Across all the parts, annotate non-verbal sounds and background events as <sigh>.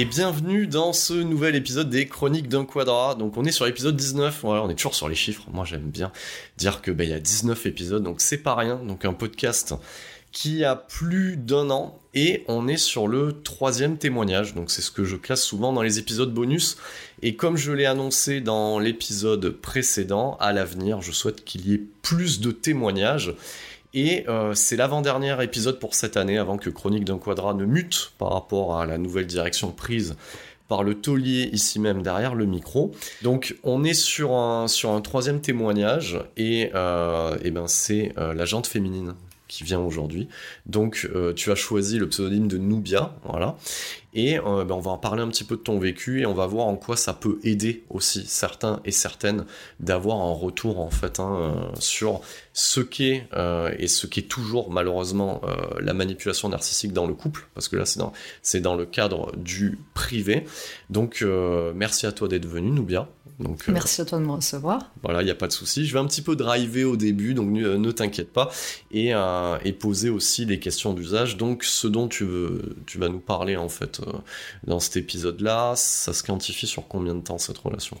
Et bienvenue dans ce nouvel épisode des Chroniques d'un Quadrat. Donc on est sur l'épisode 19, voilà, on est toujours sur les chiffres. Moi j'aime bien dire que bah, il y a 19 épisodes, donc c'est pas rien. Donc un podcast qui a plus d'un an et on est sur le troisième témoignage. Donc c'est ce que je classe souvent dans les épisodes bonus. Et comme je l'ai annoncé dans l'épisode précédent, à l'avenir, je souhaite qu'il y ait plus de témoignages. Et euh, c'est l'avant-dernier épisode pour cette année avant que Chronique d'un Quadrat ne mute par rapport à la nouvelle direction prise par le taulier ici même derrière le micro. Donc on est sur un, sur un troisième témoignage et, euh, ben c'est euh, la jante féminine qui vient aujourd'hui. Donc euh, tu as choisi le pseudonyme de Nubia, voilà. Et euh, ben, on va en parler un petit peu de ton vécu et on va voir en quoi ça peut aider aussi certains et certaines d'avoir un retour en fait hein, euh, sur ce qu'est et ce qui est toujours malheureusement la manipulation narcissique dans le couple, parce que là c'est dans, c'est dans le cadre du privé. Donc merci à toi d'être venu, Nubia. Donc, euh, Merci à toi de me recevoir. voilà, il n'y a pas de souci. Je vais un petit peu driver au début, donc ne, ne t'inquiète pas. Et, euh, et poser aussi les questions d'usage. Donc, ce dont tu, veux, tu vas nous parler, en fait, euh, dans cet épisode-là, ça se quantifie sur combien de temps, cette relation?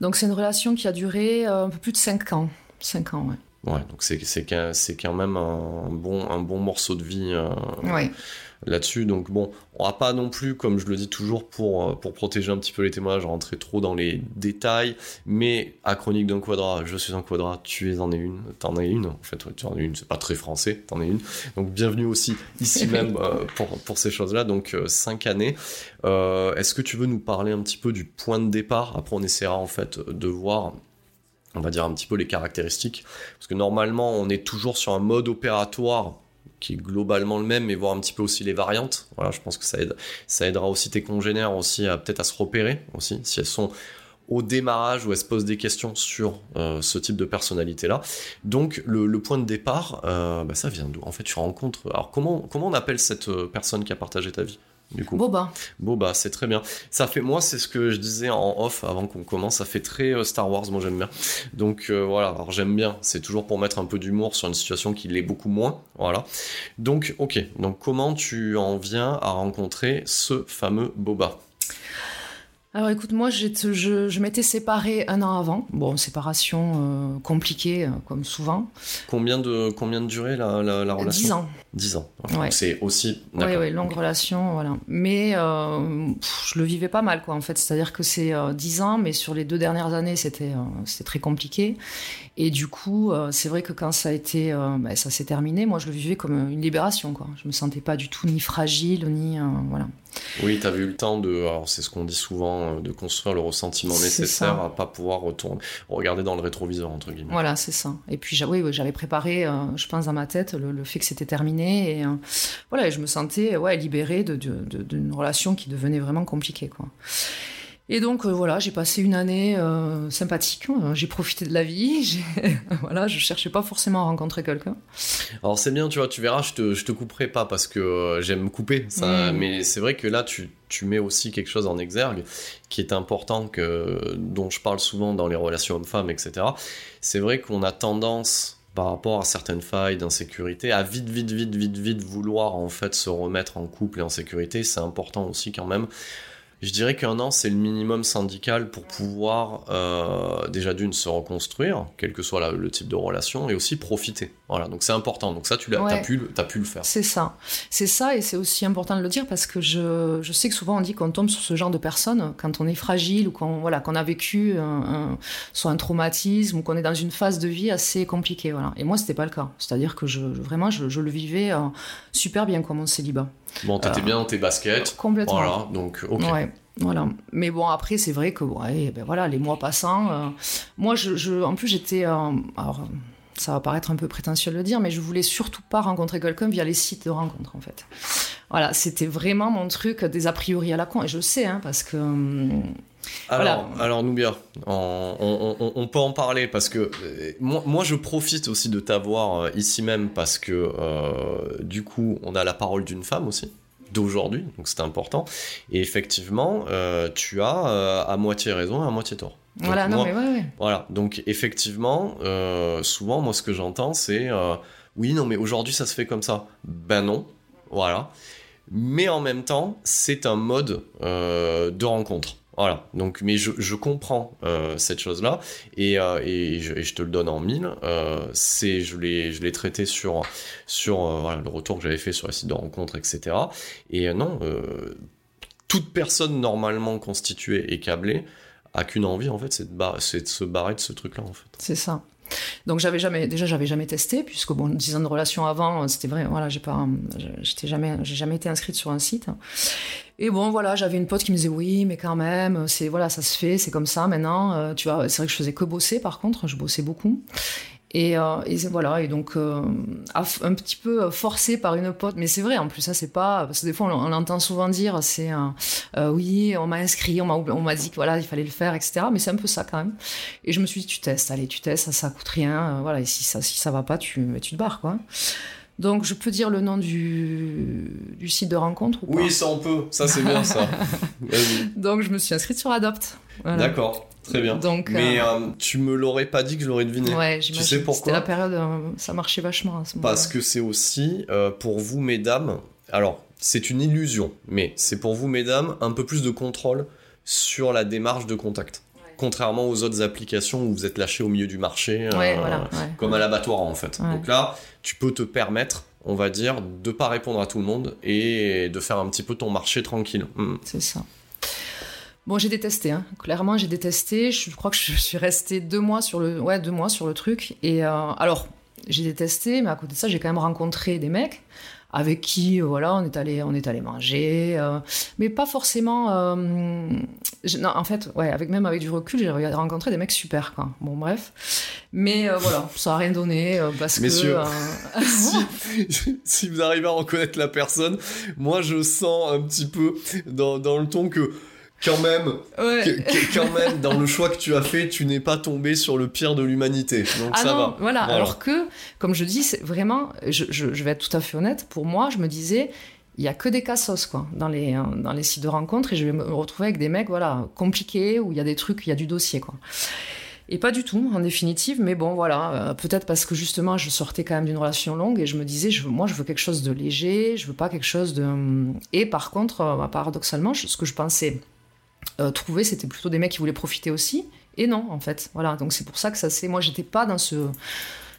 Donc c'est une relation qui a duré euh, un peu plus de 5 ans. 5 ans, ouais. Ouais, donc c'est quand même un bon, un bon morceau de vie euh, Ouais. Là-dessus. Donc bon, on va pas non plus, comme je le dis toujours, pour, euh, pour protéger un petit peu les témoignages, rentrer trop dans les détails. Mais à Chronique d'un quadrat, je suis un quadrat, tu es en es une, t'en es une. En fait, ouais, tu en es une, c'est pas très français, t'en es une. Donc bienvenue aussi ici <laughs> même euh, pour, pour ces choses-là. Donc euh, cinq années. Euh, est-ce que tu veux nous parler un petit peu du point de départ? Après, on essaiera en fait de voir on va dire un petit peu les caractéristiques. Parce que normalement, on est toujours sur un mode opératoire qui est globalement le même, mais voir un petit peu aussi les variantes. Voilà, je pense que ça aide, ça aidera aussi tes congénères aussi à peut-être à se repérer aussi, si elles sont au démarrage où elles se posent des questions sur euh, ce type de personnalité-là. Donc le, point de départ, euh, bah, ça vient d'où? En fait, tu rencontres. Alors comment comment on appelle cette euh, personne qui a partagé ta vie? Du coup Boba. Bon bah c'est très bien. Ça fait moi c'est ce que je disais en off avant qu'on commence. Ça fait très euh, Star Wars. Moi j'aime bien. Donc euh, voilà. Alors j'aime bien. C'est toujours pour mettre un peu d'humour sur une situation qui l'est beaucoup moins. Voilà. Donc ok. Donc comment tu en viens à rencontrer ce fameux Boba? Alors écoute, moi je, je m'étais séparée un an avant. Bon, séparation euh, compliquée, comme souvent. Combien de combien de durée la, la, la relation? 10 ans. 10 ans. Ouais. C'est aussi. Oui, oui, longue relation, voilà. Mais euh, pff, je le vivais pas mal, quoi, en fait. C'est-à-dire que c'est euh, 10 ans, mais sur les deux dernières années, c'était euh, très compliqué. Et du coup, euh, c'est vrai que quand ça a été, euh, bah, ça s'est terminé, moi, je le vivais comme une libération, quoi. Je me sentais pas du tout ni fragile, ni voilà. Oui, t'avais eu le temps de, c'est ce qu'on dit souvent, de construire le ressentiment nécessaire ça. à pas pouvoir retourner, regarder dans le rétroviseur entre guillemets. Voilà, c'est ça. Et puis, oui, oui, j'avais préparé, je pense, dans ma tête le, le fait que c'était terminé. Et euh, voilà, et je me sentais ouais, libérée d'une relation qui devenait vraiment compliquée. Quoi. Et donc euh, voilà, j'ai passé une année euh, sympathique. Euh, j'ai profité de la vie. <laughs> voilà, je cherchais pas forcément à rencontrer quelqu'un. Alors c'est bien, tu vois, tu verras, je te, je te couperai pas parce que j'aime couper, ça, mm. mais c'est vrai que là tu, tu mets aussi quelque chose en exergue qui est important, que, dont je parle souvent dans les relations hommes-femmes, etc. C'est vrai qu'on a tendance par rapport à certaines failles d'insécurité, à vite, vite, vite, vite, vite vouloir en fait se remettre en couple et en sécurité, c'est important aussi quand même je dirais qu'un an, c'est le minimum syndical pour pouvoir euh, déjà d'une se reconstruire, quel que soit le type de relation, et aussi profiter. Voilà, donc c'est important. Donc ça, tu as, pu, as pu le faire. C'est ça. C'est ça, et c'est aussi important de le dire parce que je, je sais que souvent on dit qu'on tombe sur ce genre de personnes quand on est fragile ou qu'on voilà, qu'on a vécu un, soit un traumatisme ou qu'on est dans une phase de vie assez compliquée. Voilà. Et moi, c'était pas le cas. C'est-à-dire que je, vraiment, je, le vivais euh, super bien comme mon célibat. Bon, t'étais bien dans tes baskets. Complètement. Voilà, donc ok. Ouais. Voilà. Mais bon, après, c'est vrai que ouais, ben voilà, les mois passant, euh, moi, je, en plus, j'étais. Euh, alors, ça va paraître un peu prétentieux de le dire, mais je voulais surtout pas rencontrer quelqu'un via les sites de rencontres, en fait. Voilà, c'était vraiment mon truc des a priori à la con, et je sais, hein, parce que. Hum, alors, voilà. alors Noubia, on, on, peut en parler parce que euh, moi, moi, je profite aussi de t'avoir ici même parce que du coup on a la parole d'une femme aussi d'aujourd'hui, donc c'est important. Et effectivement, euh, tu as euh, à moitié raison et à moitié tort. voilà, non, mais ouais, Voilà, donc effectivement, euh, souvent, moi, ce que j'entends, c'est oui, non, mais aujourd'hui, ça se fait comme ça. Ben non, voilà. Mais en même temps, c'est un mode de rencontre. Voilà, donc, mais je, comprends euh, cette chose-là et, euh, et, je, te le donne en mille. Euh, je l'ai, je l'ai traité sur, sur le retour que j'avais fait sur les sites de rencontres, etc. Et non, toute personne normalement constituée et câblée a qu'une envie en fait, c'est de, de se barrer de ce truc-là en fait. C'est ça. Donc j'avais jamais, déjà j'avais jamais testé puisque bon, 10 ans de relation avant, c'était vrai, voilà, j'ai pas, j'étais jamais, j'ai jamais été inscrite sur un site. Et bon, voilà, j'avais une pote qui me disait oui, mais quand même, c'est voilà, ça se fait, c'est comme ça maintenant. Euh, tu vois, c'est vrai que je faisais que bosser par contre, je bossais beaucoup. Et, euh, et, voilà, et donc euh, un petit peu forcé par une pote, mais c'est vrai en plus, ça c'est pas parce que des fois on, l'entend souvent dire, c'est euh, oui, on m'a inscrit, on m'a dit que voilà il fallait le faire, etc. Mais c'est un peu ça quand même. Et je me suis dit tu testes, allez tu testes, ça ça coûte rien, euh, voilà. Et si ça si ça va pas, tu tu te barres quoi. Donc je peux dire le nom du, du site de rencontre ou pas Oui, ça on peut, ça c'est bien ça. <laughs> Donc je me suis inscrite sur Adopt. D'accord. Très bien. Donc, Mais euh, euh, tu me l'aurais pas dit que je l'aurais deviné. Ouais, tu sais pourquoi C'était la période, euh, ça marchait vachement à ce moment Parce que c'est aussi, pour vous, mesdames, alors c'est une illusion, mais c'est pour vous, mesdames, un peu plus de contrôle sur la démarche de contact. Contrairement aux autres applications où vous êtes lâché au milieu du marché, comme à l'abattoir en fait. Donc là, tu peux te permettre, on va dire, de pas répondre à tout le monde et de faire un petit peu ton marché tranquille. Hmm. C'est ça. Bon, j'ai détesté, hein. clairement, j'ai détesté. Je crois que je suis restée deux mois sur le, ouais, deux mois sur le truc. Et euh, alors, j'ai détesté, mais à côté de ça, j'ai quand même rencontré des mecs avec qui, euh, voilà, on est allé, on est allé manger, euh, mais pas forcément. non, en fait, ouais, avec même avec du recul, j'ai rencontré des mecs super, quoi. Bon, bref, mais voilà, ça a rien donné parce Messieurs, que. <laughs> si, si, vous arrivez à reconnaître la personne, moi, je sens un petit peu dans, dans le ton que quand même, quand même, dans le choix que tu as fait, tu n'es pas tombé sur le pire de l'humanité. Donc ah ça va. Voilà. Alors que, comme je dis, c'est vraiment, je, je, vais être tout à fait honnête, pour moi, je me disais, il y a que des cassos quoi dans les euh, dans les sites de rencontres et je vais me retrouver avec des mecs voilà compliqués où il y a des trucs, il y a du dossier quoi. Et pas du tout, en définitive, mais bon, voilà, euh, peut-être parce que justement, je sortais quand même d'une relation longue et je me disais, je, moi, je veux quelque chose de léger, je veux pas quelque chose de. Et par contre, euh, paradoxalement, ce que je pensais euh, trouver, c'était plutôt des mecs qui voulaient profiter aussi. Et non, en fait. Voilà. Donc c'est pour ça que ça c'est. Moi, j'étais pas dans ce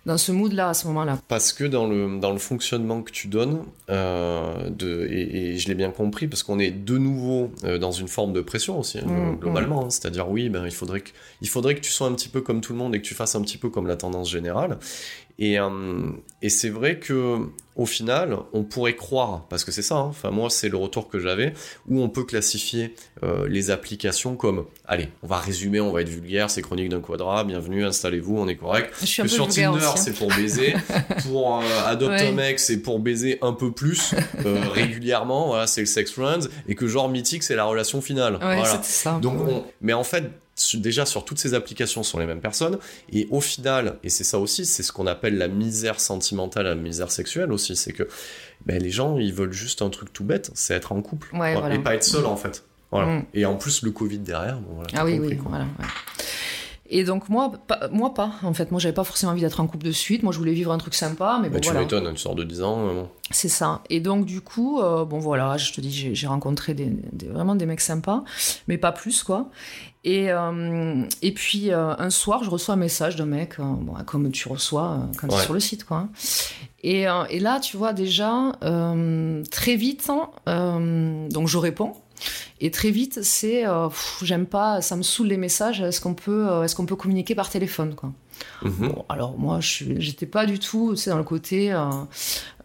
dans ce mood-là à ce moment-là. Parce que dans le, dans le fonctionnement que tu donnes, euh, de, et, je l'ai bien compris, parce qu'on est de nouveau euh, dans une forme de pression aussi, hein, mmh, globalement. Mmh. Hein. C'est-à-dire, oui, ben, il, faudrait que, il faudrait que tu sois un petit peu comme tout le monde et que tu fasses un petit peu comme la tendance générale. Et, euh, et c'est vrai que au final, on pourrait croire, parce que c'est ça, hein, enfin moi c'est le retour que j'avais, où on peut classifier euh, les applications comme, allez, on va résumer, on va être vulgaire, c'est chronique d'un quadrat, bienvenue, installez-vous, on est correct. Je suis un que peu sur Tinder hein. c'est pour baiser, <laughs> pour euh, Adopt Ouais. un mec c'est pour baiser un peu plus euh, <laughs> régulièrement, voilà, c'est le sex friends, et que genre mythique c'est la relation finale. Ouais, voilà. ça. Donc, on- mais en fait, déjà sur toutes ces applications sont les mêmes personnes, et au final, et c'est ça aussi, c'est ce qu'on appelle la misère sentimentale, la misère sexuelle aussi, c'est que ben, les gens ils veulent juste un truc tout bête, c'est être en couple, Ouais, voilà. et pas être seul en fait. Voilà. Mm. Et en plus le Covid derrière, bon, voilà, Ah oui, compris, oui, quoi. voilà. ouais. Et donc moi, pas, moi pas. En fait, moi j'avais pas forcément envie d'être en couple de suite. Moi je voulais vivre un truc sympa, mais Bah, bon tu voilà. m'étonnes, tu sors de 10 ans, euh. C'est ça. Et donc du coup, euh, bon voilà, je te dis, j'ai j'ai rencontré des, des- vraiment des mecs sympas, mais pas plus quoi. Et euh, et puis euh, un soir, je reçois un message d'un mec, euh, bon, comme tu reçois quand tu es sur le site quoi. Et, euh, et là, tu vois déjà très vite, hein, donc je réponds. Et très vite, c'est j'aime pas, ça me saoule les messages. Est-ce qu'on peut, est-ce qu'on peut communiquer par téléphone quoi Mhm. Bon, alors moi, je j'étais pas du tout, sais, dans le côté, euh,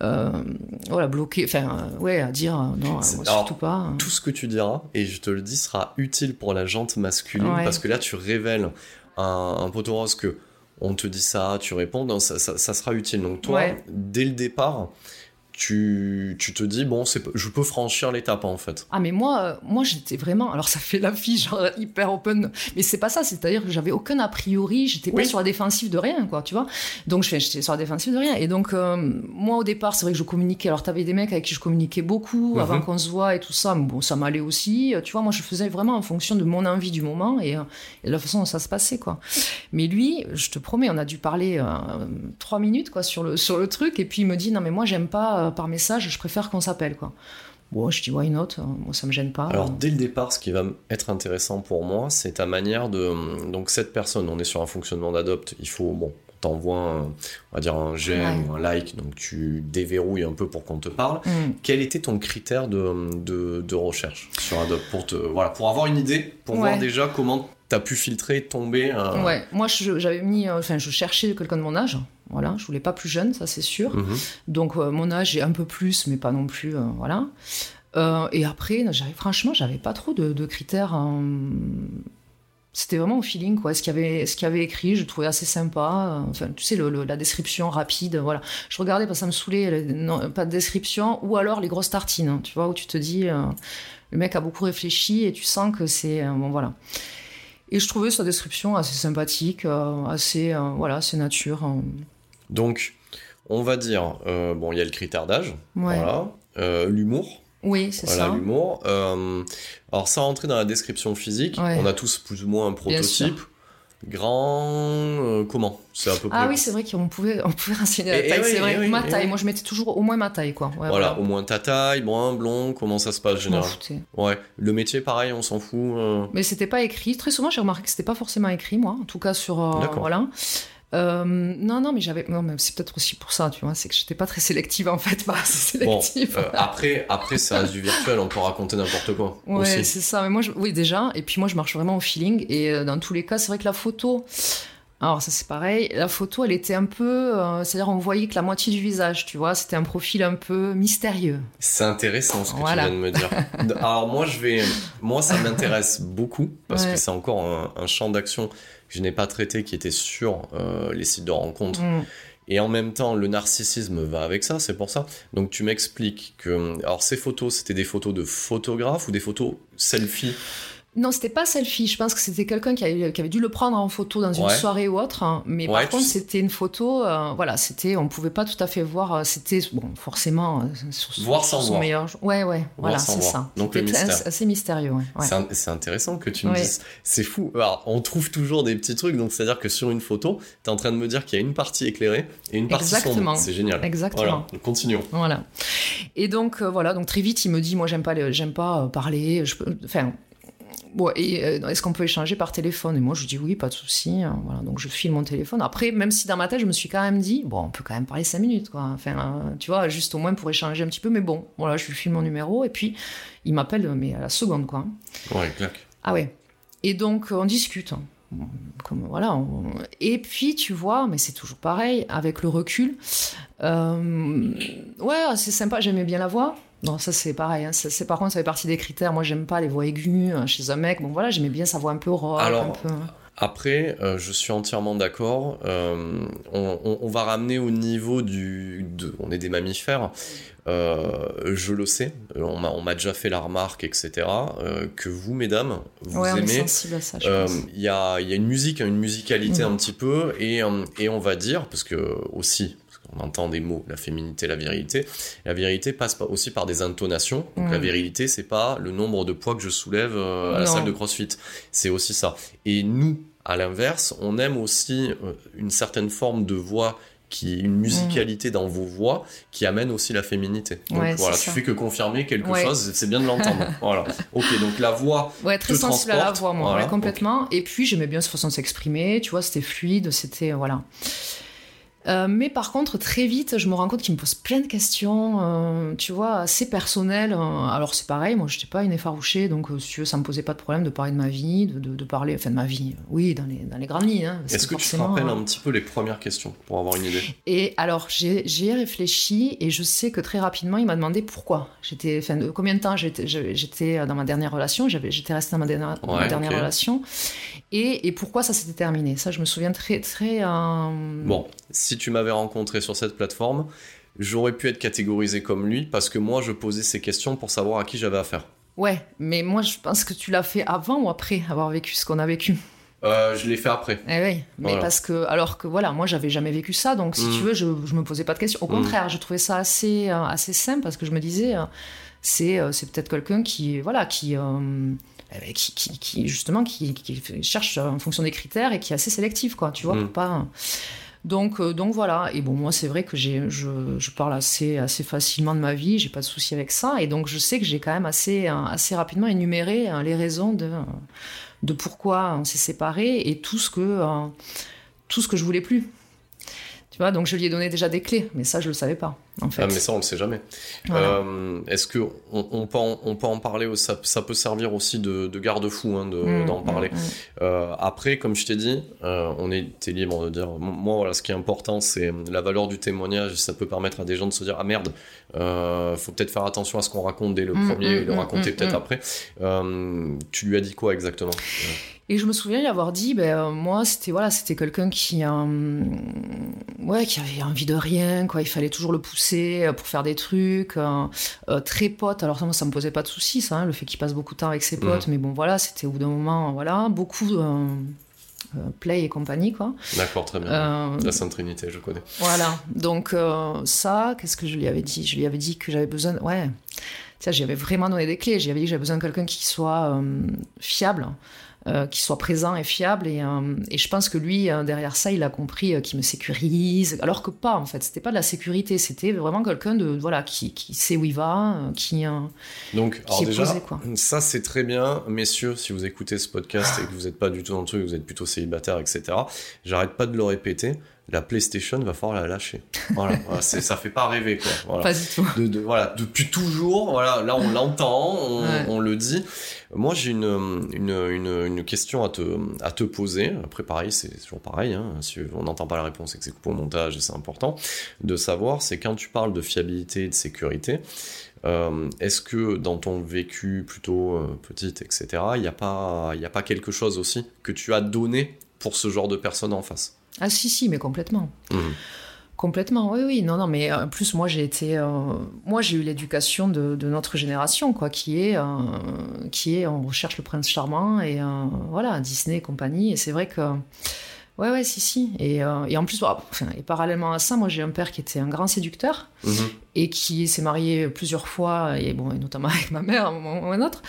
euh, voilà, bloqué, enfin, euh, ouais, à dire non, C'est- moi, surtout pas. euh. Tout ce que tu diras, et je te le dis, sera utile pour la jante masculine, Ouais. parce que là, tu révèles un, un poteau rose que on te dit ça, tu réponds, non, ça, ça- ça sera utile. Donc toi, Ouais. dès le départ, tu, tu te dis, bon, c'est, je peux franchir l'étape en fait. Ah mais moi, euh, moi j'étais vraiment, alors ça fait la fille genre hyper open, mais c'est pas ça, c'est-à-dire que j'avais aucun a priori, j'étais pas Oui. sur la défensive de rien, quoi, tu vois. Donc j'étais sur la défensive de rien. Et donc euh, moi au départ, c'est vrai que je communiquais. Alors t'avais des mecs avec qui je communiquais beaucoup Mhm. avant qu'on se voit et tout ça, mais bon ça m'allait aussi. Euh, Tu vois, moi je faisais vraiment en fonction de mon envie du moment et, et de la façon dont ça se passait, quoi. Mais lui, je te promets, on a dû parler euh, trois minutes quoi sur le sur le truc et puis il me dit non mais moi j'aime pas euh, par message, je préfère qu'on s'appelle, quoi. Bon, je dis why not, euh, moi ça me gêne pas. Alors dès le départ, ce qui va être intéressant pour moi, c'est ta manière de... Donc cette personne, on est sur un fonctionnement d'adopte, il faut, bon, t'envoies, un- on va dire un j'aime ou un like, donc tu déverrouilles un peu pour qu'on te parle. Hmm. Quel était ton critère de, de, de recherche sur Adobe pour te voilà pour avoir une idée pour Ouais. voir déjà comment t'as pu filtrer tomber. Ouais, moi j'avais mis, euh, enfin je cherchais quelqu'un de mon âge, voilà, je voulais pas plus jeune, ça c'est sûr. Mhm. Donc euh, mon âge est un peu plus, mais pas non plus, euh, voilà. Euh, et après, franchement, j'avais pas trop de, de critères. euh, C'était vraiment au feeling, quoi. Ce qu'il y avait, ce qu'il avait écrit, je trouvais assez sympa. Enfin, tu sais, le- le- la description rapide, voilà. Je regardais parce que ça me saoulait, le- non, pas de description, ou alors les grosses tartines, hein, tu vois, où tu te dis, le mec a beaucoup réfléchi et tu sens que c'est, bon, voilà. Et je trouvais sa description assez sympathique, assez, voilà, assez nature. euh. Donc on va dire euh, bon il y a le critère d'âge Ouais. voilà Euh, l'humour Oui, c'est voilà ça. l'humour Euh, alors ça rentrer dans la description physique Ouais. on a tous plus ou moins un prototype grand euh, comment? C'est à peu près Ah oui, c'est vrai qu'on pouvait, on pouvait <laughs> renseigner la taille. c'est vrai, oui, ma taille. oui. Moi, je mettais toujours au moins ma taille, quoi. Ouais, voilà, au moins ta taille, brun, blond, comment ça se passe généralement. Ouais, le métier pareil, on s'en fout. Mais c'était pas écrit. Très souvent, j'ai remarqué que c'était pas forcément écrit, moi. En tout cas, sur. voilà. Euh, non, non, mais j'avais. Non, mais c'est peut-être aussi pour ça, tu vois. C'est que j'étais pas très sélective, en fait. <laughs> Pas assez Bon, euh, après, après, ça reste du virtuel, on peut raconter n'importe quoi. Ouais, c'est ça. Mais moi, je... oui, déjà. Et puis moi, je marche vraiment au feeling. Et euh, dans tous les cas, c'est vrai que la photo. Alors ça c'est pareil, la photo elle était un peu, euh, c'est-à-dire on voyait que la moitié du visage, tu vois, c'était un profil un peu mystérieux. C'est intéressant ce que Voilà. tu viens de me dire. <laughs> Alors moi, je vais, moi, ça m'intéresse beaucoup parce Ouais. que c'est encore un, un champ d'action que je n'ai pas traité, qui était sur euh, les sites de rencontres. Mm. Et en même temps, le narcissisme va avec ça, c'est pour ça. Donc tu m'expliques que, alors ces photos, c'était des photos de photographes ou des photos selfie Non, c'était pas selfie. Je pense que c'était quelqu'un qui avait, qui avait dû le prendre en photo dans une Ouais. soirée ou autre. hein. Mais Ouais, par contre, c'était une photo. euh, voilà, c'était. On pouvait pas tout à fait voir. euh, C'était bon, forcément. euh, sur, Voir sans son voir. meilleur. Ouais, ouais. voilà, sans c'est voir. ça. Donc, le mystère. assez, mystérieux. Ouais. C'est C'est intéressant que tu me dises. C'est fou. Alors, on trouve toujours des petits trucs. Donc, c'est-à-dire que sur une photo, tu es en train de me dire qu'il y a une partie éclairée et une partie Exactement. sombre. C'est génial. Exactement. Voilà. Continuons. Voilà. Et donc euh, voilà, donc très vite il me dit moi j'aime pas j'aime pas parler, je peux enfin Bon, et euh, est-ce qu'on peut échanger par téléphone? Et moi, je dis oui, pas de souci. euh, Voilà, donc je file mon téléphone. Après, même si dans ma tête, je me suis quand même dit, bon, on peut quand même parler cinq minutes, quoi. Enfin, euh, tu vois, juste au moins pour échanger un petit peu. Mais bon, voilà, je lui file mon numéro et puis il m'appelle, mais à la seconde, quoi. Ouais, clac. Ah ouais. Et donc, on discute. Comme, voilà. Et puis, tu vois, mais c'est toujours pareil, avec le recul. Euh, ouais, c'est sympa, j'aimais bien la voix. Non, ça c'est pareil. Hein. C'est par contre, ça fait partie des critères. Moi, j'aime pas les voix aiguës hein, chez un mec. Bon, voilà, j'aimais bien sa voix un peu rock. Alors, un peu... Après, euh, je suis entièrement d'accord. Euh, on, on, on, va ramener au niveau du. De, on est des mammifères. Euh, je le sais. On m'a déjà fait la remarque, etc. Que vous, mesdames, vous ouais, aimez. Il y, a, y a une musique, une musicalité mmh. un petit peu, et, et on va dire, parce que aussi, on entend des mots, la féminité, la virilité. La virilité passe aussi par des intonations. Donc Mm. la virilité, c'est pas le nombre de poids que je soulève euh, à la salle de CrossFit. C'est aussi ça. Et nous, à l'inverse, on aime aussi euh, une certaine forme de voix qui une musicalité dans vos voix qui amène aussi la féminité. Donc Mm. Ouais, voilà, tu ça. fais que confirmer quelque Ouais. chose, c'est bien de l'entendre. <laughs> voilà. OK, donc la voix Ouais, très te sensible à la voix, moi, voilà, complètement. Et puis, j'aimais bien sa façon de s'exprimer, tu vois, c'était fluide, c'était. euh, Voilà. Euh, mais par contre, très vite, je me rends compte qu'il me pose plein de questions, euh, tu vois, assez personnelles. euh. alors, c'est pareil, moi, je n'étais pas une effarouchée, donc, si tu veux, ça me posait pas de problème de parler de ma vie, de, de, de parler, enfin, de ma vie, oui, dans les, dans les grandes lignes. hein, Est-ce que tu te rappelles un petit peu les premières questions pour avoir une idée Et alors, j'ai réfléchi et je sais que très rapidement, il m'a demandé pourquoi. J'étais, enfin, combien de temps j'étais j'étais dans ma dernière relation. J'étais restée dans ma dernière, ma relation. Et, et pourquoi ça s'était terminé? Ça, je me souviens très, très. euh, Bon, si tu m'avais rencontré sur cette plateforme, j'aurais pu être catégorisé comme lui parce que moi je posais ces questions pour savoir à qui j'avais affaire. Ouais, mais moi, je pense que tu l'as fait avant ou après avoir vécu ce qu'on a vécu? Euh, je l'ai fait après. Eh oui, mais Voilà. parce que, alors que voilà, moi j'avais jamais vécu ça, donc si Mm. tu veux, je, je me posais pas de questions. Au Mm. contraire, je trouvais ça assez, euh, assez simple parce que je me disais, euh, c'est c'est peut-être quelqu'un qui, voilà, qui, eh ben, qui, qui, qui, justement, qui, qui cherche en fonction des critères et qui est assez sélectif, quoi, tu vois, Mm. pour pas. Donc, euh, donc voilà. Et bon, moi, c'est vrai que je, parle assez, facilement de ma vie, j'ai pas de souci avec ça. Et donc, je sais que j'ai quand même assez, euh, assez rapidement énuméré euh, les raisons de, de pourquoi on s'est séparés et tout ce que, tout ce que je voulais plus. Tu vois, donc je lui ai donné déjà des clés, mais ça, je le savais pas, en fait. Ah, mais ça on le sait jamais. Voilà. Euh, Est-ce que on, on peut en, on peut en parler ça, ça peut servir aussi de, de garde-fou hein, Mm, d'en parler. mm, mm. Euh, après, comme je t'ai dit, euh, on était libre de dire. Moi, voilà, ce qui est important, c'est la valeur du témoignage. Ça peut permettre à des gens de se dire ah merde, euh, faut peut-être faire attention à ce qu'on raconte dès le Mm, premier et mm, le mm, raconter mm, peut-être mm. après. Tu lui as dit quoi exactement? Et je me souviens lui avoir dit, ben, moi, c'était voilà, c'était quelqu'un qui, ouais, qui avait envie de rien, quoi. Il fallait toujours le pousser euh, pour faire des trucs, euh, euh, très pote. Alors ça, moi, ça me posait pas de soucis, ça, hein, le fait qu'il passe beaucoup de temps avec ses potes. Mais bon, voilà, c'était au bout d'un moment, voilà, beaucoup euh, play et compagnie, quoi. D'accord, très bien. Euh, La Sainte Trinité, je connais. Voilà. Donc ça, qu'est-ce que je lui avais dit? Je lui avais dit que j'avais besoin. de- Ouais. Tiens, j'avais vraiment donné des clés. J'avais dit que j'avais besoin de quelqu'un qui soit fiable, euh, qui soit présent et fiable. Et, euh, et je pense que lui, euh, derrière ça, il a compris qu'il me sécurise. Alors que pas, en fait. C'était pas de la sécurité. C'était vraiment quelqu'un de voilà qui, qui sait où il va, qui. Donc, alors qui est déjà, posé, quoi. ça c'est très bien, messieurs, si vous écoutez ce podcast et que vous n'êtes pas du tout dans le truc, vous êtes plutôt célibataire, etc. J'arrête pas de le répéter. La PlayStation va falloir la lâcher. Voilà, <laughs> voilà, ça fait pas rêver quoi. Voilà. Pas du tout. De, de- voilà, depuis toujours, voilà, là on l'entend, on, Ouais. on le dit. Moi j'ai une, une, une, une question à te, à te poser. Après pareil, c'est toujours pareil, hein. si on n'entend pas la réponse et que c'est coupé au montage, c'est important de savoir, c'est quand tu parles de fiabilité et de sécurité, euh, est-ce que dans ton vécu plutôt euh, petite, etc., il n'y a, pas- y a pas quelque chose aussi que tu as donné pour ce genre de personne en face? Ah si si, mais complètement. Mhm. Complètement, oui, oui, non, non, mais euh, en plus, moi, j'ai été, euh, moi, j'ai eu l'éducation de, de notre génération, quoi, qui est, euh, qui est, on recherche le prince charmant et euh, voilà, Disney et compagnie, et c'est vrai que, ouais, ouais, si, si, et, et en plus, enfin, et parallèlement à ça, moi, j'ai un père qui était un grand séducteur Mhm. et qui s'est marié plusieurs fois, et bon, et notamment <laughs> avec ma mère à un moment ou un autre,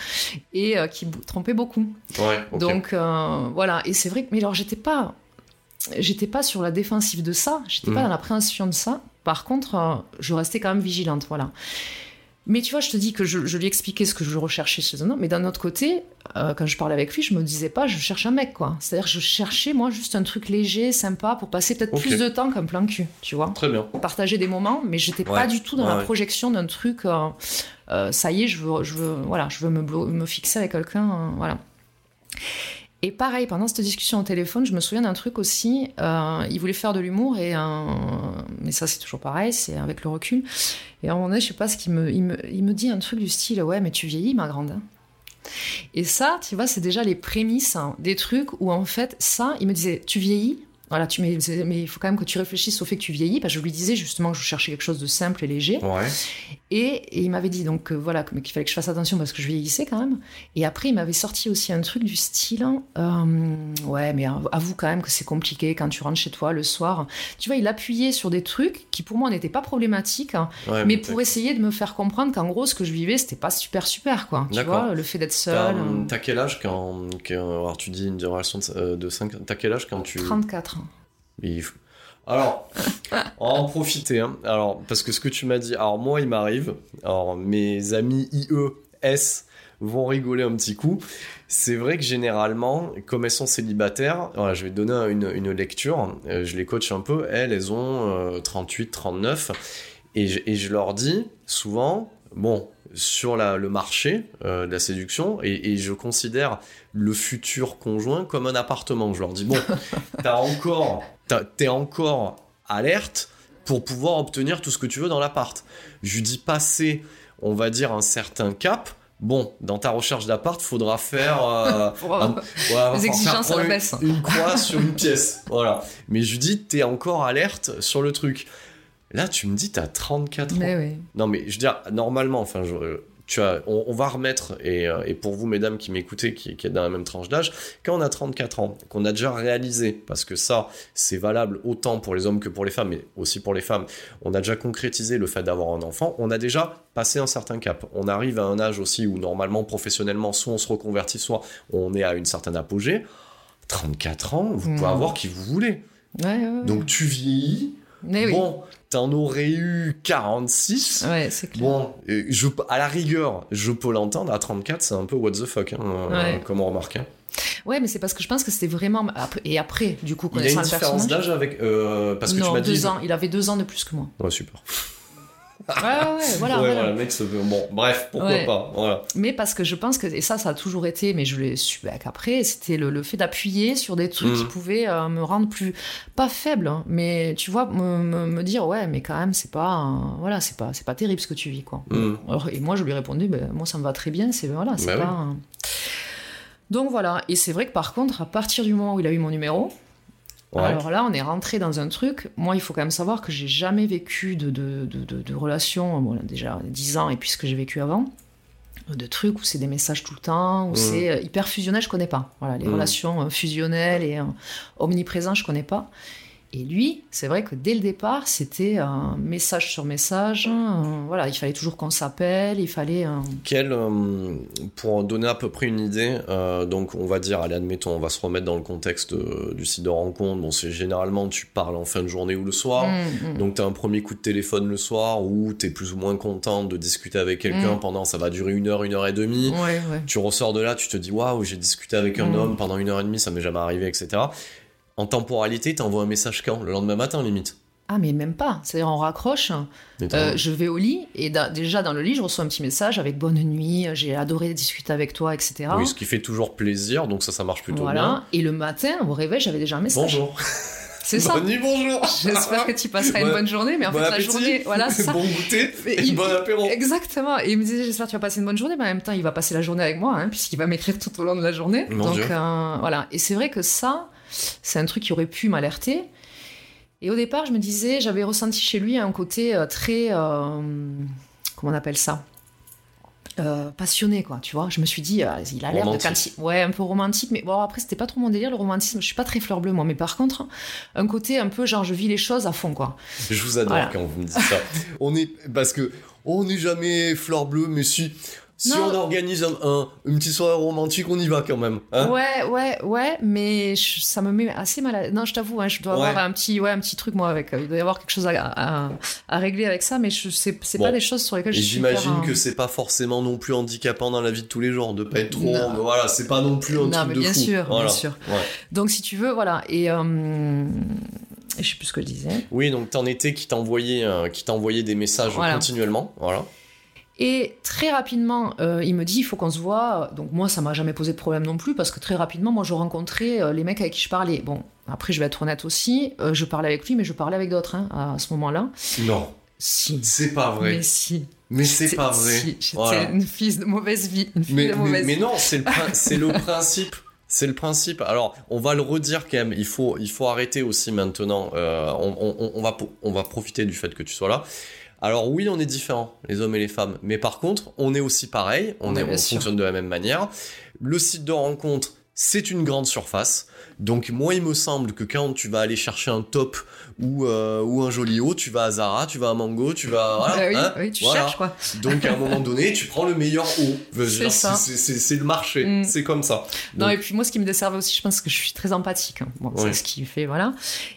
et qui trompait beaucoup. Ouais. Donc voilà, et c'est vrai que mais alors j'étais pas j'étais pas sur la défensive de ça, j'étais pas Mhm. dans l'appréhension de ça. Par contre, euh, je restais quand même vigilante, voilà. Mais tu vois, je te dis que je, je lui expliquais ce que je recherchais chez un homme, mais d'un autre côté, euh, quand je parlais avec lui, je me disais pas, je cherche un mec, quoi. C'est-à-dire, je cherchais, moi, juste un truc léger, sympa, pour passer peut-être plus de temps qu'un plan cul, tu vois. Très bien. Partager des moments, mais j'étais Ouais. pas du tout dans Ouais, la ouais. projection d'un truc, euh, ça y est, je veux, je veux, voilà, je veux me, me fixer avec quelqu'un, voilà. Et pareil, pendant cette discussion au téléphone, je me souviens d'un truc aussi. Euh, il voulait faire de l'humour et mais ça c'est toujours pareil, c'est avec le recul. Et à un moment donné, je sais pas ce qu'il me, il me, il me dit un truc du style ouais mais tu vieillis ma grande. Et ça, tu vois, c'est déjà les prémices hein, des trucs où en fait ça, il me disait tu vieillis, voilà, tu, mais, mais, il faut quand même que tu réfléchisses au fait que tu vieillis, parce que je lui disais justement que je cherchais quelque chose de simple et léger. Et, il m'avait dit donc euh, voilà qu'il fallait que je fasse attention parce que je vieillissais quand même. Et après, il m'avait sorti aussi un truc du style euh, ouais, mais avoue quand même que c'est compliqué quand tu rentres chez toi le soir. Tu vois, il appuyait sur des trucs qui pour moi n'étaient pas problématiques, hein, mais, pour essayer de me faire comprendre qu'en gros, ce que je vivais, c'était pas super super quoi. Tu vois, le fait d'être seul. T'as euh. quel âge quand, alors tu dis une relation de 5 T'as quel âge quand tu 34 alors, <laughs> on va en profiter. Hein. Alors, parce que ce que tu m'as dit, alors moi, il m'arrive. Alors, mes amis IES vont rigoler un petit coup. C'est vrai que généralement, comme elles sont célibataires, voilà, je vais donner une, lecture. Euh, je les coach un peu. Elles, elles ont 38, euh, 39. Et je, et je leur dis souvent, bon, sur le marché euh, de la séduction et, je considère le futur conjoint comme un appartement. Je leur dis bon, <laughs> t'as encore, t'es encore alerte pour pouvoir obtenir tout ce que tu veux dans l'appart. Je lui dis passer, on va dire un certain cap. Bon, dans ta recherche d'appart, faudra faire, euh, <laughs> les exigences à la une, croix sur une pièce, <laughs> voilà. Mais je lui dis, t'es encore alerte sur le truc. Là, tu me dis, t'as 34 ans. Non, mais je veux dire, normalement, enfin, tu as, on, va remettre, euh, et, pour vous, mesdames qui m'écoutez, qui, qui êtes dans la même tranche d'âge, quand on a 34 ans, qu'on a déjà réalisé, parce que ça, c'est valable autant pour les hommes que pour les femmes, mais aussi pour les femmes, on a déjà concrétisé le fait d'avoir un enfant, on a déjà passé un certain cap. On arrive à un âge aussi où, normalement, professionnellement, soit on se reconvertit, soit on est à une certaine apogée. 34 ans, vous pouvez avoir qui vous voulez. Donc tu vieillis. Bon, t'en aurais eu 46. Ouais, c'est clair. Bon, je, à la rigueur, je peux l'entendre. À 34, c'est un peu what the fuck, hein, euh, comme on remarque. Hein. Ouais, mais c'est parce que je pense que c'était vraiment. Et après, du coup, connaissant le personnage. Il a une différence d'âge avec. Euh, parce que non, tu m'as deux ans. Il avait deux ans de plus que moi. Ouais, super. Ouais, ouais, <laughs> voilà. ouais, voilà. le mec se Bon, bref, pourquoi pas. Voilà. Mais parce que je pense que, et ça, ça a toujours été, mais je l'ai su qu'après, c'était le, fait d'appuyer sur des trucs qui mm. pouvaient euh, me rendre plus, pas faible, hein, mais tu vois, me, me, dire, ouais, mais quand même, c'est pas, voilà, c'est pas, c'est pas terrible ce que tu vis, quoi. Mm. et moi, je lui ai répondu, ben, moi, ça me va très bien, c'est, voilà, c'est bah pas. Donc voilà, et c'est vrai que par contre, à partir du moment où il a eu mon numéro, alors là, on est rentré dans un truc. Moi, il faut quand même savoir que j'ai jamais vécu de, de, de, de, relation, bon, déjà 10 ans et puis ce que j'ai vécu avant, de trucs où c'est des messages tout le temps, où mmh. c'est euh, hyper fusionnel, je connais pas. Voilà, les mmh. relations euh, fusionnelles et euh, omniprésentes, je connais pas. Et lui, c'est vrai que dès le départ, c'était un message sur message. voilà, il fallait toujours qu'on s'appelle, il fallait. Quel, euh, pour donner à peu près une idée, euh, donc on va dire, allez, admettons, on va se remettre dans le contexte euh, du site de rencontre. Bon, c'est généralement tu parles en fin de journée ou le soir. Mm, mm. Donc tu as un premier coup de téléphone le soir où tu es plus ou moins content de discuter avec quelqu'un mm. pendant, ça va durer une heure, une heure et demie. Tu ressors de là, tu te dis, waouh, j'ai discuté avec un homme pendant une heure et demie, ça m'est jamais arrivé, etc en temporalité, t'envoies un message quand? Le lendemain matin, limite ah mais même pas, c'est-à-dire on raccroche, euh, je vais au lit et déjà dans le lit je reçois un petit message avec bonne nuit, j'ai adoré discuter avec toi, etc. Oui, ce qui fait toujours plaisir, donc ça ça marche plutôt voilà. bien. Et le matin au réveil j'avais déjà un message. Bonjour. C'est ça. Bonne nuit, bonjour. J'espère que tu passeras une bonne journée, mais en fait la journée, voilà, c'est <laughs> ça. Bon goûter, et bon apéro. Exactement. Et il me disait j'espère que tu vas passer une bonne journée, mais en même temps il va passer la journée avec moi, hein, puisqu'il va m'écrire tout au long de la journée. donc euh, voilà. Et c'est vrai que ça c'est un truc qui aurait pu m'alerter. Et au départ, je me disais, j'avais ressenti chez lui un côté euh, très. Euh, comment on appelle ça euh, passionné quoi tu vois. Je me suis dit il a l'air de quand ouais un peu romantique mais bon après c'était pas trop mon délire le romantisme. Je suis pas très fleur bleue moi mais par contre un côté un peu genre je vis les choses à fond quoi. Je vous adore quand vous me dites ça. On est parce que on n'est jamais fleur bleue mais si si on organise un, une petite soirée romantique, on y va quand même. Hein ouais, ouais, ouais, mais ça me met assez mal à... Non, je t'avoue, hein, je dois avoir un petit, ouais, un petit truc, moi, avec... Il doit y avoir quelque chose à, à, régler avec ça, mais c'est pas des choses sur lesquelles je suis J'imagine que c'est pas forcément non plus handicapant dans la vie de tous les jours, de pas être trop... Voilà, c'est pas non plus un non, truc mais bien sûr, voilà. bien sûr. Donc, si tu veux, voilà, et... Euh... Je sais plus ce que je disais. Oui, donc t'en étais qui t'envoyait, euh, qui t'envoyait des messages continuellement, voilà. Et très rapidement, euh, il me dit, il faut qu'on se voit. Donc moi, ça m'a jamais posé de problème non plus, parce que très rapidement, moi, je rencontrais euh, les mecs avec qui je parlais. Bon, après, je vais être honnête aussi, euh, je parlais avec lui, mais je parlais avec d'autres hein, à ce moment-là. Non. Si. C'est pas vrai. Mais si. Mais c'est pas vrai. Si, j'étais Voilà. une fille de mauvaise vie. Une fille Mais, de mais, mauvaise mais vie. non, c'est le, prin- <laughs> c'est le principe. C'est le principe. Alors, on va le redire quand même. Il faut, il faut arrêter aussi maintenant. Euh, on, on- on va, on va profiter du fait que tu sois là. Alors oui, on est différents, les hommes et les femmes. Mais par contre, on est aussi pareil. On, est, on fonctionne de la même manière. Le site de rencontre, c'est une grande surface. Donc moi, il me semble que quand tu vas aller chercher un top ou, euh, ou un joli haut, tu vas à Zara, tu vas à Mango, tu vas... Voilà, Bah oui, hein, oui, tu voilà. cherches quoi. Donc à un moment donné, tu prends le meilleur haut. C'est ça. Le marché, Mm. c'est comme ça. Non, et puis moi, ce qui me desservait aussi, je pense que je suis très empathique. hein. Bon, Oui. c'est ce qui fait, voilà.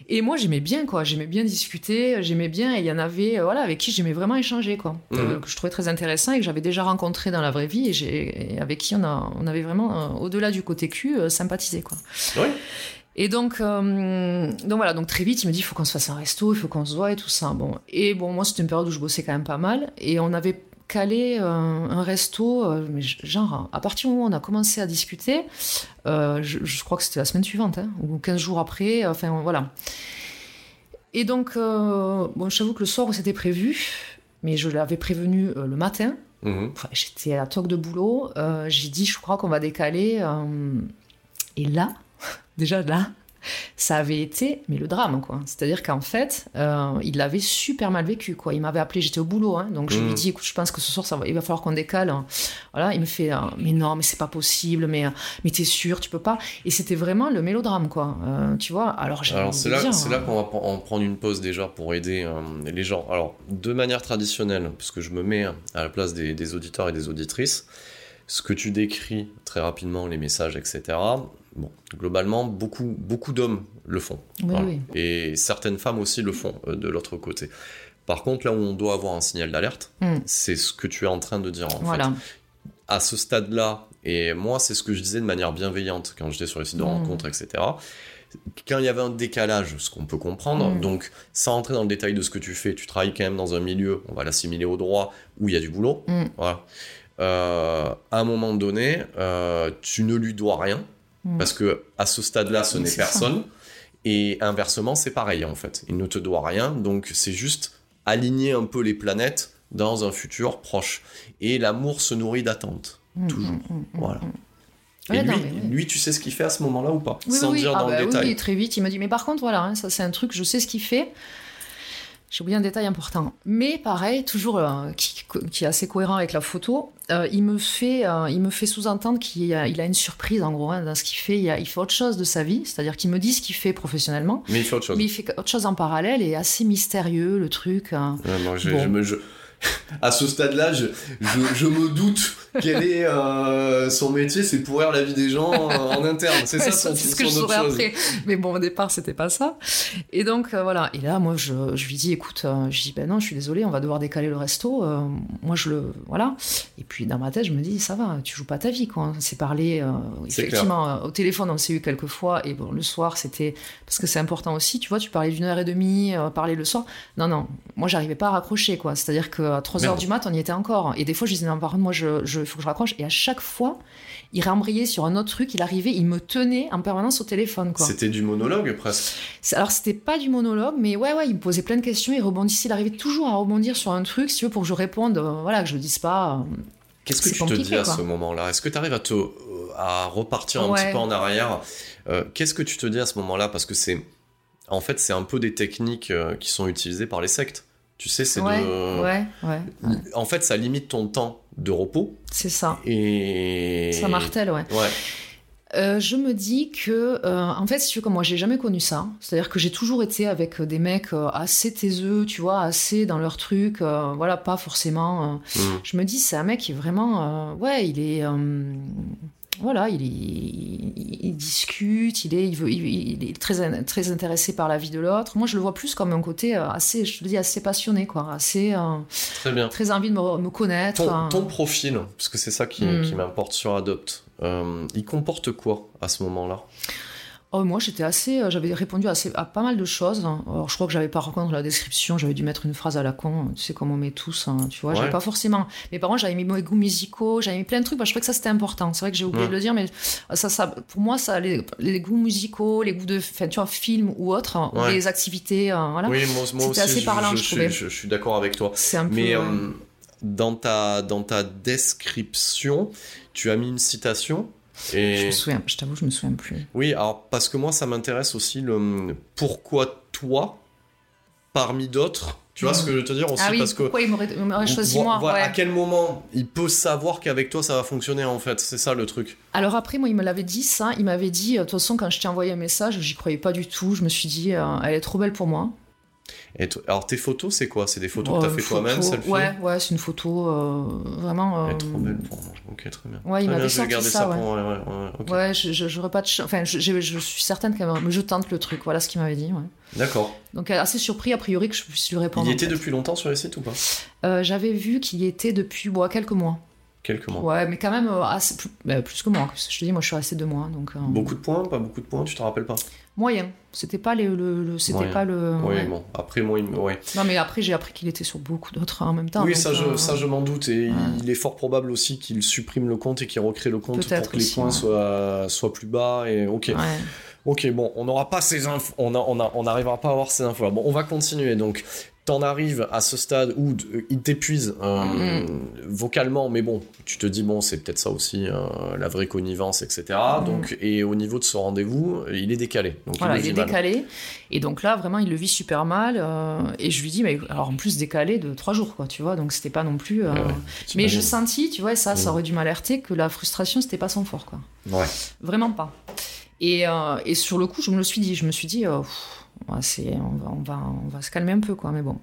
Et moi, j'aimais bien, quoi. J'aimais bien discuter, j'aimais bien, et il y en avait, euh, voilà, avec qui j'aimais vraiment échanger, quoi. Mhm. Euh, que je trouvais très intéressant et que j'avais déjà rencontré dans la vraie vie, et, et avec qui on, a, on avait vraiment, euh, au-delà du côté cul, euh, sympathisé, quoi. Oui. Et donc, euh, donc voilà, donc très vite, il me dit, il faut qu'on se fasse un resto, il faut qu'on se voit et tout ça. Bon, et bon, moi, c'était une période où je bossais quand même pas mal, et on avait calé euh, un resto, euh, mais genre, à partir du moment où on a commencé à discuter, je, je crois que c'était la semaine suivante, hein, ou 15 jours après, enfin voilà. Et donc, bon, je t'avoue que le soir où c'était prévu, mais je l'avais prévenu le matin, mhm. Enfin, j'étais à la toque de boulot, j'ai dit, je crois qu'on va décaler. et là, déjà là, ça avait été, mais le drame, quoi. C'est-à-dire qu'en fait, euh, il l'avait super mal vécu, quoi. Il m'avait appelé, j'étais au boulot, hein, donc je lui Mhm. ai dit, écoute, je pense que ce soir, ça va, il va falloir qu'on décale. hein. Voilà, il me fait, euh, mais non, mais c'est pas possible, mais, euh, mais t'es sûr, tu peux pas. Et c'était vraiment le mélodrame, quoi. Euh, tu vois, alors Alors c'est là, dire, c'est là hein. qu'on va pre- en prendre une pause déjà pour aider euh, les gens. Alors de manière traditionnelle, parce que je me mets à la place des, des auditeurs et des auditrices, ce que tu décris très rapidement, les messages, etc. Bon, globalement, beaucoup, beaucoup d'hommes le font. Oui, Voilà. oui. Et certaines femmes aussi le font euh, de l'autre côté. Par contre, là où on doit avoir un signal d'alerte, Mm. c'est ce que tu es en train de dire en fait. À ce stade-là, et moi c'est ce que je disais de manière bienveillante quand j'étais sur les sites de Mm. rencontres, etc. Quand il y avait un décalage, ce qu'on peut comprendre, Mm. donc sans rentrer dans le détail de ce que tu fais, tu travailles quand même dans un milieu, on va l'assimiler au droit, où il y a du boulot. Voilà. Euh, à un moment donné, euh, tu ne lui dois rien, Mm. parce que à ce stade-là, ce n'est ça. personne. Et inversement, c'est pareil en fait. Il ne te doit rien, donc c'est juste aligner un peu les planètes dans un futur proche. Et l'amour se nourrit d'attente, Mm, toujours. mm, Voilà. Et Ouais, lui, non, mais oui. lui, tu sais ce qu'il fait à ce moment-là ou pas? Oui, Sans oui, dire. Ah dans bah le oui, détail. oui, très vite, il m'a dit, mais par contre, voilà, hein, ça c'est un truc, je sais ce qu'il fait. J'ai oublié un détail important. Mais pareil, toujours euh, qui, qui est assez cohérent avec la photo, euh, il me fait, euh, il me fait sous-entendre qu'il a, il a une surprise en gros hein, dans ce qu'il fait. Il, a- il fait autre chose de sa vie, c'est-à-dire qu'il me dit ce qu'il fait professionnellement, Mais il fait autre chose. mais il fait autre chose en parallèle et assez mystérieux le truc. hein. Je- Bon. je me- je- À ce stade-là, je, je- je me doute quel est euh, son métier, c'est pourrir la vie des gens euh, en interne. C'est Ouais, ça son, ce que je saurais après. Mais bon, au départ, c'était pas ça. Et donc, euh, voilà. Et là, moi, je, je lui dis, écoute, euh, je dis, ben non, je suis désolée, on va devoir décaler le resto. Moi, je le. Voilà. Et puis, dans ma tête, je me dis, ça va, tu joues pas ta vie, quoi. On s'est parlé, effectivement, au téléphone, on s'est eu quelques fois. Et bon, le soir, c'était. Parce que c'est important aussi, tu vois, tu parlais d'une heure et demie, parler le soir. Non, non, moi, j'arrivais pas à raccrocher, quoi. C'est-à-dire qu'à 3 heures Merde. du mat, on y était encore. Et des fois, je disais, non, par contre, moi, je, je, faut que je raccroche. Et à chaque fois, il rembrayait sur un autre truc, il arrivait, il me tenait en permanence au téléphone. C'était du monologue presque. Alors, c'était pas du monologue, mais ouais, ouais, il me posait plein de questions, il rebondissait, il arrivait toujours à rebondir sur un truc, si tu veux, pour que je réponde, euh, voilà, que je le dise pas. euh. Qu'est-ce que tu te dis à quoi. ce moment-là? Est-ce que tu arrives à, te, euh, à repartir un Ouais. petit peu en arrière? Euh, Qu'est-ce que tu te dis à ce moment-là? Parce que c'est. En fait, c'est un peu des techniques euh, qui sont utilisées par les sectes. Tu sais, c'est ouais, de. ouais, ouais, ouais, En fait, ça limite ton temps de repos. c'est ça. Et. Ça martèle, ouais. Ouais. Euh, je me dis que, euh, en fait, si tu veux, comme moi, j'ai jamais connu ça. C'est-à-dire que j'ai toujours été avec des mecs euh, assez taiseux, tu vois, assez dans leur truc, euh, voilà, pas forcément. euh, Mm. je me dis, c'est un mec qui est vraiment, euh, ouais, il est, euh, voilà, il, est, il, il discute, il est, il veut, il, il est très, in- très intéressé par la vie de l'autre. Moi, je le vois plus comme un côté euh, assez, je te dis, assez passionné, quoi, assez, euh, Très bien. très envie de me, me connaître. Ton, euh. ton profil, parce que c'est ça qui, Mm. qui m'importe sur Adopt, euh, il comporte quoi à ce moment-là? Oh, moi, j'étais assez. euh, J'avais répondu assez, à pas mal de choses. hein. Alors, je crois que j'avais pas par contre la description. J'avais dû mettre une phrase à la con. Tu sais, comme on met tous. hein, tu vois, Ouais. j'avais pas forcément. Mais par contre, j'avais mis mes goûts musicaux. J'avais mis plein de trucs. Bah, je trouvais que ça, c'était important. C'est vrai que j'ai oublié Ouais. de le dire, mais ça, ça, pour moi, ça, les, les goûts musicaux, les goûts de. Enfin, tu vois, film ou autre, hein, Ouais. les activités. euh, voilà. Oui, moi, moi aussi, assez parlant, je, trouvais. je- je suis d'accord avec toi. C'est un peu. Mais euh, euh, dans, ta, dans ta description, tu as mis une citation. Je me souviens. Je t'avoue, je me souviens plus. oui, alors parce que moi, ça m'intéresse aussi le pourquoi toi, parmi d'autres. Tu vois ce que je veux te dire aussi ah oui. parce que Pourquoi il m'aurait il m'aurait choisi moi voilà, ouais. à quel moment il peut savoir qu'avec toi ça va fonctionner en fait. C'est ça le truc. Alors après, moi, il me l'avait dit ça. Il m'avait dit, euh, de toute façon, quand je t'ai envoyé un message, j'y croyais pas du tout. Je me suis dit, euh, elle est trop belle pour moi. Et alors tes photos, c'est quoi? C'est des photos que Euh, t'as fait photo- toi-même, selfie Ouais, ouais, c'est une photo euh, vraiment. Elle euh, est trop belle pour moi. Ok, très bien. Ouais, il m'avait sorti ça, ouais. je, pas de ch- Enfin, je, suis certaine qu'elle mais je tente le truc. Voilà ce qu'il m'avait dit. D'accord. Donc, elle assez surpris, a priori, que je puisse lui répondre. Il était fait. depuis longtemps sur les sites ou pas? Euh, J'avais vu qu'il y était depuis quelques mois. Quelques mois. Ouais, mais quand même euh, assez, plus, bah, plus que moi. Je te dis, moi, je suis restée deux mois. Donc, euh, Beaucoup de points, pas beaucoup de points, tu te rappelles pas? Moyen. C'était pas, les, le, le- c'était pas le. Oui, ouais. bon. Après, moi, il me- ouais. Non, mais après, j'ai appris qu'il était sur beaucoup d'autres en même temps. oui, ça je, euh, ça, je m'en doute. Et ouais. il est fort probable aussi qu'il supprime le compte et qu'il recrée le compte pour que les points soient, soient plus bas. Et ok. Ok, bon, on n'aura pas ces infos, on, a- on, on n'arrivera pas à avoir ces infos. Bon, on va continuer. Donc, t'en arrives à ce stade où il t'épuise euh, Mm. vocalement, mais bon, tu te dis bon, c'est peut-être ça aussi, euh, la vraie connivence, etc. Mm. Donc, et au niveau de ce rendez-vous, il est décalé. Donc, Voilà, il est mal. décalé. Et donc là, vraiment, il le vit super mal. euh, et je lui dis, mais alors en plus décalé de trois jours, quoi, tu vois. Donc c'était pas non plus. Ouais, Mais je sentis, tu vois, ça, ça Mm. aurait dû m'alerter que la frustration, c'était pas son fort, quoi. Ouais. Vraiment pas. Et, et sur le coup, je me le suis dit. Je me suis dit, pff, on, va, on, va, on va se calmer un peu, quoi. Mais bon.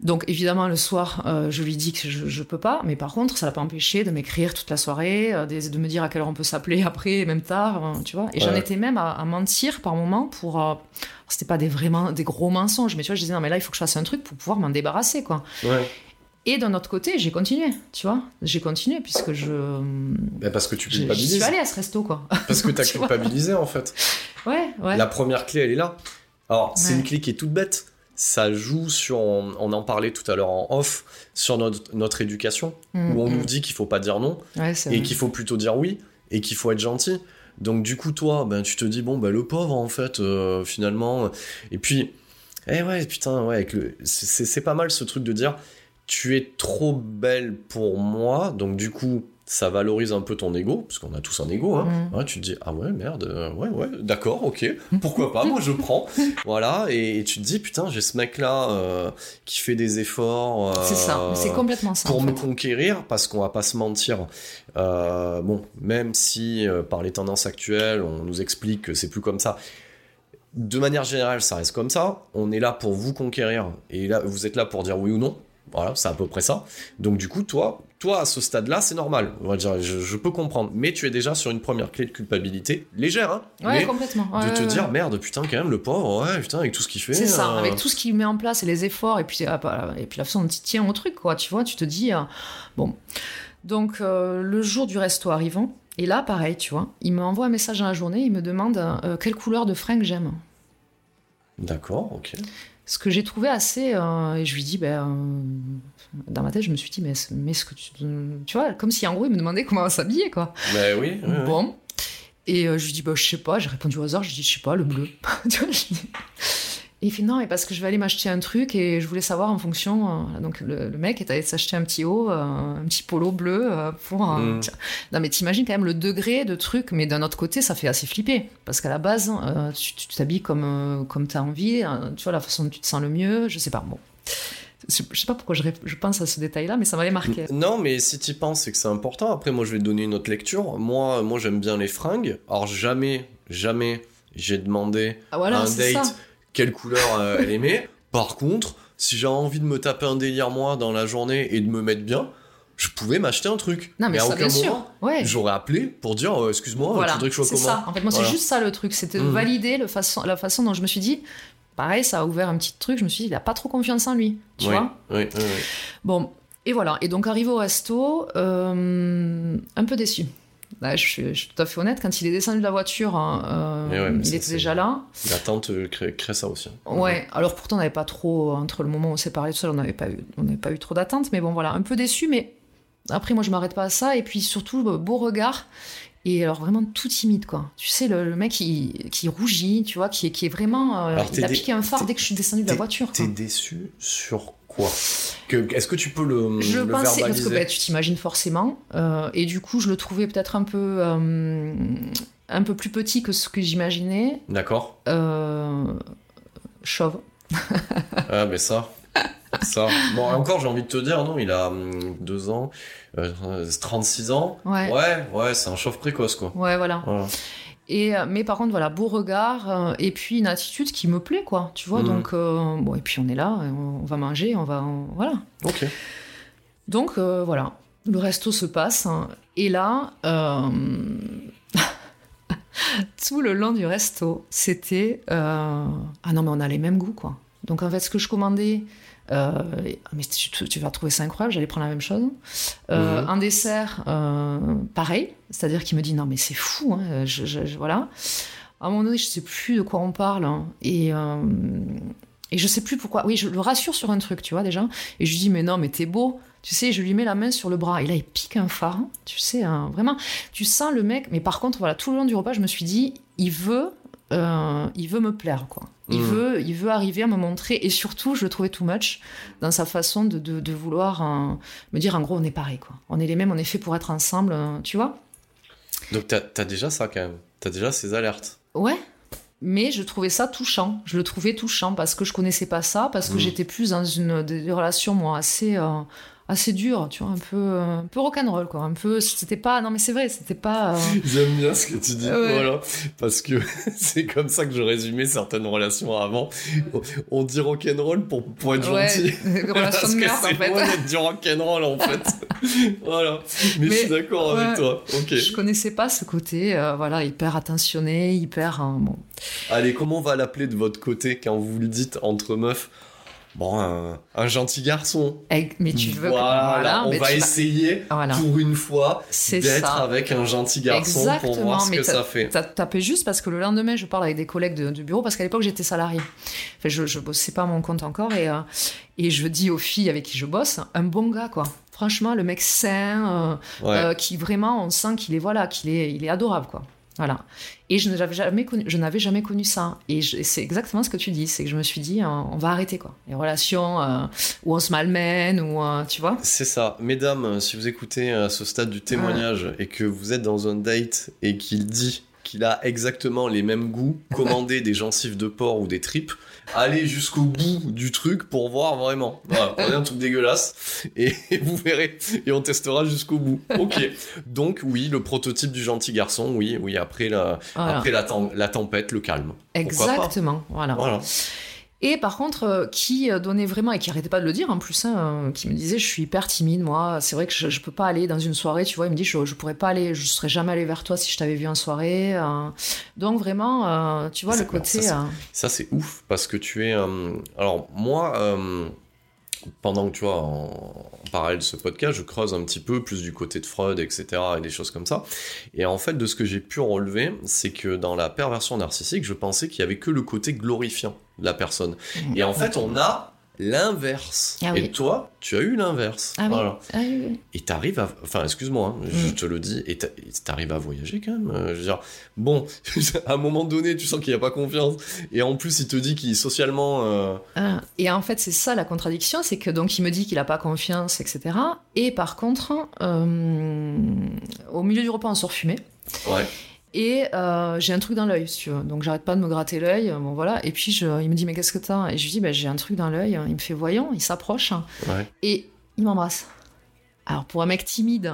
Donc évidemment, le soir, euh, je lui dis que je, je peux pas. Mais par contre, ça l'a pas empêché de m'écrire toute la soirée, euh, de, de me dire à quelle heure on peut s'appeler après, même tard, hein, tu vois. Et j'en étais même à, à mentir par moment pour. euh, c'était pas des vraiment des gros mensonges, mais tu vois, je disais non mais là il faut que je fasse un truc pour pouvoir m'en débarrasser quoi. Ouais. Et d'un autre côté, j'ai continué, tu vois. J'ai continué puisque je. Bah, parce que tu je- culpabilises. suis allée à ce resto, quoi. Parce que <laughs> t'as culpabilisé en fait. Ouais, ouais. La première clé, elle est là. Alors, c'est Ouais. une clé qui est toute bête. Ça joue sur, on, on en parlait tout à l'heure en off, sur notre, notre éducation, Mm, où on mm. nous dit qu'il faut pas dire non Ouais, et qu'il faut plutôt dire oui et qu'il faut être gentil. Donc du coup, toi, ben tu te dis bon, ben le pauvre en fait, euh, finalement. Et puis, eh ouais, putain, ouais, c'est pas mal ce truc de dire tu es trop belle pour moi. Donc du coup, ça valorise un peu ton ego, parce qu'on a tous un ego. Hein. Mm. Ouais, tu te dis ah ouais merde, euh, ouais ouais, d'accord, ok, pourquoi pas, moi je prends. <laughs> Voilà, et, et tu te dis putain, j'ai ce mec là qui fait des efforts. C'est ça, euh, c'est complètement ça. pour me fait. conquérir, parce qu'on va pas se mentir, euh, bon, même si euh, par les tendances actuelles, on nous explique que c'est plus comme ça, de manière générale, ça reste comme ça. On est là pour vous conquérir, et là, vous êtes là pour dire oui ou non. Voilà, c'est à peu près ça. Donc du coup, toi, toi à ce stade-là, c'est normal. On va dire, je, je peux comprendre, mais tu es déjà sur une première clé de culpabilité légère, hein. Ouais, mais complètement. de Ouais, te ouais, dire ouais. merde, putain, quand même, le pauvre, ouais, putain, avec tout ce qu'il fait. C'est ça, euh, avec tout ce qu'il met en place et les efforts, et puis, ah, bah, et puis la façon dont il tient au truc, quoi. Tu vois, tu te dis, euh, bon. Donc, euh, le jour du resto arrivant, et là, pareil, tu vois, il m'envoie un message dans la journée, il me demande quelle couleur de fringues j'aime. D'accord, ok. Ce que j'ai trouvé assez. euh, et je lui dis, ben. euh, dans ma tête, je me suis dit, mais, mais ce que tu. Tu vois, comme si en gros, il me demandait comment s'habiller, quoi. Mais oui. Bon. Et euh, je lui dis, bah, je sais pas, j'ai répondu au hasard, je lui dis, je sais pas, le bleu. <laughs> Et il fait, non, mais parce que je vais aller m'acheter un truc et je voulais savoir en fonction. euh, donc le, le mec est allé s'acheter un petit haut, euh, un petit polo bleu euh, pour. Mm. Non, mais t'imagines quand même le degré de truc, mais d'un autre côté, ça fait assez flipper. Parce qu'à la base, euh, tu t'habilles comme, comme t'as envie, euh, tu vois, la façon dont tu te sens le mieux, je sais pas. Bon. Je sais pas pourquoi je, pense à ce détail-là, mais ça m'avait marqué. Non, mais si tu penses, c'est que c'est important. Après, moi, je vais te donner une autre lecture. Moi, moi j'aime bien les fringues. Alors, jamais, jamais, j'ai demandé Ah, voilà, à un date ça. Quelle couleur euh, elle aimait. Par contre, si j'ai envie de me taper un délire, moi, dans la journée et de me mettre bien, je pouvais m'acheter un truc. Non, mais, à ça, aucun moment, Ouais. j'aurais appelé pour dire, euh, excuse-moi, Voilà, tu voudrais que je sois comment ça. En fait, moi, Voilà. c'est juste ça le truc. C'était de Mhm. valider le façon, la façon dont je me suis dit. Pareil, ça a ouvert un petit truc. Je me suis dit, il a pas trop confiance en lui. Tu Oui, vois oui, oui, oui. Bon, et voilà. Et donc, arrivé au resto, euh, un peu déçu. Bah, je, suis, je suis tout à fait honnête, quand il est descendu de la voiture, hein, euh, ouais, mais il ça, était déjà là. L'attente euh, crée, crée ça aussi. Ouais, alors pourtant on n'avait pas trop, entre le moment où on s'est parlé tout seul, on n'avait pas eu, on pas eu trop d'attente, mais bon voilà, un peu déçu, mais après moi je m'arrête pas à ça, et puis surtout euh, beau regard, et alors vraiment tout timide quoi. Tu sais, le, le mec qui, qui rougit, tu vois, qui, est- qui est vraiment, euh, Alors, il a piqué un phare dès que je suis descendu de la voiture. T'es déçu sur Est-ce que tu peux le, Je le pensais, parce que verbaliser bah, tu t'imagines forcément, euh, et du coup je le trouvais peut-être un peu, euh, un peu plus petit que ce que j'imaginais, D'accord. euh, chauve. <laughs> Ah, mais ça. Ça. Bon, encore, j'ai envie de te dire, non, il a hum, deux ans, euh, 36 ans. Ouais. ouais, ouais, c'est un chauve précoce, quoi. Ouais, voilà. Voilà. Et, euh, mais par contre, voilà, beau regard, euh, et puis une attitude qui me plaît, quoi. Tu vois, Mhm. donc, euh, bon, et puis on est là, on, on va manger, on va. on- voilà. Ok. Donc, euh, voilà. Le resto se passe. hein. et là, euh, <laughs> tout le long du resto, c'était. Ah non, mais on a les mêmes goûts, quoi. Donc, en fait, ce que je commandais. Euh, mais tu, tu vas trouver ça incroyable, j'allais prendre la même chose. Euh, Mhm. Un dessert, euh, pareil, c'est-à-dire qu'il me dit non mais c'est fou, hein, je, je- je- voilà. À un moment donné, je sais plus de quoi on parle hein, et et je sais plus pourquoi. Oui, je le rassure sur un truc, tu vois déjà. Et je lui dis mais non mais t'es beau, tu sais. Je lui mets la main sur le bras et là il pique un phare, hein, tu sais vraiment. Tu sens le mec, mais par contre voilà tout le long du repas, je me suis dit il veut euh, il veut me plaire quoi. Il Mhm. veut il veut arriver à me montrer et surtout je le trouvais too much dans sa façon de, de, de vouloir euh, me dire en gros on est pareil quoi. On est les mêmes, on est fait pour être ensemble, euh, tu vois. Donc, t'as as déjà ça, quand même. T'as déjà ces alertes. Ouais. Mais je trouvais ça touchant. Je le trouvais touchant parce que je connaissais pas ça, parce que Mhm. j'étais plus dans une des, des relations moi assez euh, assez dures, tu vois, un peu euh, un peu rock'n'roll quoi, un peu c'était pas non mais c'est vrai, c'était pas euh, <laughs> J'aime bien ce que tu dis, Ouais. voilà, parce que <laughs> c'est comme ça que je résumais certaines relations avant. On dit rock'n'roll pour, pour être ouais, gentil. <laughs> des relations Parce de que en c'est loin fait. d'être du rock'n'roll en fait. voilà. Mais, je suis d'accord avec toi. Ok. Je connaissais pas ce côté euh, voilà, hyper attentionné, hyper euh, bon. Allez, comment on va l'appeler de votre côté quand vous le dites entre meufs? Bon, un, un gentil garçon. Mais tu veux que- voilà, voilà, on mais va vas- essayer Voilà. pour une fois d'être avec un gentil garçon pour Exactement, voir ce mais que ça fait. T'as tapé juste parce que le lendemain, je parle avec des collègues de- du bureau parce qu'à l'époque, j'étais salariée. Enfin, je, je bossais pas à mon compte encore et, euh, et je dis aux filles avec qui je bosse, un bon gars, quoi. Franchement, le mec sain, euh, Ouais. euh, qui vraiment, on sent qu'il est, voilà, qu'il est, il est adorable, quoi. Voilà. Et je n'avais jamais connu, je n'avais jamais connu ça. Et, c'est exactement ce que tu dis, c'est que je me suis dit, euh, on va arrêter, quoi. Les relations euh, où on se malmène, ou euh, tu vois. C'est ça. Mesdames, euh, si vous écoutez à ce stade du témoignage et que vous êtes dans un date et qu'il dit qu'il a exactement les mêmes goûts, <laughs> commandez des gencives de porc ou des tripes, allez jusqu'au bout du truc pour voir vraiment. Voilà, prenez un truc dégueulasse et, et <laughs> vous verrez. Et on testera jusqu'au bout. Ok. Donc oui, le prototype du gentil garçon, oui, oui, après la, Voilà. après la, tem- la tempête, le calme. Exactement. Voilà. Voilà. Et par contre, euh, qui euh, donnait vraiment, et qui arrêtait pas de le dire en plus, hein, euh, qui me disait Je suis hyper timide, moi, c'est vrai que je, je peux pas aller dans une soirée, tu vois. Il me dit Je, je pourrais pas aller, je serais jamais allé vers toi si je t'avais vu en soirée. donc vraiment, tu vois, le côté. ça, c'est- Ça, c'est ouf parce que tu es. euh, Alors, moi, euh, pendant que tu vois, en, en parallèle de ce podcast, je creuse un petit peu plus du côté de Freud, etc., et des choses comme ça. Et en fait, de ce que j'ai pu relever, c'est que dans la perversion narcissique, je pensais qu'il y avait que le côté glorifiant la personne. Et en fait, on a l'inverse. Ah et toi, tu as eu l'inverse. Ah oui. Voilà. ah oui. Et t'arrives à... Enfin, excuse-moi, hein, je Mm. te le dis, et t'a- et t'arrives à voyager quand même. euh, je veux dire, bon, <laughs> à un moment donné, tu sens qu'il n'y a pas confiance. Et en plus, il te dit qu'il socialement... euh, Ah. Et en fait, c'est ça la contradiction, c'est que donc il me dit qu'il a pas confiance, etc. Et par contre, euh, au milieu du repas, on sort fumer. Ouais. Et euh, j'ai un truc dans l'œil, si tu veux. Donc j'arrête pas de me gratter l'œil. Bon voilà. Et puis je, il me dit mais qu'est-ce que t'as? Et je lui dis bah, j'ai un truc dans l'œil. Il me fait voyons. Il s'approche Ouais. et il m'embrasse. Alors pour un mec timide,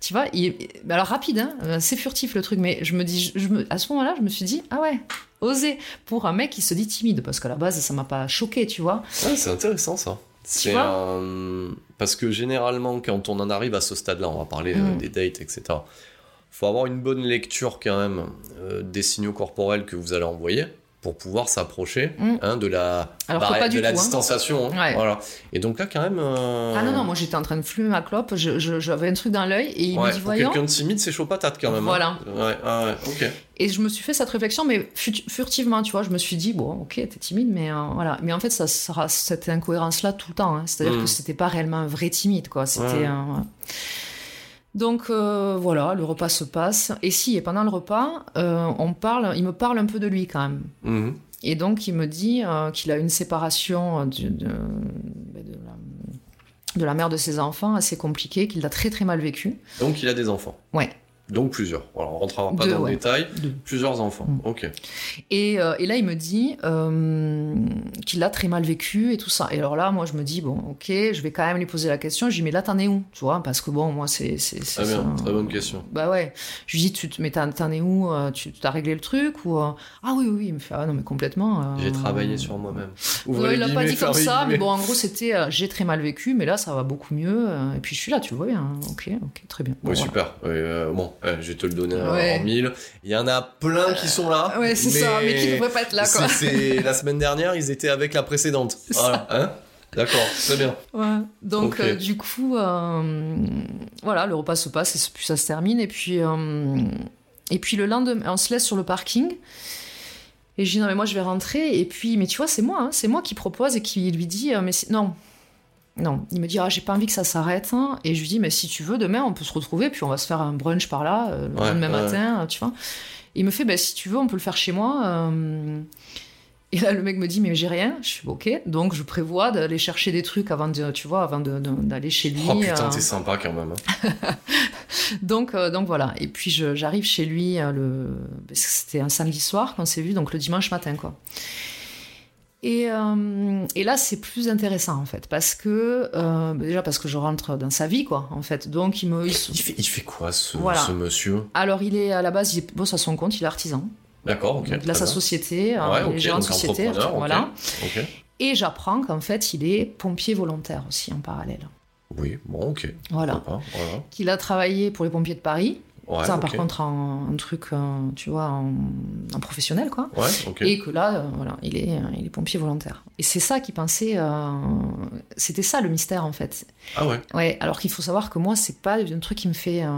tu vois, il, bah, alors rapide, hein, c'est furtif le truc. Mais je me dis, je, je me, à ce moment-là, je me suis dit ah ouais, oser pour un mec qui se dit timide parce qu'à la base ça m'a pas choqué, tu vois. Ah, c'est intéressant ça. C'est euh, parce que généralement, quand on en arrive à ce stade-là, on va parler euh, Mm. des dates, etc. Faut avoir une bonne lecture quand même euh, des signaux corporels que vous allez envoyer. pour pouvoir s'approcher Mm. hein, de la, Alors barrière- de la tout, hein. distanciation. hein. Ouais. Voilà. Et donc là, quand même. euh, Ah non, non, moi j'étais en train de fumer ma clope, j'avais un truc dans l'œil et il ouais, me dit voyons. quelqu'un de timide, c'est chaud patate quand même. Voilà. Ouais, ah. Et je me suis fait cette réflexion, mais furtivement, tu vois. Je me suis dit, bon, ok, t'es timide, mais euh, voilà. Mais en fait, ça sera cette incohérence-là tout le temps. C'est-à-dire Mm. que c'était pas réellement un vrai timide, quoi. C'était. Euh. Donc euh, voilà, le repas se passe. Et si, et pendant le repas, euh, on parle, il me parle un peu de lui quand même. Mhm. Et donc il me dit euh, qu'il a une séparation du- de, de la, de la mère de ses enfants assez compliquée, qu'il l'a très très mal vécu. Donc il a des enfants. Ouais. Donc plusieurs. Alors, on rentrera pas Deux, dans ouais. le détail. Deux. Plusieurs enfants. Mm. Ok. Et, euh, et là, il me dit euh, qu'il l'a très mal vécu et tout ça. Et alors là, moi, je me dis, bon, ok, je vais quand même lui poser la question. Je lui dis, mais là, t'en es où Tu vois, parce que bon, moi, c'est. c'est bien. ça. Très bonne question. Bah ouais. Je lui dis, tu, mais t'en es où? Euh, Tu t'as réglé le truc ou, Ah oui, oui, oui. Il me fait, ah non, mais complètement. euh, J'ai travaillé sur moi-même. Ouais, il l'a pas dit comme ça, mais bon, en gros, c'était j'ai très mal vécu, mais là, ça va beaucoup mieux. et puis, je suis là, tu vois bien. Ok, ok, très bien. Bon, Oui, voilà. super. Bon, euh, je vais te le donner Ouais. en mille. Il y en a plein qui sont là. Ouais, c'est ça, mais qui devraient pas être là, quoi. c'est- la semaine dernière, ils étaient avec la précédente. Voilà, hein? D'accord, très bien. Ouais. Donc euh, du coup, euh, voilà, le repas se passe et puis ça se termine. Et puis, et puis le lendemain, on se laisse sur le parking. Et je dis non mais moi je vais rentrer. Et puis mais tu vois c'est moi, hein, c'est moi qui propose et qui lui dit mais non. Non, il me dit ah j'ai pas envie que ça s'arrête hein. et je lui dis mais si tu veux demain on peut se retrouver puis on va se faire un brunch par là euh, le Ouais, lendemain ouais. matin euh, tu vois. Il me fait bah si tu veux on peut le faire chez moi. euh. Et là, le mec me dit, mais j'ai rien. Je suis ok. Donc, je prévois d'aller chercher des trucs avant de, tu vois, avant d'aller chez lui. Oh putain, euh. t'es sympa quand même. hein. <laughs> donc, euh, donc voilà. Et puis, j'arrive chez lui le. C'était un samedi soir qu'on s'est vu, donc le dimanche matin, quoi. Et, euh, et là, c'est plus intéressant, en fait, parce que. euh, déjà, parce que je rentre dans sa vie, quoi, en fait. Donc, il me. il Il fait, il fait quoi ce, Voilà. ce monsieur? Alors, il est à la base, il bosse à son compte, il est artisan. D'accord, ok. Il a sa bien. société, euh, Ouais, il ok, est gérant de donc société, entrepreneur, ok. voilà. Et j'apprends qu'en fait, il est pompier volontaire aussi en parallèle. Oui, bon, ok. Voilà. Voilà. Qu'il a travaillé pour les pompiers de Paris. Ouais, ça, par contre, un truc, euh, tu vois, en professionnel, quoi. Ouais, ok. Et que là, euh, voilà, il est, euh, il est pompier volontaire. Et c'est ça qui pensait. euh, C'était ça le mystère, en fait. Ah ouais. Ouais, alors qu'il faut savoir que moi, c'est pas un truc qui me fait. euh,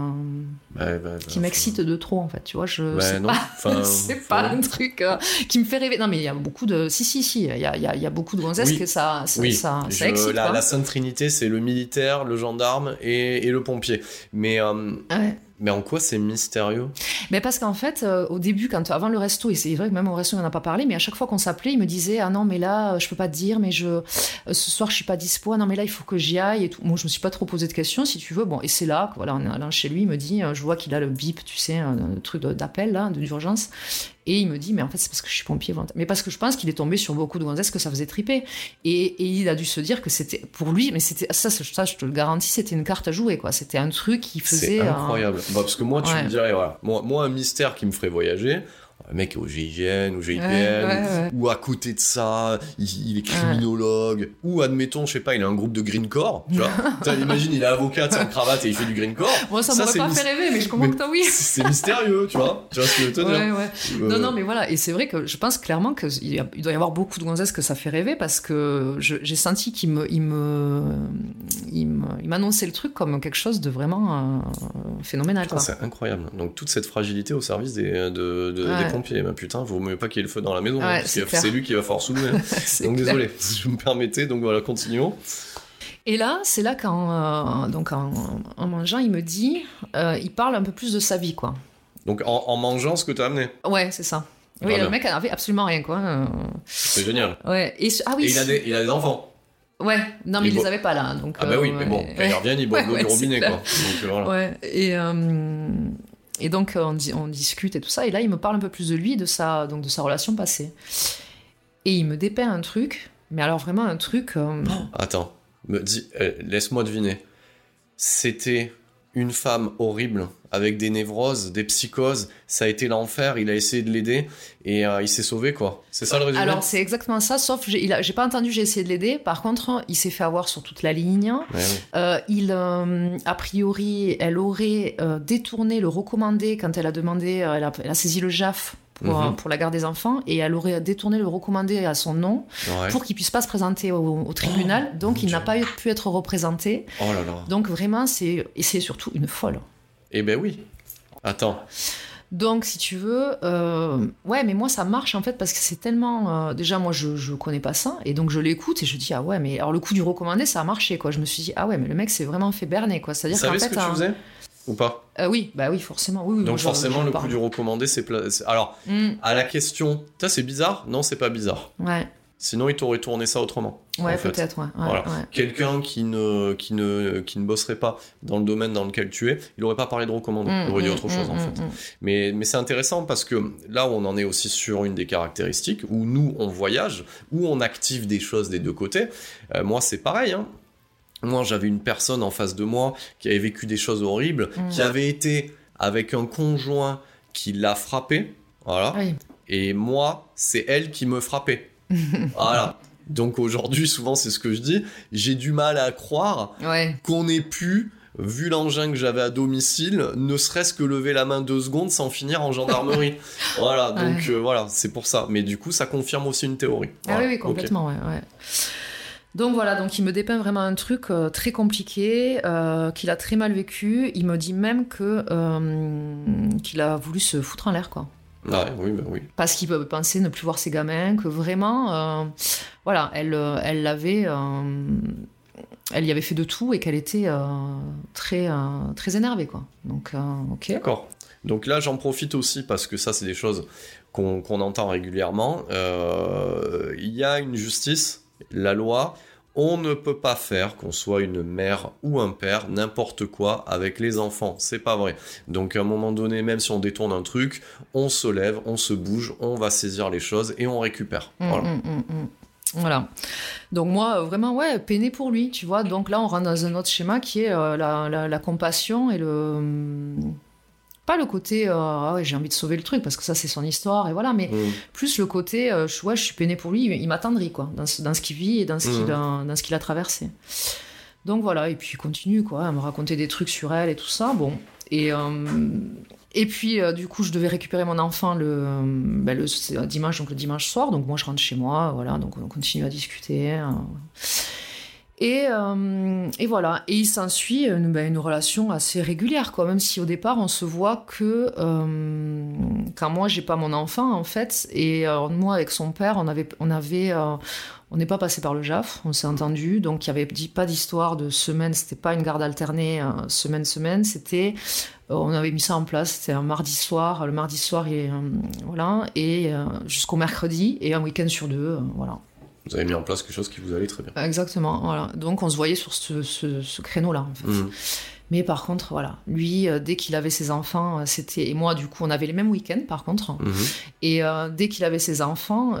Bah, bah, bah, qui m'excite de trop, en fait. Tu vois, je. C'est non. pas, <laughs> c'est faut- pas un truc qui me fait rêver. Non, mais il y a beaucoup de. Si, si, si. Il y a, y a- il y a beaucoup de gonzesses Oui. que ça, ça, Oui, ça, ça je- excite. la, la Sainte Trinité, c'est le militaire, le gendarme et, et le pompier. Mais, Ouais. Mais en quoi c'est mystérieux? Mais parce qu'en fait, euh, au début, quand avant le resto, et c'est vrai que même au resto, on n'en a pas parlé, mais à chaque fois qu'on s'appelait, il me disait Ah non, mais là, euh, je peux pas te dire, mais je, euh, ce soir, je suis pas dispo. Ah non, mais là, il faut que j'y aille. Et. Moi, je me suis pas trop posé de questions, si tu veux. Bon, et c'est là, voilà, en allant chez lui, il me dit Je vois qu'il a le bip, tu sais, un, un truc d'appel, là, d'urgence. Et il me dit Mais en fait, c'est parce que je suis pompier volontaire. Mais parce que je pense qu'il est tombé sur beaucoup de gonzesses que ça faisait triper. Et, et il a dû se dire que c'était, pour lui, mais c'était, ça, ça, je te le garantis, c'était une carte à jouer, quoi. C'était un truc qui faisait. C'est euh, incroyable. Bah, parce que moi, tu Ouais. me dirais, voilà, moi, moi, un mystère qui me ferait voyager, un mec au GIGN ou GIPN, Ouais, ouais, ouais. ou à côté de ça, il, il est criminologue, ou admettons, je sais pas, il a un groupe de Green Corps, tu vois. <laughs> Imagine, il est avocat, tu en cravate et il fait du Green Corps. Moi, ça, Ça, m'aurait pas mis- fait rêver, mais je comprends Mais que toi, oui. C'est mystérieux, tu vois. Tu vois ce que je veux te dire ouais. Euh, Non, non, mais voilà. Et c'est vrai que je pense clairement qu'il il doit y avoir beaucoup de gonzesses que ça fait rêver parce que j'ai senti qu'il me, il me, il m'annonçait le truc comme quelque chose de vraiment euh, phénoménal. C'est incroyable. Donc toute cette fragilité au service des, de, de- Ouais. des pompiers. Mais putain, vaut mieux pas qu'il y ait le feu dans la maison. Ouais, hein, parce c'est que clair. c'est lui qui va falloir soulever. <laughs> donc désolé, si vous me permettez. Donc voilà, continuons. Et là, c'est là qu'en euh, donc en, en mangeant, il me dit, euh, il parle un peu plus de sa vie, quoi. Donc en, en mangeant ce que t'as amené. Ouais, c'est ça. Oui, le mec avait absolument rien, quoi. euh, C'est génial. Ouais. Et ah oui. Et il a, des, il a des enfants. Ouais. Non, mais Il il les avait pas là, donc. Ah bah euh, oui, mais bon, ouais. quand ils reviennent, ils boivent <laughs> Ouais, l'eau ouais, du robinet, clair. quoi. Donc euh, voilà. Ouais, et, euh, et donc on, di- on discute et tout ça, et là il me parle un peu plus de lui, de sa, donc de sa relation passée. Et il me dépeint un truc, mais alors vraiment un truc. euh, Attends, me dis, euh, laisse-moi deviner. C'était une femme horrible avec des névroses, des psychoses. Ça a été l'enfer. Il a essayé de l'aider et euh, il s'est sauvé, quoi. C'est ça le résumé alors c'est exactement ça, sauf j'ai pas entendu, j'ai essayé de l'aider. Par contre, il s'est fait avoir sur toute la ligne. Ouais. Euh, il, euh, a priori, elle aurait détourné le recommandé quand elle a demandé, elle, a, elle a saisi le JAF pour, Mhm. euh, pour la garde des enfants et elle aurait détourné le recommandé à son nom Ouais. pour qu'il puisse pas se présenter au, au tribunal. donc mon il n'a pas pu être représenté. Oh là là. Donc vraiment, c'est et c'est surtout une folle. Eh ben oui. Attends. Donc, si tu veux, euh, ouais, mais moi ça marche en fait parce que c'est tellement. euh, déjà, moi je, je connais pas ça et donc je l'écoute et je dis ah ouais, mais alors le coup du recommandé ça a marché quoi. Je me suis dit ah ouais, mais le mec s'est vraiment fait berner quoi. C'est-à-dire qu'en savais ce fait. que tu faisais? Ou pas Euh, oui, bah oui, forcément. Oui, oui, moi, Donc forcément, le coup parle. du recommandé, c'est... pla- Alors, Mm, à la question, ça c'est bizarre Non, c'est pas bizarre. ouais, Sinon, il t'aurait tourné ça autrement. ouais, peut-être, ouais. ouais, Voilà. ouais. Quelqu'un qui ne, qui, ne, qui ne bosserait pas dans le domaine dans lequel tu es, il aurait pas parlé de recommandé, il Mm, aurait dit mm, autre chose en fait. Mais, mais c'est intéressant parce que là, on en est aussi sur une des caractéristiques où nous, on voyage, où on active des choses des deux côtés. Euh, moi, c'est pareil. Hein. Moi, j'avais une personne en face de moi qui avait vécu des choses horribles, Mm. qui avait été avec un conjoint qui l'a frappé. Voilà. Oui. Et moi, c'est elle qui me frappait. <laughs> voilà. Donc aujourd'hui, souvent, c'est ce que je dis. J'ai du mal à croire Ouais. qu'on ait pu, vu l'engin que j'avais à domicile, ne serait-ce que lever la main deux secondes sans finir en gendarmerie. <laughs> voilà, donc Ouais. euh, voilà, c'est pour ça. Mais du coup, ça confirme aussi une théorie. Ah Voilà, oui, oui, complètement, ouais, ouais. Donc voilà, donc il me dépeint vraiment un truc euh, très compliqué, euh, qu'il a très mal vécu. Il me dit même que euh, qu'il a voulu se foutre en l'air, quoi. Ouais, oui, bah oui. Parce qu'il peut penser ne plus voir ses gamins, que vraiment, voilà, elle, elle l'avait, elle y avait fait de tout et qu'elle était très, très énervée, quoi. Donc, ok. D'accord. Donc là, j'en profite aussi parce que ça, c'est des choses qu'on entend régulièrement. Il y a une justice, la loi. On ne peut pas faire, qu'on soit une mère ou un père, n'importe quoi avec les enfants. C'est pas vrai. Donc à un moment donné, même si on détourne un truc, on se lève, on se bouge, on va saisir les choses et on récupère. Mm, Voilà. mm, mm, mm. Voilà. Donc moi, euh, vraiment, ouais, peiné pour lui, tu vois. Donc là, on rentre dans un autre schéma qui est euh, la, la- la compassion et le... Pas le côté, euh, ah ouais, j'ai envie de sauver le truc, parce que ça, c'est son histoire, et voilà, mais Mm. plus le côté, euh, je, ouais, je suis peiné pour lui, il m'attendrit, quoi, dans ce, dans ce qu'il vit et dans ce Mhm. qu'il a, dans ce qu'il a traversé. Donc voilà, et puis il continue, quoi, à me raconter des trucs sur elle et tout ça, bon. Et, euh, et puis, euh, du coup, je devais récupérer mon enfant le, ben, le c'est dimanche, donc le dimanche soir. Donc moi, je rentre chez moi, voilà. Donc on continue à discuter. Et, euh, et voilà. Et il s'ensuit une, ben, une relation assez régulière, quoi. Même si au départ, on se voit que euh, quand moi, j'ai pas mon enfant, en fait. Et euh, moi, avec son père, on avait, on avait, on n'est pas passé par le JAF, on s'est entendu. Donc il y avait pas d'histoire de semaine. C'était pas une garde alternée euh, semaine semaine. C'était on avait mis ça en place, c'était un mardi soir. Le mardi soir, et, voilà, et jusqu'au mercredi, et un week-end sur deux, voilà. Vous avez mis en place quelque chose qui vous allait très bien. Exactement, voilà. Donc on se voyait sur ce, ce- ce créneau-là, en fait. Mm. Mais par contre, voilà, lui, euh, dès qu'il avait ses enfants, euh, c'était... Et moi, du coup, on avait les mêmes week-ends, par contre. Mhm. Et euh, dès qu'il avait ses enfants,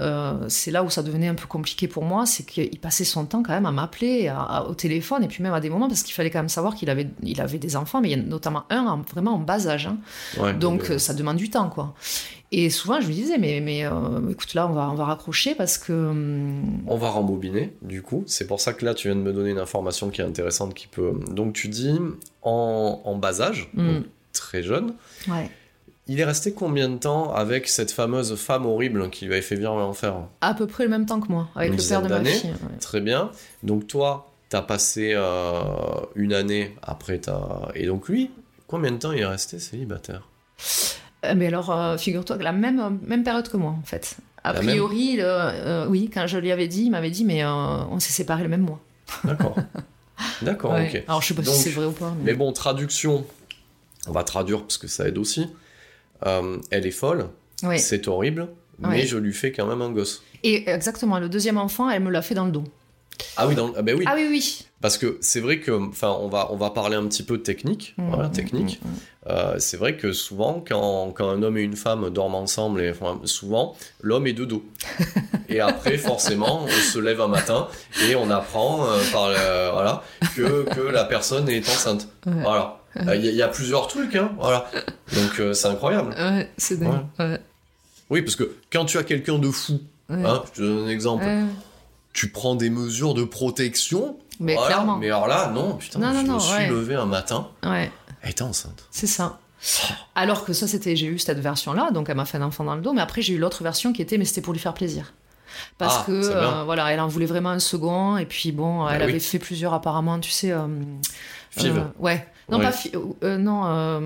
c'est là où ça devenait un peu compliqué pour moi, c'est qu'il passait son temps quand même à m'appeler au téléphone, et puis même à des moments, parce qu'il fallait quand même savoir qu'il avait, il avait des enfants, mais il y a notamment un en- vraiment en bas âge. hein. Ouais, Donc mais- ça demande du temps, quoi. Et souvent, je lui disais, mais, mais euh, écoute, là, on va, on va raccrocher parce que. hum, On va rembobiner, du coup. C'est pour ça que là, tu viens de me donner une information qui est intéressante qui peut. Donc, tu dis en, en bas âge, Mm. donc très jeune. Ouais. Il est resté combien de temps avec cette fameuse femme horrible qui lui avait fait vivre l'enfer À peu près le même temps que moi, avec Une le père de ma fille. ouais. Très bien. Donc, toi, t'as passé euh, une année après ta. Et donc, lui, combien de temps il est resté célibataire? Mais alors, euh, figure-toi que la même, même période que moi, en fait. A La priori, le- euh, oui, quand je lui avais dit, il m'avait dit, mais euh, on s'est séparés le même mois. D'accord. <laughs> D'accord, Ouais. ok. Alors, je sais pas Donc, si c'est vrai ou pas. Mais bon, traduction, on va traduire parce que ça aide aussi. Euh, elle est folle, c'est horrible, mais je lui fais quand même un gosse. Et exactement, le deuxième enfant, elle me l'a fait dans le dos. Ah oui, dans- ah ben oui, Ah oui, oui. parce que c'est vrai que, enfin, on va, on va parler un petit peu de technique, Mm, voilà, mm, technique. mm, mm. Euh, c'est vrai que souvent, quand, quand un homme et une femme dorment ensemble, et, enfin, souvent, l'homme est de dos. <laughs> et après, forcément, on se lève un matin et on apprend euh, par voilà, que, que la personne est enceinte. Ouais. Voilà. Il y, a- il y a plusieurs trucs, hein, voilà. Donc euh, c'est incroyable. Ouais, c'est dingue. Ouais. Oui, parce que quand tu as quelqu'un de fou, hein, je te donne un exemple. Tu prends des mesures de protection. Mais voilà, clairement. Mais alors là, non, putain, Non, je non, me suis ouais. levé un matin, Ouais, elle était enceinte. c'est ça. Alors que ça, c'était, j'ai eu cette version-là, donc elle m'a fait un enfant dans le dos, mais après j'ai eu l'autre version qui était, mais c'était pour lui faire plaisir. Parce Ah, que euh, voilà, elle en voulait vraiment un second, et puis bon, elle Bah oui. avait fait plusieurs apparemment, tu sais. euh, euh, ouais. Non, Ouais. pas euh, non, euh,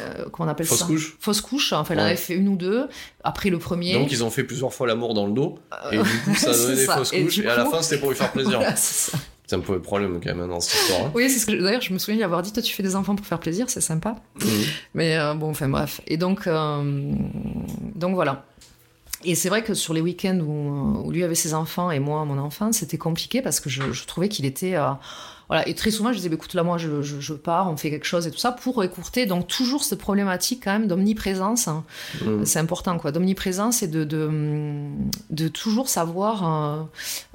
euh, comment on appelle Fausse ça couche. Fausse couche, enfin, elle en Ouais. avait fait une ou deux. Après le premier. Donc ils ont fait plusieurs fois l'amour dans le dos, et du coup ça <laughs> c'est donnait des ça. fausses Et couches, et à la fin c'était pour lui faire plaisir. <laughs> Voilà, c'est ça. C'est un peu le problème quand même dans cette histoire. hein. Oui, c'est ce que d'ailleurs je me souviens d'y avoir dit toi tu fais des enfants pour faire plaisir, c'est sympa. Mhm. Mais euh, bon, enfin bref. Et donc, euh, donc voilà. Et c'est vrai que sur les week-ends où, où lui avait ses enfants et moi mon enfant, c'était compliqué parce que je, je trouvais qu'il était. euh, voilà. Et très souvent, je disais, bah, écoute, là, moi, je, je, je pars, on fait quelque chose et tout ça pour écourter. Donc, toujours cette problématique quand même d'omniprésence. hein. Mhm. C'est important, quoi. D'omniprésence et de, de, de toujours savoir euh,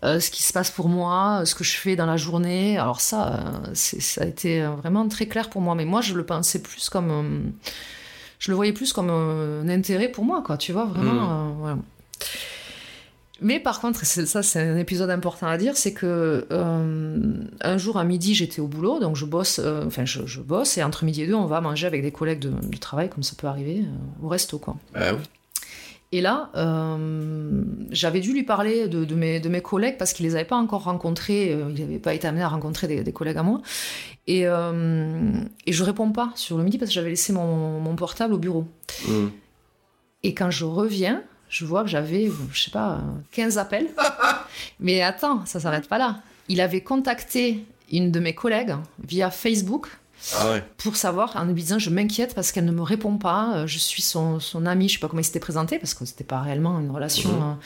euh, ce qui se passe pour moi, ce que je fais dans la journée. Alors, ça, euh, ça a été euh, vraiment très clair pour moi. Mais moi, je le pensais plus comme. euh, je le voyais plus comme un intérêt pour moi, quoi. Tu vois, vraiment. Mhm. euh, voilà. Mais par contre, ça c'est un épisode important à dire, c'est que euh, un jour à midi j'étais au boulot, donc je bosse, euh, enfin je, je bosse et entre midi et deux on va manger avec des collègues de, de travail, comme ça peut arriver, euh, au resto quoi. Bah oui. Et là, euh, j'avais dû lui parler de, de mes, de mes collègues parce qu'il les avait pas encore rencontrés, euh, il n'avait pas été amené à rencontrer des, des collègues à moi. Et, euh, et je réponds pas sur le midi parce que j'avais laissé mon, mon portable au bureau. Mhm. Et quand je reviens, je vois que j'avais, je sais pas, 15 appels. <laughs> Mais attends, ça s'arrête pas là. Il avait contacté une de mes collègues via Facebook Ah ouais. pour savoir, en lui disant je m'inquiète parce qu'elle ne me répond pas, euh, je suis son, son amie, je sais pas comment il s'était présenté parce que c'était pas réellement une relation. Mhm. hein.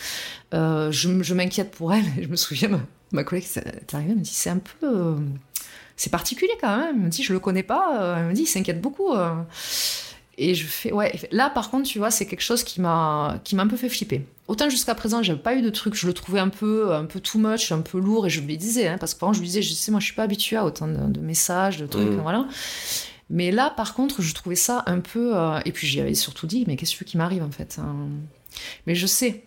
Euh, je, je m'inquiète pour elle et <laughs> je me souviens, ma, ma collègue est arrivée, elle me dit c'est un peu. euh, c'est particulier quand même. Elle me dit je le connais pas, elle me dit il s'inquiète beaucoup. euh. Et je fais ouais. Là par contre tu vois c'est quelque chose qui m'a qui m'a un peu fait flipper. Autant jusqu'à présent j'avais pas eu de truc, je le trouvais un peu un peu too much, un peu lourd et je lui disais hein, parce que par exemple je lui disais je sais moi je suis pas habituée à autant de, de messages, de trucs Mhm. voilà. Mais là, par contre, je trouvais ça un peu. euh, Et puis, j'y avais surtout dit, mais qu'est-ce qui m'arrive, en fait hein Mais je sais.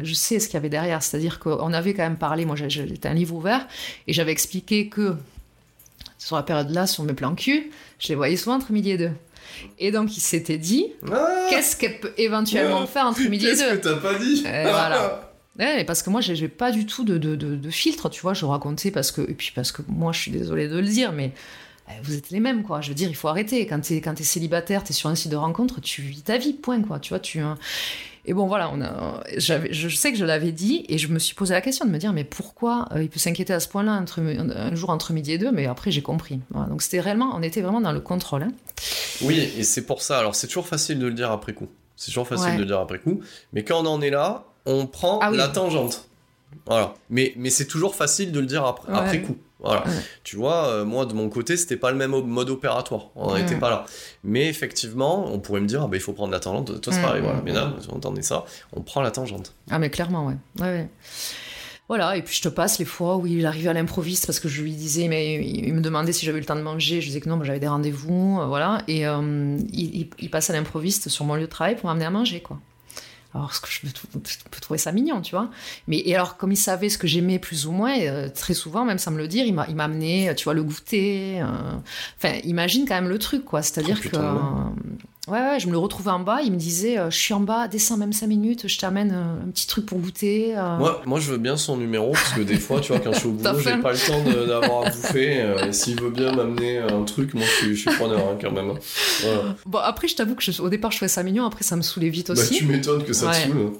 Je sais ce qu'il y avait derrière. C'est-à-dire qu'on avait quand même parlé. Moi, j'étais un livre ouvert. Et j'avais expliqué que, sur la période-là, sur mes plans cul, je les voyais souvent entre midi et deux. Et donc, il s'était dit, Ah, qu'est-ce qu'elle peut éventuellement Ouais. faire entre midi et Qu'est-ce deux que t'as pas dit Et voilà. Ouais, <laughs> parce que moi, j'ai pas du tout de, de, de- de filtre, tu vois. Je racontais parce que. Et puis parce que moi, je suis désolée de le dire, mais euh, vous êtes les mêmes, quoi. Je veux dire, il faut arrêter. Quand t'es quand t'es célibataire, t'es sur un site de rencontre, tu vis ta vie, point, quoi. Tu vois, tu. hein. Et bon, voilà, on a, j'avais, je sais que je l'avais dit, et je me suis posé la question de me dire, mais pourquoi euh, il peut s'inquiéter à ce point-là entre, un, un jour entre midi et deux? Mais après, j'ai compris. Voilà, donc c'était réellement, on était vraiment dans le contrôle. hein. Oui, et c'est pour ça. Alors, c'est toujours facile de le dire après coup. C'est toujours facile Ouais. de le dire après coup. Mais quand on en est là, on prend Ah oui. la tangente. Voilà. Mais, mais c'est toujours facile de le dire après, Ouais. après coup. Voilà. Ouais. Tu vois, euh, moi, de mon côté, c'était pas le même mode opératoire. On n'était pas là. Mais effectivement, on pourrait me dire, ah, bah, il faut prendre la tangente. Toi, c'est Mm, pareil. Voilà. mm, Mais là, on entendait ça. On prend la tangente. Ah mais clairement, ouais. ouais, ouais. Voilà, et puis je te passe les fois où il arrivait à l'improviste parce que je lui disais, mais il me demandait si j'avais eu le temps de manger, je disais que non, j'avais des rendez-vous, euh, voilà, et euh, il, il- il passe à l'improviste sur mon lieu de travail pour m'amener à manger, quoi. Alors, ce que je peux, trouver ça mignon, tu vois. Mais et alors, comme il savait ce que j'aimais plus ou moins, euh, très souvent, même sans me le dire, il m'a il m'a amené, euh, tu vois, le goûter. euh, Enfin, imagine quand même le truc, quoi. C'est-à-dire Oh, que. euh, ouais, ouais, je me le retrouvais en bas, il me disait, euh, je suis en bas, descends même 5 minutes, je t'amène euh, un petit truc pour goûter. euh. Moi, moi, je veux bien son numéro parce que des fois, tu vois, quand je suis au <laughs> boulot, j'ai pas le temps d'avoir à bouffer. euh, s'il veut bien m'amener un truc, moi, je suis, je suis preneur hein, quand même. Voilà. Bon, après, je t'avoue que je- au départ, je trouvais ça mignon, après, ça me saoulait vite Bah, aussi. tu m'étonnes que ça Ouais. te saoule.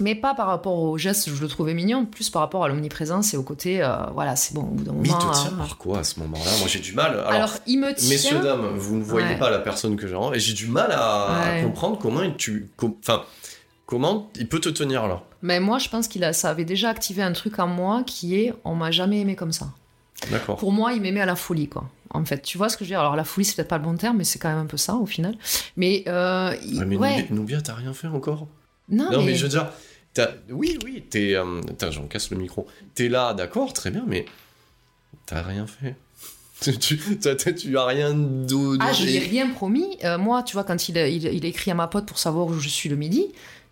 Mais pas par rapport au geste, je le trouvais mignon, plus par rapport à l'omniprésence et au côté, euh, voilà, c'est bon, au bout d'un Mais il moment. te tient euh, par quoi à ce moment-là? Moi, j'ai du mal. Alors, alors, il me tient. messieurs, dames, vous ne voyez Ouais. pas la personne que j'ai et j'ai du mal à, comprendre comment il, tu, com- enfin, comment il peut te tenir là. Mais moi, je pense qu'il a, ça avait déjà activé un truc en moi qui est, on m'a jamais aimé comme ça. D'accord. Pour moi, il m'aimait à la folie, quoi. En fait, tu vois ce que je veux dire? Alors, la folie, c'est peut-être pas le bon terme, mais c'est quand même un peu ça, au final. Mais, euh, il- Ouais, mais ouais. Noubia, t'as rien fait encore? Non, Non, mais... mais, je veux dire, t'as- oui, oui, t'es. euh, j'en casse le micro. T'es là, d'accord, très bien, mais t'as rien fait. <laughs> tu, tu, tu as rien de. Ah, je lui ai rien promis. Euh, moi, tu vois, quand il, il, écrit à ma pote pour savoir où je suis le midi,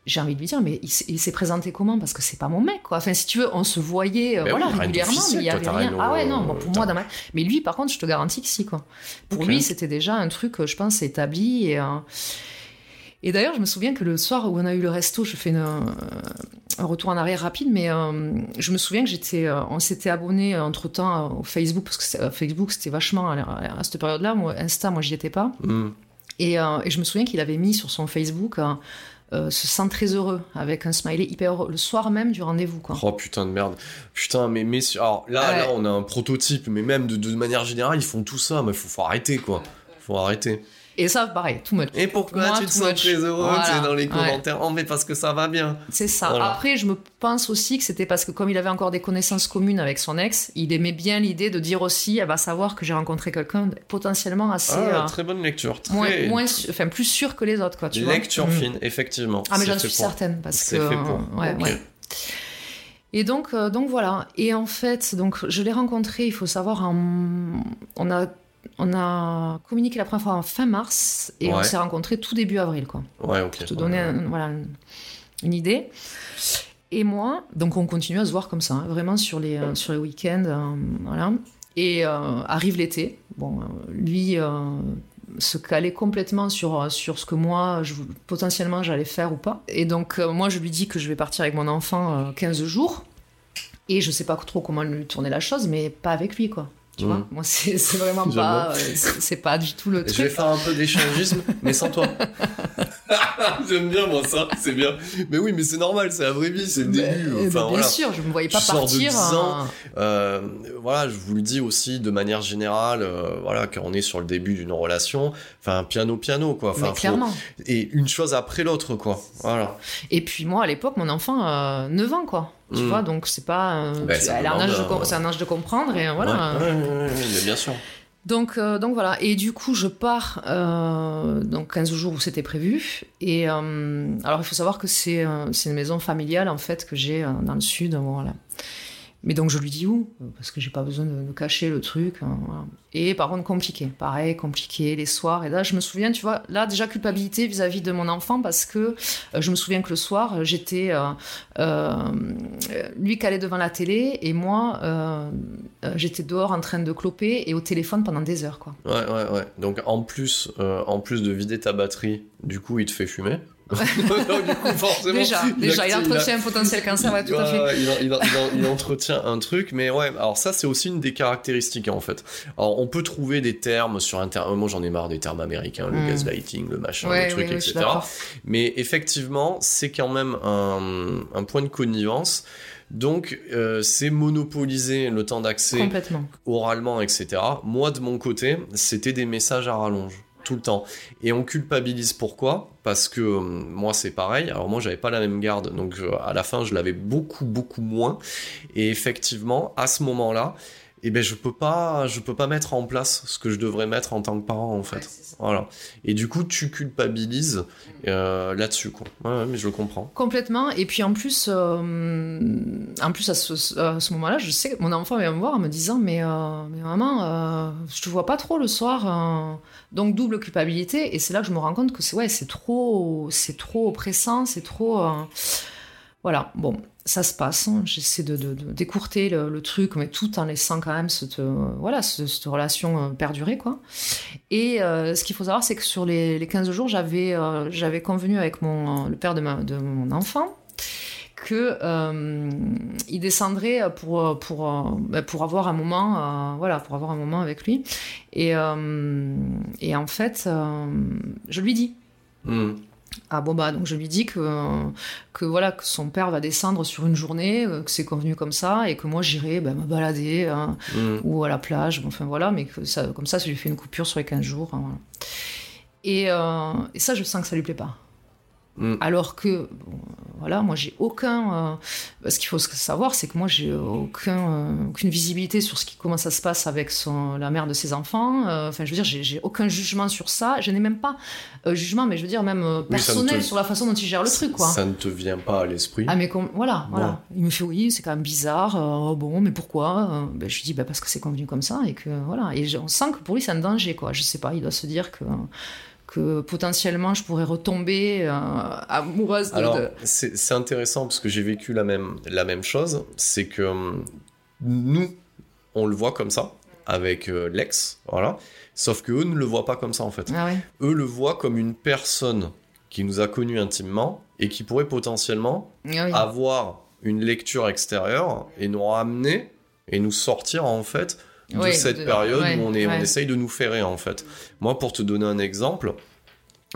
j'ai envie de lui dire, mais il, s'est présenté comment? Parce que c'est pas mon mec, quoi. Enfin, si tu veux, on se voyait euh, Ben voilà, oui, régulièrement, mais il y avait toi, rien. Ah ouais, non, pour moi, dans ma... Mais lui, par contre, je te garantis que si, quoi. Pour lui, c'était déjà un truc, euh, je pense, établi. Et, euh, et d'ailleurs, je me souviens que le soir où on a eu le resto, je fais une, euh, un retour en arrière rapide, mais euh, je me souviens que j'étais, euh, on s'était abonné entre temps au Facebook, parce que euh, Facebook, c'était vachement à, cette période-là. Moi, Insta, moi, j'y étais pas. Hmm. Et, et je me souviens qu'il avait mis sur son Facebook euh, euh, se sent très heureux avec un smiley hyper heureux le soir même du rendez-vous quoi. Oh putain de merde. Putain, mais, mais alors là, Ouais. là, on a un prototype, mais même de, de manière générale, ils font tout ça, mais faut, faut arrêter quoi. Faut arrêter. Et ça pareil, too much. Et pourquoi Moi, tu te sens much. très heureux Voilà. dans les Ouais. commentaires Oh, mais parce que ça va bien. C'est ça. Voilà. Après, je me pense aussi que c'était parce que comme il avait encore des connaissances communes avec son ex, il aimait bien l'idée de dire aussi, elle va savoir que j'ai rencontré quelqu'un potentiellement assez Ah, euh, très bonne lecture. Très... moins, enfin plus sûr que les autres quoi. Tu. Lecture Mm. fine, effectivement. Ah mais j'en suis pour. certaine parce C'est que fait pour. euh, ouais, ouais. Et donc, euh, donc voilà. Et en fait, donc je l'ai rencontré. Il faut savoir, en- on a on a communiqué la première fois en fin mars et on s'est rencontrés tout début avril, quoi. Ouais, ok. Pour te donner un- voilà, un- une idée. Et moi, donc on continue à se voir comme ça, hein, vraiment sur les, euh, sur les week-ends, euh, voilà. Et euh, arrive l'été. Bon, lui se calait complètement sur, sur ce que moi, je, potentiellement, j'allais faire ou pas. Et donc, moi, je lui dis que je vais partir avec mon enfant euh, 15 jours. Et je sais pas trop comment lui tourner la chose, mais pas avec lui, quoi. Tu Mm. vois Moi, c'est vraiment <laughs> pas... euh, c'est pas du tout le Je vais truc. faire un peu d'échangisme, mais sans toi. <laughs> <laughs> J'aime bien moi ça, c'est bien. Mais oui, mais c'est normal, c'est la vraie vie, c'est le Mais- début. eh Enfin, bien voilà. sûr, je me voyais pas Tu sors de partir. 10 ans, hein. Euh, voilà, je vous le dis aussi de manière générale, euh, voilà, quand on est sur le début d'une relation, enfin piano piano quoi. Enfin, Mais faut- clairement. Et une chose après l'autre quoi. Voilà. Et puis moi, à l'époque, mon enfant, euh, 9 ans, quoi. Tu Mm. vois, donc c'est pas. euh, Ben, elle a un âge de com- c'est un âge de comprendre et euh, voilà. Ouais, ouais, ouais, ouais, mais bien sûr. Donc, euh, donc voilà. Et du coup, je pars euh, donc 15 jours où c'était prévu. Et euh, alors, il faut savoir que c'est euh, une maison familiale en fait que j'ai euh, dans le sud. Voilà. Mais donc je lui dis où? Parce que j'ai pas besoin de, cacher le truc. hein. Et par contre, compliqué. Pareil, compliqué les soirs. Et là, je me souviens, tu vois, là déjà culpabilité vis-à-vis de mon enfant parce que euh, je me souviens que le soir, j'étais euh, euh, lui calé devant la télé et moi, euh, euh, j'étais dehors en train de cloper et au téléphone pendant des heures, quoi. Ouais, ouais, ouais. Donc en plus, en plus de vider ta batterie, du coup, il te fait fumer. Donc, <laughs> du coup, forcément, Déjà, déjà, il entretient un potentiel cancer, ouais, tout à fait. il, il- il- il entretient un truc, mais ouais, alors ça c'est aussi une des caractéristiques en fait. Alors on peut trouver des termes sur internet, moi j'en ai marre des termes américains, le Mm. gaslighting, le machin, Ouais, le truc, etc. Mais effectivement, c'est quand même un, un point de connivence. Donc euh, c'est monopoliser le temps d'accès oralement, etc. Moi, de mon côté, c'était des messages à rallonge tout le temps. Et on culpabilise pourquoi? Parce que euh, moi, c'est pareil. Alors moi, j'avais pas la même garde, donc euh, à la fin, je l'avais beaucoup, beaucoup moins. Et effectivement, à ce moment-là, eh ben, je peux pas, je peux pas mettre en place ce que je devrais mettre en tant que parent, en fait. Voilà. Et du coup, tu culpabilises euh, là-dessus, quoi. Ouais, mais je le comprends. Complètement. Et puis en plus, euh, en plus à ce, à ce moment-là, je sais que mon enfant vient me voir en me disant mais, euh, mais maman, je te vois pas trop le soir. Donc double culpabilité. Et c'est là que je me rends compte que c'est ouais, c'est trop, c'est trop oppressant, c'est trop. Voilà. Bon, ça se passe. hein. J'essaie de, décourter le, truc, mais tout en laissant quand même cette, euh, voilà, ce- cette relation euh, perdurer, quoi. Et euh, ce qu'il faut savoir, c'est que sur les, les 15 jours, j'avais convenu avec mon, le père de, mon enfant que il descendrait pour pour bah, pour avoir un moment voilà pour avoir un moment avec lui et en fait je lui dis Hmm. Ah bon bah donc je lui dis que que voilà que son père va descendre sur une journée euh, que c'est convenu comme ça et que moi j'irai bah, me balader hein, Hmm. ou à la plage enfin voilà mais que ça comme ça ça lui fait une coupure sur les 15 jours hein, voilà. et, euh, et ça je sens que ça lui plaît pas Mm. alors que bon, voilà moi j'ai aucun euh, ce qu'il faut savoir c'est que moi j'ai aucun euh, aucune visibilité sur ce qui comment ça se passe avec son la mère de ses enfants Euh, enfin je veux dire j'ai aucun jugement sur ça je n'ai même pas jugement mais je veux dire même Oui, personnel te- sur la façon dont il gère le truc quoi Ça ne te vient pas à l'esprit. ah mais com- voilà, Voilà. voilà. Il me fait oui, c'est quand même bizarre. euh, bon, mais pourquoi ben, Je lui dis bah, parce que c'est convenu comme ça et que voilà. Et on sent que pour lui c'est un danger quoi. Je sais pas, il doit se dire que que potentiellement je pourrais retomber euh, amoureuse de. Alors, de- c'est intéressant parce que j'ai vécu la même, la même chose. C'est que hum, nous, on le voit comme ça, avec euh, l'ex, voilà. Sauf que eux ne le voient pas comme ça, en fait. Ah ouais. Eux le voient comme une personne qui nous a connus intimement et qui pourrait potentiellement Ah oui. avoir une lecture extérieure et nous ramener et nous sortir, en fait, de Ouais, cette de- période ouais, où on, est, on essaye de nous ferrer, en fait. Moi, pour te donner un exemple,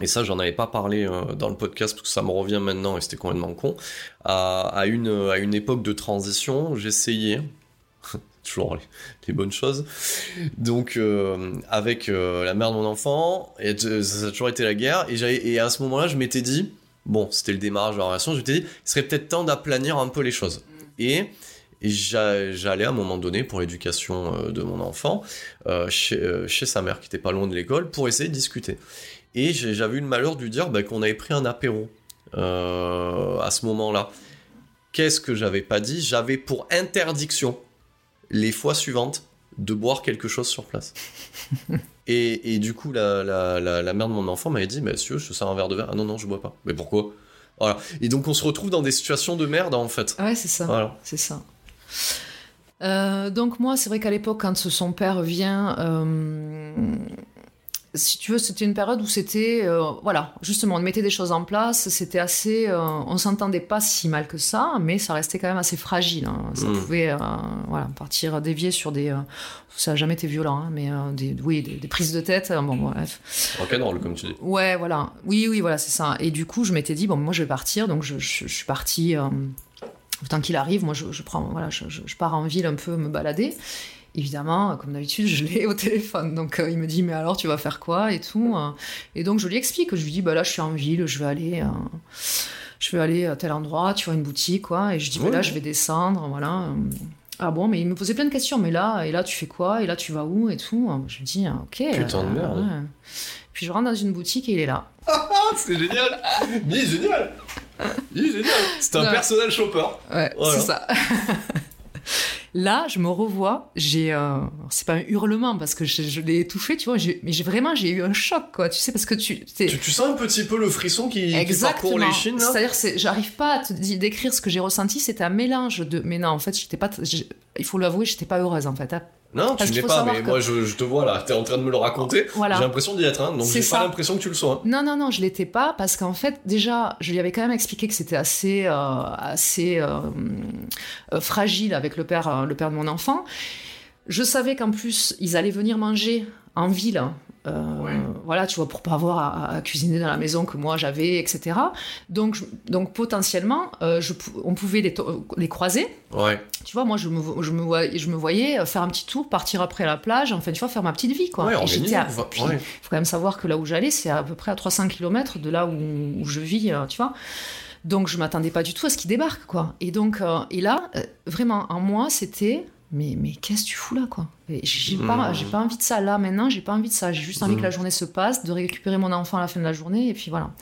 et ça, j'en avais pas parlé euh, dans le podcast parce que ça me revient maintenant et c'était complètement con. À, à une, à une époque de transition, j'essayais, <laughs> toujours les, les bonnes choses, donc euh, avec euh, la mère de mon enfant, et ça a toujours été la guerre, et, et à ce moment-là, je m'étais dit, bon, c'était le démarrage de la relation, je m'étais dit, il serait peut-être temps d'aplanir un peu les choses. Et. Et j'a- j'allais à un moment donné pour l'éducation euh, de mon enfant euh, chez, euh, chez sa mère qui était pas loin de l'école pour essayer de discuter. Et j'avais eu le malheur de lui dire bah, qu'on avait pris un apéro à ce moment-là. Qu'est-ce que j'avais pas dit? J'avais pour interdiction les fois suivantes de boire quelque chose sur place. <laughs> et, et du coup, la, la, la, la mère de mon enfant m'avait dit Monsieur, je te sers un verre de verre. Ah non, non, je bois pas. Mais pourquoi? Voilà. Et donc, on se retrouve dans des situations de merde en fait. Ouais, c'est ça. Voilà. C'est ça. Euh, donc moi, c'est vrai qu'à l'époque, quand son père vient, euh, si tu veux, c'était une période où c'était, euh, voilà, justement, on mettait des choses en place, c'était assez, on s'entendait pas si mal que ça, mais ça restait quand même assez fragile. hein. Ça Mm. pouvait, voilà, partir dévier sur des, ça a jamais été violent, hein, mais des, oui, des, des prises de tête. Bon, bref. Rock'n'roll, comme tu dis. Ouais, voilà. Oui, oui, voilà, c'est ça. Et du coup, je m'étais dit, bon, moi, je vais partir. Donc, je, je- je suis partie. Tant qu'il arrive, moi, je, je prends, voilà, je, je- je pars en ville un peu me balader. Évidemment, comme d'habitude, je l'ai <laughs> au téléphone. Donc, euh, il me dit, mais alors, tu vas faire quoi et tout. euh. Et donc, je lui explique. Je lui dis, bah là, je suis en ville, je vais aller. euh, je vais aller à tel endroit, tu vois, une boutique, quoi. Et je dis, bah là, je vais descendre, voilà. Ah bon, mais il me posait plein de questions. Mais là, et là, tu fais quoi? Et là, tu vas où? Et tout. Je lui dis, ah, ok. Putain de merde. ouais. Puis je rentre dans une boutique et il est là. <laughs> C'est génial Mais génial C'est un personnel shopper. Ouais, Voilà. c'est ça. <laughs> Là, je me revois, j'ai, euh, c'est pas un hurlement parce que je, je l'ai étouffé, tu vois, mais j'ai vraiment, j'ai eu un choc, quoi, tu sais, parce que tu, Tu, tu sens un petit peu le frisson qui, qui exactement, parcourt les chines c'est-à-dire, c'est, j'arrive pas à te décrire ce que j'ai ressenti, c'était un mélange de, mais non, en fait, j'étais pas, il faut l'avouer, j'étais pas heureuse, en fait. hein. Non, Parce tu n'es pas, mais que- moi je, je te vois là, t'es en train de me le raconter. Voilà. J'ai l'impression d'y être, hein, donc j'ai pas l'impression que tu le sois. hein. Non, non, non, je l'étais pas parce qu'en fait, déjà, je lui avais quand même expliqué que c'était assez, euh, assez euh, euh, fragile avec le père, le père de mon enfant. Je savais qu'en plus, ils allaient venir manger en ville. Euh, Ouais. Voilà, tu vois, pour pas avoir à, à cuisiner dans la maison que moi j'avais, etc. Donc, je- donc potentiellement, euh, je, on pouvait les, croiser. Ouais. Tu vois, moi, je me, je, me voyais, je me voyais faire un petit tour, partir après à la plage, enfin, tu vois, faire ma petite vie, quoi. Ouais, Et organisé, j'étais à- va- puis, ouais. faut quand même savoir que là où j'allais, c'est à peu près à 300 km de là où, où je vis, euh, tu vois. Donc je m'attendais pas du tout à ce qu'il débarque, quoi. Et donc, euh, et là, vraiment, en moi, c'était, mais, mais qu'est-ce que tu fous là, quoi? Et J'ai pas, envie de ça là maintenant, j'ai pas envie de ça. J'ai juste envie que la journée se passe, de récupérer mon enfant à la fin de la journée, et puis voilà.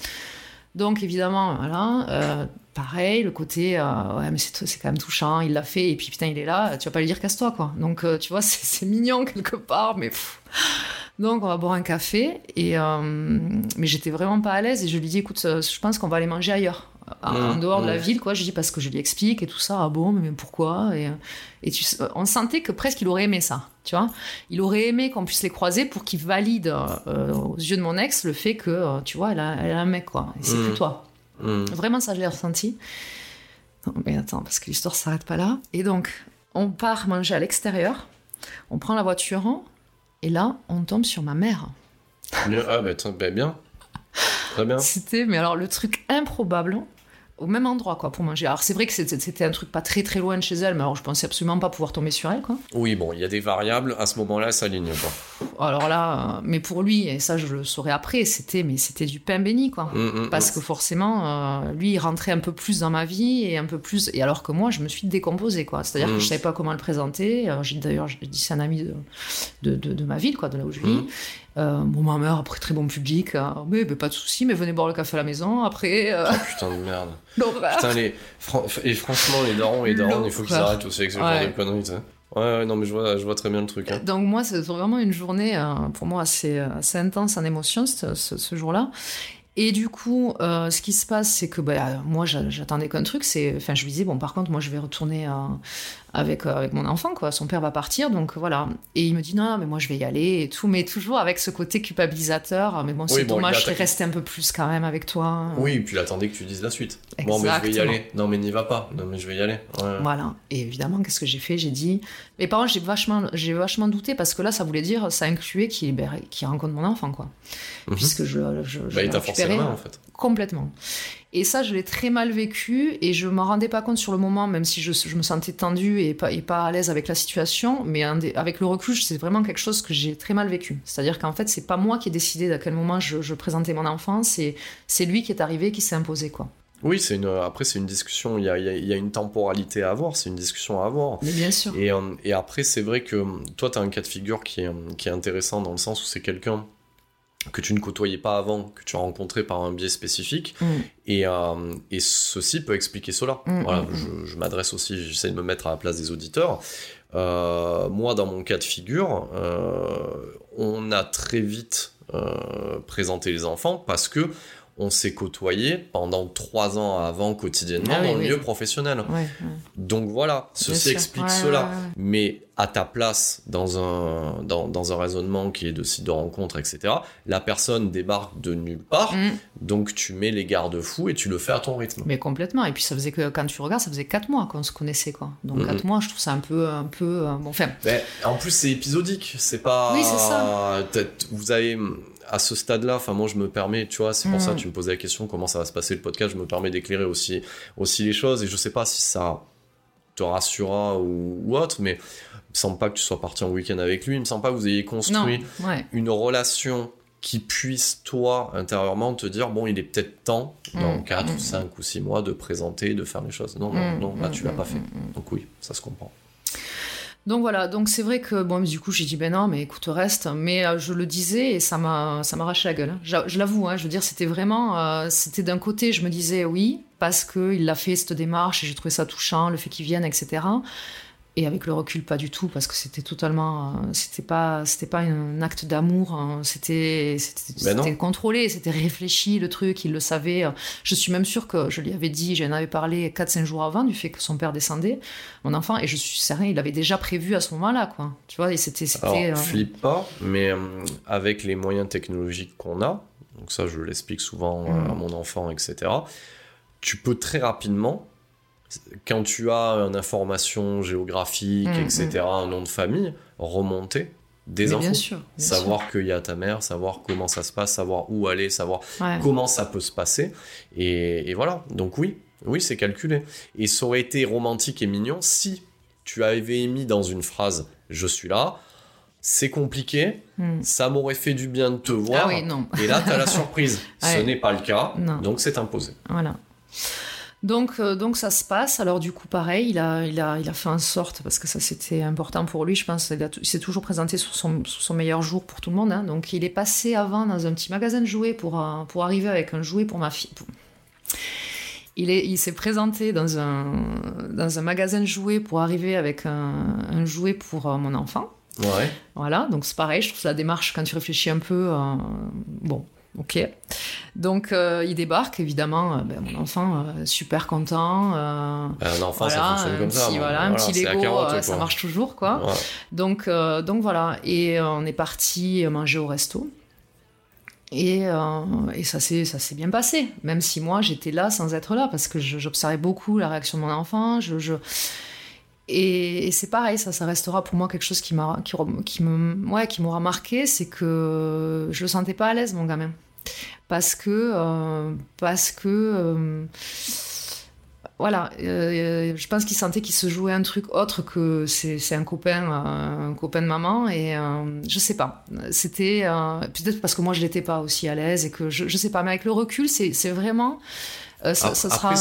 Donc évidemment, voilà, euh, pareil, le côté, euh, ouais, mais c'est quand même touchant, il l'a fait, et puis putain, il est là, tu vas pas lui dire casse-toi, quoi. Donc euh, tu vois, <laughs> c'est mignon quelque part, mais. pff. Donc on va boire un café, et mais j'étais vraiment pas à l'aise, et je lui dis, écoute, je pense qu'on va aller manger ailleurs, en, en dehors de la mhm. ville, quoi. Je dis parce que je lui explique et tout ça, ah bon, mais pourquoi Et, et tu, on sentait que presque il aurait aimé ça, tu vois. Il aurait aimé qu'on puisse les croiser pour qu'il valide euh, aux yeux de mon ex le fait que, euh, tu vois, elle a, elle a un mec, quoi. Et c'est Mhm. plus toi. Vraiment, ça, je l'ai ressenti. Non, mais attends, parce que l'histoire s'arrête pas là. Et donc, on part manger à l'extérieur, on prend la voiture, et là, on tombe sur ma mère. Ah bah, tiens, bah, bien. Très bien. C'était, mais alors, le truc improbable, au même endroit, quoi, pour manger. Alors, c'est vrai que c'était un truc pas très très loin de chez elle, mais alors je pensais absolument pas pouvoir tomber sur elle, quoi. Oui, bon, il y a des variables, à ce moment-là, ça aligne pas. Alors là, euh, mais pour lui, et ça, je le saurais après, c'était, mais c'était du pain béni, quoi. Hmm, hmm, Parce hmm. que forcément, euh, lui, il rentrait un peu plus dans ma vie et un peu plus. Et alors que moi, je me suis décomposée, quoi. C'est-à-dire Mm. que je savais pas comment le présenter. Euh, D'ailleurs, j'ai dit c'est un ami de, de, de- de ma ville, quoi, de là où je vis. Euh, bon, ma mère, après, très bon public. euh, mais, pas de souci, mais venez boire le café à la maison. Après, euh, Putain de merde. <laughs> l'horreur. Putain, les... fran- Et franchement, les darons et les darons, il faut qu'ils arrêtent aussi avec ce Ouais. genre de conneries, tu sais. Ouais, non, mais je vois, je vois très bien le truc. Hein. Donc moi, c'est vraiment une journée, euh, pour moi, assez, assez intense en émotion, ce, ce jour-là. Et du coup, euh, ce qui se passe, c'est que bah, moi, j'attendais qu'un truc. C'est, enfin, je me disais bon, par contre, moi, je vais retourner euh, avec euh, avec mon enfant, quoi. Son père va partir, donc voilà. Et il me dit non, mais moi, je vais y aller et tout, mais toujours avec ce côté culpabilisateur. Mais bon, c'est dommage, je serais resté un peu plus quand même avec toi. Oui, et puis il attendait que tu dises la suite. Bon, mais je vais y aller. Non, mais n'y va pas. Non, mais je vais y aller. Voilà. Et évidemment, qu'est-ce que j'ai fait? J'ai dit. Mes parents, j'ai vachement, j'ai vachement douté parce que là, ça voulait dire, ça incluait qu'il ben, rencontre mon enfant, quoi. Mhm. Puisque je, je, je bah, il t'a forcé la main, en fait complètement. Et ça, je l'ai très mal vécu et je m'en rendais pas compte sur le moment, même si je, me sentais tendue et pas, et pas à l'aise avec la situation. Mais avec le recul, c'est vraiment quelque chose que j'ai très mal vécu. C'est-à-dire qu'en fait, c'est pas moi qui ai décidé d'à quel moment je, présentais mon enfant, c'est lui qui est arrivé, qui s'est imposé, quoi. Oui, c'est une. Après, c'est une discussion. Il y, a, il y, a, une temporalité à avoir. C'est une discussion à avoir. Mais bien sûr. Et, euh, et après, c'est vrai que toi, tu as un cas de figure qui est, qui est intéressant dans le sens où c'est quelqu'un que tu ne côtoyais pas avant, que tu as rencontré par un biais spécifique. Mm. Et, euh, et, ceci peut expliquer cela. Mm, voilà, mm, je, m'adresse aussi, j'essaie de me mettre à la place des auditeurs. Euh, moi, dans mon cas de figure, euh, on a très vite présenté les enfants parce que on s'est côtoyé pendant trois ans avant quotidiennement ah dans le milieu professionnel. Donc voilà, ceci explique cela. Mais à ta place dans un, dans, un raisonnement qui est de site de rencontre, etc., la personne débarque de nulle part, mm. donc tu mets les garde-fous et tu le fais à ton rythme. Mais complètement. Et puis ça faisait que, quand tu regardes, ça faisait quatre mois qu'on se connaissait, quoi. Donc quatre mois, je trouve ça un peu... Un peu euh, bon, enfin... en plus, c'est épisodique. C'est pas... Oui, c'est ça. Vous avez à ce stade-là, enfin moi je me permets, tu vois, c'est pour ça que mm. tu me posais la question comment ça va se passer le podcast, je me permets d'éclairer aussi aussi les choses et je sais pas si ça te rassurera ou, autre, mais il me semble pas que tu sois parti en week-end avec lui, il me semble pas que vous ayez construit une relation qui puisse toi intérieurement te dire bon il est peut-être temps dans 4 mm. ou 5 ou 6 mois de présenter, de faire les choses. Non, non, mm. non, là tu l'as pas fait. Donc oui, ça se comprend. Donc voilà, donc c'est vrai que bon, du coup j'ai dit ben non, mais écoute reste, mais euh, je le disais et ça m'a ça m'arrachait la gueule. Hein. Je, l'avoue, hein, je veux dire c'était vraiment, euh, c'était d'un côté je me disais oui parce que il a fait cette démarche et j'ai trouvé ça touchant, le fait qu'il vienne, etc. Et avec le recul, pas du tout, parce que c'était totalement, euh, c'était pas, c'était pas un acte d'amour, hein. c'était, c'était contrôlé, c'était réfléchi le truc, il le savait. Je suis même sûre que je lui avais dit, j'en avais parlé 4-5 jours avant du fait que son père descendait, mon enfant, et je suis certain, il avait déjà prévu à ce moment-là, quoi. Tu vois, et c'était. Euh... flippe pas, mais euh, avec les moyens technologiques qu'on a, donc ça, je l'explique souvent euh, à mm. mon enfant, etc. Tu peux très rapidement quand tu as une information géographique, mm, etc., mm. un nom de famille, remonter des infos. savoir qu'il y a ta mère, savoir comment ça se passe, savoir où aller, savoir comment ça peut se passer. Et, voilà. Donc oui, oui, c'est calculé. Et ça aurait été romantique et mignon si tu avais mis dans une phrase je suis là. C'est compliqué, mm. ça m'aurait fait du bien de te voir. Ah non. et là, tu as la <laughs> surprise. Ce n'est pas le cas, donc c'est imposé. Voilà. Donc, euh, donc ça se passe. Alors du coup, pareil, il a, il a, il a fait en sorte, parce que ça c'était important pour lui, je pense, il, s'est toujours présenté sur son, son, meilleur jour pour tout le monde. Hein. Donc il est passé avant dans un petit magasin de jouets pour, euh, pour arriver avec un jouet pour ma fille. Il, est, il s'est présenté dans un, dans un magasin de jouets pour arriver avec un, un jouet pour euh, mon enfant. Ouais. Voilà, donc c'est pareil, je trouve la démarche, quand tu réfléchis un peu, bon, Ok. Donc euh, il débarque, évidemment, euh, ben, mon enfant euh, super content. un enfant, ça fonctionne comme ça. Voilà, un petit Lego, ça marche toujours, quoi. Donc, donc voilà. Et on est parti manger au resto. Et, et ça s'est bien passé, même si moi j'étais là sans être là, parce que j'observais beaucoup la réaction de mon enfant. Je, je... Et, c'est pareil, ça, ça restera pour moi quelque chose qui m'a, qui, me, ouais, qui m'aura marqué, c'est que je le sentais pas à l'aise, mon gamin, parce que, euh, parce que, euh, voilà, euh, je pense qu'il sentait qu'il se jouait un truc autre que c'est, un copain, un copain de maman, et je sais pas. C'était peut-être parce que moi je l'étais pas aussi à l'aise et que je, sais pas, mais avec le recul, c'est vraiment euh, après,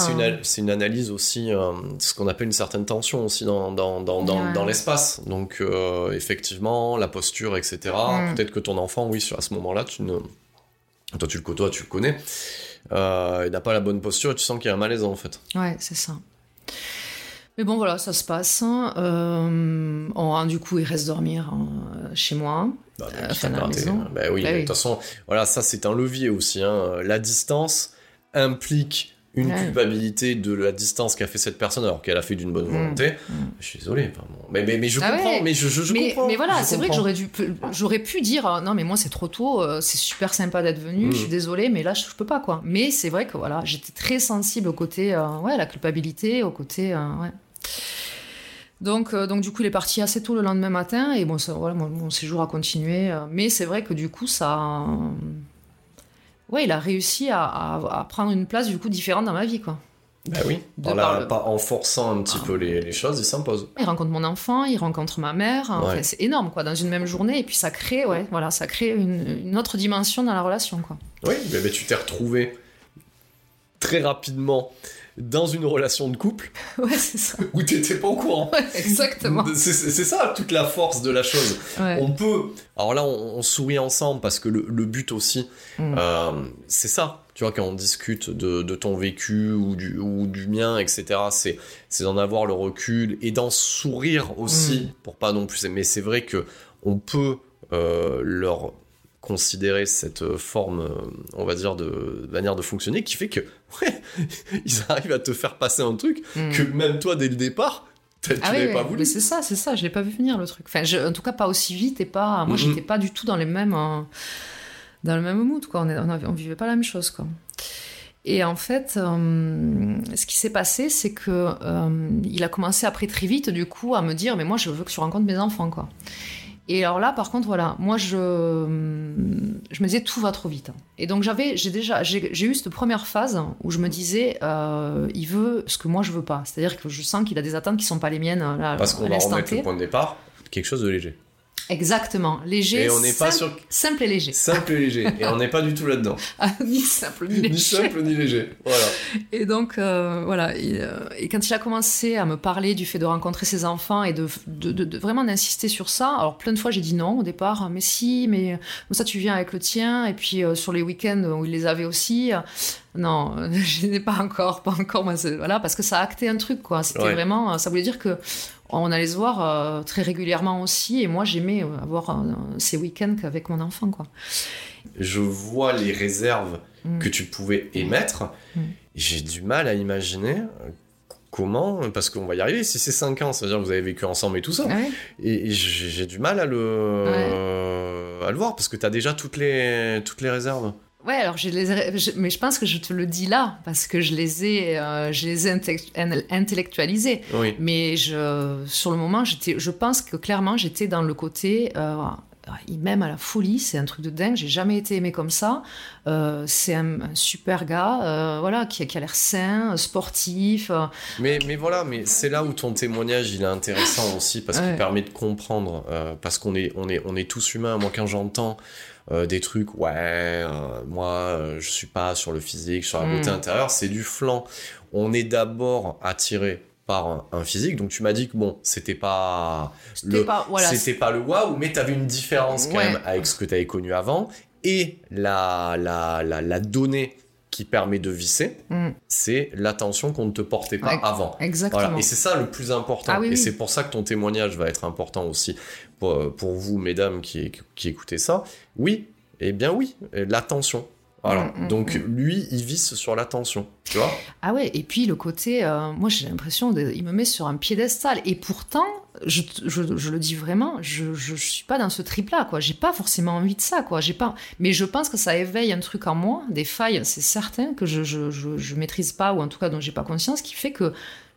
c'est une, analyse aussi, euh, ce qu'on appelle une certaine tension aussi dans, dans, dans, dans, l'espace. Donc, euh, effectivement, la posture, etc. Mm. Peut-être que ton enfant, oui, à ce moment-là, tu ne... toi, tu le côtoies, tu le connais. il n'a pas la bonne posture et tu sens qu'il y a un malaise en fait. Ouais, c'est ça. Mais bon, voilà, ça se passe. Euh, on, du coup, il reste dormir hein, chez moi. Bah, Euh, enfin, à la maison. Bah oui, Bah de oui. toute façon, voilà, ça c'est un levier aussi. hein. La distance implique une Ouais. culpabilité de la distance qu'a fait cette personne alors qu'elle a fait d'une bonne Mm. volonté. Mm. Je suis désolé. enfin, bon. mais, mais, mais je Ah comprends. ouais. Mais je, je, je mais, comprends. mais voilà, c'est vrai que j'aurais dû, j'aurais pu dire euh, non mais moi c'est trop tôt, euh, c'est super sympa d'être venu, Mm. je suis désolée, mais là je, je peux pas quoi. Mais c'est vrai que voilà, j'étais très sensible au côté euh, ouais la culpabilité, au côté ouais. Donc, euh, donc du coup, il est parti assez tôt le lendemain matin et bon, ça, voilà, mon, mon séjour a continué. euh, mais c'est vrai que du coup, ça, ouais, il a réussi à, à- à prendre une place du coup différente dans ma vie, quoi. Bah oui. En, la- par le- pas- en forçant un petit Ah. peu les, les choses, il s'impose. Il rencontre mon enfant, il rencontre ma mère. Enfin, c'est énorme, quoi, dans une même journée. Et puis ça crée, ouais, voilà, ça crée une, une autre dimension dans la relation, quoi. Oui, mais, mais tu t'es retrouvé très rapidement dans une relation de couple <laughs> Ouais, c'est ça. où t'étais pas au courant. Ouais, exactement. <laughs> C'est ça toute la force de la chose. Ouais. On peut. Alors là, on, on sourit ensemble parce que le, le but aussi, Mm. euh, c'est ça. Tu vois, quand on discute de, de ton vécu ou du, ou du mien, etc., c'est c'est d'en avoir le recul et d'en sourire aussi Mm. pour pas non plus. Mais c'est vrai que on peut euh, leur considérer cette forme, euh, on va dire, de manière de fonctionner qui fait que, <laughs> ouais, ils arrivent à te faire passer un truc Mm. que même toi, dès le départ, tu Ah n'avais oui, pas voulu. mais c'est ça, c'est ça, je l'ai pas vu venir le truc. Enfin, je- en tout cas, pas aussi vite et pas. Moi, Mhm. j'étais pas du tout dans les mêmes, euh, dans le même mood, quoi. On, est- on, avait- on vivait pas la même chose, quoi. Et en fait, euh, ce qui s'est passé, c'est que euh, il a commencé après très vite, du coup, à me dire, mais moi, je veux que tu rencontres mes enfants, quoi. Et alors là, par contre, voilà, moi, je, je me disais, tout va trop vite. Et donc, j'avais, j'ai déjà, j'ai eu cette première phase où je me disais, euh, il veut ce que moi, je veux pas. C'est-à-dire que je sens qu'il a des attentes qui sont pas les miennes, là, Parce qu'on va remettre le point de départ, quelque chose de léger. Exactement, léger, Et on n'est pas simple, sur- simple et léger. Simple et léger. Et on n'est pas du tout là-dedans. <laughs> Ah, ni simple ni Ni léger. simple ni léger. Voilà. Et donc, euh, voilà. Et, euh, et quand il a commencé à me parler du fait de rencontrer ses enfants et de, de, de- de vraiment d'insister sur ça, alors plein de fois j'ai dit non au départ, mais si, mais comme ça tu viens avec le tien, et puis euh, sur les week-ends où il les avait aussi, non, <laughs> je n'ai pas encore, pas encore, moi, voilà, parce que ça a acté un truc, quoi. C'était Ouais. vraiment, ça voulait dire que on allait se voir euh, très régulièrement aussi, et moi j'aimais euh, avoir euh, ces week-ends qu'avec mon enfant, quoi. Je vois les réserves Mm. que tu pouvais émettre. Mm. J'ai du mal à imaginer comment, parce qu'on va y arriver. Si c'est 5 ans, ça veut dire que vous avez vécu ensemble et tout ça. Ouais. Et et j'ai du mal à le, à le voir parce que tu as déjà toutes les, toutes les réserves. Ouais, alors je les ai- je- mais je pense que je te le dis là parce que je les ai, euh, je les ai intellectualisés. Oui. Mais je, sur le moment, j'étais, je pense que clairement, j'étais dans le côté. Euh, il m'aime à la folie, c'est un truc de dingue. J'ai jamais été aimé comme ça. Euh, c'est un, un super gars, euh, voilà, qui, a- qui a l'air sain, sportif. euh, Mais, mais voilà, mais c'est là où ton témoignage il est intéressant aussi parce qu'il permet de comprendre, parce qu'on est, on est, on est tous humains. Moi, quand j'entends euh, des trucs, ouais, euh, moi, euh, je suis pas sur le physique, sur la beauté intérieure, c'est du flanc. On est d'abord attiré par un, un physique. Donc tu m'as dit que bon, c'était pas le, pas- voilà, c'était pas le waouh, mais t'avais une différence quand même avec ce que t'avais connu avant et la, la, la, la donnée qui permet de visser, Mm. c'est l'attention qu'on ne te portait pas avant. exactement. Voilà. Et c'est ça le plus important. Ah oui, et oui. c'est pour ça que ton témoignage va être important aussi pour, pour vous, mesdames, qui, qui écoutez ça. Oui, eh bien oui, l'attention. Voilà. Mm, mm, Donc lui, il visse sur l'attention. Tu vois Ah ouais, et puis le côté, euh, moi j'ai l'impression, il me met sur un piédestal. Et pourtant, je, je, je le dis vraiment, je, je, je suis pas dans ce trip-là, quoi. J'ai pas forcément envie de ça, quoi. J'ai pas. Mais je pense que ça éveille un truc en moi, des failles, c'est certain que je, je, je, je maîtrise pas, ou en tout cas dont j'ai pas conscience, qui fait que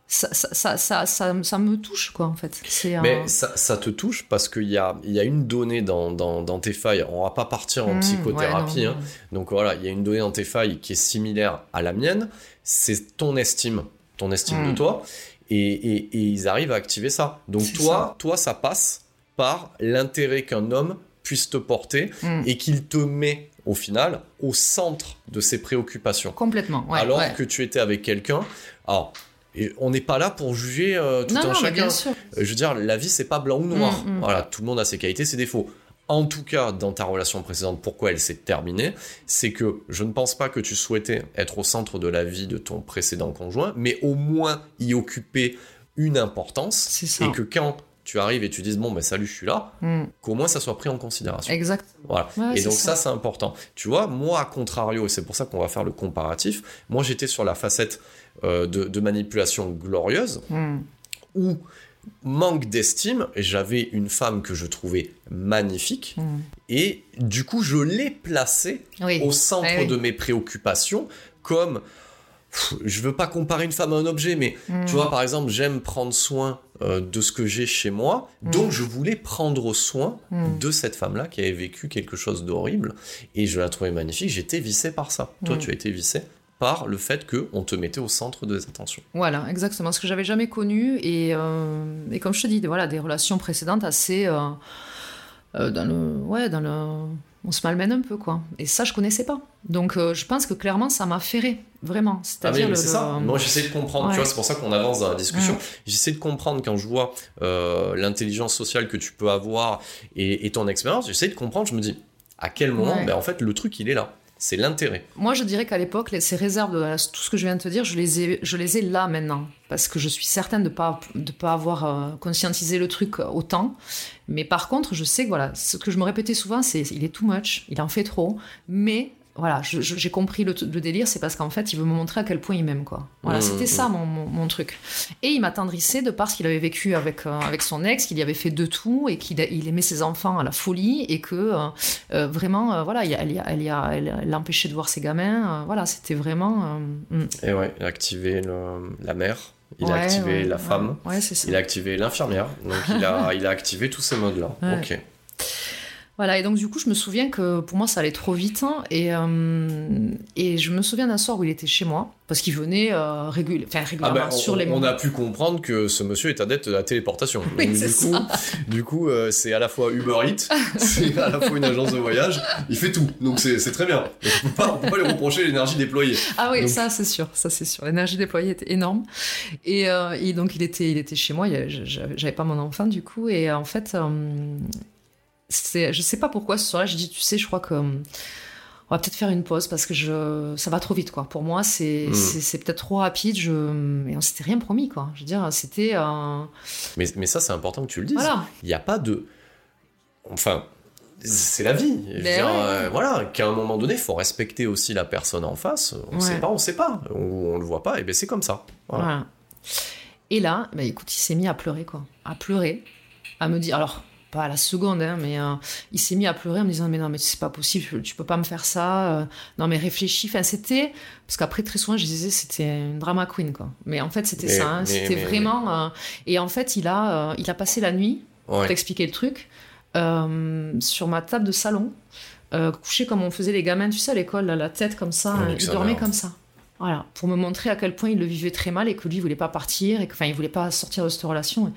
ça, ça, ça, ça, me touche, quoi, en fait. Mais ça, ça te touche parce qu'il y a, il y a une donnée dans, dans, dans tes failles. On va pas partir en hmm, psychothérapie. ouais, hein. Donc voilà, il y a une donnée dans tes failles qui est similaire à la mienne. C'est ton estime, ton estime de toi. Et, et, et ils arrivent à activer ça. Donc toi, toi, ça passe par l'intérêt qu'un homme puisse te porter Mm. et qu'il te met au final au centre de ses préoccupations. Complètement, ouais. alors que tu étais avec quelqu'un. Alors, et on n'est pas là pour juger euh, tout non, un non, chacun. Euh, Je veux dire, la vie, c'est pas blanc ou noir. Mm, mm. Voilà, tout le monde a ses qualités, ses défauts. En tout cas, dans ta relation précédente, pourquoi elle s'est terminée, c'est que je ne pense pas que tu souhaitais être au centre de la vie de ton précédent conjoint, mais au moins y occuper une importance C'est ça. et que quand tu arrives et tu dises bon ben salut je suis là, Mm. qu'au moins ça soit pris en considération. Exact. Voilà. Ouais, et donc ça. ça, c'est important. Tu vois, moi, à contrario, et c'est pour ça qu'on va faire le comparatif, moi j'étais sur la facette de, de manipulation glorieuse, Mm. où manque d'estime, j'avais une femme que je trouvais magnifique, Mm. et du coup je l'ai placée Oui. au centre Eh oui. de mes préoccupations, comme... pff, Je veux pas comparer une femme à un objet, mais Mm. tu vois, par exemple, j'aime prendre soin euh, de ce que j'ai chez moi, donc je voulais prendre soin de cette femme-là qui avait vécu quelque chose d'horrible, et je la trouvais magnifique. J'étais vissé par ça. Toi, tu as été vissé par le fait qu'on te mettait au centre des attentions. Voilà, exactement. Ce que j'avais jamais connu. Et, euh, et comme je te dis, voilà, des relations précédentes assez. euh, euh, dans le. Ouais, dans le. On se malmène un peu, quoi. Et ça, je connaissais pas. Donc, euh, je pense que clairement, ça m'a ferré. Vraiment. Ah oui, C'est-à-dire. le- c'est ça. Moi, j'essaie de comprendre. Ouais. Tu vois, c'est pour ça qu'on avance dans la discussion. J'essaie de comprendre quand je vois l'intelligence sociale que tu peux avoir et, et ton expérience. J'essaie de comprendre. Je me dis, à quel moment Ouais. ben, En fait, le truc, il est là. C'est l'intérêt. Moi, je dirais qu'à l'époque, ces réserves tout ce que je viens de te dire, je les ai, je les ai là maintenant. Parce que je suis certaine de ne pas, de pas avoir euh, conscientisé le truc autant. Mais par contre, je sais que voilà, ce que je me répétais souvent, c'est il est too much, il en fait trop. Mais voilà, j'ai compris le, le délire, c'est parce qu'en fait, il veut me montrer à quel point il m'aime. quoi. Voilà, Mmh, c'était ça mon, mon- mon truc. Et il m'attendrissait de par ce qu'il avait vécu avec, euh, avec son ex, qu'il y avait fait de tout et qu'il il aimait ses enfants à la folie et que euh, euh, vraiment, euh, voilà, il y a- elle, elle, l'empêchait de voir ses gamins. voilà, c'était vraiment. mm. Et ouais, il a activé le- la mère, il a Ouais, activé ouais, la femme. Il a activé l'infirmière, donc il a, <laughs> il a activé tous ces modes-là. Ok. Voilà, et donc du coup, je me souviens que pour moi, ça allait trop vite. hein, et, euh, et je me souviens d'un soir où il était chez moi, parce qu'il venait euh, régul- enfin, Ah régulièrement ben, on, sur les on a pu comprendre que ce monsieur est adepte de la téléportation. <laughs> Oui, Donc, c'est du coup, du coup, euh, c'est à la fois Uber Eats, <laughs> c'est à la fois une agence de voyage. Il fait tout, donc c'est très bien. Donc, on on peut pas lui reprocher l'énergie déployée. Ah oui, Donc- ça c'est sûr, ça c'est sûr. L'énergie déployée était énorme. Et, et donc il était, il était chez moi, j'avais pas mon enfant du coup. Et en fait, c'est, je sais pas pourquoi ce soir-là, j'ai dit, tu sais, je crois que... euh, On va peut-être faire une pause parce que je, ça va trop vite, quoi. Pour moi, c'est Mm. c'est- peut-être trop rapide. Je, et on s'était rien promis, quoi. Je veux dire, c'était. euh, Mais, mais ça, c'est important que tu le dises. Voilà. Il n'y a pas de. Enfin, c'est la vie. Je veux Mais dire, ouais. euh, voilà, qu'à un moment donné, il faut respecter aussi la personne en face. On Ouais. sait pas, on sait pas. On, on le voit pas, et ben c'est comme ça. Voilà. Voilà. Et là, bah, écoute, il s'est mis à pleurer, quoi. À pleurer. À me dire, alors, pas à la seconde, hein, mais euh, il s'est mis à pleurer en me disant, mais non, mais c'est pas possible, tu peux pas me faire ça. euh, non, mais réfléchis. Enfin, c'était. Parce qu'après, très souvent, je disais, c'était une drama queen, quoi. Mais en fait, c'était ça. hein, C'était vraiment. euh, Et en fait, il a, il a passé la nuit, pour Ouais. t'expliquer le truc, sur ma table de salon, couché comme on faisait les gamins, tu sais, à l'école, la tête comme ça, Oh, hein, il dormait comme ça. Voilà, pour me montrer à quel point il le vivait très mal et que lui, il voulait pas partir, et que, enfin, il voulait pas sortir de cette relation.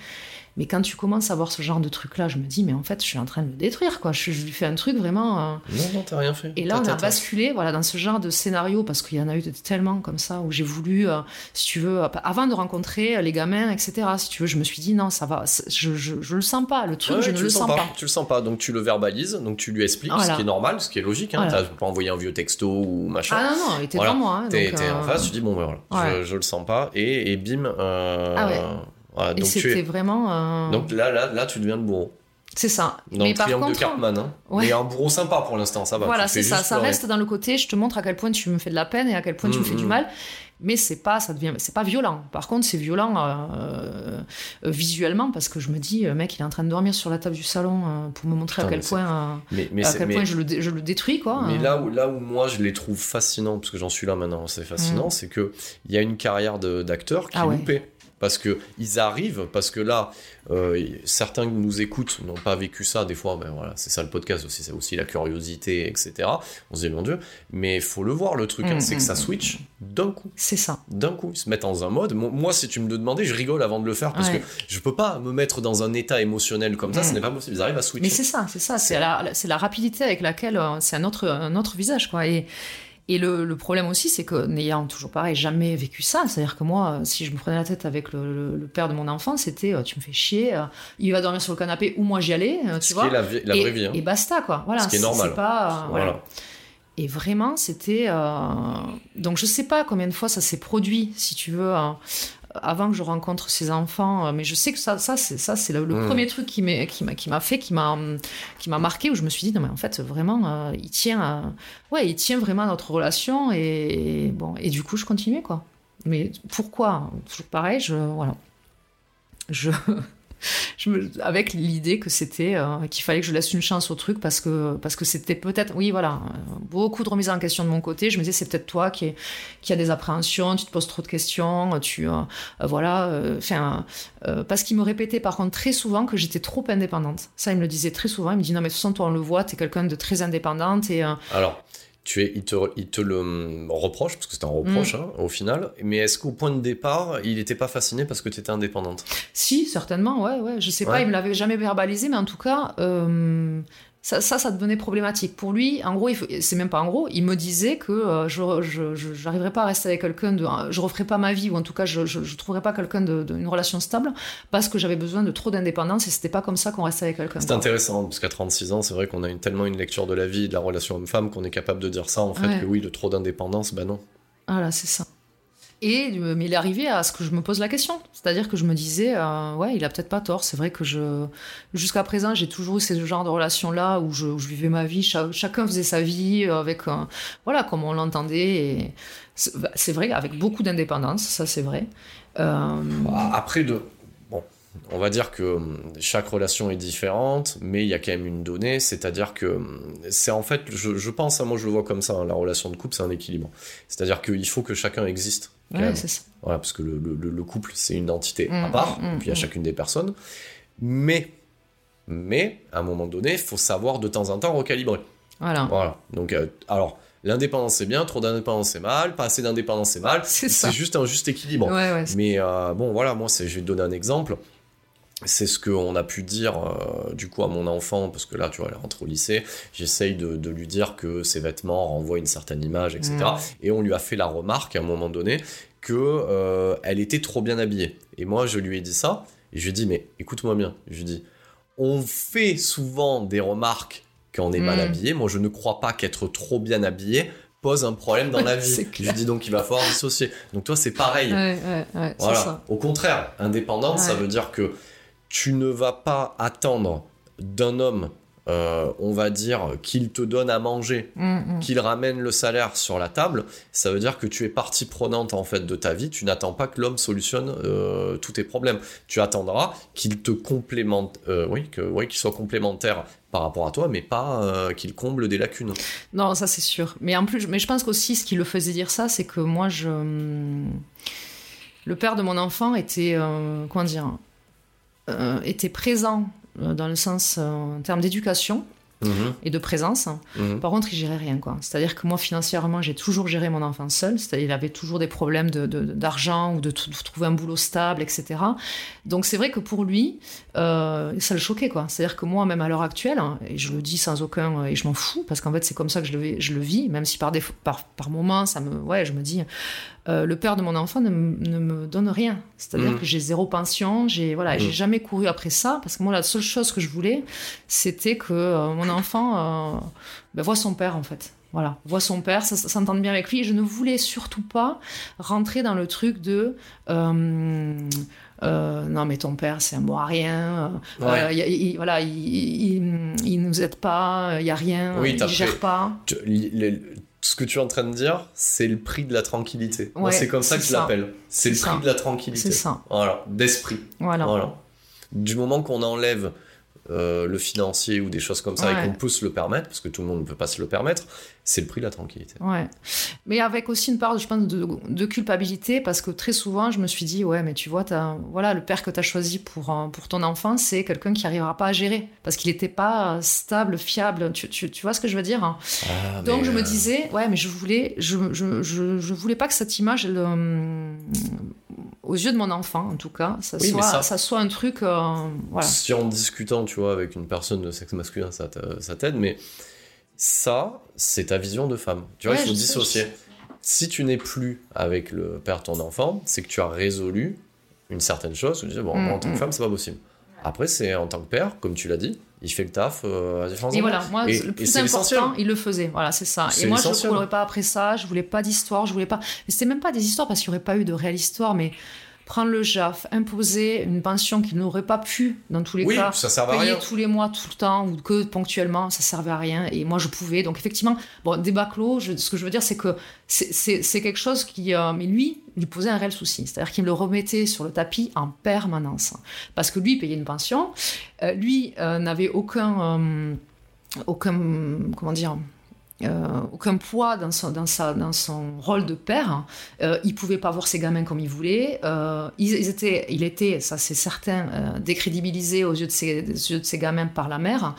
Mais quand tu commences à voir ce genre de truc-là, je me dis, mais en fait, je suis en train de le détruire, quoi. Je, je lui fais un truc vraiment. euh, Non, non, t'as rien fait. et là, on a basculé voilà, dans ce genre de scénario, parce qu'il y en a eu tellement comme ça, où j'ai voulu, euh, si tu veux, euh, avant de rencontrer les gamins, etc., si tu veux, je me suis dit, non, ça va, je, je, je le sens pas, le truc, Ouais, je ne le sens pas. Tu le sens pas, donc tu le verbalises, donc tu lui expliques, Voilà. ce qui est normal, ce qui est logique. Hein. Voilà. T'as pas envoyé un vieux texto ou machin. Ah non, non, il était Voilà. devant moi. hein, T'es en face, tu dis bon, ben voilà, je, ouais. je le sens pas, et, et bim. Ah ouais. Voilà, Et donc tu c'était es. vraiment. euh, Donc là, là, là, tu deviens le bourreau. c'est ça. Dans Mais le par triangle contre. de Cartman, hein. Ouais. Mais un bourreau sympa pour l'instant, ça va. Voilà, c'est ça. Ça pleurer. reste dans le côté, je te montre à quel point tu me fais de la peine et à quel point tu me Mm, fais du mm. mal. Mais c'est pas, ça devient, c'est pas violent. Par contre, c'est violent euh, euh, visuellement parce que je me dis, mec, il est en train de dormir sur la table du salon euh, pour me montrer Putain, à quel mais point, Mais, mais, à quel point je le, je le détruis, quoi. mais là où, là où moi je les trouve fascinants, parce que j'en suis là maintenant, c'est fascinant, Mm. c'est que il y a une carrière d'acteur qui Ah est ouais. loupée. Parce que ils arrivent, parce que là, euh, certains qui nous écoutent n'ont pas vécu ça. Des fois, ben voilà, c'est ça le podcast aussi, c'est aussi la curiosité, etc. On se dit mon Dieu, mais il faut le voir le truc, hein, Mm, c'est que mm, ça mm. switch d'un coup. C'est ça. d'un coup, ils se mettent dans un mode. Mo- Moi, si tu me le demandais, je rigole avant de le faire parce Ouais. que je peux pas me mettre dans un état émotionnel comme ça, Mm. ce n'est pas possible. Ils arrivent à switcher. Mais c'est ça, c'est ça. C'est la, c'est la rapidité avec laquelle euh, c'est un autre, un autre visage, quoi. Et, et le, le problème aussi, c'est que n'ayant toujours pareil jamais vécu ça, c'est-à-dire que moi, si je me prenais la tête avec le, le- le père de mon enfant, c'était euh, tu me fais chier, euh, il va dormir sur le canapé ou moi j'y allais, euh, tu Ce vois. qui est la, vie- la et, vraie vie. hein. et basta, quoi. Voilà. Ce qui est c'est- normal. c'est pas, euh, voilà. Voilà. Et vraiment, c'était. Donc, je sais pas combien de fois ça s'est produit, si tu veux, hein, avant que je rencontre ses enfants. euh, Mais je sais que ça, ça c'est ça, c'est le, le Mm. premier truc qui m'a, qui m'a, qui m'a fait, qui m'a, qui m'a marqué, où je me suis dit non mais en fait vraiment, euh, il tient, à- ouais, il tient vraiment à notre relation et, et bon, et du coup je continuais quoi. Mais pourquoi? Toujours pareil, je voilà, je. <laughs> <laughs> Avec l'idée que c'était euh, qu'il fallait que je laisse une chance au truc parce que parce que c'était peut-être oui voilà beaucoup de remises en question de mon côté. Je me disais c'est peut-être toi qui, est- qui a des appréhensions tu te poses trop de questions tu euh, euh, voilà enfin parce qu'il me répétait par contre très souvent que j'étais trop indépendante. Ça il me le disait très souvent. Il me dit non mais de toute façon toi on le voit t'es quelqu'un de très indépendante et Alors, tu es, il, te, il te le hum, reproche, parce que c'était un reproche Mm. hein, au final, mais est-ce qu'au point de départ, il n'était pas fasciné parce que tu étais indépendante? Si, certainement, ouais, ouais. Je sais pas, il me l'avait jamais verbalisé, mais en tout cas, euh, ça, ça, ça devenait problématique. Pour lui, en gros, c'est même pas en gros, il me disait que euh, je, j'arriverais pas à rester avec quelqu'un de, je referais pas ma vie, ou en tout cas, je, je trouverais pas quelqu'un de, de- une relation stable, parce que j'avais besoin de trop d'indépendance, et c'était pas comme ça qu'on restait avec quelqu'un. C'est intéressant, parce qu'à 36 ans, c'est vrai qu'on a une, tellement une lecture de la vie et de la relation homme-femme qu'on est capable de dire ça, en fait, Ouais. que oui, le trop d'indépendance, bah non. Voilà, c'est ça. Et euh, mais il est arrivé à ce que je me pose la question, c'est-à-dire que je me disais, euh, ouais, il a peut-être pas tort. C'est vrai que jusqu'à présent, j'ai toujours eu ce genre de relation-là où je, vivais ma vie, cha- chacun faisait sa vie euh, avec, voilà, comme on l'entendait. Bah, c'est vrai, avec beaucoup d'indépendance, ça c'est vrai. Bah, Après, de... bon, on va dire que hum, chaque relation est différente, mais il y a quand même une donnée, c'est-à-dire que hum, c'est en fait, je, pense, hein, moi je le vois comme ça, hein, la relation de couple, c'est un équilibre. C'est-à-dire qu'il faut que chacun existe. Ouais, c'est ça. Voilà, parce que le, le- le couple, c'est une entité à Mm, part, mm, et puis a mm. chacune des personnes. Mais, mais, à un moment donné, il faut savoir de temps en temps recalibrer. Voilà. Voilà. Donc, euh, alors, l'indépendance c'est bien, trop d'indépendance c'est mal, pas assez d'indépendance c'est mal. C'est ça. C'est juste un juste équilibre. Ouais, ouais, Mais euh, bon, voilà, moi, je vais te donner un exemple. C'est ce qu'on a pu dire euh, du coup à mon enfant, parce que là, tu vois, elle rentre au lycée. J'essaye de, de lui dire que ses vêtements renvoient une certaine image, etc. Mm. Et on lui a fait la remarque à un moment donné que euh, elle était trop bien habillée. Et moi, je lui ai dit ça, et je lui ai dit, mais écoute-moi bien. Je lui ai dit, on fait souvent des remarques quand on est mal Mm. habillé. Moi, je ne crois pas qu'être trop bien habillé pose un problème dans la <laughs> vie. Je dis donc il va falloir dissocier. Donc toi, c'est pareil. ouais, ouais, ouais, Voilà. ça. Au contraire, indépendante, ça veut dire que tu ne vas pas attendre d'un homme, euh, on va dire, qu'il te donne à manger, Mm, mm. qu'il ramène le salaire sur la table. Ça veut dire que tu es partie prenante en fait de ta vie. Tu n'attends pas que l'homme solutionne euh, tous tes problèmes. Tu attendras qu'il te complémente, euh, oui, que, oui, qu'il soit complémentaire par rapport à toi, mais pas euh, qu'il comble des lacunes. Non, ça c'est sûr. Mais en plus, mais je pense qu'aussi ce qui le faisait dire ça, c'est que moi, je, le père de mon enfant était, euh, comment dire, euh, était présent euh, dans le sens euh, en termes d'éducation Mhm, et de présence. mhm. Par contre, il gérait rien, quoi. C'est-à-dire que moi, financièrement, j'ai toujours géré mon enfant seul. C'est-à-dire, il avait toujours des problèmes de- de- d'argent ou de, t- de trouver un boulot stable, etc. Donc, c'est vrai que pour lui, euh, ça le choquait, quoi. C'est-à-dire que moi, même à l'heure actuelle, hein, et je le dis sans aucun, et je m'en fous, parce qu'en fait, c'est comme ça que je le, vis- je le vis, même si par, défaut, par, par moment, ça me, ouais, je me dis, euh, le père de mon enfant ne, me donne rien. C'est-à-dire Mhm. que j'ai zéro pension, j'ai voilà, j'ai jamais couru après ça parce que moi la seule chose que je voulais, c'était que euh, mon enfant euh, ben, voit son père en fait. Voilà, voit son père, ça, ça s'entende bien avec lui. Et je ne voulais surtout pas rentrer dans le truc de euh, euh, non mais ton père c'est un bon à rien. Ouais. euh, il- il- voilà, il, nous aide pas, il y a rien, Oui, il gère fait- pas. Tu- ce que tu es en train de dire, c'est le prix de la tranquillité. Ouais, c'est comme ça que je ça. l'appelle. C'est le C'est prix ça. de la tranquillité. C'est ça. Voilà, d'esprit. Voilà. Voilà. Du moment qu'on enlève euh, le financier ou des choses comme ça Ouais. et qu'on peut se le permettre, parce que tout le monde ne peut pas se le permettre, c'est le prix de la tranquillité. Ouais. Mais avec aussi une part, je pense, de, de culpabilité, parce que très souvent, je me suis dit, ouais, mais tu vois, voilà, le père que tu as choisi pour, euh, pour ton enfant, c'est quelqu'un qui n'arrivera pas à gérer, parce qu'il n'était pas stable, fiable. Tu, tu, tu vois ce que je veux dire hein? Ah, Donc je me euh, disais, ouais, mais je voulais, je, je, je, je voulais pas que cette image, elle, euh, aux yeux de mon enfant, en tout cas, ça, Oui, soit, ça- ça... soit un truc, euh, voilà. Si en discutant, tu vois, avec une personne de sexe masculin, ça t'a- ça t'aide, mais ça, c'est ta vision de femme. Tu vois, Ouais, il faut dissocier. sais. Si tu n'es plus avec le père de ton enfant, c'est que tu as résolu une certaine chose. Tu dis, bon, en tant que Mm, femme, c'est pas possible. Après, c'est en tant que père, comme tu l'as dit, il fait le taf euh, à différents Et voilà, moi, Et- le plus important, il le faisait. Voilà, c'est ça. Et moi, je ne courais pas après ça. Je voulais pas d'histoire. Je voulais pas. Mais c'était même pas des histoires parce qu'il n'y aurait pas eu de réelle histoire. Mais prendre le JAF, imposer une pension qu'il n'aurait pas pu, dans tous les Oui, cas, ça sert à payer rien. tous les mois, tout le temps, ou que ponctuellement, ça servait à rien. Et moi, je pouvais. Donc, effectivement, bon, des baclos, je- ce que je veux dire, c'est que c'est- quelque chose qui. euh, mais lui, lui posait un réel souci. C'est-à-dire qu'il me le remettait sur le tapis en permanence. Parce que lui payait une pension. Euh, lui euh, n'avait aucun. euh, aucun. Comment dire euh, aucun poids dans son, dans, sa, dans son rôle de père. Euh, il pouvait pas voir ses gamins comme il voulait. Euh, ils, ils étaient, il était, ça c'est certain, euh, décrédibilisé aux yeux, de ses, aux yeux de ses gamins par la mère.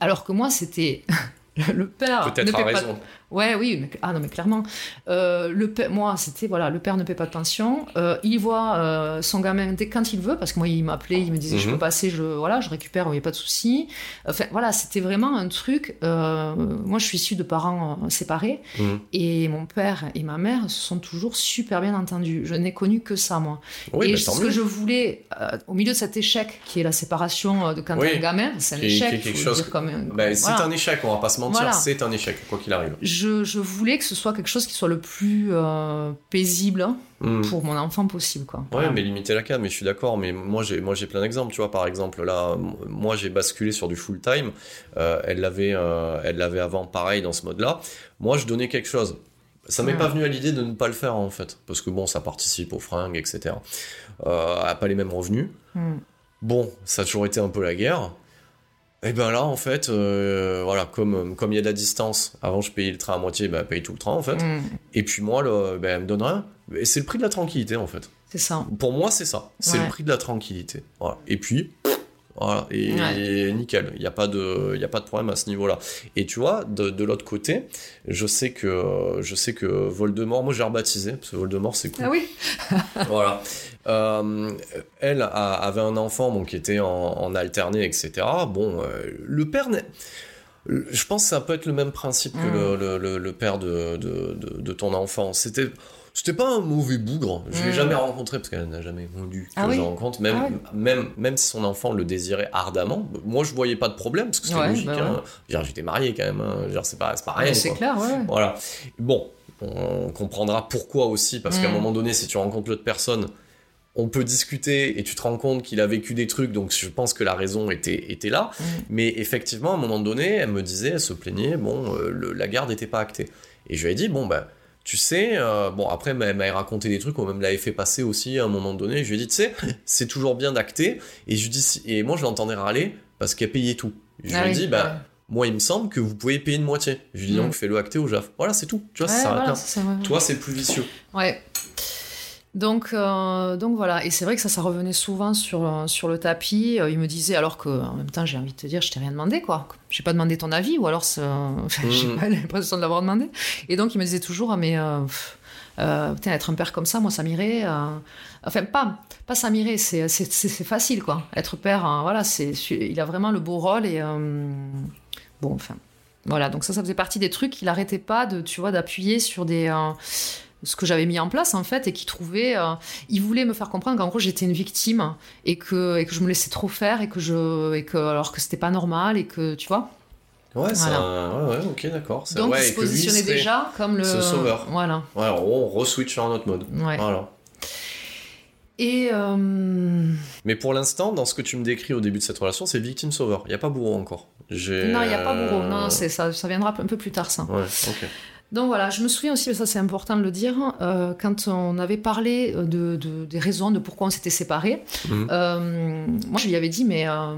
Alors que moi, c'était <laughs> le père. Peut-être à pas- raison. Ouais, oui, mais, ah non, mais clairement. Euh, le père- moi, c'était, voilà, le père ne paie pas de pension. Euh, il voit euh, son gamin dès quand il veut, parce que moi, il m'appelait, il me disait, je Mhm. peux passer, je, voilà, je récupère, il n'y a pas de souci. Enfin, voilà, c'était vraiment un truc. moi, je suis issue de parents séparés, Mhm. et mon père et ma mère se sont toujours super bien entendus. Je n'ai connu que ça, moi. Oui, et bah, ce que je voulais, au milieu de cet échec, qui est la séparation de quand Oui. un gamin, c'est un Qui échec, qui quelque chose- dire comme un- Bah, c'est un échec, on va pas se mentir, Voilà. c'est un échec, quoi qu'il arrive. Je, je voulais que ce soit quelque chose qui soit le plus euh, paisible hein, Hmm. pour mon enfant possible. Quoi. Ouais, Voilà. mais limiter la cam, mais je suis d'accord. Mais moi, j'ai, moi, j'ai plein d'exemples. Tu vois, par exemple, là, moi, j'ai basculé sur du full time. Euh, elle l'avait, euh, elle l'avait avant, pareil, dans ce mode-là. Moi, je donnais quelque chose. Ça m'est Ouais. pas venu à l'idée de ne pas le faire, en fait, parce que bon, ça participe aux fringues, etc. Euh, a pas les mêmes revenus. Hmm. Bon, ça a toujours été un peu la guerre. Et ben là, en fait, euh, voilà, comme comme il y a de la distance, avant je payais le train à moitié, ben elle paye tout le train en fait. Mm, Et puis moi, le, ben, elle me donne rien. Et c'est le prix de la tranquillité en fait. c'est ça. Pour moi, c'est ça. C'est Ouais. le prix de la tranquillité. Voilà. Et puis, voilà. Et, Ouais. nickel. Il n'y a, pas de- y a pas de problème à ce niveau-là. Et tu vois, de, de l'autre côté, je sais que, je sais que Voldemort, moi j'ai rebaptisé, parce que Voldemort c'est cool. Ah oui voilà. Euh, elle a- avait un enfant bon, qui était en, en alterné, etc. Bon, euh, le père n'est- Je pense que ça peut être le même principe que Mm. le, le- le- le père de, de, de- de ton enfant. C'était. C'était pas un mauvais bougre. Je l'ai Mm. jamais rencontré parce qu'elle n'a jamais voulu que Ah oui je rencontre. Même, Ah ouais. même, même si son enfant le désirait ardemment, moi je voyais pas de problème parce que c'était Ouais, logique. bah hein. Veux dire, J'étais marié quand même. hein. C'est pas, c'est pas rien. Mais C'est clair, ouais. Voilà. Bon, on comprendra pourquoi aussi, parce qu'à un Mm. moment donné, si tu rencontres l'autre personne, on peut discuter et tu te rends compte qu'il a vécu des trucs, donc je pense que la raison était, était là. Mm. Mais effectivement, à un moment donné, elle me disait, elle se plaignait, bon, euh, le- la garde n'était pas actée. Et je lui ai dit, bon, ben. Tu sais, euh, bon après elle m'avait raconté des trucs, on même l'avait fait passer aussi à un moment donné. Je lui ai dit, tu sais, <laughs> c'est toujours bien d'acter. Et je dis, et moi je l'entendais râler parce qu'elle payait tout. Je Ah lui ai oui, dit, bah, ouais. moi, il me semble que vous pouvez payer une moitié. Je lui dis Mm. donc, fais-le acter au JAF. Voilà, c'est tout. Tu vois, ça s'arrête voilà. Toi, c'est plus vicieux. Ouais. Donc, euh, donc voilà, et c'est vrai que ça, ça revenait souvent sur, sur le tapis. Euh, il me disait, alors que en même temps, j'ai envie de te dire, je t'ai rien demandé, quoi. J'ai pas demandé ton avis, ou alors euh, <laughs> j'ai Mhm. pas l'impression de l'avoir demandé. Et donc, il me disait toujours, ah, mais euh, euh, putain, être un père comme ça, moi, ça m'irait. euh, Enfin, pas, pas ça m'irait, c'est, c'est, c'est- c'est facile, quoi. Être père, hein, voilà, c'est, il a vraiment le beau rôle et. euh, bon, enfin. Voilà, donc ça, ça faisait partie des trucs qu'il arrêtait pas de, tu vois, d'appuyer sur des. Euh, ce que j'avais mis en place en fait et qui trouvait euh, il voulait me faire comprendre qu'en gros j'étais une victime et que et que je me laissais trop faire et que je et que alors que c'était pas normal et que tu vois Ouais, Voilà. ouais, ouais, ok, d'accord. C'est- donc ouais, il se positionnait déjà comme le ce sauveur. voilà Ouais, on re-switch sur un autre mode. ouais Voilà. et euh, Mais pour l'instant, dans ce que tu me décris au début de cette relation, c'est victime-sauveur. Il n'y a pas bourreau encore. Non il y a pas euh, bourreau non c'est ça ça viendra un peu plus tard ça Ouais, ok. Donc voilà, je me souviens aussi, mais ça c'est important de le dire, euh, quand on avait parlé de, de- des raisons de pourquoi on s'était séparés, Mhm. euh, moi je lui avais dit, mais euh,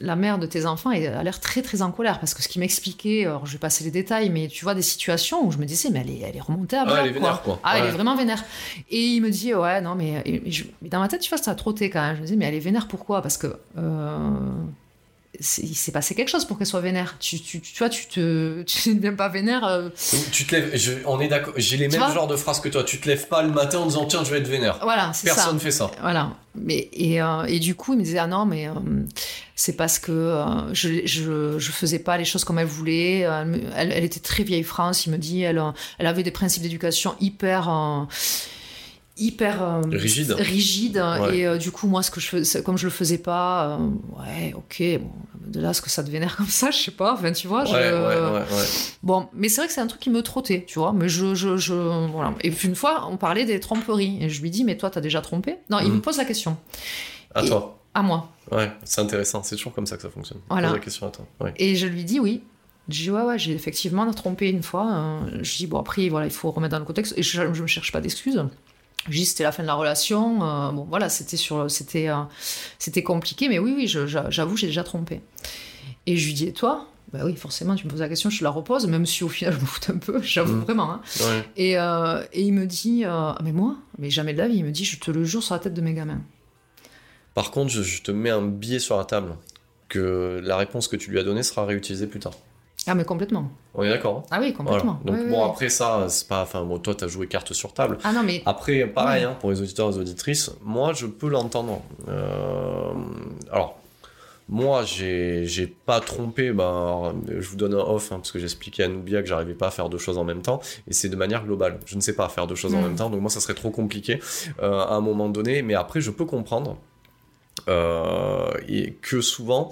la mère de tes enfants elle a l'air très très en colère, parce que ce qu'il m'expliquait, alors je vais passer les détails, mais tu vois des situations où je me disais, mais elle est, elle est remontée à Ah, elle est vénère, quoi. Ah, elle est vraiment vénère. Et il me dit, ouais, non, mais, et je- mais dans ma tête, tu vois, ça a trotté quand même. Je me dis, mais elle est vénère pourquoi? Parce que. Il s'est passé quelque chose pour qu'elle soit vénère. Tu, tu, tu vois, tu te, <laughs> tu ne deviens pas vénère. euh, Tu te lèves, je- on est d'accord, j'ai les mêmes genres de phrases que toi. Tu te lèves pas le matin en disant tiens, je vais être vénère. Voilà, c'est ça. Personne fait ça. Voilà. Mais, et, euh, et du coup, il me disait, ah non, mais euh, c'est parce que je, je, je faisais pas les choses comme elle voulait. Elle, elle, elle était très vieille France, il me dit. Elle, elle avait des principes d'éducation hyper. Hyper euh, Rigide. rigide Ouais. et euh, du coup moi ce que je faisais comme je le faisais pas euh, ouais ok bon de là ce que ça devenait comme ça je sais pas enfin tu vois Ouais, je... ouais, ouais, ouais. bon mais c'est vrai que c'est un truc qui me trottait tu vois mais je, je, je voilà et puis une fois on parlait des tromperies et je lui dis mais toi t'as déjà trompé? Non il Mhm. me pose la question À Et- toi. à moi Ouais, c'est intéressant. C'est toujours comme ça que ça fonctionne. Voilà. Pose la question à toi. Et je lui dis oui. Je dis ouais, ouais, j'ai effectivement trompé une fois. Je dis bon, après, voilà, il faut remettre dans le contexte. Et je, je me cherche pas d'excuses. Je dis c'était la fin de la relation. Euh, bon, voilà, c'était sur, c'était, euh, c'était compliqué, mais oui, oui, j'avoue, j'ai déjà trompé. Et je lui dis et toi? Bah oui, forcément, tu me poses la question, je te la repose, même si au final, je me foute un peu, <laughs> j'avoue Mm. vraiment. hein. Ouais. Et, euh, et il me dit, Ah, mais moi, mais jamais de la vie, il me dit, je te le jure sur la tête de mes gamins. Par contre, je, je te mets un billet sur la table que la réponse que tu lui as donnée sera réutilisée plus tard. Ah, mais complètement. On est d'accord hein Ah oui, Voilà. complètement. Donc bon, après ça, c'est pas. Enfin, bon, toi, t'as joué carte sur table. Ah non, mais Après, pareil, hein, pour les auditeurs et les auditrices, moi, je peux l'entendre. Euh, alors, moi, j'ai pas trompé. Ben, je vous donne un off, hein, parce que j'expliquais à Nubia que j'arrivais pas à faire deux choses en même temps, et c'est de manière globale. Je ne sais pas faire deux choses en Mm. même temps, donc moi, ça serait trop compliqué euh, à un moment donné. Mais après, je peux comprendre euh, et que souvent,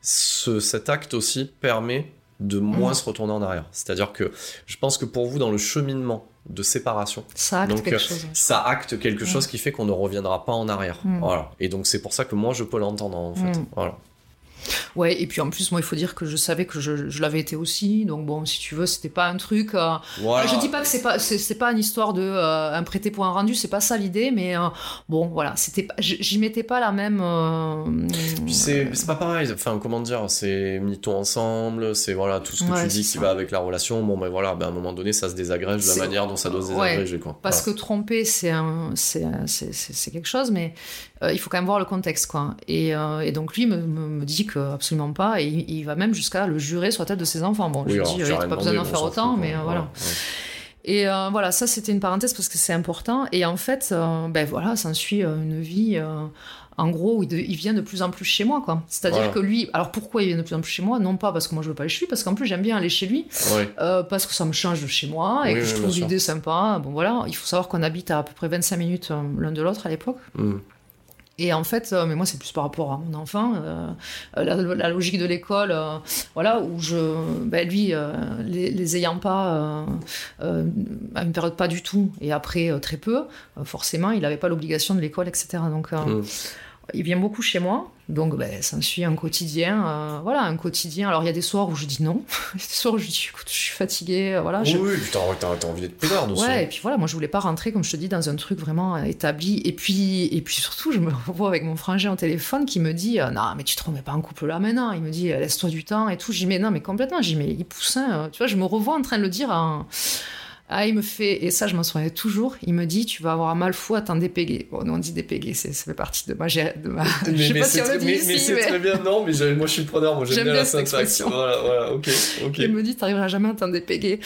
ce- cet acte aussi permet de moins se retourner en arrière. C'est-à-dire que je pense que pour vous, dans le cheminement de séparation, ça acte Donc, quelque euh, chose. ça acte quelque chose qui fait qu'on ne reviendra pas en arrière. Mm. Voilà. Et donc c'est pour ça que moi je peux l'entendre en fait. Mm. Voilà. Ouais, et puis en plus, moi, il faut dire que je savais que je, je l'avais été aussi. Donc bon, si tu veux, c'était pas un truc. euh, Voilà. Je dis pas que c'est pas c'est, pas une histoire de euh, un prêté pour un rendu, c'est pas ça l'idée, mais euh, bon, voilà, c'était j'y mettais pas la même. euh, c'est c'est pas pareil. Enfin comment dire, c'est mis-tout ensemble. C'est voilà tout ce que Ouais, tu dis qui ça. va avec la relation. Bon ben voilà, ben, à un moment donné ça se désagrège de la manière dont ça doit se Ouais. désagréger quoi. Parce Voilà. que tromper, c'est un, c'est, c'est, quelque chose, mais euh, il faut quand même voir le contexte, quoi. Et, et donc lui me, me, me dit que absolument pas, et il, il va même jusqu'à le jurer sur la tête de ses enfants. Bon, Oui, je dis, rien t'as pas besoin d'en faire autant, mais euh, voilà. Ouais, Et euh, voilà, ça c'était une parenthèse parce que c'est important. Et en fait, euh, ben voilà, s'ensuit euh, une vie, euh, en gros, où il, de- il vient de plus en plus chez moi, quoi. C'est-à-dire Voilà. que lui, alors pourquoi il vient de plus en plus chez moi? Non pas parce que moi je veux pas aller chez lui, parce qu'en plus j'aime bien aller chez lui, parce que ça me change de chez moi et Oui, que je trouve l'idée sympa. Bon voilà, il faut savoir qu'on habite à à peu près 25 minutes l'un de l'autre à l'époque. Mm. Et en fait, euh, mais moi, c'est plus par rapport à mon enfant, euh, la, logique de l'école, euh, voilà, où je, ben lui, les, ayant pas, à une période pas du tout, et après très peu, forcément, il n'avait pas l'obligation de l'école, etc. Donc, euh, Mm. Il vient beaucoup chez moi, donc ben, ça me suit un quotidien, euh, voilà, un quotidien. Alors, il y a des soirs où je dis non, <laughs> il y a des soirs où je dis, écoute, je suis fatiguée, euh, voilà. Oui, je- oui, t'as envie d'être pédard aussi. Ouais, et puis voilà, moi je voulais pas rentrer, comme je te dis, dans un truc vraiment euh, établi. Et puis, et puis surtout, je me revois avec mon frangin au téléphone qui me dit euh, Non, mais tu te remets pas en couple là maintenant. Il me dit Laisse-toi du temps et tout. J'y mais non, mais complètement. J'y mais il poussin. euh, tu vois, je me revois en train de le dire. en- Ah, il me fait, et ça je m'en souviens toujours, il me dit Tu vas avoir un mal fou à t'en dépéguer. Bon, nous on dit dépéguer, c'est- ça fait partie de ma. De ma... Mais, <laughs> je sais mais pas si c'est on le dit mais- ici, mais c'est mais- très bien, non, mais moi je suis le preneur, moi j'aime bien, la syntaxe. Voilà, voilà, ok, ok. Il me dit, t'arriveras jamais à t'en dépéguer.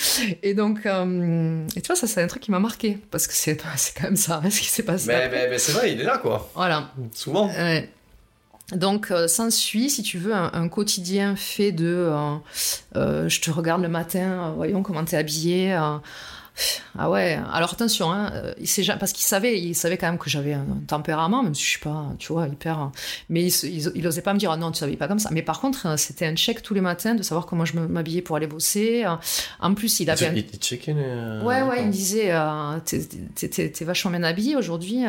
Et donc, euh, et tu vois, ça, c'est un truc qui m'a marqué. Parce que c'est quand même ça, hein, <laughs> ce qui s'est passé. Mais, mais, mais c'est vrai, il est là quoi. Voilà. Souvent. Ouais. Donc, euh, s'ensuit, si tu veux, un, un quotidien fait de euh, euh, je te regarde le matin, euh, voyons comment t'es habillé. Ah ouais, alors attention, hein, euh, il sait, parce qu'il savait, il savait quand même que j'avais un, tempérament, même si je suis pas, tu vois, hyper. euh, Mais il, il, il osait pas me dire, ah non, tu savais pas comme ça. Mais par contre, euh, c'était un check tous les matins de savoir comment je m'habillais pour aller bosser. euh. En plus, il avait un Il, il checkait les. Ouais, ouais, il me disait, euh, t'es- vachement bien habillé aujourd'hui.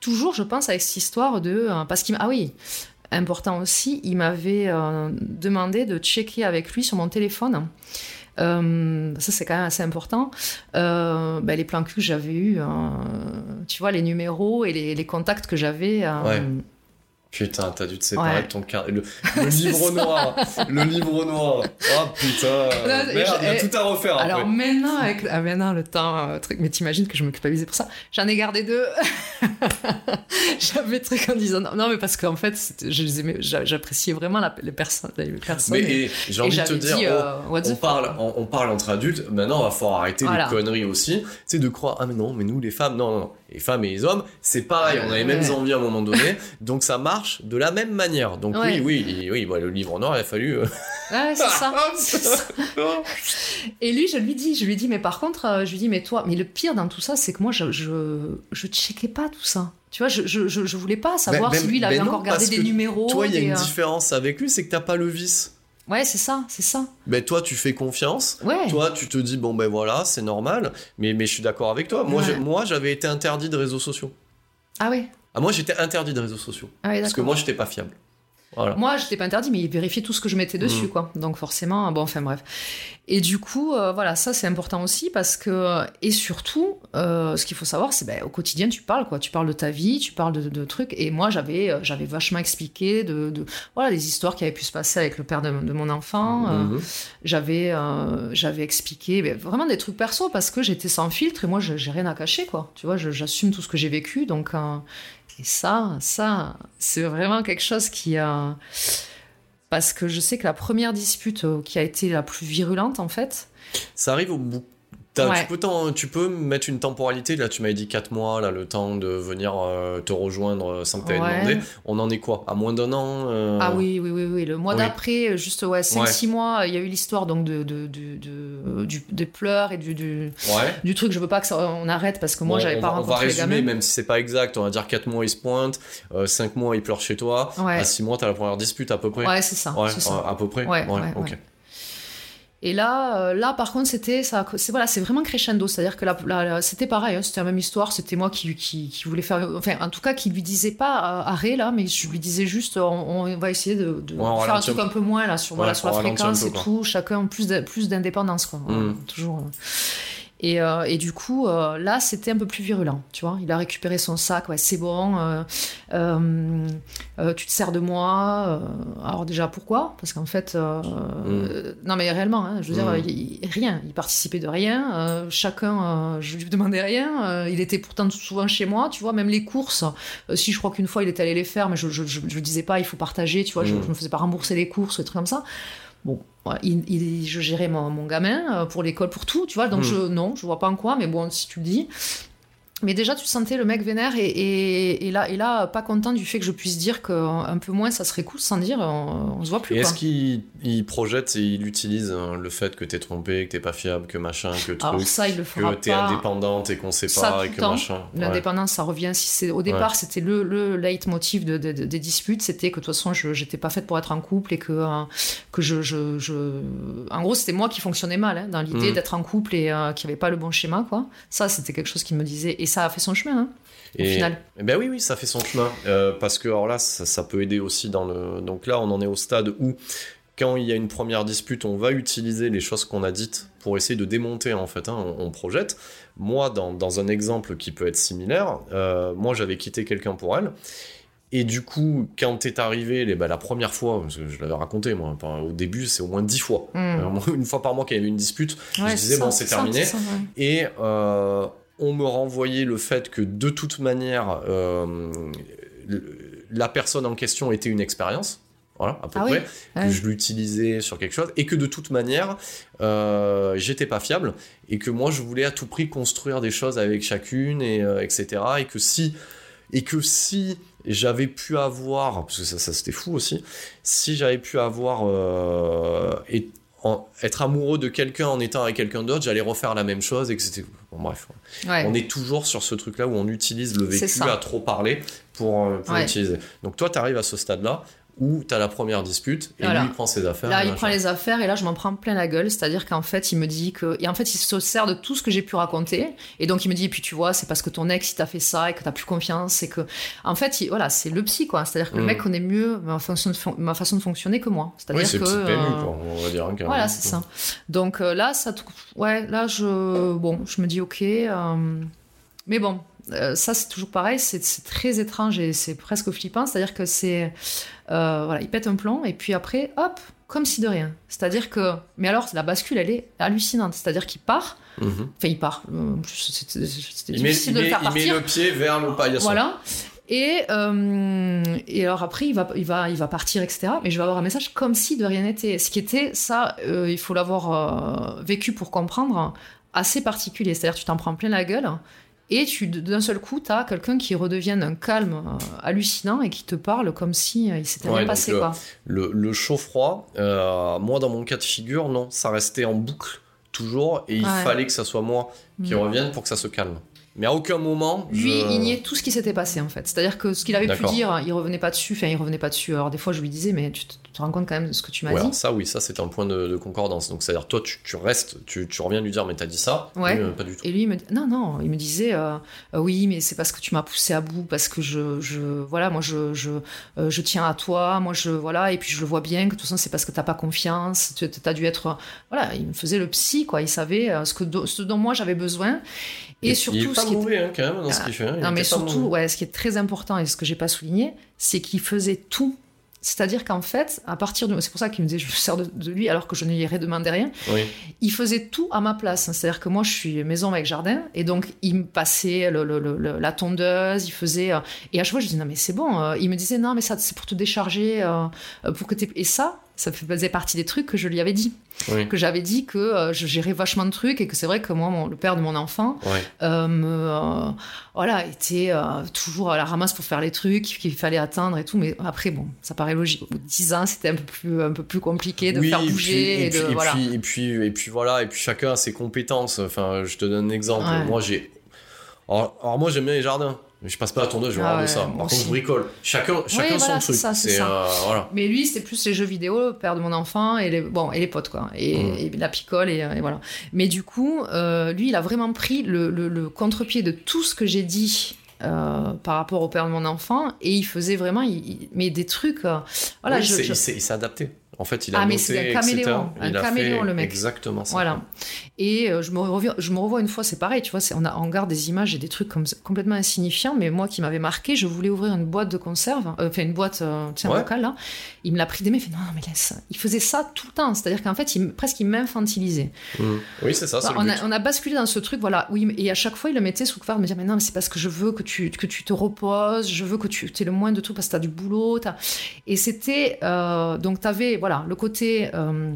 toujours, je pense, avec cette histoire de. euh, parce qu'il Ah oui, important aussi, il m'avait euh, demandé de checker avec lui sur mon téléphone. Euh, ça, c'est quand même assez important. Euh, ben, les plans que j'avais eus, euh, tu vois, les numéros et les, les contacts que j'avais. euh, Ouais. Putain, t'as dû te séparer Ouais. de ton car... Le, <laughs> livre noir. Le livre noir. Oh putain. Merde, il y a tout à refaire Alors après. maintenant, avec ah, maintenant le temps, euh, truc, mais t'imagines que je me culpabilisais pour ça. J'en ai gardé deux. <laughs> J'avais truc en disant non, non, mais parce qu'en fait, c'était- je les aimais, j'a- j'appréciais vraiment la- les personnes, les personnes. Mais et, et, j'ai envie de te dire, dit, euh, on, parle, on, on parle entre adultes, maintenant il va falloir arrêter Voilà. les conneries aussi. Tu sais, de croire, ah mais non, mais nous les femmes, non, non, non. Les femmes et les hommes, c'est pareil, on a les mêmes Ouais. envies à un moment donné, donc ça marche de la même manière. Donc Ouais. oui, oui, oui, bah, le livre noir, il a fallu. euh, Ouais, c'est ça. <laughs> ça. <laughs> Et lui, je lui dis, je lui dis, mais par contre, euh, je lui dis, mais toi, mais le pire dans tout ça, c'est que moi, je, je, je checkais pas tout ça. Tu vois, je, je, je, voulais pas savoir Ben- si lui, il avait ben non, encore gardé des numéros. Toi, il y a des, une euh, différence avec lui, c'est que t'as pas le vice. Ouais, c'est ça, c'est ça. Ben toi, tu fais confiance. Ouais. Toi, tu te dis bon ben voilà, c'est normal. Mais mais je suis d'accord avec toi. Moi, Ouais. j'ai- moi, j'avais été interdit de réseaux sociaux. Ah ouais. Ah moi, j'étais interdit de réseaux sociaux Ah ouais, parce que moi, j'étais pas fiable. Voilà. Moi, je pas interdit, mais il vérifiait tout ce que je mettais dessus, Mm. quoi. Donc forcément, bon, enfin bref. Et du coup, euh, voilà, ça c'est important aussi parce que et surtout, euh, ce qu'il faut savoir, c'est ben, au quotidien, tu parles, quoi. Tu parles de ta vie, tu parles de, de trucs. Et moi, j'avais, euh, j'avais vachement expliqué de, de, voilà, des histoires qui avaient pu se passer avec le père de, de mon enfant. Euh, Mhm. j'avais, euh, j'avais expliqué ben, vraiment des trucs perso parce que j'étais sans filtre et moi, je- j'ai rien à cacher, quoi. Tu vois, j'assume tout ce que j'ai vécu, donc. Et ça, ça, c'est vraiment quelque chose qui a. Parce que je sais que la première dispute euh, qui a été la plus virulente, en fait, Ça arrive au bout. Ouais. Tu, peux tu peux mettre une temporalité, là tu m'avais dit 4 mois, là le temps de venir euh, te rejoindre euh, sans que tu aies Ouais. demandé. On en est quoi? À moins d'un an euh, Ah oui, oui, oui, oui. Le mois oui. d'après, euh, juste ouais, 5-6 Ouais. mois, il y a eu l'histoire donc de, de, de, de- du- des pleurs et du, du, truc. Je veux pas que ça, on arrête parce que moi, Bon, j'avais on pas va, on va rencontré les résumer, gamins. même si c'est pas exact, on va dire 4 mois il se pointe, 5 mois il pleure chez toi, à 6 mois t'as la première dispute à peu près. Ouais, c'est ça. À peu près. Ouais. Et là, euh, là, par contre, c'était ça. C'est voilà, c'est vraiment crescendo. C'est-à-dire que là, c'était pareil. hein, c'était la même histoire. C'était moi qui, qui, qui voulais faire, enfin, en tout cas, qui lui disais pas euh, arrêt là, mais je lui disais juste, on, on va essayer de, de Ouais, on faire un truc un peu moins là sur, voilà, sur la fréquence peu, et tout. Chacun plus de- plus d'indépendance, quoi. Voilà, Mm. toujours. Euh. Et, euh, et du coup, euh, là, c'était un peu plus virulent, tu vois. Il a récupéré son sac, ouais, c'est bon, euh, tu te sers de moi. alors déjà, pourquoi? Parce qu'en fait, euh, non mais réellement, hein, je veux dire, Mm. il- il- rien, il participait de rien, chacun, je lui demandais rien, il était pourtant souvent chez moi, tu vois, même les courses, si je crois qu'une fois il est allé les faire, mais je, je, je, je disais pas, il faut partager, tu vois, je, Mm. je me faisais pas rembourser les courses, des trucs comme ça. Bon, il, il- je gérais mon, mon gamin euh, pour l'école, pour tout, tu vois. Donc Mm. je, non, je vois pas en quoi, mais bon, si tu le dis. Mais déjà, tu sentais le mec vénère et, et, et là, et là, pas content du fait que je puisse dire qu'un peu moins, ça serait cool, sans dire, on, on se voit plus. Est-ce qu'il il projette et il utilise hein, le fait que t'es trompé, que t'es pas fiable, que machin, que Alors truc, ça, il le fera que t'es indépendante et qu'on Ça, tout et que temps. machin. Ouais. L'indépendance, ça revient. Si c'est au départ, c'était le, le leitmotiv de, de- de- des disputes, c'était que de toute façon, je j'étais pas faite pour être en couple et que euh, que je, je, je- en gros, c'était moi qui fonctionnais mal hein, dans l'idée Mm. d'être en couple et euh, qui avait pas le bon schéma, quoi. Ça, c'était quelque chose qui me disait et ça a fait son chemin. Hein, au Et, final. eh ben oui, oui, ça fait son chemin. Euh, parce que alors là, ça, ça peut aider aussi dans le. Donc là, on en est au stade où, quand il y a une première dispute, on va utiliser les choses qu'on a dites pour essayer de démonter, en fait. hein, on, on projette. Moi, dans, dans un exemple qui peut être similaire, euh, moi, j'avais quitté quelqu'un pour elle. Et du coup, quand t'es arrivé les, bah, la première fois, parce que je l'avais raconté, moi, au début, c'est au moins dix fois. Mm. Euh, une fois par mois qu'il y avait une dispute, Ouais, je disais, ça, bon, c'est terminé. ça, ouais. Et on me renvoyait le fait que de toute manière, euh, la personne en question était une expérience. Voilà, à peu Ah près. que je l'utilisais sur quelque chose. Et que de toute manière, euh, j'étais pas fiable. Et que moi, je voulais à tout prix construire des choses avec chacune, et, euh, etc. Et que si. Et que si j'avais pu avoir, parce que ça, ça c'était fou aussi, si j'avais pu avoir et en- être amoureux de quelqu'un en étant avec quelqu'un d'autre, j'allais refaire la même chose et que c'était. Bon, bref. Ouais. On est toujours sur ce truc-là où on utilise le vécu à trop parler pour, euh, pour Ouais. l'utiliser. Donc toi, tu arrives à ce stade-là où tu as la première dispute et Voilà. lui il prend ses affaires. Là, il machin. prend les affaires et là, je m'en prends plein la gueule. C'est-à-dire qu'en fait, il me dit que. Et en fait, il se sert de tout ce que j'ai pu raconter. Et donc, il me dit, et puis tu vois, c'est parce que ton ex, il t'a fait ça et que t'as plus confiance. Et que. En fait, il- voilà, c'est le psy, quoi. C'est-à-dire que le Mm. mec connaît mieux ma façon de, fon- ma façon de fonctionner que moi. C'est-à-dire Oui, c'est que. le petit PMU, euh, quoi, on va dire. hein. Voilà, c'est ça. Donc euh, là, ça, ouais, là, je, bon, je me dis ok, euh, mais bon, euh, ça c'est toujours pareil, c'est très étrange et c'est presque flippant. C'est-à-dire que c'est, euh, voilà, il pète un plomb et puis après, hop, comme si de rien. C'est-à-dire que, mais alors la bascule, elle est hallucinante. C'est-à-dire qu'il part, Mhm. enfin il part. Euh, c'était c'était Il, met, difficile de le il met le pied vers le paillasson. Voilà. Et, euh, et alors après, il va, il, va, il va partir, etc. Mais je vais avoir un message comme si de rien n'était. Ce qui était, ça, euh, il faut l'avoir euh, vécu pour comprendre, assez particulier. C'est-à-dire, tu t'en prends plein la gueule. Et tu, d'un seul coup, tu as quelqu'un qui redevient d'un calme euh, hallucinant et qui te parle comme si euh, il s'était Ouais, rien passé. le- Quoi. Le, le chaud-froid, euh, moi dans mon cas de figure, non, ça restait en boucle toujours et il Ouais. fallait que ça soit moi qui Mm. revienne pour que ça se calme. Mais à aucun moment. Lui, je- il niait tout ce qui s'était passé en fait. C'est-à-dire que ce qu'il avait pu dire, il revenait pas dessus. Enfin, il revenait pas dessus. Alors des fois, je lui disais, mais tu te, tu te rends compte quand même de ce que tu m'as Ouais, dit. ça, oui, ça c'est un point de, de concordance. Donc c'est-à-dire, toi, tu, tu restes, tu, tu reviens lui dire, mais t'as dit ça? Ouais. Lui, euh, Pas du tout. Et lui, il me non, non, il me disait, euh, euh, oui, mais c'est parce que tu m'as poussé à bout, parce que je, je voilà, moi, je, je, je tiens à toi, moi, je, voilà, et puis je le vois bien que de toute façon, c'est parce que t'as pas confiance, tu as dû être, voilà, il me faisait le psy, quoi, il savait ce, que, ce dont moi j'avais besoin. Et, surtout, il est pas ce qui mauvais hein, quand même dans ce Ah, qu'il fait. hein. Non, mais surtout, ouais, ce qui est très important et ce que j'ai pas souligné, c'est qu'il faisait tout. C'est-à-dire qu'en fait, à partir de. C'est pour ça qu'il me disait je me sers de, de lui alors que je ne lui ai demandé rien. Oui. Il faisait tout à ma place. C'est-à-dire que moi, je suis maison avec jardin et donc il me passait le- le- le- le- la tondeuse, il faisait. euh, et à chaque fois, je disais non, mais c'est bon. euh, il me disait non, mais ça, c'est pour te décharger. euh, pour que Et ça, ça faisait partie des trucs que je lui avais dit. Oui. Que j'avais dit que euh, je gérais vachement de trucs et que c'est vrai que moi, mon- le père de mon enfant, euh, me, euh, voilà, était toujours à la ramasse pour faire les trucs qu'il fallait atteindre et tout. Mais après, bon, ça paraît logique. Au bout de 10 ans, c'était un peu plus, un peu plus compliqué de Oui, faire et bouger puis- et, puis, voilà. puis, et puis et puis voilà et puis chacun a ses compétences enfin je te donne un exemple Ouais. moi j'ai alors, alors moi j'aime bien les jardins je passe pas à tondeuse je Ah regarde ouais, ça. par contre je bricole. Chacun chacun voilà, son truc. ça, euh, voilà. Mais lui, c'était plus les jeux vidéo, le père de mon enfant et les bon et les potes quoi, et, Mm. et la picole et, et voilà. Mais du coup, euh, lui, il a vraiment pris le, le- le contre-pied de tout ce que j'ai dit. euh, par rapport au père de mon enfant et il faisait vraiment il- il- mais des trucs euh, voilà Oui, je- c'est- je- il s'est il s'est adapté en fait il a Ah, mais noté, un etc. caméléon, un a caméléon, fait le mec. exactement ça Voilà. Et euh, je, me reviens, je me revois une fois, c'est pareil, tu vois, on, a, on garde des images et des trucs comme, complètement insignifiants, mais moi qui m'avait marqué, je voulais ouvrir une boîte de conserve, euh, enfin une boîte, euh, tu sais, un Ouais. bocal là. Il me l'a pris des mains, il fait non, mais laisse. Il faisait ça tout le temps, c'est-à-dire qu'en fait, il, presque il m'infantilisait. Mm. oui c'est ça Bah, le on, but. a, on a basculé dans ce truc, voilà, oui, et à chaque fois, il le mettait sous couvert de me dire, mais non, mais c'est parce que je veux que tu, que tu te reposes, je veux que tu aies le moins de trucs parce que tu as du boulot. Et c'était, euh, donc tu avais, voilà, le côté. euh,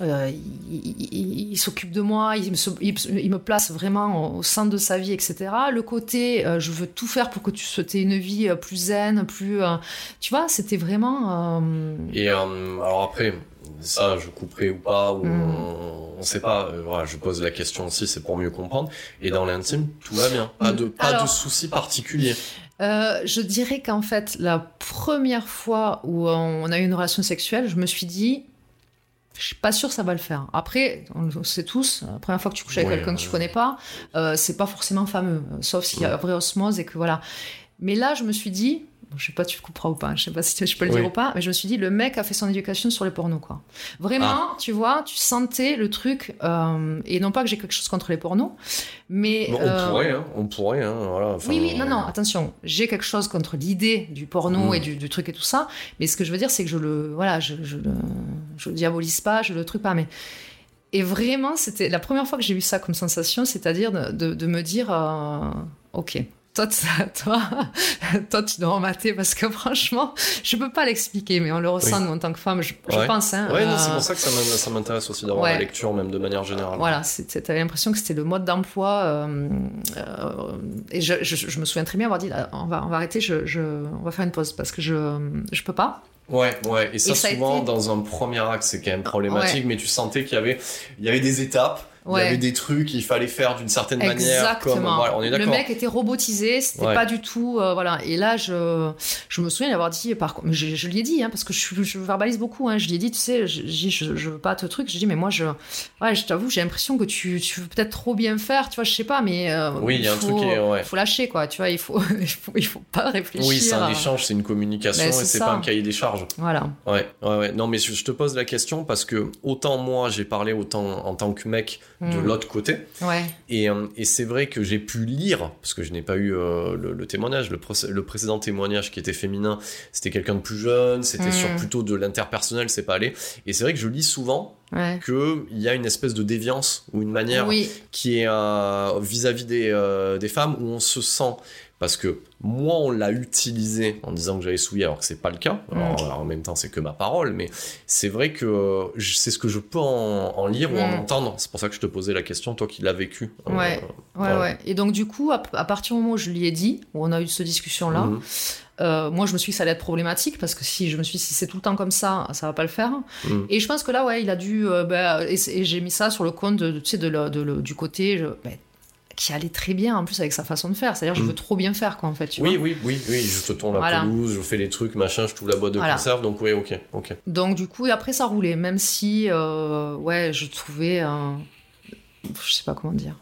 euh, il, il- il- il s'occupe de moi, il me, il, place vraiment au, centre de sa vie, etc. Le côté, euh, je veux tout faire pour que tu aies une vie plus zen, plus, euh, tu vois, c'était vraiment. Et alors après, ça, je couperai ou pas, ou Mm. on, on sait pas. voilà, je pose la question aussi, c'est pour mieux comprendre. Et dans l'intime, tout va bien. Pas de, pas Alors- de soucis particuliers. Euh, je dirais qu'en fait, la première fois où on a eu une relation sexuelle, je me suis dit, je suis pas sûre que ça va le faire. Après, on le sait tous, la première fois que tu couches avec Ouais, quelqu'un que tu connais pas, euh, c'est pas forcément fameux, euh, sauf s'il y a vraie osmose et que voilà. Mais là, je me suis dit, je sais pas, tu couperas ou pas, je sais pas si je peux le Oui. dire ou pas, mais je me suis dit, le mec a fait son éducation sur les pornos, quoi. Vraiment, tu vois, tu sentais le truc, euh, et non pas que j'ai quelque chose contre les pornos, mais. Bon, euh, on pourrait, hein, on pourrait, hein, voilà. enfin, oui, oui, non, non, attention, j'ai quelque chose contre l'idée du porno Mm. et du, du truc et tout ça, mais ce que je veux dire, c'est que je le, voilà, je, je le, je le diabolise pas, je le truc pas, mais. Et vraiment, c'était la première fois que j'ai eu ça comme sensation, c'est-à-dire de, de- de me dire, euh, ok. Toi, toi, <laughs> toi, tu dois en mater parce que franchement, je peux pas l'expliquer, mais on le ressent Oui. nous en tant que femme, je, je Ouais. pense. Hein, Ouais, euh, c'est pour ça que ça m'in- ça m'intéresse aussi d'avoir ouais. la lecture, même de manière générale. voilà, c'était- t'avais l'impression que c'était le mode d'emploi. euh, euh, et je, je- je me souviens très bien avoir dit là, on va, on va arrêter, je, on va faire une pause parce que je, je peux pas. Ouais, ouais. Et ça, Et ça a souvent, été- dans un premier acte, c'est quand même problématique, mais tu sentais qu'il y avait, il y avait des étapes, il y avait des trucs qu'il fallait faire d'une certaine manière. Comme, Exactement. voilà, on est le mec était robotisé, c'était Ouais. pas du tout. euh, voilà. Et là, je, je me souviens d'avoir dit, par contre, je, je lui ai dit, hein, parce que je, je verbalise beaucoup, hein, je lui ai dit, tu sais, je, je, veux pas te truc, je dis, mais moi, je, ouais, je t'avoue, j'ai l'impression que tu, tu veux peut-être trop bien faire, tu vois, je sais pas, mais. euh, Oui, il y a un faut, truc qui est- ouais. faut lâcher, quoi, tu vois, il faut, <laughs> il faut, il faut pas réfléchir. Oui, c'est un échange, c'est une communication Ben, et c'est pas un cahier des charges. Voilà. Ouais, ouais, ouais. Non, mais je, je te pose la question parce que autant moi j'ai parlé autant en tant que mec de Mm. l'autre côté, Ouais. et, euh, et c'est vrai que j'ai pu lire parce que je n'ai pas eu euh, le, le témoignage, le, le précédent témoignage qui était féminin, c'était quelqu'un de plus jeune, c'était sur plutôt de l'interpersonnel, c'est pas allé. Et c'est vrai que je lis souvent Ouais. qu'il y a une espèce de déviance ou une manière Oui, qui est euh, vis-à-vis des, euh, des femmes où on se sent parce que moi on l'a utilisé en disant que j'avais souillé alors que c'est pas le cas alors, Mm. en même temps c'est que ma parole mais c'est vrai que euh, c'est ce que je peux en, en lire ou en Mm. entendre c'est pour ça que je te posais la question toi qui l'as vécu Euh, Ouais. ouais, voilà. ouais. Et donc, du coup, à, à partir du moment où je lui ai dit, où on a eu cette discussion-là, Mhm. euh, moi, je me suis dit que ça allait être problématique parce que si je me suis dit, si c'est tout le temps comme ça, ça va pas le faire. Et je pense que là, ouais, il a dû. euh, bah, et, j'ai mis ça sur le compte de, tu sais, de de du côté. je- bah, qui allait très bien en plus avec sa façon de faire. C'est-à-dire, je Mhm. veux trop bien faire, quoi, en fait. Tu oui vois oui oui oui je te tourne la Voilà. pelouse je fais les trucs machin je trouve la boîte de Voilà. conserve donc oui ok ok Donc, du coup, et après, ça roulait. Même si, euh, ouais, je trouvais. un- Je sais pas comment dire.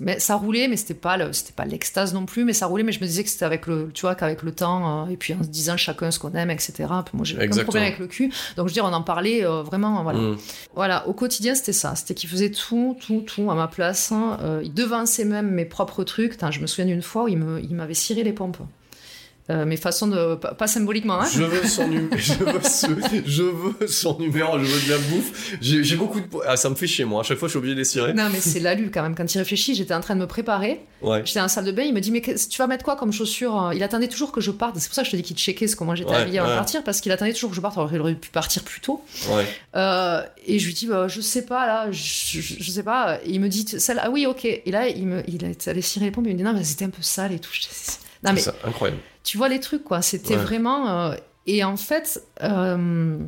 Mais ça roulait, mais c'était pas c'était pas l'extase non plus, mais ça roulait. Mais je me disais que c'était avec le, tu vois, qu'avec le temps, euh, et puis en se disant chacun ce qu'on aime, etc. Puis moi, j'ai aucun problème avec le cul. Donc, je veux dire, on en parlait euh, vraiment, voilà. Mhm. Voilà, au quotidien, c'était ça. C'était qu'il faisait tout, tout, tout à ma place. hein. Euh, il devançait même mes propres trucs. Putain, je me souviens d'une fois où il me- il m'avait ciré les pompes. Euh, mes façons de. Pas, symboliquement, hein. Je veux son numéro, <laughs> je veux, je son numéro, je veux de la bouffe. J'ai beaucoup de. Ah, ça me fait chier, moi. À chaque fois, je suis obligé de les cirer. Non, mais c'est l'alu quand même. Quand il réfléchit, j'étais en train de me préparer. Ouais. J'étais dans la salle de bain. Il me dit Mais tu vas mettre quoi comme chaussures Il attendait toujours que je parte. C'est pour ça que je te dis qu'il checkait ce comment j'étais Ouais, habillée avant ouais. de partir. Parce qu'il attendait toujours que je parte. Alors il aurait pu partir plus tôt. Euh, et je lui dis bah, Je sais pas, là. Je, je, je sais pas. Et il me dit celle, Ah oui, ok. Et là, il, me, il est allé cirer les pompes. Il me dit Non, mais c'était un peu sale et tout. Non, mais C'est ça, incroyable. tu vois les trucs quoi c'était Ouais. vraiment euh, et en fait euh,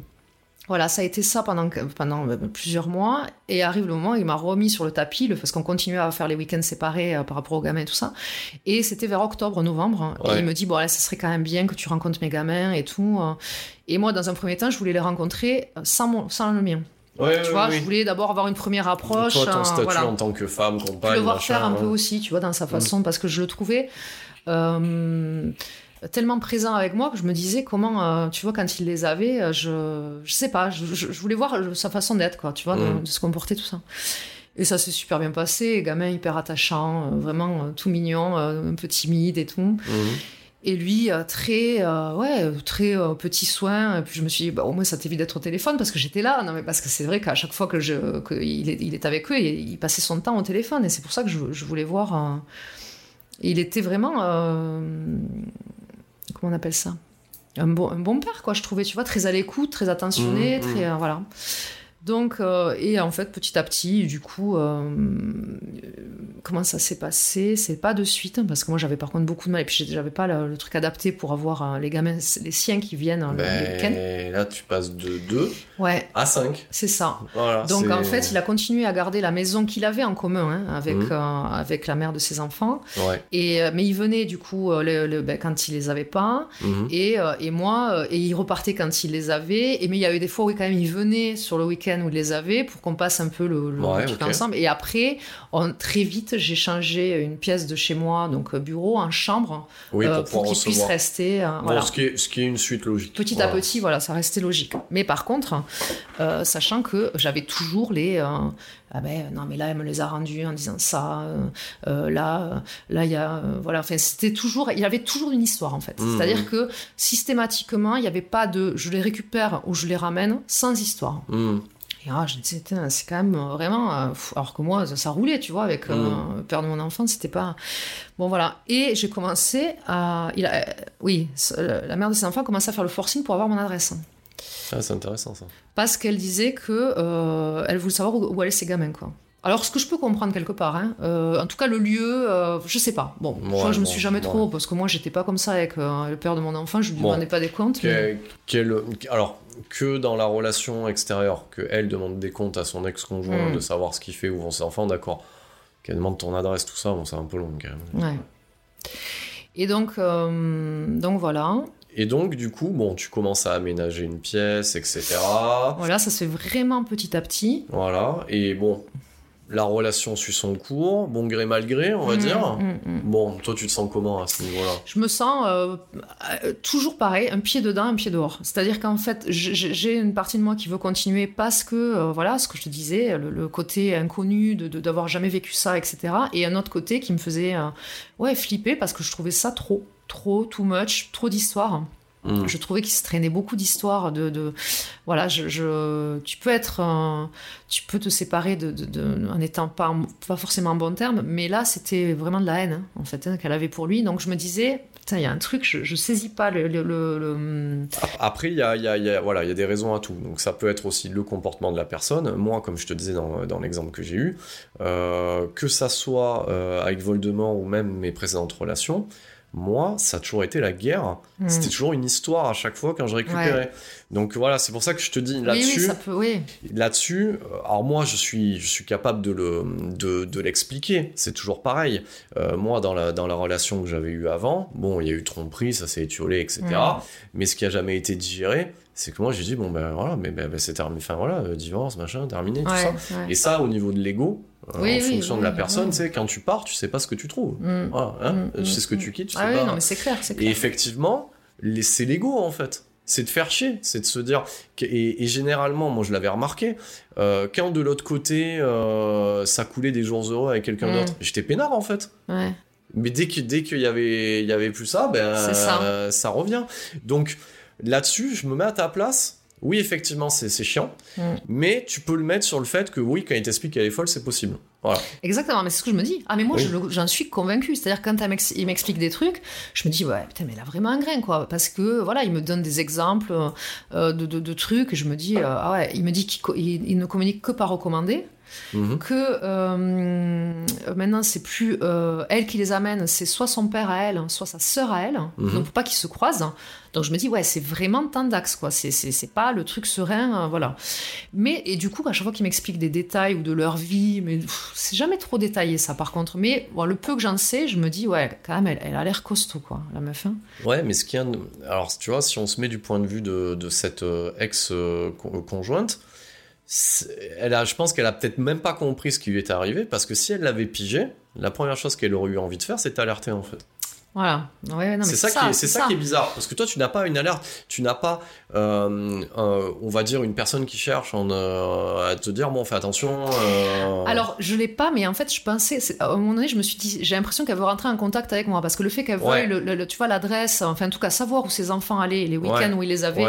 voilà ça a été ça pendant pendant euh, plusieurs mois et arrive le moment il m'a remis sur le tapis le, parce qu'on continuait à faire les week-ends séparés euh, par rapport aux gamins et tout ça et c'était vers octobre novembre et il me dit bon là ça serait quand même bien que tu rencontres mes gamins et tout euh. et moi dans un premier temps je voulais les rencontrer euh, sans mon, sans le mien Ouais, tu vois oui. je voulais d'abord avoir une première approche Toi, ton euh, statut voilà en tant que femme, compagne, le voir machin, faire un peu ouais. aussi, tu vois, dans sa façon, parce que je le trouvais euh, tellement présent avec moi que je me disais comment, euh, tu vois, quand il les avait, euh, je, je sais pas, je, je- je voulais voir euh, sa façon d'être, quoi, tu vois, de, Mm. de se comporter, tout ça. Et ça s'est super bien passé, gamin hyper attachant, euh, vraiment euh, tout mignon, euh, un peu timide et tout. Mhm. Et lui, euh, très, euh, ouais, très euh, petit soin. Et puis je me suis dit, bah, au moins ça t'évite d'être au téléphone parce que j'étais là. Non, mais parce que c'est vrai qu'à chaque fois que je, que il, est, il est avec eux, il, il passait son temps au téléphone. Et c'est pour ça que je voulais voir. Il était vraiment, euh, comment on appelle ça? Un bon, un bon père, quoi, je trouvais, tu vois, très à l'écoute, très attentionné, Mhm, très, euh, voilà. Donc, euh, et en fait, petit à petit, du coup, euh, comment ça s'est passé? C'est pas de suite, hein, parce que moi j'avais par contre beaucoup de mal, et puis j'avais pas le, le truc adapté pour avoir euh, les gamins, les siens qui viennent euh, le- week-end. Ben, là, tu passes de 2 Ouais, à 5. c'est ça. Voilà, Donc en fait, il a continué à garder la maison qu'il avait en commun hein, avec, Mhm. avec la mère de ses enfants. Ouais. Et, mais il venait du coup le, le- ben, quand il les avait pas. Mhm. Et, et moi, et il repartait quand il les avait. Et mais il y a eu des fois où quand même il venait sur le week-end où il les avait pour qu'on passe un peu le, le Ouais, ok. ensemble. Et après, on- très vite, j'ai changé une pièce de chez moi, donc euh, bureau, en chambre, Oui, euh, pour pouvoir qu'il puisse rester. euh, Bon, voilà. ce, qui est, ce qui est une suite logique. Petit Voilà. à petit, voilà, ça restait logique. Mais par contre, sachant que j'avais toujours les. ah ben non, mais là, elle me les a rendus en disant ça. euh, là, là, il y a. euh, voilà, enfin, c'était toujours. Il y avait toujours une histoire, en fait. Mhm. C'est-à-dire que systématiquement, il n'y avait pas de je les récupère ou je les ramène sans histoire. Mhm. Et ah, je me disais, Tain, c'est quand même euh, vraiment. euh, alors que moi, ça, ça roulait, tu vois, avec le père de mon enfant, c'était pas. Bon, voilà. Et j'ai commencé à. Il a, oui, la mère de ses enfants a commencé à faire le forcing pour avoir mon adresse. Ah, c'est intéressant ça. Parce qu'elle disait que euh, elle voulait savoir où, où allaient ses gamins, quoi. Alors, ce que je peux comprendre quelque part, hein, euh, en tout cas, le lieu, euh, je sais pas. Bon, Ouais, vois, je me suis jamais ouais. trop, parce que moi, j'étais pas comme ça avec le père de mon enfant, je lui Bon. demandais pas des comptes. mais- Quel- quel- alors, que dans la relation extérieure, que elle demande des comptes à son ex-conjoint, Mm. de savoir ce qu'il fait, où vont ses enfants, d'accord. Qu'elle demande ton adresse, tout ça, bon, c'est un peu long quand même. Ouais. Et donc, euh, donc voilà. Et donc, du coup, bon, tu commences à aménager une pièce, etc. Voilà, ça se fait vraiment petit à petit. Voilà. Et bon, la relation suit son cours, bon gré mal gré, on va Mm, dire. mm, mm. Bon, toi, tu te sens comment à ce niveau-là? Je me sens euh, euh, toujours pareil, un pied dedans, un pied dehors. C'est-à-dire qu'en fait, j'ai- une partie de moi qui veut continuer parce que, euh, voilà, ce que je te disais, le, le côté inconnu de de- d'avoir jamais vécu ça, etc. Et un autre côté qui me faisait, euh, ouais, flipper parce que je trouvais ça trop, trop, too much, trop d'histoires. Mm. Je trouvais qu'il se traînait beaucoup d'histoires de, de- voilà, je, je- tu peux être, un- tu peux te séparer de, de- en étant pas, pas forcément en bon terme, mais là c'était vraiment de la haine, hein, en fait, hein, qu'elle avait pour lui. Donc je me disais, il y a un truc, je, je saisis pas le, le- le- le- Après, il y a, il y a- il y a- voilà, il y a des raisons à tout. Donc, ça peut être aussi le comportement de la personne. Moi, comme je te disais dans, dans l'exemple que j'ai eu, euh, que ça soit euh, avec Voldemort ou même mes précédentes relations, moi, ça a toujours été la guerre. Hmm. C'était toujours une histoire à chaque fois quand je récupérais. Donc voilà, c'est pour ça que je te dis Oui, oui, là-dessus. ça peut, oui. Là-dessus, euh, alors moi je suis, je suis capable de le, de, de l'expliquer. C'est toujours pareil. Euh, moi dans la, dans la relation que j'avais eue avant, bon il y a eu tromperie, ça s'est étiolé, etc. Mm. Mais ce qui a jamais été digéré, c'est que moi j'ai dit bon ben voilà, mais ben, ben, c'est terminé. Enfin voilà, euh, divorce, machin, terminé, tout ça. ouais. Et ça au niveau de l'ego, Oui, en oui, fonction oui, de la personne, tu sais, quand tu pars, tu sais pas ce que tu trouves. Mm. Voilà, hein. Mm, tu sais ce que mm, tu quittes, tu Ah sais oui, pas. non, mais c'est clair, c'est Et clair. effectivement, les- c'est l'ego en fait. C'est de faire chier, c'est de se dire. Et, et généralement, moi je l'avais remarqué, euh, quand de l'autre côté euh, ça coulait des jours heureux avec quelqu'un Mm. d'autre, j'étais peinard en fait. Ouais. Mais dès que dès qu'il y avait il y avait plus ça, ben ça. euh, ça revient. Donc là-dessus, je me mets à ta place. Oui, effectivement, c'est chiant, Mm. mais tu peux le mettre sur le fait que oui, quand il t'explique qu'elle est folle, c'est possible. Voilà. Exactement, mais c'est ce que je me dis. Ah, mais moi, Oui. je le- j'en suis convaincue. C'est-à-dire, quand il m'explique des trucs, je me dis, ouais, putain, mais elle a vraiment un grain, quoi. Parce que, voilà, il me donne des exemples euh, de, de- de trucs, et je me dis, euh, ah ouais, il me dit qu'il il- il ne communique que par recommandé, Mhm. que euh, maintenant, c'est plus euh, elle qui les amène, c'est soit son père à elle, soit sa sœur à elle. Mhm. Donc, faut pas qu'ils se croisent. Donc, je me dis, ouais, c'est vraiment Tandax, quoi. C'est- pas le truc serein, euh, voilà. Mais, et du coup, à chaque fois qu'ils m'expliquent des détails ou de leur vie, mais c'est jamais trop détaillé, ça, par contre. Mais bon, le peu que j'en sais, je me dis, ouais, quand même, elle, elle a l'air costaud, quoi, la meuf. hein. Ouais, mais ce qui est... Alors, tu vois, si on se met du point de vue de, de cette ex-conjointe, elle a, je pense qu'elle a peut-être même pas compris ce qui lui était arrivé, parce que si elle l'avait pigé, la première chose qu'elle aurait eu envie de faire, c'est d'alerter, en fait. Voilà. Ouais, C'est ça, qui est, c'est ça, qui est bizarre, parce que toi, tu n'as pas une alerte, tu n'as pas, euh, on va dire, une personne qui cherche en, euh, à te dire, bon, fais attention. euh, Alors, je l'ai pas, mais en fait, je pensais, à un moment donné, je me suis dit, j'ai l'impression qu'elle veut rentrer en contact avec moi, parce que le fait qu'elle Ouais. veuille, le, le- le- tu vois, l'adresse, enfin, en tout cas, savoir où ses enfants allaient, les week-ends Ouais. où ils les avaient,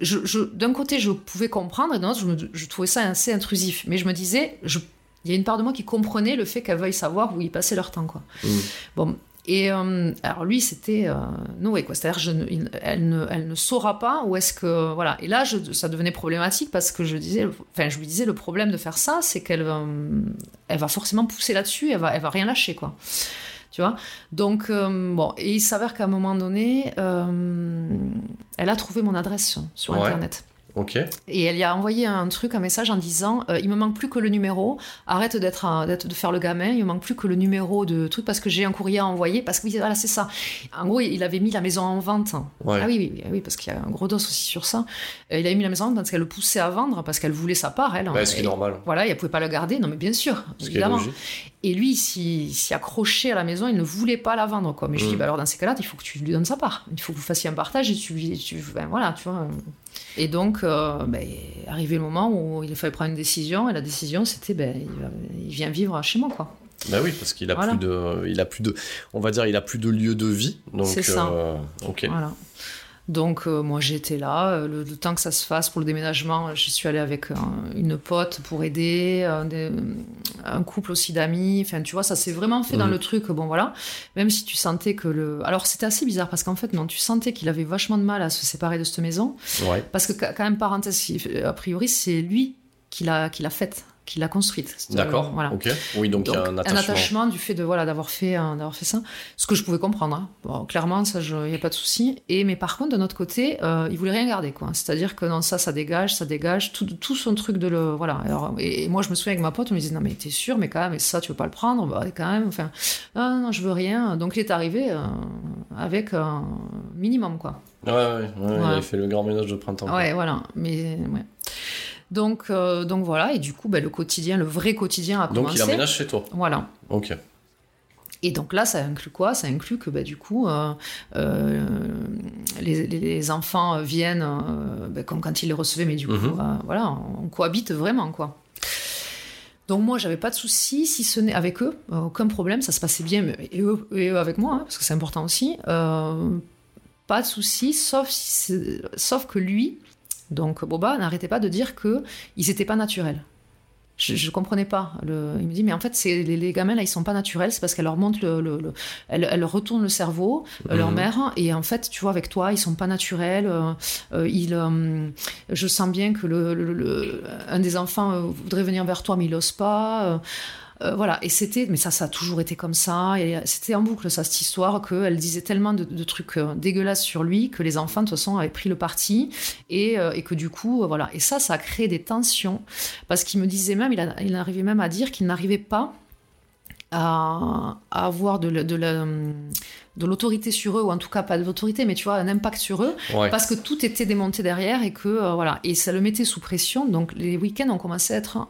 je, je- d'un côté, je pouvais comprendre, et d'un autre, je, me- je trouvais ça assez intrusif. Mais je me disais, je- il y a une part de moi qui comprenait le fait qu'elle veuille savoir où ils passaient leur temps, quoi. Mm. Bon. Et euh, alors lui, c'était euh, Noé, quoi. C'est-à-dire, elle, ne, elle ne saura pas où est-ce que voilà. Et là, je- ça devenait problématique parce que je disais, enfin, je lui disais, le problème de faire ça, c'est qu'elle va, elle va forcément pousser là-dessus, elle va, elle va rien lâcher, quoi. Tu vois? Donc, euh, bon, et il s'avère qu'à un moment donné, euh, elle a trouvé mon adresse sur, sur Ouais. Internet. Ok. Et elle y a envoyé un truc, un message en disant euh, Il me manque plus que le numéro, arrête d'être, de faire le gamin, il me manque plus que le numéro de truc parce que j'ai un courrier à envoyer. Parce que oui, voilà, c'est ça. En gros, il avait mis la maison en vente. Ouais. Ah oui, oui, oui, parce qu'il y a un gros dos aussi sur ça. Euh, il avait mis la maison en vente parce qu'elle le poussait à vendre, parce qu'elle voulait sa part, elle. Bah, ce qui est Et normal. Voilà, et elle pouvait pas le garder. Non, mais bien sûr, Ce évidemment. Et lui, il s'y accrochait à la maison, il ne voulait pas la vendre, quoi. Mais je lui dis, Mm. bah alors dans ces cas-là, il faut que tu lui donnes sa part. Il faut que vous fassiez un partage et tu. Tu, ben, voilà, tu vois. Et donc, euh, ben, arrivé le moment où il fallait prendre une décision, et la décision, c'était, ben, il, vient vivre chez moi, quoi. Bah oui, parce qu'il a Voilà. plus de, il a plus de, on va dire, il a plus de lieu de vie. Donc, C'est ça. euh, ok. Voilà. Donc, euh, moi, j'étais là. euh, Le, le temps que ça se fasse pour le déménagement, je suis allée avec euh, une pote pour aider, un, des- un couple aussi d'amis. Enfin, tu vois, ça s'est vraiment fait dans le truc. Bon, voilà. Même si tu sentais que le. Alors, c'était assez bizarre parce qu'en fait, non, tu sentais qu'il avait vachement de mal à se séparer de cette maison. Ouais. Parce que, quand même, parenthèse, a priori, c'est lui qui l'a qui l'a faite, qui l'a construite. D'accord. euh, voilà. Ok. Oui, donc, il y a Donc, un attachement. du fait de voilà d'avoir fait euh, d'avoir fait ça ce que je pouvais comprendre hein. Bon, clairement ça il y a pas de souci et mais par contre de notre côté euh, il voulait rien garder quoi c'est à dire que non ça ça dégage ça dégage tout, tout son truc de le voilà Alors, et, et moi je me souviens avec ma pote on me disait non mais t'es sûr mais quand même ça tu veux pas le prendre? Bah, quand même enfin non je veux rien donc il est arrivé euh, avec un minimum quoi Ouais, ouais, ouais, Il avait fait le grand ménage de printemps. quoi. Ouais, voilà. Mais ouais. Donc, euh, donc voilà. Et du coup, ben, le quotidien, le vrai quotidien a Donc, commencé. il aménage chez toi. Voilà. Ok. Et donc là, ça inclut quoi? Ça inclut que bah, du coup, euh, euh, les, enfants viennent euh, bah, comme quand ils les recevaient, mais du coup, Mhm. voilà, on cohabite vraiment, quoi. Donc moi, j'avais pas de soucis, si ce n'est avec eux, aucun problème, ça se passait bien, mais- et eux, et eux avec moi, hein, parce que c'est important aussi. Pas de souci, sauf, si sauf que lui, donc Boba, n'arrêtait pas de dire que ils n'étaient pas naturels. Je, je comprenais pas. Le, il me dit, mais en fait, c'est, les, les gamins là, ils sont pas naturels, c'est parce qu'elle leur monte le, le, le elle, elle leur retourne le cerveau, euh, leur Mhm. mère, et en fait, tu vois, avec toi, ils sont pas naturels. euh, euh, il, euh, je sens bien que le, un des enfants voudrait venir vers toi, mais il ose pas. euh, euh, voilà, et c'était, mais ça, ça a toujours été comme ça, et c'était en boucle, ça, cette histoire, qu'elle disait tellement de, de trucs euh, dégueulasses sur lui que les enfants, de toute façon, avaient pris le parti, et, euh, et que du coup, euh, voilà. Et ça, ça a créé des tensions, parce qu'il me disait même, il, a- il arrivait même à dire qu'il n'arrivait pas à, à avoir de, la- de, la- de l'autorité sur eux, ou en tout cas pas de l'autorité, mais tu vois, un impact sur eux, Ouais. parce que tout était démonté derrière et que euh, voilà, et ça le mettait sous pression. Donc les week-ends ont commencé à être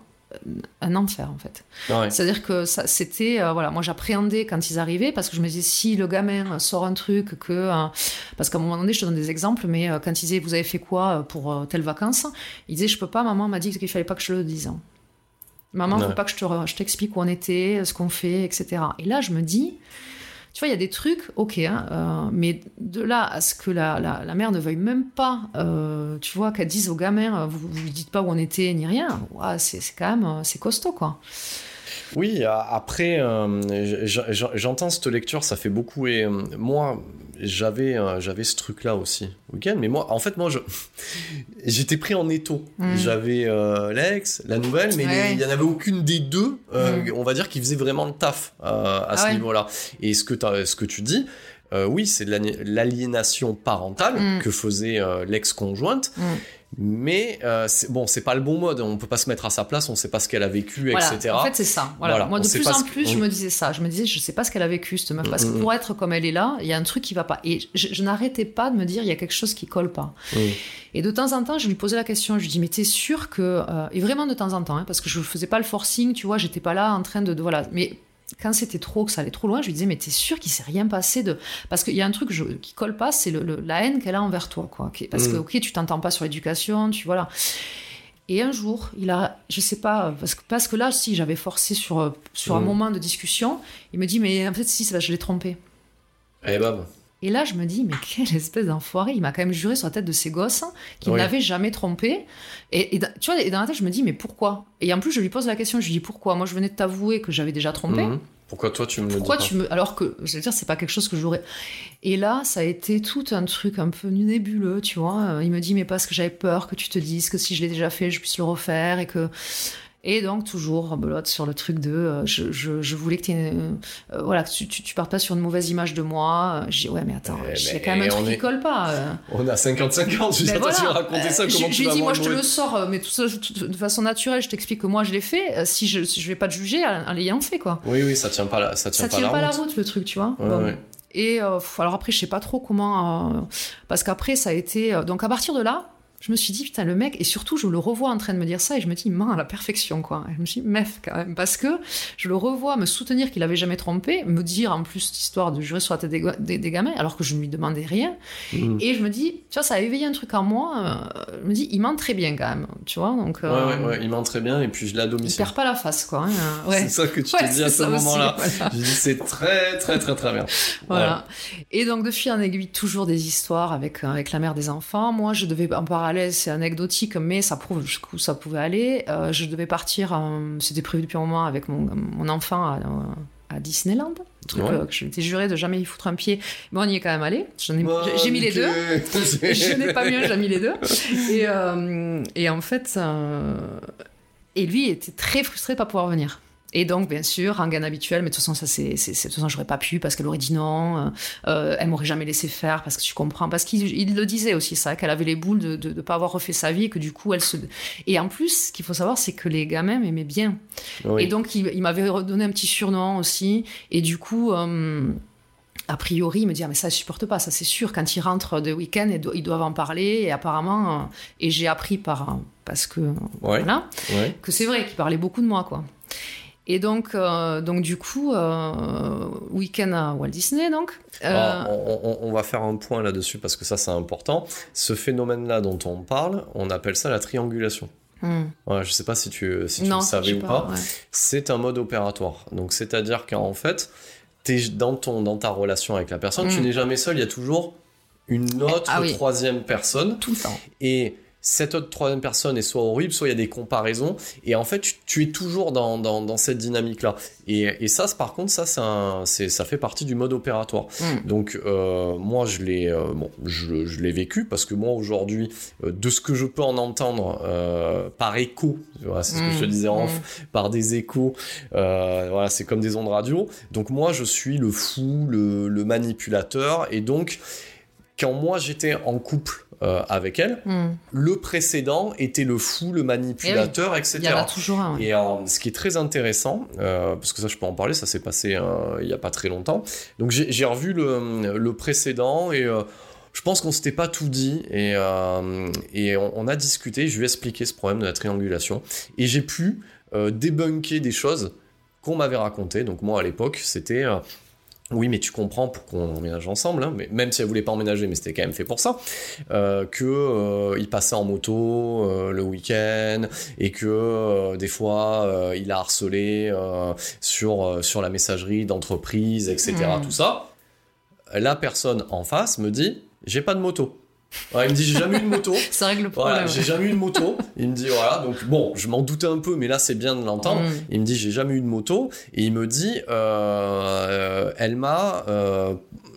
un, un enfer en fait. Ouais. C'est-à-dire que ça, c'était euh, voilà, moi j'appréhendais quand ils arrivaient parce que je me disais si le gamin sort un truc que euh, parce qu'à un moment donné je te donne des exemples, mais euh, quand ils disaient vous avez fait quoi pour euh, telle vacances, il disait je peux pas, maman m'a dit qu'il fallait pas que je le dise. Maman, Ouais. faut pas que je te je t'explique où on était, ce qu'on fait, etc. Et là je me dis tu vois, il y a des trucs, ok, hein, euh, mais de là à ce que la, la, mère ne veuille même pas, euh, tu vois, qu'elle dise au gamin, euh, vous, vous lui dites pas où on était ni rien, c'est quand même, c'est costaud, quoi. Oui, après, j'entends cette lecture, ça fait beaucoup. Et moi, j'avais j'avais ce truc-là aussi, week-end. Mais moi, en fait, moi, je <laughs> j'étais pris en étau. Mm. J'avais euh, l'ex, la nouvelle, mais Ouais, les- ouais. il y en avait aucune des deux, euh, Mm. on va dire, qui faisait vraiment le taf euh, à Ah ce ouais. niveau-là. Et ce que, t'as- ce que tu dis, oui, c'est de l'aliénation parentale Mm. que faisait euh, l'ex-conjointe. Mais euh, bon, c'est pas le bon mode. On peut pas se mettre à sa place. On sait pas ce qu'elle a vécu, Voilà. etc. En fait, c'est ça. Voilà. Voilà. Moi, de plus en que- plus, je me disais ça. Je me disais, je sais pas ce qu'elle a vécu, cette meuf, parce que pour être comme elle est là, il y a un truc qui va pas. Et je, je n'arrêtais pas de me dire, il y a quelque chose qui colle pas. Mm. Et de temps en temps, je lui posais la question. Je lui dis, mais t'es sûr que euh, et vraiment de temps en temps, hein, parce que je faisais pas le forcing, tu vois, j'étais pas là en train de, de- voilà. Mais quand c'était trop, que ça allait trop loin, je lui disais, mais t'es sûr qu'il s'est rien passé de parce qu'il y a un truc je- qui colle pas, c'est le, le- la haine qu'elle a envers toi, quoi. Parce que Mm. ok, tu t'entends pas sur l'éducation, tu voilà. Et un jour, il a, je sais pas, parce que, parce que là, si j'avais forcé sur, sur un Mm. moment de discussion, il me dit, mais en fait, si, je l'ai trompé. Et bam. Et là, je me dis, mais quelle espèce d'enfoiré. Il m'a quand même juré sur la tête de ses gosses qu'il Oui. n'avait jamais trompé. Et, tu vois, et dans la tête, je me dis, mais pourquoi? Et en plus, je lui pose la question, je lui dis, pourquoi? Moi, je venais de t'avouer que j'avais déjà trompé. Mhm. Pourquoi toi tu me le Pourquoi pas tu me. Alors que, je veux dire, c'est pas quelque chose que j'aurais. Et là, ça a été tout un truc un peu nébuleux, tu vois. Il me dit, mais parce que j'avais peur que tu te dises que si je l'ai déjà fait, je puisse le refaire et que. Et donc, toujours, belote sur le truc de. euh, je, je, je voulais que, euh, voilà, que tu, tu, tu partes pas sur une mauvaise image de moi. Euh, Je dis, ouais, mais attends, il y a mais quand même un truc on qui est- colle pas. euh. On a 55 ans, tu Ben sais voilà. tu raconter ça, comment je, tu je vas dis, moi, je te le sors, mais tout ça de façon naturelle, je t'explique que moi, je l'ai fait. Si je, si je vais pas te juger l'ayant fait, quoi. Oui, oui, ça tient pas la, ça tient Ça pas, tient la, pas la route. route, le truc, tu vois. Ouais, Bon. ouais. Et alors après, je sais pas trop comment. parce qu'après, ça a été. donc à partir de là, je me suis dit, putain, le mec, et surtout, je le revois en train de me dire ça, et je me dis, il ment à la perfection, quoi. Et je me suis dit, mef, quand même, parce que je le revois me soutenir qu'il avait jamais trompé, me dire en plus cette histoire de jurer sur la tête des, ga- des- des gamins, alors que je ne lui demandais rien. Mhm. Et je me dis, tu vois, ça a éveillé un truc en moi, euh, je me dis, il ment très bien, quand même, tu vois, donc. Ouais, euh, ouais, ouais, il ment très bien, et puis je l'ai à Il domicile. perd pas la face, quoi. hein, ouais. C'est ça que tu Ouais, te dis à ce moment-là. voilà. Je dis, c'est très, très, très, très bien. Voilà. Et donc, de fil en aiguille, toujours des histoires avec, euh, avec la mère des enfants. Moi, je devais, en parallèle, c'est anecdotique, mais ça prouve jusqu'où ça pouvait aller. Euh, je devais partir, euh, c'était prévu depuis un moment, avec mon, mon enfant à, à Disneyland. Un truc Ouais. euh, que je m'étais juré de jamais y foutre un pied. Mais on y est quand même allé. Bon, j'ai- mis les deux. <laughs> je n'ai pas mieux, j'ai mis les deux. Et, et en fait, et lui était très frustré de pas pouvoir venir. Et donc, bien sûr, rengaine habituel, mais de toute façon, ça, c'est, de toute façon, j'aurais pas pu parce qu'elle aurait dit non, euh, euh, elle m'aurait jamais laissé faire parce que tu comprends. Parce qu'il il le disait aussi, ça, qu'elle avait les boules de, de, de pas avoir refait sa vie et que du coup, elle se. Et en plus, ce qu'il faut savoir, c'est que les gamins m'aimaient bien. Oui. Et donc, il, il m'avait redonné un petit surnom aussi. Et du coup, euh, a priori, il me dit, ah, mais ça, je supporte pas, ça, c'est sûr. Quand ils rentrent de week-end, ils, do- ils doivent en parler. Et apparemment, euh, et j'ai appris par, parce que, Ouais. voilà, Ouais. que c'est vrai qu'il parlait beaucoup de moi, quoi. Et donc, euh, donc du coup, euh, week-end à Walt Disney, donc. Euh, on, on- on va faire un point là-dessus parce que ça, c'est important. Ce phénomène-là dont on parle, on appelle ça la triangulation. hmm. Ouais, je sais pas si tu, si tu non, le savais ou pas. ouais. c'est un mode opératoire. Donc, c'est-à-dire qu'en fait, t'es dans, ton, dans ta relation avec la personne, tu Mm. n'es jamais seul, il y a toujours une autre Ah oui. troisième personne. Tout le temps. Et cette autre troisième personne est soit horrible, soit il y a des comparaisons. Et en fait, tu, tu es toujours dans, dans, dans cette dynamique-là. Et, et ça, par contre, ça, c'est ça fait partie du mode opératoire. Mm. Donc, euh, moi, je l'ai euh, bon, je, je l'ai vécu parce que moi, aujourd'hui, euh, de ce que je peux en entendre par écho, voilà, c'est ce que je te Mm, disais en mm. off, par des échos, voilà, c'est comme des ondes radio. Donc, moi, je suis le fou, le, le manipulateur. Et donc, quand moi, j'étais en couple euh, avec elle, Hmm. le précédent était le fou, le manipulateur, etc. Il y en a toujours un. ouais. Et euh, ce qui est très intéressant, euh, parce que ça je peux en parler, ça s'est passé il y a pas très longtemps. Donc j'ai revu le, le précédent et je pense qu'on s'était pas tout dit et, et on, on a discuté. Je lui ai expliqué ce problème de la triangulation et j'ai pu débunker des choses qu'on m'avait racontées. Donc moi à l'époque c'était oui, mais tu comprends pour qu'on emménage ensemble, hein, mais même si elle voulait pas emménager, mais c'était quand même fait pour ça, euh, que euh, il passait en moto euh, le week-end et que euh, des fois il a harcelé sur sur la messagerie d'entreprise, etc. Mm. Tout ça. La personne en face me dit j'ai pas de moto. Il me dit j'ai jamais eu de moto. <laughs> Ça règle le problème. Voilà, j'ai jamais eu de moto. Il me dit voilà, donc bon, je m'en doutais un peu, mais là c'est bien de l'entendre. Mm. Il me dit j'ai jamais eu de moto et il me dit euh, elle m'a euh,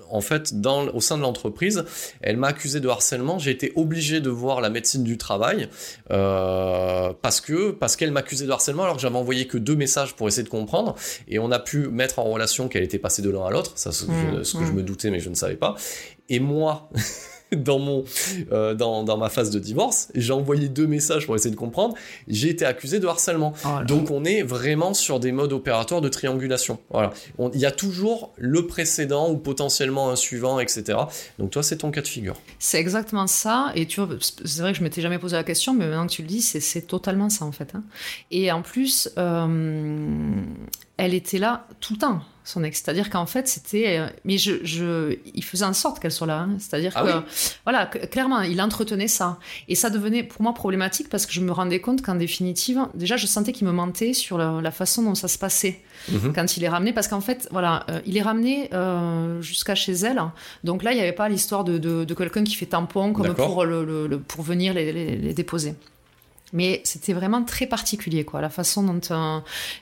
en fait dans au sein de l'entreprise elle m'a accusé de harcèlement j'ai été obligé de voir la médecine du travail euh, parce que parce qu'elle m'accusait de harcèlement alors que j'avais envoyé que deux messages pour essayer de comprendre et on a pu mettre en relation qu'elle était passée de l'un à l'autre ça c'est Mm, ce que je mm. me doutais mais je ne savais pas et moi <laughs> dans mon euh, dans, dans ma phase de divorce j'ai envoyé deux messages pour essayer de comprendre j'ai été accusé de harcèlement Oh donc on est vraiment sur des modes opératoires de triangulation. Voilà. Il y a toujours le précédent ou potentiellement un suivant, etc. Donc toi, c'est ton cas de figure. C'est exactement ça. Et tu vois, c'est vrai que je m'étais jamais posé la question, mais maintenant que tu le dis, c'est- c'est totalement ça en fait. hein. Et en plus, euh, elle était là tout le temps, son ex. C'est-à-dire qu'en fait, c'était. euh, Mais je, je, il faisait en sorte qu'elle soit là. hein. C'est-à-dire Ah que, oui voilà, clairement, il entretenait ça. Et ça devenait pour moi problématique parce que je me rendais compte qu'en définitive, déjà, je sentais qu'il me mentait sur la, la façon dont ça se passait Mhm. quand il est ramené. Parce qu'en fait, voilà, euh, il est ramené euh, jusqu'à chez elle. Donc là, il n'y avait pas l'histoire de, de, de quelqu'un qui fait tampon comme pour, le, le- le- pour venir les, les- les déposer. Mais c'était vraiment très particulier, quoi, la façon dont euh,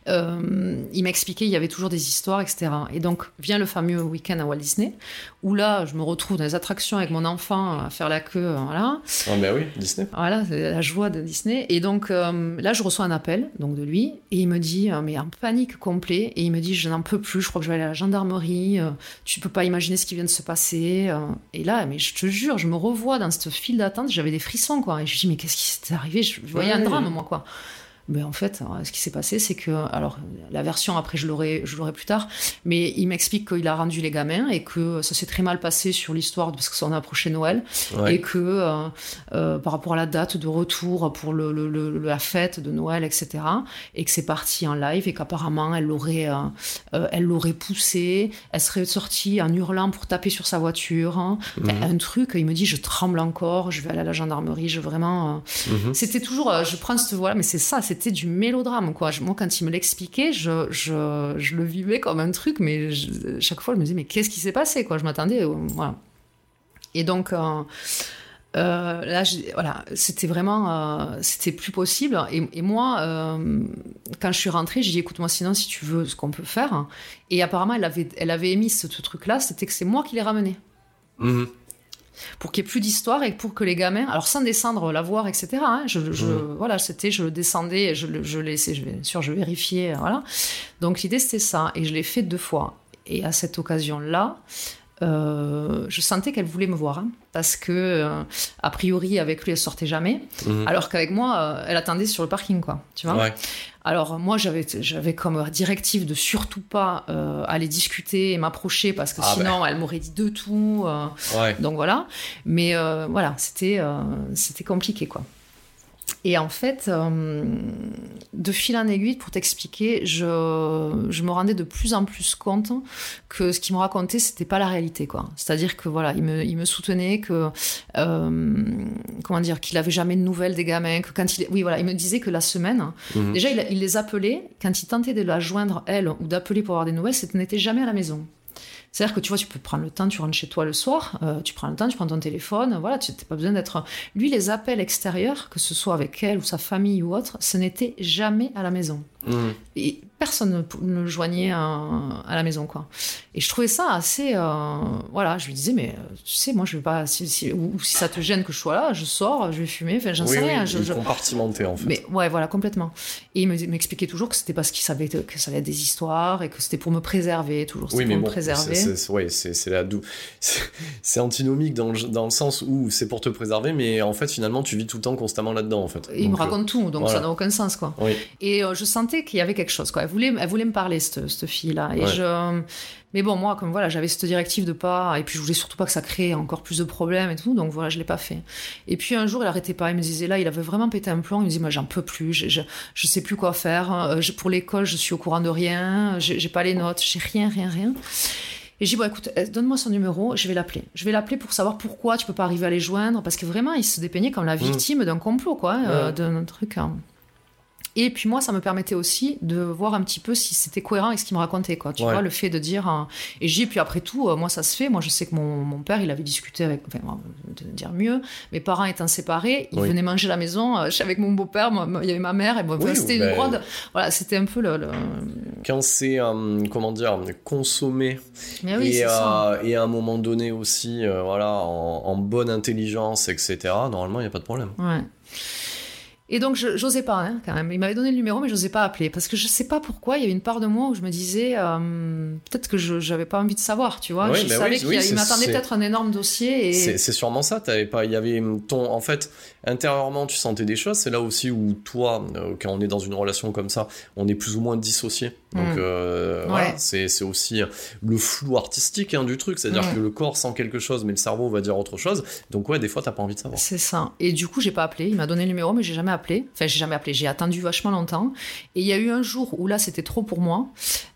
euh, il m'expliquait, il y avait toujours des histoires, etc. Et donc vient le fameux week-end à Walt Disney, où là, je me retrouve dans les attractions avec mon enfant à faire la queue, euh, voilà. Ah ben oui, Disney. Voilà, c'est la joie de Disney. Et donc euh, là, je reçois un appel donc de lui et il me dit, mais en panique complet, et il me dit, je n'en peux plus, je crois que je vais aller à la gendarmerie, tu peux pas imaginer ce qui vient de se passer. et là, mais je te jure, je me revois dans cette file d'attente, j'avais des frissons, quoi. Et je dis, mais qu'est-ce qui s'est arrivé? Je voyais un drame, moi, quoi. Mais en fait, alors, ce qui s'est passé, c'est que, alors, la version après, je l'aurai, je l'aurai plus tard, mais il m'explique qu'il a rendu les gamins et que ça s'est très mal passé sur l'histoire parce que ça on a approché Noël Ouais. et que euh, euh, par rapport à la date de retour pour le, le- le- la fête de Noël, etc., et que c'est parti en live et qu'apparemment elle l'aurait, euh, euh, elle l'aurait poussé, elle serait sortie en hurlant pour taper sur sa voiture, hein. Mhm. un truc. Il me dit je tremble encore, je vais aller à la gendarmerie, je vraiment. euh, Mhm. C'était toujours, euh, je prends cette voix, mais c'est ça, c'était du mélodrame, quoi. Moi, quand il me l'expliquait, je, je, je le vivais comme un truc, mais chaque fois, je me disais, mais qu'est-ce qui s'est passé, quoi? Je m'attendais, voilà. Et donc, euh, euh, là, voilà, c'était vraiment, euh, c'était plus possible. Et, moi, quand je suis rentrée, j'ai dit, écoute-moi, sinon, si tu veux, ce qu'on peut faire. Et apparemment, elle avait, elle avait émis ce, truc-là, c'était que c'est moi qui l'ai ramené Mhm. Pour qu'il y ait plus d'histoire et pour que les gamins, alors sans descendre la voir, etc. hein, je, je- voilà, c'était, je le descendais, je, je laissais, je, bien sûr, je vérifiais, voilà. Donc l'idée c'était ça, et je l'ai fait deux fois. Et à cette occasion-là, euh, je sentais qu'elle voulait me voir, hein, parce que euh, a priori avec lui elle sortait jamais, Mhm. alors qu'avec moi euh, elle attendait sur le parking, quoi. Tu vois. Ouais. Alors moi j'avais j'avais comme directive de surtout pas aller discuter et m'approcher parce que Ah sinon elle m'aurait dit de tout. Ouais. donc voilà. Mais voilà, c'était c'était compliqué quoi. Et en fait, euh, de fil en aiguille, pour t'expliquer, je, je me rendais de plus en plus compte que ce qu'il me racontait, c'était pas la réalité, quoi. C'est-à-dire que voilà, il me, il me soutenait que, euh, comment dire, qu'il avait jamais de nouvelles des gamins, que quand il, oui, voilà, il me disait que la semaine, Mhm. déjà, il, il les appelait, quand il tentait de la joindre, elle, ou d'appeler pour avoir des nouvelles, c'était n'était jamais à la maison. C'est-à-dire que tu vois, tu peux prendre le temps, tu rentres chez toi le soir, euh, tu prends le temps, tu prends ton téléphone, voilà, tu n'as pas besoin d'être. Lui, les appels extérieurs, que ce soit avec elle ou sa famille ou autre, ce n'était jamais à la maison. Mmh. Et personne ne, le joignait à, à, la maison, quoi. Et je trouvais ça assez. Euh, voilà, je lui disais, mais euh, tu sais, moi, je vais pas. Si, si- ou, si ça te gêne que je sois là, je sors, je vais fumer, enfin, j'en Oui, sais oui, rien. je- je- compartimenté en fait. mais ouais, voilà, complètement. Et il me- m'expliquait toujours que c'était parce qu'il savait que ça allait être des histoires et que c'était pour me préserver, toujours. Oui, mais pour bon, me préserver. c'est- c'est ouais, la dou- <laughs> c'est- antinomique dans le, dans le sens où c'est pour te préserver, mais en fait finalement tu vis tout le temps constamment là-dedans en fait. Et il me euh, raconte tout, donc voilà. ça n'a aucun sens, quoi. Oui. Et euh, je sentais qu'il y avait quelque chose, quoi. Elle voulait, elle voulait me parler, cette, cette fille-là. Et Ouais. je... Mais bon, moi, comme voilà, j'avais cette directive de pas. Et puis, je voulais surtout pas que ça crée encore plus de problèmes et tout. Donc, voilà, je l'ai pas fait. Et puis, un jour, il arrêtait pas. Il me disait, là, il avait vraiment pété un plomb. Il me disait, moi, j'en peux plus. Je, je, je sais plus quoi faire. Euh, je- pour l'école, je suis au courant de rien. J'ai pas les notes. J'ai rien, rien, rien. Et j'ai dit, bon, écoute, euh, donne-moi son numéro, je vais l'appeler. Je vais l'appeler pour savoir pourquoi tu peux pas arriver à les joindre. Parce que vraiment, il se dépeignait comme la victime d'un complot, quoi, euh, d'un truc. hein. Et puis moi, ça me permettait aussi de voir un petit peu si c'était cohérent avec ce qu'il me racontait, quoi. Tu Ouais. vois, le fait de dire. euh, Et j'ai, puis après tout, euh, moi, ça se fait. Moi, je sais que mon, mon père, il avait discuté avec. Enfin, de dire mieux. Mes parents étant séparés, ils Oui. venaient manger à la maison. euh, avec mon beau-père, il y avait ma mère, et moi, Oui, c'était ben- une grande. Voilà, c'était un peu le. le- Quand c'est euh, comment dire consommé Mais oui, et, c'est ça. euh, et à un moment donné aussi euh, voilà en, en bonne intelligence etc. Normalement il y a pas de problème. Ouais. Et donc, je j'osais pas, hein, quand même. Il m'avait donné le numéro, mais j'osais pas appeler. Parce que je sais pas pourquoi, il y avait une part de moi où je me disais, euh, peut-être que je j'avais pas envie de savoir, tu vois. Oui, je bah savais oui, qu'il oui, a- m'attendait peut-être un énorme dossier. Et... C'est sûrement ça. T'avais pas, il y avait ton, en fait, intérieurement, tu sentais des choses. C'est là aussi où toi, euh, quand on est dans une relation comme ça, on est plus ou moins dissocié. Donc Mm. euh, Ouais. voilà, c'est c'est aussi le flou artistique hein, du truc, c'est-à-dire Mm. que le corps sent quelque chose, mais le cerveau va dire autre chose. Donc ouais, des fois, t'as pas envie de savoir. C'est ça. Et du coup, j'ai pas appelé. Il m'a donné le numéro, mais j'ai jamais appelé. Enfin, j'ai jamais appelé. J'ai attendu vachement longtemps. Et il y a eu un jour où là, c'était trop pour moi,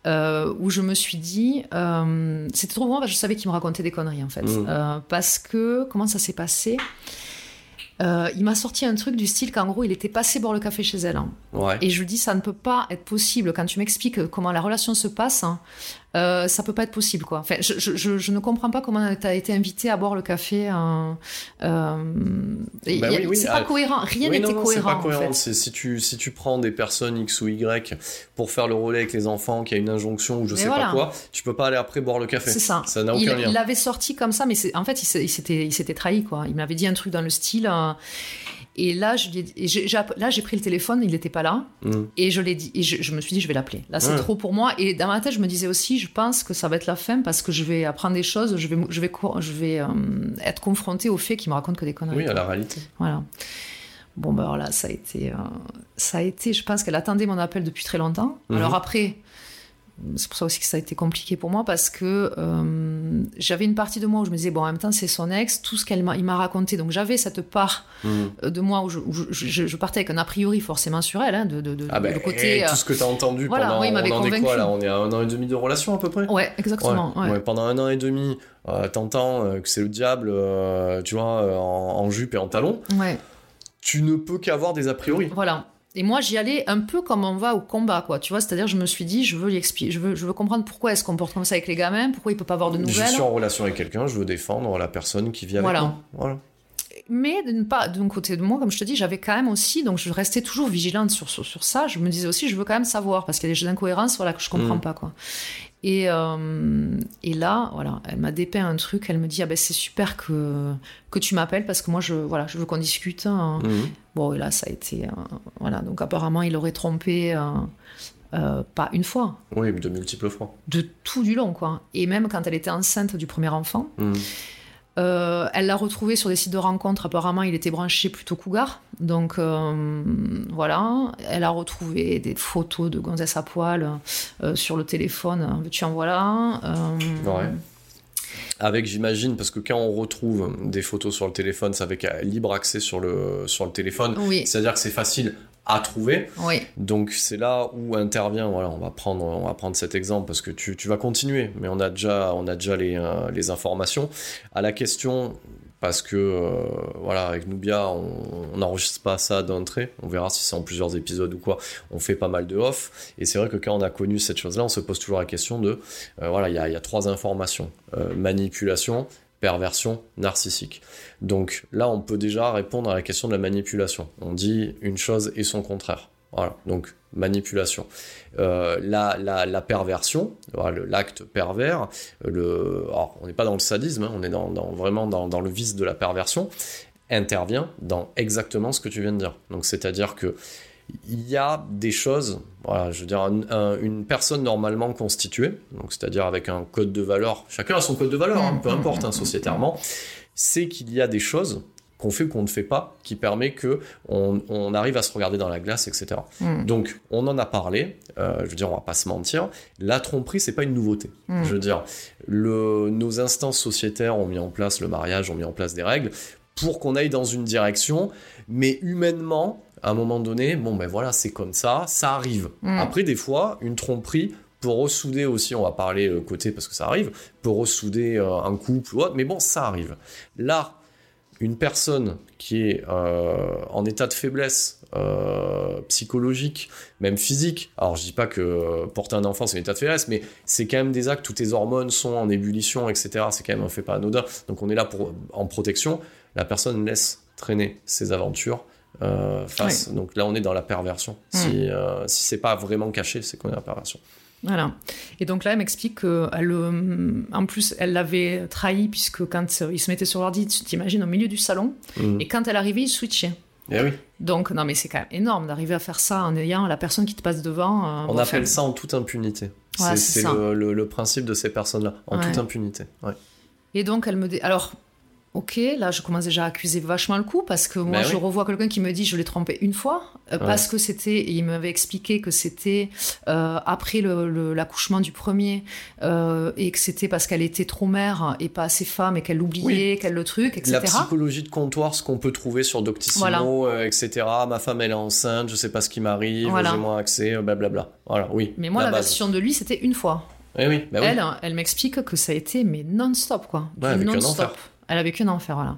euh, où je me suis dit, euh, c'était trop pour moi parce que je savais qu'il me racontait des conneries en fait. Mm. Euh, parce que comment ça s'est passé? Euh, Il m'a sorti un truc du style qu'en gros, il était passé boire le café chez elle. hein. Ouais. Et je lui dis, ça ne peut pas être possible. Quand tu m'expliques comment la relation se passe, hein, euh, ça peut pas être possible, quoi. Enfin, je, je, je, je ne comprends pas comment tu as été invité à boire le café. hein, euh, Bah oui, oui, c'est ah, pas cohérent. Rien Oui, n'était c'est cohérent. pas cohérent. en fait. C'est si tu si tu prends des personnes X ou Y pour faire le relais avec les enfants, qu'il y a une injonction ou je Mais sais voilà. pas quoi, tu peux pas aller après boire le café. C'est ça. Ça n'a il, aucun lien. il l'avait sorti comme ça, mais en fait, il il s'était, il s'était trahi, quoi. Il m'avait dit un truc dans le style. euh, et là, je lui ai dit- et j'ai, là, j'ai pris le téléphone, il n'était pas là, Mm. et je l'ai dit, et je, je me suis dit, je vais l'appeler. Là, c'est Ouais. trop pour moi. Et dans ma tête, je me disais aussi, je pense que ça va être la fin parce que je vais apprendre des choses, je vais, je vais, je vais euh, être confrontée au fait qu'il me raconte que des conneries. Oui, à la réalité. Voilà. Bon, ben alors là, ça a été, euh, ça a été, je pense qu'elle attendait mon appel depuis très longtemps. Mhm. Alors après, c'est pour ça aussi que ça a été compliqué pour moi parce que euh, j'avais une partie de moi où je me disais, bon, en même temps, c'est son ex, tout ce qu'il m'a, il m'a raconté. Donc j'avais cette part Mm. euh, de moi où je, où je, je- je partais avec un a priori forcément sur elle, hein, de, de, de- Ah le côté. et euh, tout ce que t'as entendu voilà, pendant, oui, il m'avait on en est quoi là On est à un an et demi de relation à peu près Ouais, exactement. Ouais, ouais. ouais, pendant un an et demi, euh, t'entends que c'est le diable, euh, tu vois, en, en jupe et en talons. Ouais, Tu ne peux qu'avoir des a priori. voilà. Et moi, j'y allais un peu comme on va au combat, quoi. Tu vois, c'est-à-dire, je me suis dit, je veux je veux, je veux comprendre pourquoi elle se comporte comme ça avec les gamins, pourquoi il peut pas avoir de Je nouvelles. suis en relation avec quelqu'un, je veux défendre la personne qui vit avec moi. Voilà. Mais part, d'un côté de moi, comme je te dis, j'avais quand même aussi, donc je restais toujours vigilante sur, sur, sur ça. Je me disais aussi, je veux quand même savoir, parce qu'il y a des incohérences voilà, que je comprends Mm. pas. quoi. Et, euh, et là, voilà, elle m'a dépeint un truc, elle me dit, ah ben c'est super que, que tu m'appelles, parce que moi, je, voilà, je veux qu'on discute. hein. Mhm. Bon, et là, ça a été... euh, voilà, donc apparemment, il aurait trompé... euh, euh, pas une fois, Oui, de multiples fois. de tout du long, quoi. Et même quand elle était enceinte du premier enfant, Mhm. Euh, elle l'a retrouvé sur des sites de rencontres. Apparemment, il était branché plutôt cougar. Donc, euh, voilà. Elle a retrouvé des photos de gonzesse à poil euh, sur le téléphone. Tu en voilà. Ouais. Avec, j'imagine, parce que quand on retrouve des photos sur le téléphone, c'est avec libre accès sur le, sur le téléphone. Oui, C'est-à-dire que c'est facile à trouver. oui, Donc c'est là où intervient, voilà, on va prendre, on va prendre cet exemple parce que tu, tu vas continuer, mais on a déjà, on a déjà les, euh, les informations. À la question parce que euh, voilà avec Nubia on n'enregistre pas ça d'entrée. On verra si c'est en plusieurs épisodes ou quoi. On fait pas mal de off. Et c'est vrai que quand on a connu cette chose là on se pose toujours la question de euh, voilà il y a, y a, trois informations. Manipulation perversion narcissique donc là on peut déjà répondre à la question de la manipulation on dit une chose et son contraire voilà donc manipulation. Euh, la, perversion, l'acte pervers, on n'est pas dans le sadisme, hein, on est vraiment dans, le vice de la perversion, intervient dans exactement ce que tu viens de dire. Donc c'est-à-dire que il y a des choses, voilà, je veux dire, un, un, une personne normalement constituée, donc c'est-à-dire avec un code de valeur, chacun a son code de valeur, hein, peu importe, hein, sociétairement, c'est qu'il y a des choses qu'on fait ou qu'on ne fait pas, qui permet que on, on, arrive à se regarder dans la glace, etc. Mm. Donc, on en a parlé. Euh, je veux dire, on va pas se mentir. La tromperie, c'est pas une nouveauté. Mm. Je veux dire, le, nos instances sociétaires ont mis en place le mariage, ont mis en place des règles pour qu'on aille dans une direction, mais humainement, à un moment donné, bon ben voilà, c'est comme ça, ça arrive. Mm. Après, des fois, une tromperie peut ressouder aussi, on va parler côté parce que ça arrive, peut ressouder euh, un couple ou autre, mais bon, ça arrive. Là, une personne qui est euh, en état de faiblesse euh, psychologique, même physique, alors je dis pas que porter un enfant c'est un état de faiblesse, mais c'est quand même des actes où tes hormones sont en ébullition, etc. C'est quand même un fait pas anodin. Donc on est là pour en protection. La personne laisse traîner ses aventures. Euh, face. Oui. Donc là, on est dans la perversion. Mmh. Si, euh, si c'est pas vraiment caché, c'est qu'on est dans la perversion. Voilà. Et donc là, elle m'explique qu'elle, en plus, elle l'avait trahi puisque quand il se mettait sur l'ordi, tu t'imagines, au milieu du salon, mmh. et quand elle arrivait, il switchait. Eh oui. Donc, non, mais c'est quand même énorme d'arriver à faire ça en ayant la personne qui te passe devant. Euh, On appelle ça en toute impunité. Ouais, c'est le, le, le, principe de ces personnes-là, en Ouais. toute impunité. Ouais. Et donc, elle me dit. Alors, ok, là, je commence déjà à accuser vachement le coup parce que moi, Ben je oui. revois quelqu'un qui me dit je l'ai trompé une fois euh, Ouais. parce que c'était. Il m'avait expliqué que c'était euh, après l'accouchement du premier euh, et que c'était parce qu'elle était trop mère et pas assez femme et qu'elle l'oubliait, qu'elle le truc, etc. La psychologie de comptoir, ce qu'on peut trouver sur Doctissimo, Voilà. etc. Ma femme, elle est enceinte, je sais pas ce qui m'arrive, Voilà. j'ai moins accès, blablabla. Voilà, oui. Mais moi, la, version de lui, c'était une fois. Oui, oui, bah oui. Elle, elle m'explique que ça a été mais non-stop quoi. Ouais, non-stop. Elle a vécu un enfer, voilà.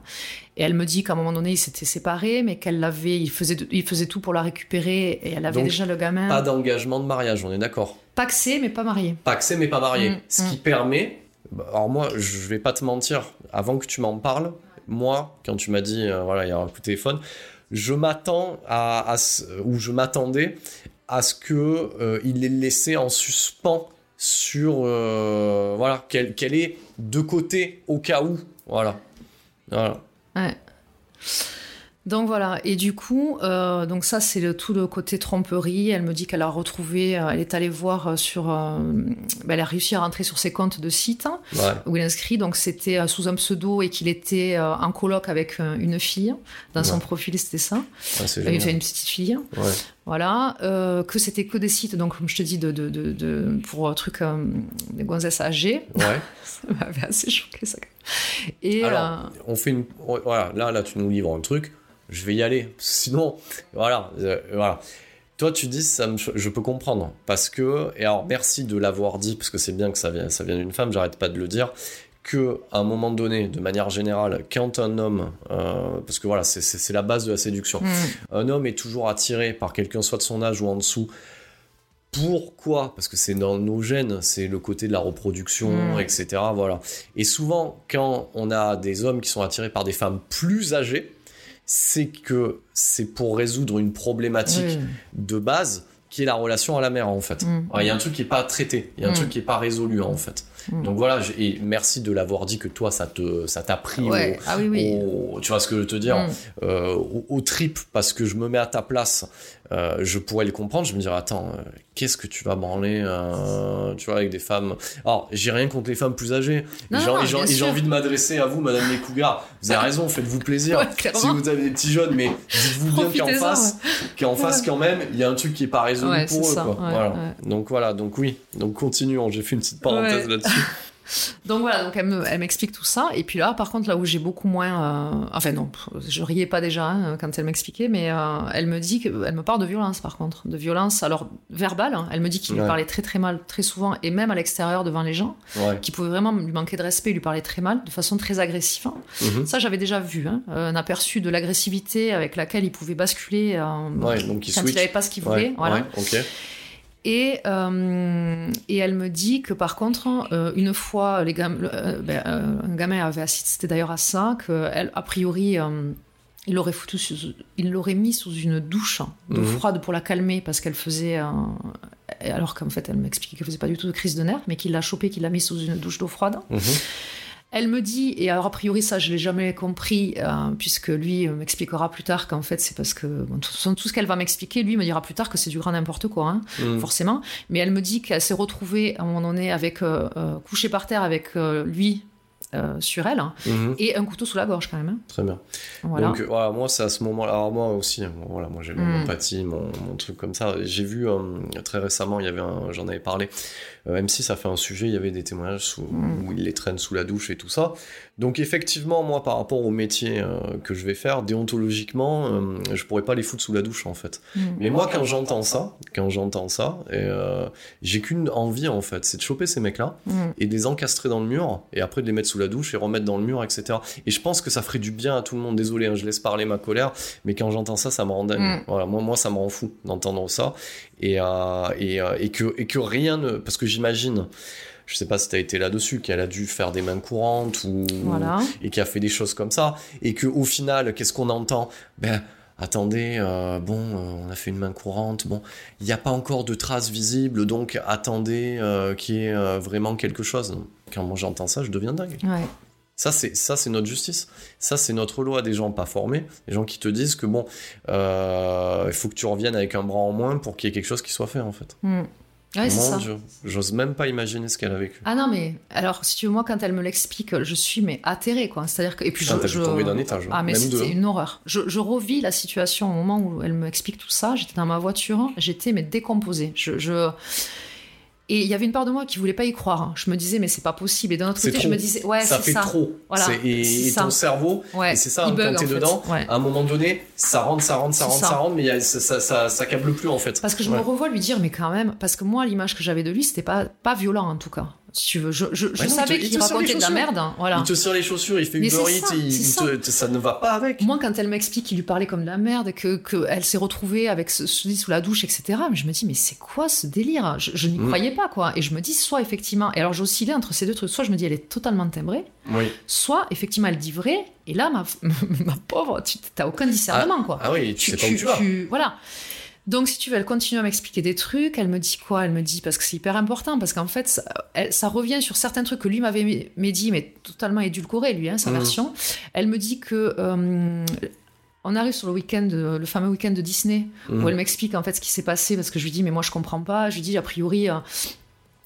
Et elle me dit qu'à un moment donné, ils s'étaient séparés, mais qu'elle l'avait, il faisait, il faisait tout pour la récupérer, et elle avait Donc, déjà le gamin. Pas d'engagement de mariage, on est d'accord. Paxé, mais pas marié. Paxé mais pas marié. Mm, Ce mm. qui permet. bah, Alors moi, je vais pas te mentir. Avant que tu m'en parles, moi, quand tu m'as dit, euh, voilà, il y a un coup de téléphone, je m'attends à, à ce- ou je m'attendais à ce que euh, il l'ait laissé en suspens sur, euh, voilà, qu'elle qu'elle est de côté au cas où, voilà. Voilà. Ouais. Donc voilà, et du coup, euh, donc ça c'est le, tout le côté tromperie. Elle me dit qu'elle a retrouvé, euh, elle est allée voir euh, sur, euh, ben, elle a réussi à rentrer sur ses comptes de site hein, Ouais. où il inscrit. Donc c'était sous un pseudo et qu'il était en coloc avec une fille. Dans son Ouais. profil, c'était ça. Il avait fait une petite fille. Voilà, euh, que c'était que des sites, donc comme je te dis, de, de, de, de- pour un truc euh, des gonzesses âgées. Ouais. <laughs> Ça m'avait assez choqué ça. Et Alors, on fait une. Voilà, là, là, tu nous livres un truc. Je vais y aller. <laughs> Sinon, voilà, euh, voilà. Toi, tu dis, ça me, je peux comprendre. Parce que, et alors, merci de l'avoir dit, parce que c'est bien que ça vient, ça vient d'une femme, j'arrête pas de le dire, que à un moment donné, de manière générale, quand un homme, euh, parce que voilà, c'est- la base de la séduction, euh, un homme est toujours attiré par quelqu'un, soit de son âge ou en dessous. Pourquoi? Parce que c'est dans nos gènes, c'est le côté de la reproduction, Mm. etc. Voilà. Et souvent, quand on a des hommes qui sont attirés par des femmes plus âgées, c'est que c'est pour résoudre une problématique de base qui est la relation à la mère en fait. Mm. Il y a un truc qui est pas traité, il y a un Mm. truc qui est pas résolu en fait. Mm. Donc voilà, et merci de l'avoir dit que toi ça te ça t'a pris Ouais. au- Ah oui, oui. au- tu vois ce que je veux te dire Mm. euh, au, au trip parce que je me mets à ta place euh, je pourrais le comprendre je me dirais attends euh, qu'est-ce que tu vas branler tu vois avec des femmes? Alors j'ai rien contre les femmes plus âgées. Non, Et j'ai- envie de m'adresser à vous madame les cougars. Vous avez raison faites-vous plaisir. <laughs> Ouais, si vous avez des petits jeunes mais dites-vous bien qu'en face qu'en face quand même il y a un truc qui est pas résolu pour eux ça, quoi. voilà. donc voilà donc oui. Donc continuons. J'ai fait une petite parenthèse là-dessus <laughs> Donc voilà, donc elle, me- elle m'explique tout ça. Et puis là, par contre, là où j'ai beaucoup moins. euh, Enfin, non, je riais pas déjà hein, quand elle m'expliquait, mais euh, elle me dit que, elle me parle de violence, par contre. De violence, alors verbale. hein. Elle me dit qu'il lui parlait très très mal, très souvent, et même à l'extérieur devant les gens, Ouais. qu'il pouvait vraiment lui manquer de respect, lui parler très mal, de façon très agressive. Mhm. Ça, j'avais déjà vu, hein, un aperçu de l'agressivité avec laquelle il pouvait basculer euh, Ouais, donc il quand switch. il n'avait pas ce qu'il voulait. Voilà. Et, euh, et elle me dit que par contre, euh, une fois, les gam- le- euh, ben, un gamin avait assisté d'ailleurs à ça, qu'elle, a priori, il l'aurait foutu sous- il l'aurait mis sous une douche d'eau Mhm. froide pour la calmer parce qu'elle faisait, alors qu'en fait elle m'expliquait qu'elle faisait pas du tout de crise de nerfs, mais qu'il l'a chopé, qu'il l'a mis sous une douche d'eau froide. Mhm. Elle me dit, et alors a priori ça je l'ai jamais compris, euh, puisque lui euh, m'expliquera plus tard qu'en fait c'est parce que bon, façon, tout ce qu'elle va m'expliquer, lui me dira plus tard que c'est du grand n'importe quoi, hein, Mhm. forcément. Mais elle me dit qu'elle s'est retrouvée à un moment donné avec euh, euh, couchée par terre avec lui euh, sur elle hein, Mhm. et un couteau sous la gorge quand même. hein. Très bien. Voilà. Donc voilà, moi c'est à ce moment-là. Alors moi aussi, voilà, moi j'ai mon Mm. empathie, mon, mon truc comme ça. J'ai vu euh, très récemment, il y avait j'en avais parlé. Euh, même si ça fait un sujet, il y avait des témoignages sous- Mm. où il les traîne sous la douche et tout ça. Donc effectivement, moi par rapport au métier euh, que je vais faire, déontologiquement, euh, je pourrais pas les foutre sous la douche en fait. Mm. Mais moi, quand j'entends ça, quand j'entends ça, et, euh, j'ai qu'une envie en fait, c'est de choper ces mecs-là Mm. et de les encastrer dans le mur et après de les mettre sous la douche et remettre dans le mur, etc. Et je pense que ça ferait du bien à tout le monde. Désolé, hein, je laisse parler ma colère, mais quand j'entends ça, ça me rend dingue. Voilà, moi, moi, ça me rend fou d'entendre ça et, euh, et, euh, et que et que rien ne, parce que j'imagine. Je sais pas si t'as été là-dessus, qu'elle a dû faire des mains courantes ou Voilà. et qui a fait des choses comme ça, et que au final, qu'est-ce qu'on entend? Ben attendez, euh, bon, on a fait une main courante, bon, il n'y a pas encore de traces visibles, donc attendez qu'il y ait vraiment quelque chose. Quand moi j'entends ça, je deviens dingue. Ouais. Ça, c'est ça, c'est notre justice. Ça, c'est notre loi des gens pas formés, des gens qui te disent que bon, euh, il faut que tu reviennes avec un bras en moins pour qu'il y ait quelque chose qui soit fait en fait. Mm. Ouais, Mon. Dieu, j'ose même pas imaginer ce qu'elle a vécu. Ah non, mais alors, si tu veux, moi, quand elle me l'explique, je suis mais atterrée, quoi. C'est-à-dire que. Et puis, Putain, je. je... dû tomber d'un étage. Ah, mais c'était une horreur. Je, je revis la situation au moment où elle me explique tout ça. J'étais dans ma voiture, j'étais mais décomposée. Je, je- Et il y avait une part de moi qui voulait pas y croire. hein. Je me disais, mais c'est pas possible. Et d'un autre côté, trop. je me disais, ouais, ça fait ça. trop. Voilà, et, et ça. ton cerveau, Ouais, et c'est ça, il bug, quand t'es dedans, Ouais. à un moment donné, ça rentre, ça rentre, ça rentre, ça. ça rentre, mais a- ça, ça, ça, ça câble plus en fait. Parce que je Ouais. me revois lui dire, mais quand même, parce que moi, l'image que j'avais de lui, c'était pas, pas violent en tout cas. Si tu veux, je, je, je Ouais, savais qu'il racontait de la merde. hein, Voilà. Il te serre les chaussures, il fait Uber Eats, ça, il te- ça ne va pas avec. Moi, quand elle m'explique qu'il lui parlait comme de la merde, que qu'elle s'est retrouvée avec ce, ce sous la douche, etc. Je me dis, mais c'est quoi ce délire? Je, je n'y Mm. croyais pas, quoi. Et je me dis, soit effectivement, et alors j'oscillais entre ces deux trucs. Soit je me dis, elle est totalement timbrée, Oui. soit effectivement, elle dit vrai. Et là, ma, <laughs> ma pauvre, tu t'as aucun discernement, quoi. Ah oui, tu, sais pas où tu vas. voilà. Donc, si tu veux, elle continue à m'expliquer des trucs. Elle me dit quoi? Elle me dit, parce que c'est hyper important, parce qu'en fait, ça, elle- ça revient sur certains trucs que lui m'avait dit, mais totalement édulcoré, lui, hein, sa Mhm. version. Elle me dit que. euh, on arrive sur le week-end, euh, le fameux week-end de Disney, où elle m'explique en fait ce qui s'est passé, parce que je lui dis, mais moi je comprends pas. Je lui dis, a priori, euh,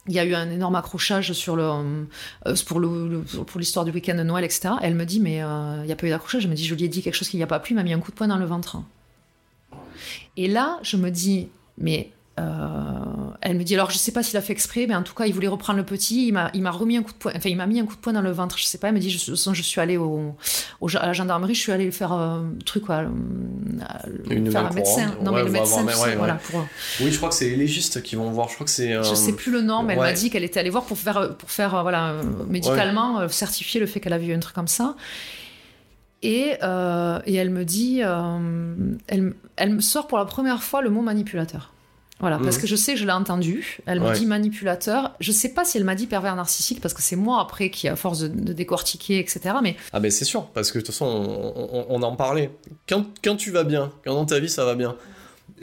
il y a eu un énorme accrochage sur le, euh, pour le, le- pour l'histoire du week-end de Noël, etc. Elle me dit, mais euh, il n'y a pas eu d'accrochage. Elle me dit, je lui ai dit quelque chose qu'il n'y a pas plu, il m'a mis un coup de poing dans le ventre. Et là, je me dis, mais. euh, elle me dit alors je sais pas s'il a fait exprès mais en tout cas il voulait reprendre le petit il m'a il m'a remis un coup de poing enfin il m'a mis un coup de poing dans le ventre je sais pas elle me dit je, de toute façon, je suis allée au, au- à la gendarmerie je suis allée faire euh, truc quoi euh, Une faire un médecin non Ouais, mais le médecin avoir- tu ouais, sais, ouais. voilà pour Oui, je crois que c'est les légistes qui vont voir. Je crois que c'est. euh, je sais plus le nom, mais elle m'a dit qu'elle était allée voir pour faire, pour faire euh, voilà, médicalement certifier le fait qu'elle avait eu un truc comme ça. Et, euh, et elle me dit, euh, elle, elle me sort pour la première fois le mot manipulateur. Voilà, parce Mhm. que je sais, je l'ai entendu. Elle me dit manipulateur. Je sais pas si elle m'a dit pervers narcissique, parce que c'est moi après qui, à force de, de décortiquer, etc. Mais Ah ben c'est sûr, parce que de toute façon, on, on- on en parlait. Quand, quand tu vas bien, quand dans ta vie ça va bien,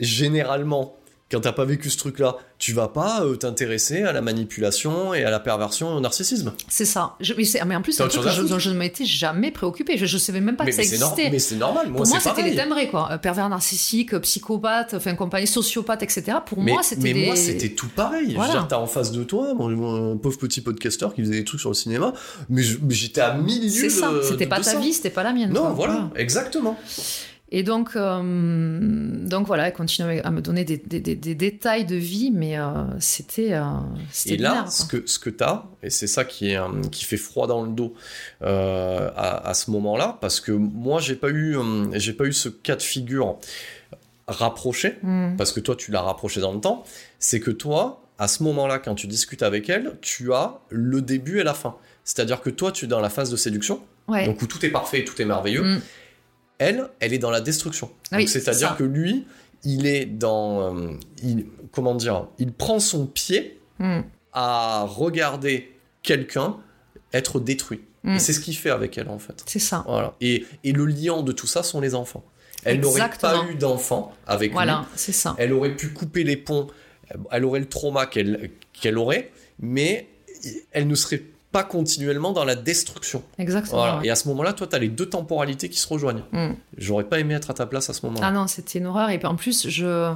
généralement, quand t'as pas vécu ce truc-là, tu vas pas euh, t'intéresser à la manipulation et à la perversion et au narcissisme. c'est ça. Je, mais, en plus, c'est un truc je, dont je ne m'étais jamais préoccupée. Je, je savais même pas mais que ça mais nor- existait. mais c'est normal, moi Pour moi, c'était les timbrés, quoi. Euh, Pervers narcissique, euh, psychopathe, enfin, compagnie, sociopathe, etc. Pour moi, c'était mais des... moi c'était tout pareil. Je Voilà. veux dire, t'as en face de toi mon, mon pauvre petit podcasteur qui faisait des trucs sur le cinéma, mais je- j'étais à mille lieues C'est ça. C'était pas de ta ça. vie, c'était pas la mienne. Non, quoi. voilà, exactement. Et donc, euh, donc voilà, elle continue à me donner des, des- des- des détails de vie, mais euh, c'était. euh, Et là, ce que, ce que tu as, et c'est ça qui, est, euh, qui fait froid dans le dos euh, à, à ce moment-là, parce que moi, j'ai pas, eu, j'ai pas eu ce cas de figure rapproché, Mm. parce que toi, tu l'as rapproché dans le temps, c'est que toi, à ce moment-là, quand tu discutes avec elle, tu as le début et la fin. C'est-à-dire que toi, tu es dans la phase de séduction, Ouais. donc où tout est parfait et tout est merveilleux. Mm. Elle, elle est dans la destruction. Oui, c'est-à-dire que lui, il est dans... euh, il, comment dire Il prend son pied Mm. à regarder quelqu'un être détruit. Mm. Et c'est ce qu'il fait avec elle, en fait. C'est ça. Voilà. Et, et le liant de tout ça sont les enfants. Elle n'aurait pas eu d'enfants avec lui. Voilà, c'est ça. Elle aurait pu couper les ponts. Elle aurait le trauma qu'elle aurait, mais elle ne serait pas continuellement dans la destruction. Exactement. Voilà. ouais. Et à ce moment-là, toi, tu as les deux temporalités qui se rejoignent. Mm. J'aurais pas aimé être à ta place à ce moment-là. Ah non, c'était une horreur. Et puis en plus, je.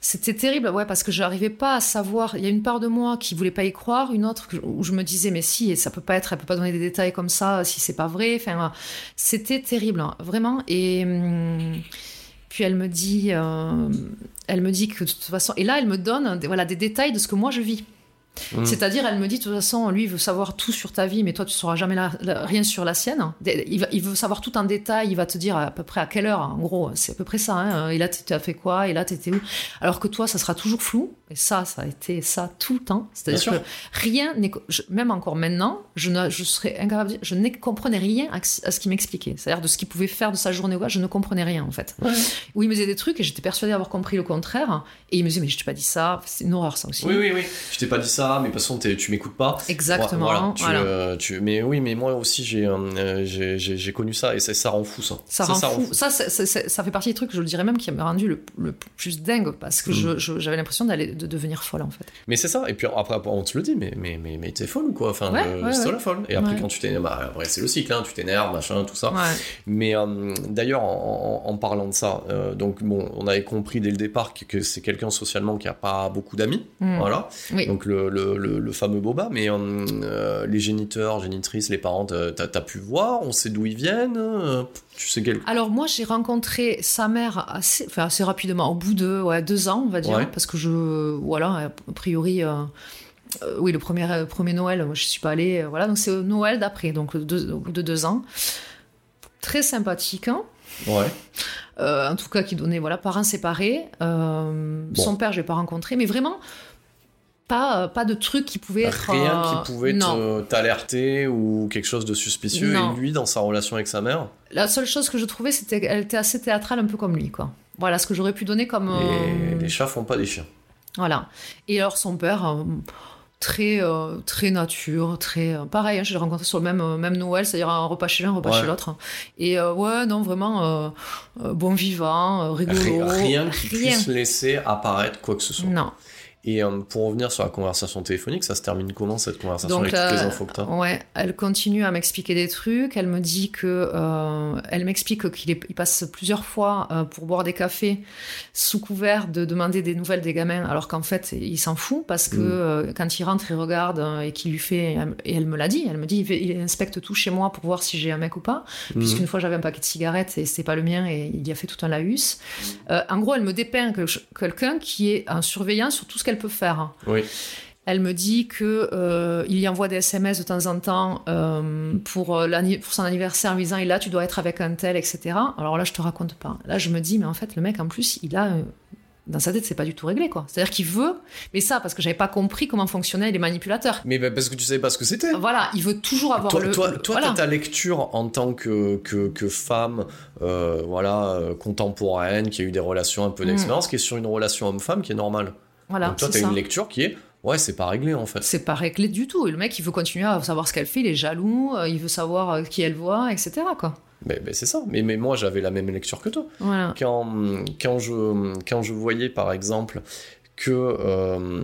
C'était terrible, ouais, parce que je n'arrivais pas à savoir. Il y a une part de moi qui voulait pas y croire, une autre où je me disais, mais si, ça peut pas être, elle peut pas donner des détails comme ça si c'est pas vrai. Enfin, c'était terrible, hein, vraiment. Et hum, puis elle me dit, euh, elle me dit que de toute façon, et là, elle me donne, voilà, des détails de ce que moi je vis. Mm. C'est-à-dire, elle me dit, de toute façon, lui, il veut savoir tout sur ta vie, mais toi, tu sauras jamais rien sur la sienne. Il, il veut savoir tout en détail, il va te dire à peu près à quelle heure, en gros, c'est à peu près ça. hein. Et là, tu as fait quoi? Et là, tu étais où? Alors que toi, ça sera toujours flou. Et ça, ça a été ça tout le temps. C'est-à-dire que rien n'est. Même encore maintenant, je, ne, je serais incapable je ne comprenais rien à, à ce qu'il m'expliquait. C'est-à-dire de ce qu'il pouvait faire de sa journée ou quoi, je ne comprenais rien, en fait. Où il me disait des trucs et j'étais persuadée d'avoir compris le contraire. Et il me disait, mais je t'ai pas dit ça. C'est une horreur, ça aussi. Oui, oui, oui. Je t'ai pas dit ça, mais de toute façon, tu m'écoutes pas. Exactement. Voilà, tu, voilà. euh, tu- mais oui, mais moi aussi, j'ai euh, j'ai- j'ai- j'ai connu ça et ça, ça rend fou, ça. Ça, rend fou. Ça, c'est- c'est- ça fait partie des trucs, je le dirais même, qui m'a rendu le, le plus dingue parce que Mm. je- je- j'avais l'impression d'aller de devenir folle en fait. Mais c'est ça. Et puis après, on te le dit, mais, mais, mais, mais t'es folle ou quoi? Enfin, Ouais, euh, ouais, la folle. Et après, quand tu t'énerves, bah, après, c'est le cycle, hein, tu t'énerves, machin, tout ça. Mais euh, d'ailleurs, en, parlant de ça, euh, donc bon, on avait compris dès le départ que, que c'est quelqu'un socialement qui a pas beaucoup d'amis, Mm. voilà. Oui. Donc le, le, le, le fameux boba, mais les géniteurs, génitrices, les parents, t'as t'as pu voir, on sait d'où ils viennent, tu sais quel. Alors moi j'ai rencontré sa mère assez, enfin, assez rapidement, au bout de deux ans on va dire, parce que je voilà a priori euh, euh, oui le premier euh, premier Noël moi je suis pas allée euh, voilà donc c'est Noël d'après donc de deux ans très sympathique hein. Ouais. Euh, en tout cas qui donnait voilà parents séparés Euh, Bon. son père je l'ai pas rencontré mais vraiment pas euh, pas de truc qui pouvait être Rien euh, qui pouvait t'alerter ou quelque chose de suspicieux. Non. Et lui, dans sa relation avec sa mère, la seule chose que je trouvais c'était qu'elle était assez théâtrale un peu comme lui quoi voilà ce que j'aurais pu donner comme les, euh, les chats font pas des chiens. Voilà. Et alors son père, euh, très euh, très nature, très euh, pareil. hein, je l'ai rencontré sur le même euh, même Noël, c'est-à-dire un repas chez l'un, un repas Ouais. chez l'autre. Et ouais, non vraiment bon vivant, rigolo. Ri- Rien qui rien. puisse laisser apparaître quoi que ce soit. Non. Et euh, pour revenir sur la conversation téléphonique, ça se termine comment cette conversation Donc, avec toutes les euh, infos que t'as Ouais, elle continue à m'expliquer des trucs. Elle me dit que, euh, elle m'explique qu'il est- il passe plusieurs fois euh, pour boire des cafés sous couvert de demander des nouvelles des gamins, alors qu'en fait il s'en fout parce que Mm. quand il rentre, il regarde et qu'il lui fait, et elle me l'a dit, elle me dit, il, inspecte tout chez moi pour voir si j'ai un mec ou pas, Mhm. puisqu'une fois j'avais un paquet de cigarettes et c'est pas le mien et il y a fait tout un laus. Euh, en gros, elle me dépeint que- quelqu'un qui est un surveillant sur tout ce qu'elle peut faire. Oui. Elle me dit que euh, il y envoie des SMS de temps en temps euh, pour, euh, pour son anniversaire en lui disant et là tu dois être avec un tel etc. Alors là je te raconte pas. Là je me dis mais en fait le mec en plus il a dans sa tête c'est pas du tout réglé quoi. C'est-à-dire qu'il veut mais ça parce que j'avais pas compris comment fonctionnaient les manipulateurs. Mais bah, parce que tu savais pas ce que c'était. Voilà il veut toujours avoir Toi, le. toi, le- toi, voilà. ta lecture en tant que, que, que femme, euh, voilà, contemporaine, qui a eu des relations un peu Mm. d'expérience, qui est sur une relation homme-femme qui est normale. Voilà, Donc toi, c'est t'as ça. une lecture qui est, ouais, c'est pas réglé en fait. C'est pas réglé du tout. Et le mec, il veut continuer à savoir ce qu'elle fait, il est jaloux, euh, il veut savoir euh, qui elle voit, etc. Quoi. Mais, mais c'est ça. Mais, mais moi, j'avais la même lecture que toi. Voilà. Quand, quand, je, quand je voyais par exemple que euh,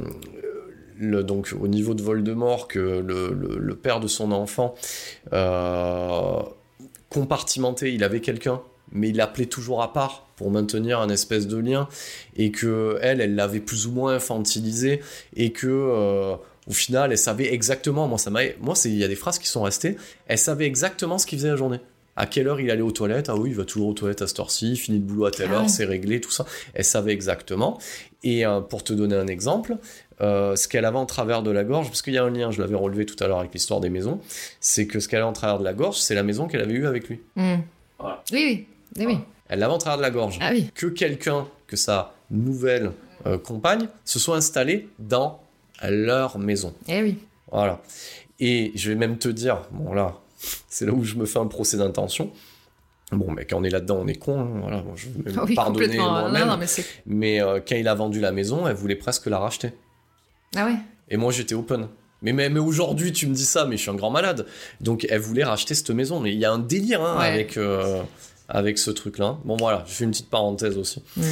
le, donc au niveau de Voldemort que le, le, le père de son enfant euh, compartimenté il avait quelqu'un mais il l'appelait toujours à part pour maintenir un espèce de lien et que elle elle l'avait plus ou moins infantilisé et que euh, au final elle savait exactement moi ça m'a moi c'est il y a des phrases qui sont restées elle savait exactement ce qu'il faisait la journée À quelle heure il allait aux toilettes? Ah oui, il va toujours aux toilettes à cette heure-ci, il finit le boulot à telle Ah heure, c'est réglé, tout ça. Elle savait exactement. Et euh, pour te donner un exemple, euh, ce qu'elle avait en travers de la gorge, parce qu'il y a un lien, je l'avais relevé tout à l'heure avec l'histoire des maisons, c'est que ce qu'elle a en travers de la gorge, c'est la maison qu'elle avait eue avec lui. Voilà. Oui, oui. Oui, oui. Elle l'avait en travers de la gorge. Ah oui. Que quelqu'un, que sa nouvelle euh, compagne, se soit installé dans leur maison. Eh oui. Voilà. Et je vais même te dire, bon là, c'est là où je me fais un procès d'intention. Bon, mais quand on est là-dedans, on est con. hein, voilà, bon, je vais me Ah oui, pardonner moi-même. Mais. Mais euh, quand il a vendu la maison, elle voulait presque la racheter. Ah ouais. Et moi, j'étais open. Mais, mais, mais aujourd'hui, tu me dis ça, mais je suis un grand malade. Donc, elle voulait racheter cette maison. Mais il y a un délire hein, Ouais. avec, euh, avec ce truc-là. Bon, voilà, je fais une petite parenthèse aussi. Mm.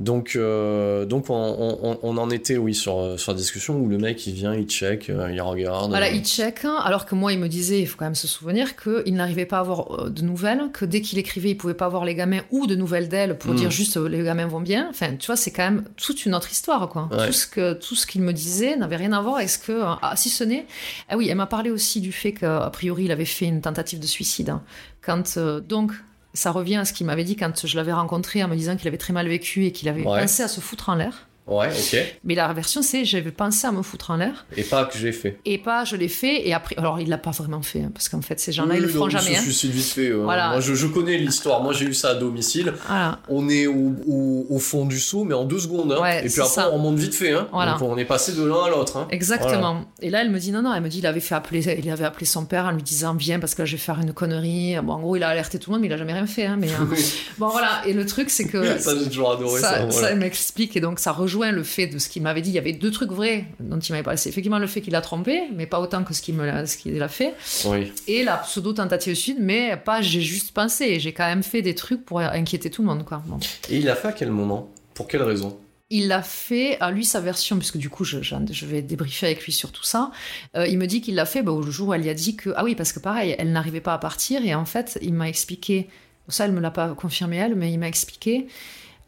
Donc, euh, donc on, on- on en était, oui, sur, sur la discussion où le mec, il vient, il check, euh, il regarde. Voilà, euh, il check, hein, alors que moi, il me disait, il faut quand même se souvenir qu'il n'arrivait pas à avoir de nouvelles, que dès qu'il écrivait, il pouvait pas avoir les gamins ou de nouvelles d'elle pour Mm. dire juste les gamins vont bien. Enfin, tu vois, c'est quand même toute une autre histoire, quoi. Ouais. Tout ce que tout ce qu'il me disait n'avait rien à voir avec ce que, ah, si ce n'est, ah oui, elle m'a parlé aussi du fait qu'a priori, il avait fait une tentative de suicide. hein. Quand euh, donc. Ça revient à ce qu'il m'avait dit quand je l'avais rencontré en me disant qu'il avait très mal vécu et qu'il avait Ouais. pensé à se foutre en l'air. Ouais, ok. Mais la version, c'est j'avais pensé à me foutre en l'air. Et pas que j'ai fait. Et pas, je l'ai fait, et après, alors il l'a pas vraiment fait, hein, parce qu'en fait, ces gens-là, ils le Oui, feront jamais. Se hein. suicide vite fait. euh, Voilà. Moi, je, je connais l'histoire. Moi, j'ai eu ça à domicile. Voilà. On est au, au- au fond du seau, mais en deux secondes. hein. Ouais, Et puis après, ça. on remonte vite fait. Hein. Voilà. Donc, on est passé de l'un à l'autre. Exactement. Et là, elle me dit non, non, elle me dit il avait fait appeler, il avait appelé son père en lui disant viens parce que là, je vais faire une connerie. Bon, en gros, il a alerté tout le monde, mais il a jamais rien fait. mais, <laughs> Oui. bon, voilà. Et le truc, c'est que <laughs> ça, j'ai toujours adoré ça. ça, voilà. ça, elle m'explique et donc ça rejoint le fait de ce qu'il m'avait dit. Il y avait deux trucs vrais dont il m'avait parlé. C'est effectivement le fait qu'il a trompé, mais pas autant que ce qu'il l'a- a fait. Oui. Et la pseudo tentative de suicide, mais pas j'ai juste pensé. J'ai quand même fait des trucs pour inquiéter tout le monde, quoi. Bon. Et il a fait à quel moment? Pour quelle raison? Il l'a fait, à lui sa version, puisque du coup je, vais débriefer avec lui sur tout ça. Euh, il me dit qu'il l'a fait bah, au jour où elle lui a dit que. Ah oui, parce que pareil, elle n'arrivait pas à partir, et en fait, il m'a expliqué. Ça, elle me l'a pas confirmé elle, mais il m'a expliqué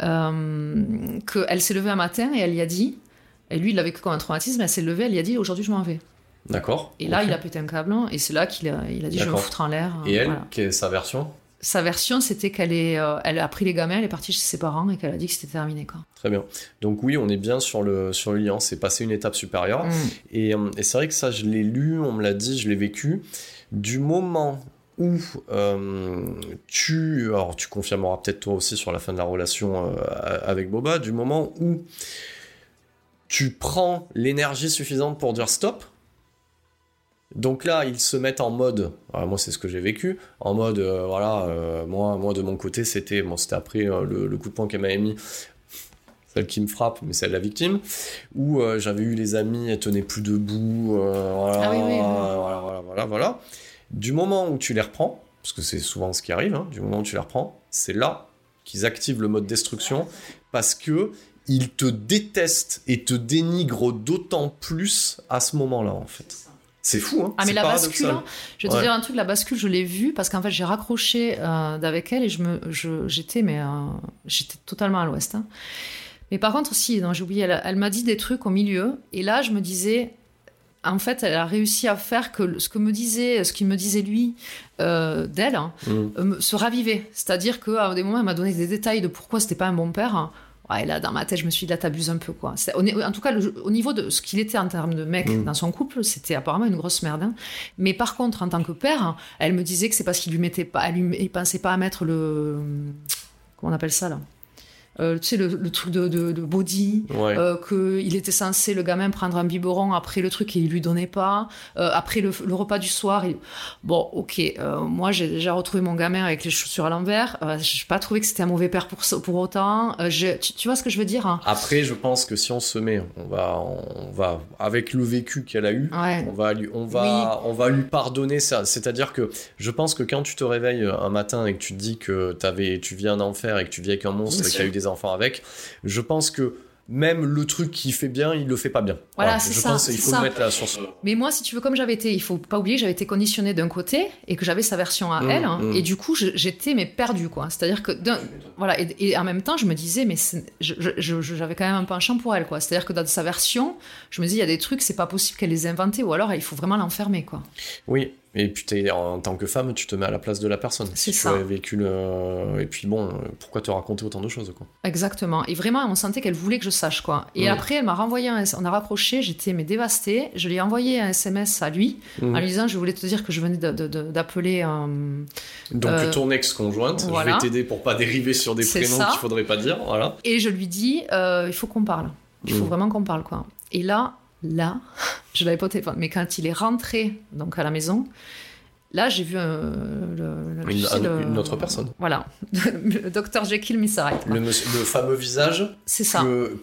euh, qu'elle s'est levée un matin et elle lui a dit. Et lui, il l'a vécu comme un traumatisme, elle s'est levée, elle lui a dit aujourd'hui je m'en vais. D'accord. Et là, il a pété un câble, hein, et c'est là qu'il a, il a dit je vais me foutre en l'air. Et elle, Voilà. quelle est sa version? Sa version, c'était qu'elle est, euh, elle a pris les gamins, elle est partie chez ses parents et qu'elle a dit que c'était terminé. Quoi. Très bien. Donc oui, on est bien sur le, sur le lien. C'est passé une étape supérieure. Mm. Et, euh, et c'est vrai que ça, je l'ai lu, on me l'a dit, je l'ai vécu. Du moment où euh, tu... Alors, tu confirmeras peut-être toi aussi sur la fin de la relation euh, avec Boba. Du moment où tu prends l'énergie suffisante pour dire stop. Donc là, ils se mettent en mode, voilà, moi c'est ce que j'ai vécu, en mode, euh, voilà, moi, moi de mon côté, c'était, bon, c'était après le, le coup de poing qu'elle m'avait mis, celle qui me frappe, mais celle de la victime, où j'avais eu les amis, elles tenaient plus debout, voilà, Ah oui, oui, oui. voilà, voilà, voilà, voilà. Du moment où tu les reprends, parce que c'est souvent ce qui arrive, hein, du moment où tu les reprends, c'est là qu'ils activent le mode destruction, parce que ils te détestent et te dénigrent d'autant plus à ce moment-là, en fait. C'est fou, hein Ah mais la bascule, hein, je vais te Ouais. dire un truc, la bascule, je l'ai vue parce qu'en fait j'ai raccroché euh, d'avec elle et je me, je- j'étais mais euh, j'étais totalement à l'ouest. hein. Mais par contre si, j'ai oublié, elle, elle m'a dit des trucs au milieu et là je me disais, en fait elle a réussi à faire que ce que me disait, ce qu'il me disait lui euh, d'elle hein, Mm. euh, se ravivait. C'est-à-dire qu'à des moments elle m'a donné des détails de pourquoi c'était pas un bon père. hein. Ouais, là, dans ma tête, je me suis dit, là, t'abuses un peu, quoi. En tout cas, le- au niveau de ce qu'il était en termes de mec Mm. dans son couple, c'était apparemment une grosse merde. hein. Mais par contre, en tant que père, elle me disait que c'est parce qu'il lui mettait pas, elle lui, il pensait pas à mettre le, comment on appelle ça là? Euh, Tu sais le, le truc de, de- de body, Ouais. euh, qu'il était censé le gamin prendre un biberon après le truc et il lui donnait pas, Euh, après le, le repas du soir. il- Bon, ok, euh, moi j'ai déjà retrouvé mon gamin avec les chaussures à l'envers. J'ai pas trouvé que c'était un mauvais père pour pour autant. Tu, tu vois ce que je veux dire hein? Après, je pense que si on se met, on va, on va avec le vécu qu'elle a eu, Ouais. on va lui, on va, on va lui pardonner ça. C'est-à-dire que je pense que quand tu te réveilles un matin et que tu te dis que t'avais, tu viens d'en faire et que tu vis avec un monstre Bien et tu as sûr. eu des enfants avec, je pense que même le truc qui fait bien, il le fait pas bien. Voilà, c'est ça, pense qu'il c'est faut ça. le mettre là sur ce. Mais moi, si tu veux, comme j'avais été, il faut pas oublier que j'avais été conditionnée d'un côté et que j'avais sa version à Mm, elle, hein, mm. et du coup, j'étais mais perdue, quoi. C'est-à-dire que, voilà, et, et en même temps, je me disais, mais j'avais quand même un penchant pour elle, quoi. C'est-à-dire que dans sa version, je me dis, il y a des trucs, c'est pas possible qu'elle les ait inventés, ou alors il faut vraiment l'enfermer, quoi. Oui, Et puis en tant que femme, tu te mets à la place de la personne. C'est si ça. tu as vécu le... Et puis bon, euh, pourquoi te raconter autant de choses quoi? Exactement. Et vraiment, on sentait qu'elle voulait que je sache, quoi. Et après, elle m'a renvoyé un... On a rapproché, j'étais mais dévastée. Je lui ai envoyé un SMS à lui, Mhm. en lui disant, je voulais te dire que je venais d'appeler un... Donc Euh, ton ex-conjointe, je voilà. vais t'aider pour pas dériver sur des prénoms qu'il faudrait pas dire, voilà. Et je lui dis, euh, il faut qu'on parle. Il faut Mm. vraiment qu'on parle, quoi. Et là, là, <laughs> je l'avais pas au téléphone. Mais quand il est rentré donc à la maison, là, j'ai vu euh, le, le- Une- tu sais, un- le- une autre personne. Voilà, <laughs> le docteur Jekyll, Hyde. quoi. Le, fameux visage C'est ça. que,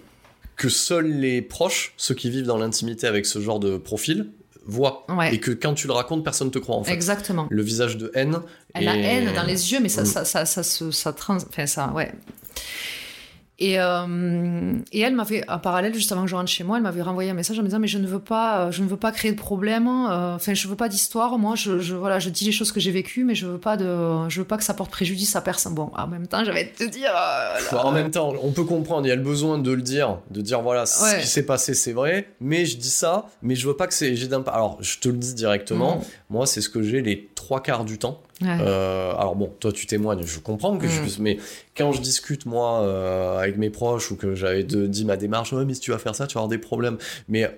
que seuls les proches, ceux qui vivent dans l'intimité avec ce genre de profil, voient. Ouais. Et que quand tu le racontes, personne te croit en fait. Exactement. Le visage de haine. Elle a et- haine dans les yeux, mais ça, Mm. ça, ça, ça, se- ça trans... Enfin, ça, ouais. Et, euh, et elle m'avait, en parallèle, juste avant que je rentre chez moi, elle m'avait renvoyé un message en me disant mais je ne veux pas, euh, je ne veux pas créer de problème. euh, Enfin, je veux pas d'histoire. Moi, je, je, voilà, je dis les choses que j'ai vécues, mais je veux pas de, je veux pas que ça porte préjudice à personne. Bon, en même temps, j'avais te dire. euh, là, Bah, en même temps, on peut comprendre, il y a le besoin de le dire, de dire voilà, ce qui s'est passé, c'est vrai, mais je dis ça, mais je veux pas que c'est. j'ai d'impact. Alors, je te le dis directement, Mm. moi, c'est ce que j'ai les trois quarts du temps. Ouais. Euh, alors bon, toi tu témoignes, je comprends que je Mm. puisse, mais quand je discute moi euh, avec mes proches ou que j'avais dit ma démarche, ouais mais si tu vas faire ça, tu vas avoir des problèmes. Mais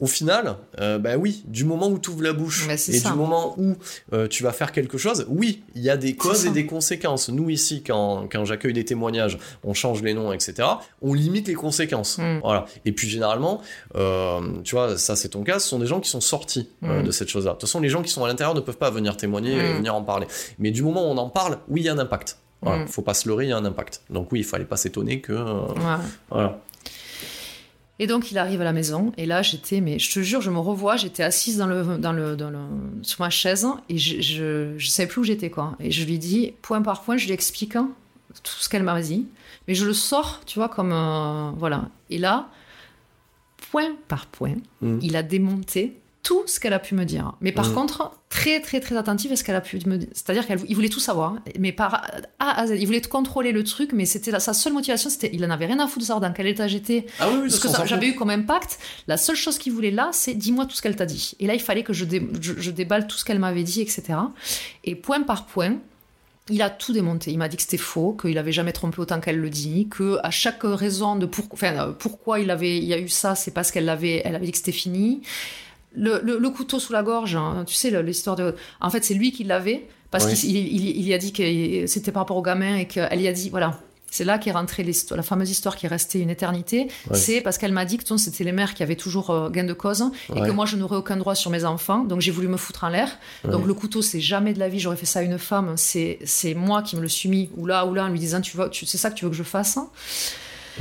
au final, euh, bah oui, du moment où tu ouvres la bouche c'est et ça. du moment où euh, tu vas faire quelque chose, oui, il y a des causes et des conséquences. Nous ici, quand, quand j'accueille des témoignages, on change les noms, etc. On limite les conséquences. Mm. Voilà. Et puis généralement, euh, tu vois, ça c'est ton cas, ce sont des gens qui sont sortis euh, Mm. de cette chose-là. De toute façon, les gens qui sont à l'intérieur ne peuvent pas venir témoigner et Mm. venir en parler. Mais du moment où on en parle, oui, il y a un impact. Voilà. Faut pas se leurrer, il y a un impact. Donc oui, il fallait pas s'étonner que. voilà. Et donc il arrive à la maison. Et là j'étais mais je te jure je me revois. J'étais assise dans le dans le dans le sur ma chaise et je je, je savais plus où j'étais quoi. Et je lui dis point par point je lui explique hein, tout ce qu'elle m'a dit. Mais je le sors tu vois comme euh, voilà. Et là point par point Mm. il a démonté tout ce qu'elle a pu me dire mais par Mm. contre très très très attentif à ce qu'elle a pu me dire c'est-à-dire qu'il voulait tout savoir mais par A à Z il voulait contrôler le truc mais c'était sa seule motivation c'était il en avait rien à foutre de savoir dans quel état j'étais Ah oui, ce que j'avais eu comme impact, la seule chose qu'il voulait là, c'est dis-moi tout ce qu'elle t'a dit. Et là, il fallait que je, dé- je, je déballe tout ce qu'elle m'avait dit, etc. Et point par point, il a tout démonté. Il m'a dit que c'était faux, qu'il avait jamais trompé autant qu'elle le dit, que à chaque raison de pour, enfin, euh, pourquoi il avait, il y a eu ça, c'est parce qu'elle avait, elle avait dit que c'était fini. Le, le- le couteau sous la gorge, hein, tu sais l'histoire de, en fait, c'est lui qui l'avait parce Oui. qu'il il, a dit que c'était par rapport au gamin et qu'elle y a dit, voilà. C'est là qu'est rentrée la fameuse histoire qui est restée une éternité. C'est parce qu'elle m'a dit que c'était les mères qui avaient toujours euh, gain de cause et que moi, je n'aurais aucun droit sur mes enfants. Donc, j'ai voulu me foutre en l'air. Donc, le couteau, c'est jamais de la vie. J'aurais fait ça à une femme. C'est moi qui me le suis mis ou là ou là en lui disant tu tu, c'est ça que tu veux que je fasse.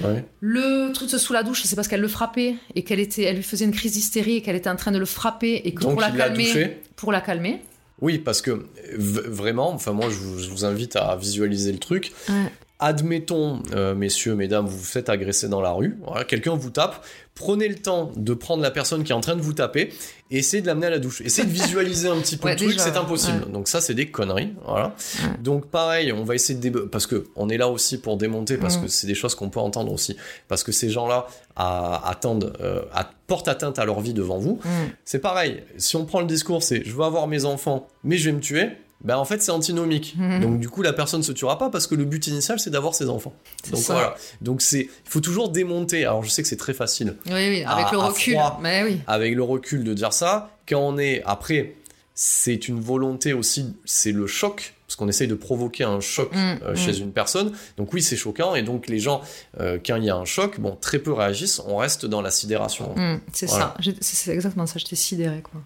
Ouais. Le truc sous la douche, c'est parce qu'elle le frappait et qu'elle était, elle lui faisait une crise d'hystérie et qu'elle était en train de le frapper et que Donc pour la calmer, pour la calmer. Oui, parce que vraiment, enfin moi je vous, je vous invite à visualiser le truc. Ouais. Admettons, euh, messieurs, mesdames, vous vous faites agresser dans la rue, voilà, quelqu'un vous tape, prenez le temps de prendre la personne qui est en train de vous taper et essayez de l'amener à la douche. Essayez de visualiser un petit peu <laughs> Ouais, le truc, c'est impossible. ouais. Donc ça, c'est des conneries, voilà. Ouais. Donc pareil, on va essayer de parce que on est là aussi pour démonter, parce Mm. que c'est des choses qu'on peut entendre aussi, parce que ces gens-là attendent, euh, à- portent atteinte à leur vie devant vous. Mm. C'est pareil, si on prend le discours, c'est je veux avoir mes enfants, mais je vais me tuer, ben en fait c'est antinomique. Mhm. Donc du coup la personne se tuera pas parce que le but initial c'est d'avoir ses enfants. Donc ça. voilà. Donc c'est, il faut toujours démonter. Alors je sais que c'est très facile Oui, oui, avec À- le recul. froid. Mais oui. avec le recul de dire ça. Quand on est après, c'est une volonté aussi, c'est le choc parce qu'on essaye de provoquer un choc Mm, euh, mm. chez une personne. Donc oui c'est choquant et donc les gens euh, quand il y a un choc, bon très peu réagissent. On reste dans la sidération. Mm, c'est Voilà. ça. C'est exactement ça. J'étais sidérée, quoi.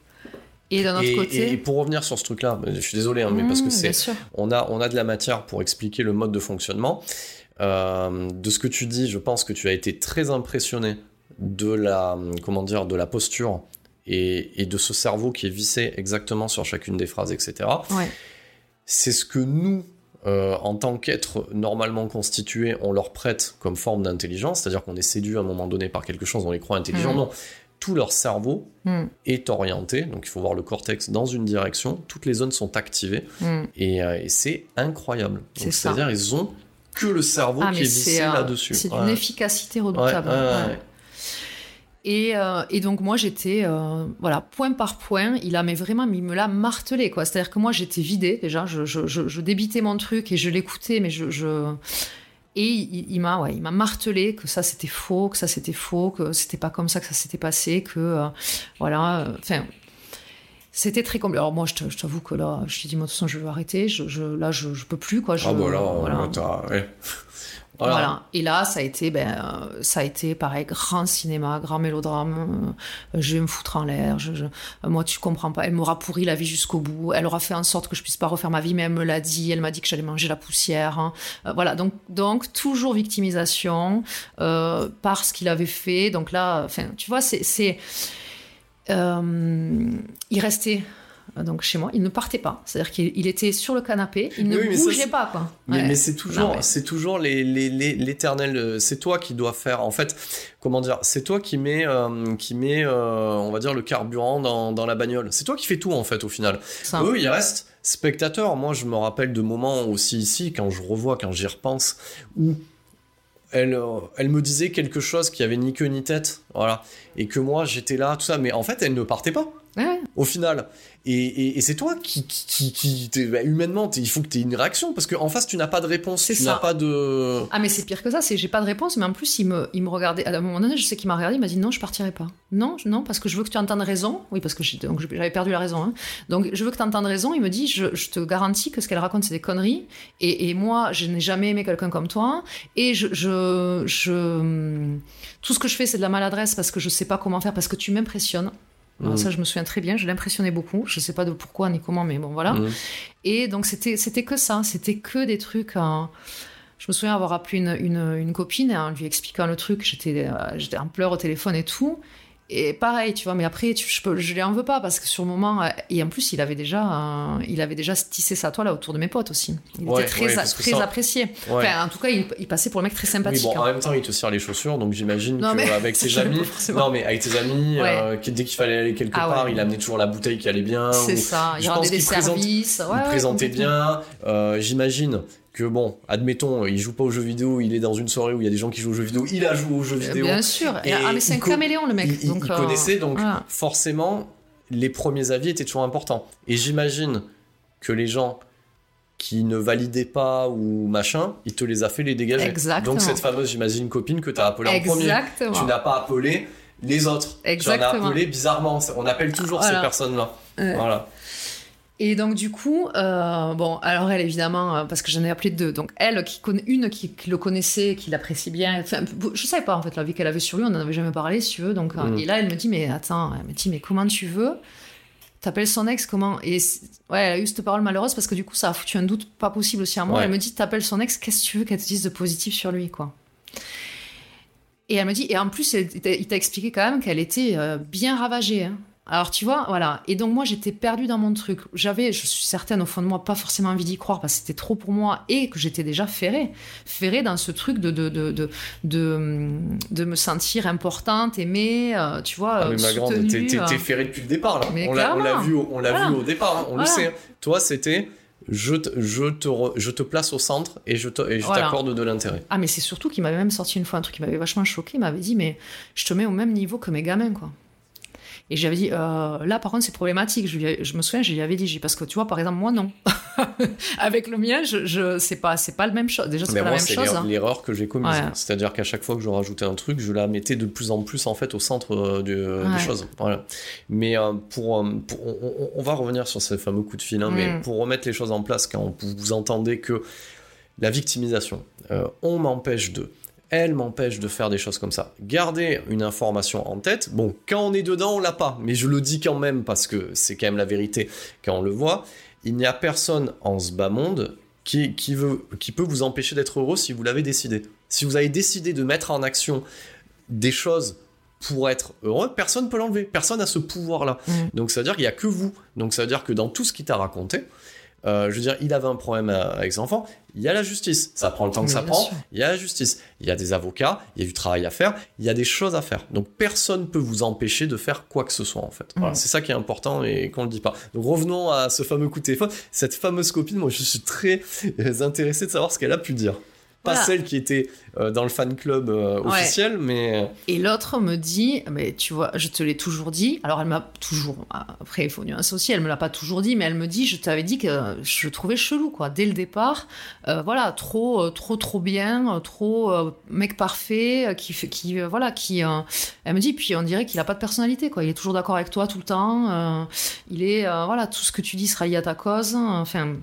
Et d'un autre Et, côté. et pour revenir sur ce truc-là, je suis désolé, hein, mais parce que c'est, on a, on a de la matière pour expliquer le mode de fonctionnement. Euh, de ce que tu dis, je pense que tu as été très impressionné de la, comment dire, de la posture et, et de ce cerveau qui est vissé exactement sur chacune des phrases, etc. Ouais. C'est ce que nous, euh, en tant qu'êtres normalement constitués, on leur prête comme forme d'intelligence, c'est-à-dire qu'on est séduit à un moment donné par quelque chose, on les croit intelligents. Mm. Non, tout leur cerveau Mm, est orienté, donc il faut voir le cortex dans une direction, toutes les zones sont activées, mm. et, euh, et c'est incroyable. C'est-à-dire ils ont que le cerveau Ah, qui est vissé euh, là-dessus. c'est Ouais. d'une efficacité redoutable. ouais, Ouais. ouais. Et, euh, et donc moi j'étais voilà point par point il a mais vraiment il me l'a martelé quoi c'est à dire que moi j'étais vidée déjà je, je, je, je débitais mon truc et je l'écoutais mais je, je... et il, il m'a ouais il m'a martelé que ça c'était faux que ça c'était faux que c'était pas comme ça que ça s'était passé que euh, voilà enfin c'était très compliqué. Alors moi, je t'avoue que là, je t'ai dit, moi, de toute façon, je veux arrêter. Je, je- là, je, je peux plus, quoi. Je, Ah bah là, voilà. ouais. Voilà. Et là, ça a été, ben, euh, ça a été pareil, grand cinéma, grand mélodrame. euh, je vais me foutre en l'air. Je, euh, moi, tu comprends pas. Elle m'aura pourri la vie jusqu'au bout. Elle aura fait en sorte que je puisse pas refaire ma vie, mais elle me l'a dit. Elle m'a dit que j'allais manger la poussière. hein. Voilà. Donc, donc toujours victimisation par ce qu'il avait fait. Donc là, enfin, tu vois, c'est, c'est, il restait. Donc chez moi, il ne partait pas. C'est-à-dire qu'il il était sur le canapé, il ne Oui, bougeait pas quoi. Mais, Ouais. mais c'est toujours, mais- c'est toujours les, les, les- l'éternel. euh, C'est toi qui dois faire. En fait, comment dire C'est toi qui met, euh, qui met, euh, on va dire, le carburant dans, dans la bagnole. C'est toi qui fais tout en fait au final. Ça. Eux, ils restent spectateurs. Moi, je me rappelle de moments aussi ici quand je revois, quand j'y repense, où elle, elle me disait quelque chose qui avait ni queue ni tête, voilà, et que moi j'étais là, tout ça, mais en fait, elle ne partait pas Ouais. au final. Et, et- et c'est toi qui, qui, qui, qui- t'es- bah, humainement, il faut que tu aies une réaction parce qu'en face, tu n'as pas de réponse, tu n'as pas de. Ah mais c'est pire que ça, c'est j'ai pas de réponse, mais en plus il me, il me regardait. À un moment donné, je sais qu'il m'a regardé, il m'a dit non, je partirai pas. Non, non, parce que je veux que tu entendes raison. Oui, parce que j'avais perdu la raison. hein. Donc je veux que tu entendes raison. Il me dit, je, je te garantis que ce qu'elle raconte c'est des conneries. Et, et moi, je n'ai jamais aimé quelqu'un comme toi. Et je, je, je, tout ce que je fais c'est de la maladresse parce que je sais pas comment faire, parce que tu m'impressionnes. Alors Mm. Ça, je me souviens très bien. Je l'impressionnais beaucoup. Je sais pas de pourquoi ni comment, mais bon, voilà. Mm. Et donc c'était c'était que ça, c'était que des trucs. euh, Je me souviens avoir appelé une, une, une copine en lui expliquant le truc. J'étais euh, j'étais en pleurs au téléphone et tout. Et pareil, tu vois. Mais après, tu, je peux, je lui en veux pas parce que sur le moment, euh, et en plus, il avait déjà il avait déjà tissé sa toile autour de mes potes aussi. Il Ouais, était très ouais, a- parce que très ça- apprécié. Ouais. Enfin, en tout cas, il, il passait pour le mec très Oui, sympathique. bon, en hein. même temps, il te serre les chaussures, donc j'imagine qu'avec <laughs> ses amis, non mais avec tes amis, euh, dès qu'il fallait aller quelque Ah part, il amenait toujours la bouteille qui allait bien. C'est ça. Il rendait des services. Il présentait bien. Euh, J'imagine que bon, admettons, il joue pas aux jeux vidéo, il est dans une soirée où il y a des gens qui jouent aux jeux vidéo, il a joué aux jeux vidéo. Bien sûr. Et ah mais c'est un caméléon le mec. il, donc, il euh, connaissait, donc forcément, les premiers avis étaient toujours importants. Et j'imagine que les gens qui ne validaient pas ou machin, il te les a fait les dégager. Exactement. Donc cette fameuse, j'imagine, copine que tu as appelée en premier. Exactement. Tu n'as pas appelé les autres. Tu en as Exactement. appelé bizarrement. On appelle toujours Voilà. ces personnes-là. Ouais. Voilà. Et donc du coup, euh, bon, alors elle évidemment, euh, parce que j'en ai appelé deux. Donc elle, qui connaît une qui, qui le connaissait, qui l'apprécie bien. Enfin, je savais pas en fait la vie qu'elle avait sur lui, on n'en avait jamais parlé, si tu veux. Donc euh, Mm. et là, elle me dit, mais attends, elle me dit, mais comment tu veux? T'appelles son ex comment? Et ouais, elle a eu cette parole malheureuse parce que du coup, ça a foutu un doute pas possible aussi à moi. Ouais. Elle me dit, t'appelles son ex, qu'est-ce que tu veux qu'elle te dise de positif sur lui, quoi? Et elle me dit, et en plus, il t'a expliqué quand même qu'elle était bien ravagée. hein. Alors tu vois, voilà. Et donc moi j'étais perdue dans mon truc. J'avais, je suis certaine au fond de moi, pas forcément envie d'y croire parce que c'était trop pour moi et que j'étais déjà ferrée, ferrée dans ce truc de de de de de, de me sentir importante, aimée, euh, tu vois, Ah, mais ma grande, t'es t'es- euh. t'es ferré depuis le départ là. Mais on l'a on l'a clairement. vu, au- on l'a Voilà. vu au départ, hein, on Voilà. le sait. Toi, c'était je te, je te, re- je te place au centre et je te- et je Voilà. t'accorde de l'intérêt. Ah mais c'est surtout qu'il m'avait même sorti une fois un truc qui m'avait vachement choqué. Il m'avait dit mais je te mets au même niveau que mes gamins quoi. Et j'avais dit euh, là par contre c'est problématique. Je, lui ai- je me souviens je lui avais dit parce que tu vois par exemple moi non. <laughs> Avec le mien je, je c'est pas c'est pas le même chose. Déjà c'est pas la moi, même c'est chose. l'erreur- hein. l'erreur que j'ai commise. Ouais. C'est-à-dire qu'à chaque fois que je rajoutais un truc, je la mettais de plus en plus en fait au centre Ouais. des choses. Voilà. Mais euh, pour, pour- on, va revenir sur ces fameux coups de fil, hein, mais Mm. pour remettre les choses en place, quand vous, vous entendez que la victimisation, euh, on m'empêche de, elle m'empêche de faire des choses comme ça. Gardez une information en tête. Bon, quand on est dedans, on l'a pas, mais je le dis quand même parce que c'est quand même la vérité quand on le voit. Il n'y a personne en ce bas monde qui, qui, veut, qui peut vous empêcher d'être heureux si vous l'avez décidé. Si vous avez décidé de mettre en action des choses pour être heureux, personne ne peut l'enlever. Personne n'a ce pouvoir-là. Mm. Donc ça veut dire qu'il n'y a que vous. Donc ça veut dire que dans tout ce qu'il t'a raconté, euh, je veux dire, il avait un problème euh, avec ses enfants, il y a la justice. Ça prend le temps que ça prend, sûr. il y a la justice. Il y a des avocats, il y a du travail à faire, il y a des choses à faire. Donc personne peut vous empêcher de faire quoi que ce soit en fait. Voilà, c'est ça qui est important et qu'on ne le dit pas. Donc revenons à ce fameux coup de téléphone. Cette fameuse copine, moi je suis très euh, intéressé de savoir ce qu'elle a pu dire. Pas Voilà. celle qui était euh, dans le fan club euh, Ouais. officiel, mais Et l'autre me dit, mais tu vois, je te l'ai toujours dit. Alors elle m'a toujours, après il faut nuancer aussi, elle me l'a pas toujours dit, mais elle me dit, je t'avais dit que je trouvais chelou, quoi, dès le départ. Euh, voilà, trop, euh, trop, trop bien, euh, trop euh, mec parfait, euh, qui qui, euh, voilà, qui. euh, elle me dit, puis on dirait qu'il a pas de personnalité, quoi. Il est toujours d'accord avec toi tout le temps. euh, il est, euh, voilà, tout ce que tu dis sera lié à ta cause. Enfin,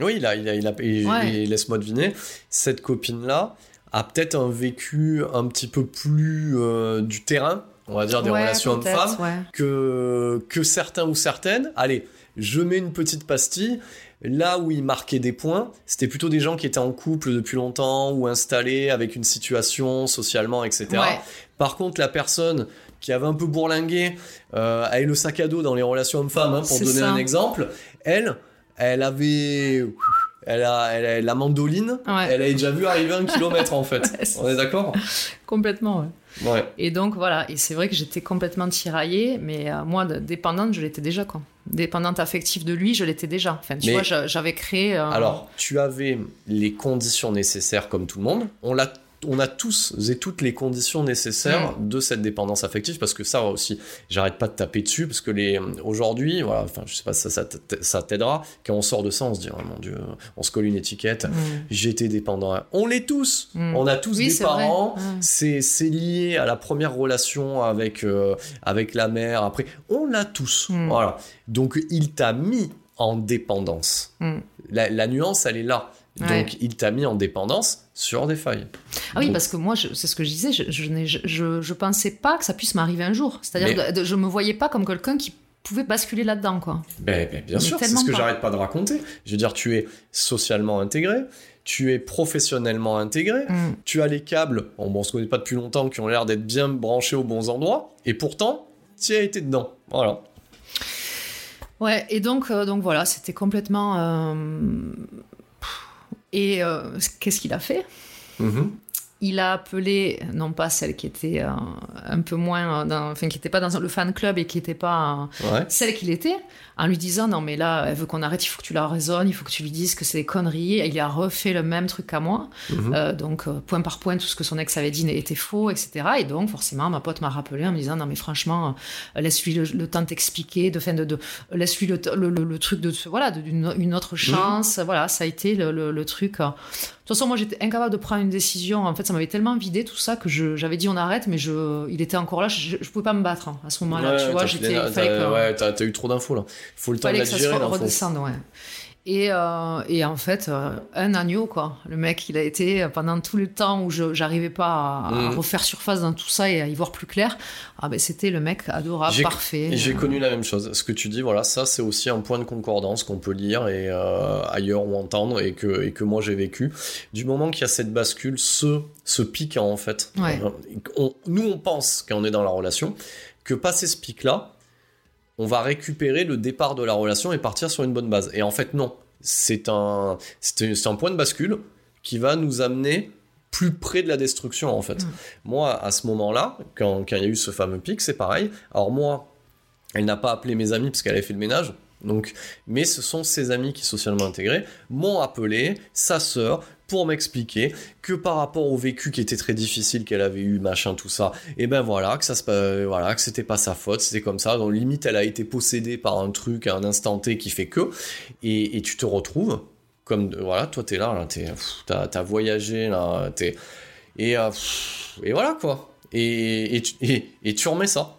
oui, il a, il a, il a- et- Ouais. et laisse-moi deviner, cette copine-là a peut-être un vécu un petit peu plus euh, du terrain, on va dire des ouais, relations hommes-femmes, ouais. que, que certains ou certaines. Allez, je mets une petite pastille. Là où il marquait des points, c'était plutôt des gens qui étaient en couple depuis longtemps ou installés avec une situation socialement, etc. Par contre, la personne qui avait un peu bourlingué, euh, avec le sac à dos dans les relations hommes-femmes, hein, pour donner ça. un exemple, elle, elle avait... Elle a, elle a la mandoline, Ouais. elle avait déjà vu arriver un kilomètre en fait. <laughs> Ouais, On est d'accord? Complètement, ouais. Et donc voilà, et c'est vrai que j'étais complètement tiraillée, mais euh, moi, dépendante, je l'étais déjà, quoi. Dépendante affective de lui, je l'étais déjà. Enfin, tu Mais- vois, j'a- j'avais créé. euh, Alors, tu avais les conditions nécessaires comme tout le monde. On l'a on a tous et toutes les conditions nécessaires Mm. de cette dépendance affective parce que ça aussi j'arrête pas de taper dessus parce que les aujourd'hui voilà enfin je sais pas ça ça, t'aidera. Quand on sort de ça on se dit oh mon dieu on se colle une étiquette. Mm, j'étais dépendant. On l'est tous. Mm. on a tous Oui, des parents. Mm. c'est c'est lié à la première relation avec euh, avec la mère après. On l'a tous. Voilà. Donc il t'a mis en dépendance. La, la nuance elle est là. Ouais. donc il t'a mis en dépendance sur des failles Ah oui, Donc, parce que moi, c'est ce que je disais, je, n'ai- je, je, je pensais pas que ça puisse m'arriver un jour. C'est-à-dire, Mais- de- je me voyais pas comme quelqu'un qui pouvait basculer là-dedans, quoi. ben, ben, bien Mais sûr c'est ce que j'arrête pas de raconter je veux dire tu es socialement intégré tu es professionnellement intégré Mm. tu as les câbles, bon, bon, on se connaît pas depuis longtemps, qui ont l'air d'être bien branchés aux bons endroits, et pourtant, tu as été dedans. Voilà. Ouais, et donc, euh, donc voilà, c'était complètement. euh, Et euh, qu'est-ce qu'il a fait? Il a appelé non pas celle qui était euh, un peu moins euh, dans, enfin qui était pas dans le fan club et qui était pas euh, Ouais. celle qu'il était en lui disant non mais là elle veut qu'on arrête il faut que tu la raisonnes il faut que tu lui dises que c'est des conneries. Et il a refait le même truc qu'à moi. Mhm. Euh, donc euh, point par point tout ce que son ex avait dit était faux etc et donc forcément ma pote m'a rappelé en me disant non mais franchement euh, laisse-lui le, le temps de t'expliquer de, fin de, de laisse-lui le, le, le- truc de voilà d'une une autre chance. Voilà ça a été le, truc toute façon, moi, j'étais incapable de prendre une décision. En fait, ça m'avait tellement vidé tout ça que j'avais dit on arrête, mais je, il était encore là. Je, je pouvais pas me battre hein, à ce moment-là. Ouais, tu vois, j'étais, fallait ouais, t'as eu trop d'infos là. Faut le temps de fallait la que ça digérer se redescende, ouais. Et, euh, et en fait, euh, un agneau, quoi. Le mec, il a été, euh, pendant tout le temps où je j'arrivais pas à, à Mhm. refaire surface dans tout ça et à y voir plus clair, ah ben, c'était le mec adorable, parfait. J'ai Euh, connu la même chose. Ce que tu dis, voilà, ça c'est aussi un point de concordance qu'on peut lire et ailleurs ou entendre et que, et que moi j'ai vécu. Du moment qu'il y a cette bascule, ce, ce pic en fait. Ouais. On- nous on pense quand on est dans la relation que passer ce pic là, on va récupérer le départ de la relation et partir sur une bonne base. Et en fait non, c'est un, c'est un point de bascule qui va nous amener plus près de la destruction en fait. Mm. Moi, à ce moment-là, quand, quand il y a eu ce fameux pic, c'est pareil. Alors moi, elle n'a pas appelé mes amis parce qu'elle avait fait le ménage. Donc, mais ce sont ses amis qui, socialement intégrés, m'ont appelé, sa sœur, pour m'expliquer que par rapport au vécu qui était très difficile qu'elle avait eu, machin, tout ça, et ben voilà, que ça se, pa- voilà, que c'était pas sa faute, c'était comme ça. Donc limite, elle a été possédée par un truc à un instant T qui fait que, et, tu te retrouves comme, voilà, toi t'es là, là t'as, t'as voyagé, là, t'es, et, euh, et voilà quoi. Et, et, et tu remets ça.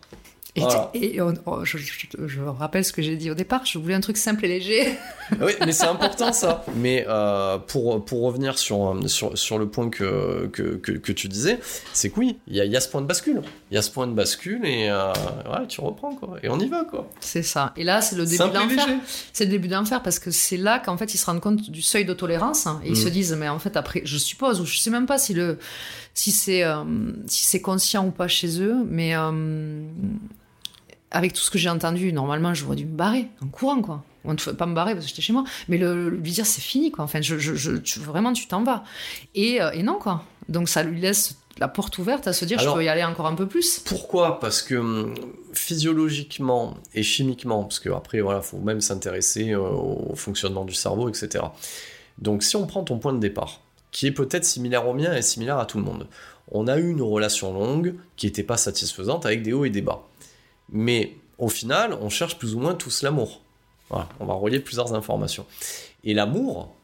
Et, Voilà. et on- oh, je, je- je rappelle ce que j'ai dit au départ. Je voulais un truc simple et léger. oui, mais c'est <laughs> important ça. Mais euh, pour, pour revenir sur, sur, sur le point que, que, que, que tu disais, c'est que oui, il y a, il y a ce point de bascule. Il y a ce point de bascule et euh, ouais, tu reprends quoi. Et on y va quoi. C'est ça. Et là, c'est le début Simple de et l'enfer. léger. C'est le début d'enfer parce que c'est là qu'en fait ils se rendent compte du seuil de tolérance hein, et ils Mm. se disent mais en fait après je suppose ou je sais même pas si le si c'est euh, si c'est conscient ou pas chez eux mais euh, avec tout ce que j'ai entendu normalement j'aurais dû me barrer en courant quoi on ne pas me barrer parce que j'étais chez moi mais le, lui dire c'est fini quoi enfin je, je, je- tu- vraiment tu t'en vas et, euh, et non quoi donc ça lui laisse la porte ouverte à se dire Alors- je peux y aller encore un peu plus Pourquoi? Parce que hum, physiologiquement et chimiquement, parce que après voilà, faut même s'intéresser euh, au fonctionnement du cerveau, etc. Donc si on prend ton point de départ, qui est peut-être similaire au mien et similaire à tout le monde. On a eu une relation longue qui n'était pas satisfaisante avec des hauts et des bas. Mais au final, on cherche plus ou moins tous l'amour. Voilà, on va relier plusieurs informations. Et l'amour,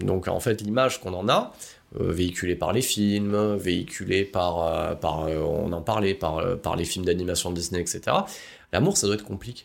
donc en fait l'image qu'on en a, euh, véhiculée par les films, véhiculée par, euh, par euh, on en parlait, par, par les films d'animation Disney, etc. L'amour, ça doit être compliqué.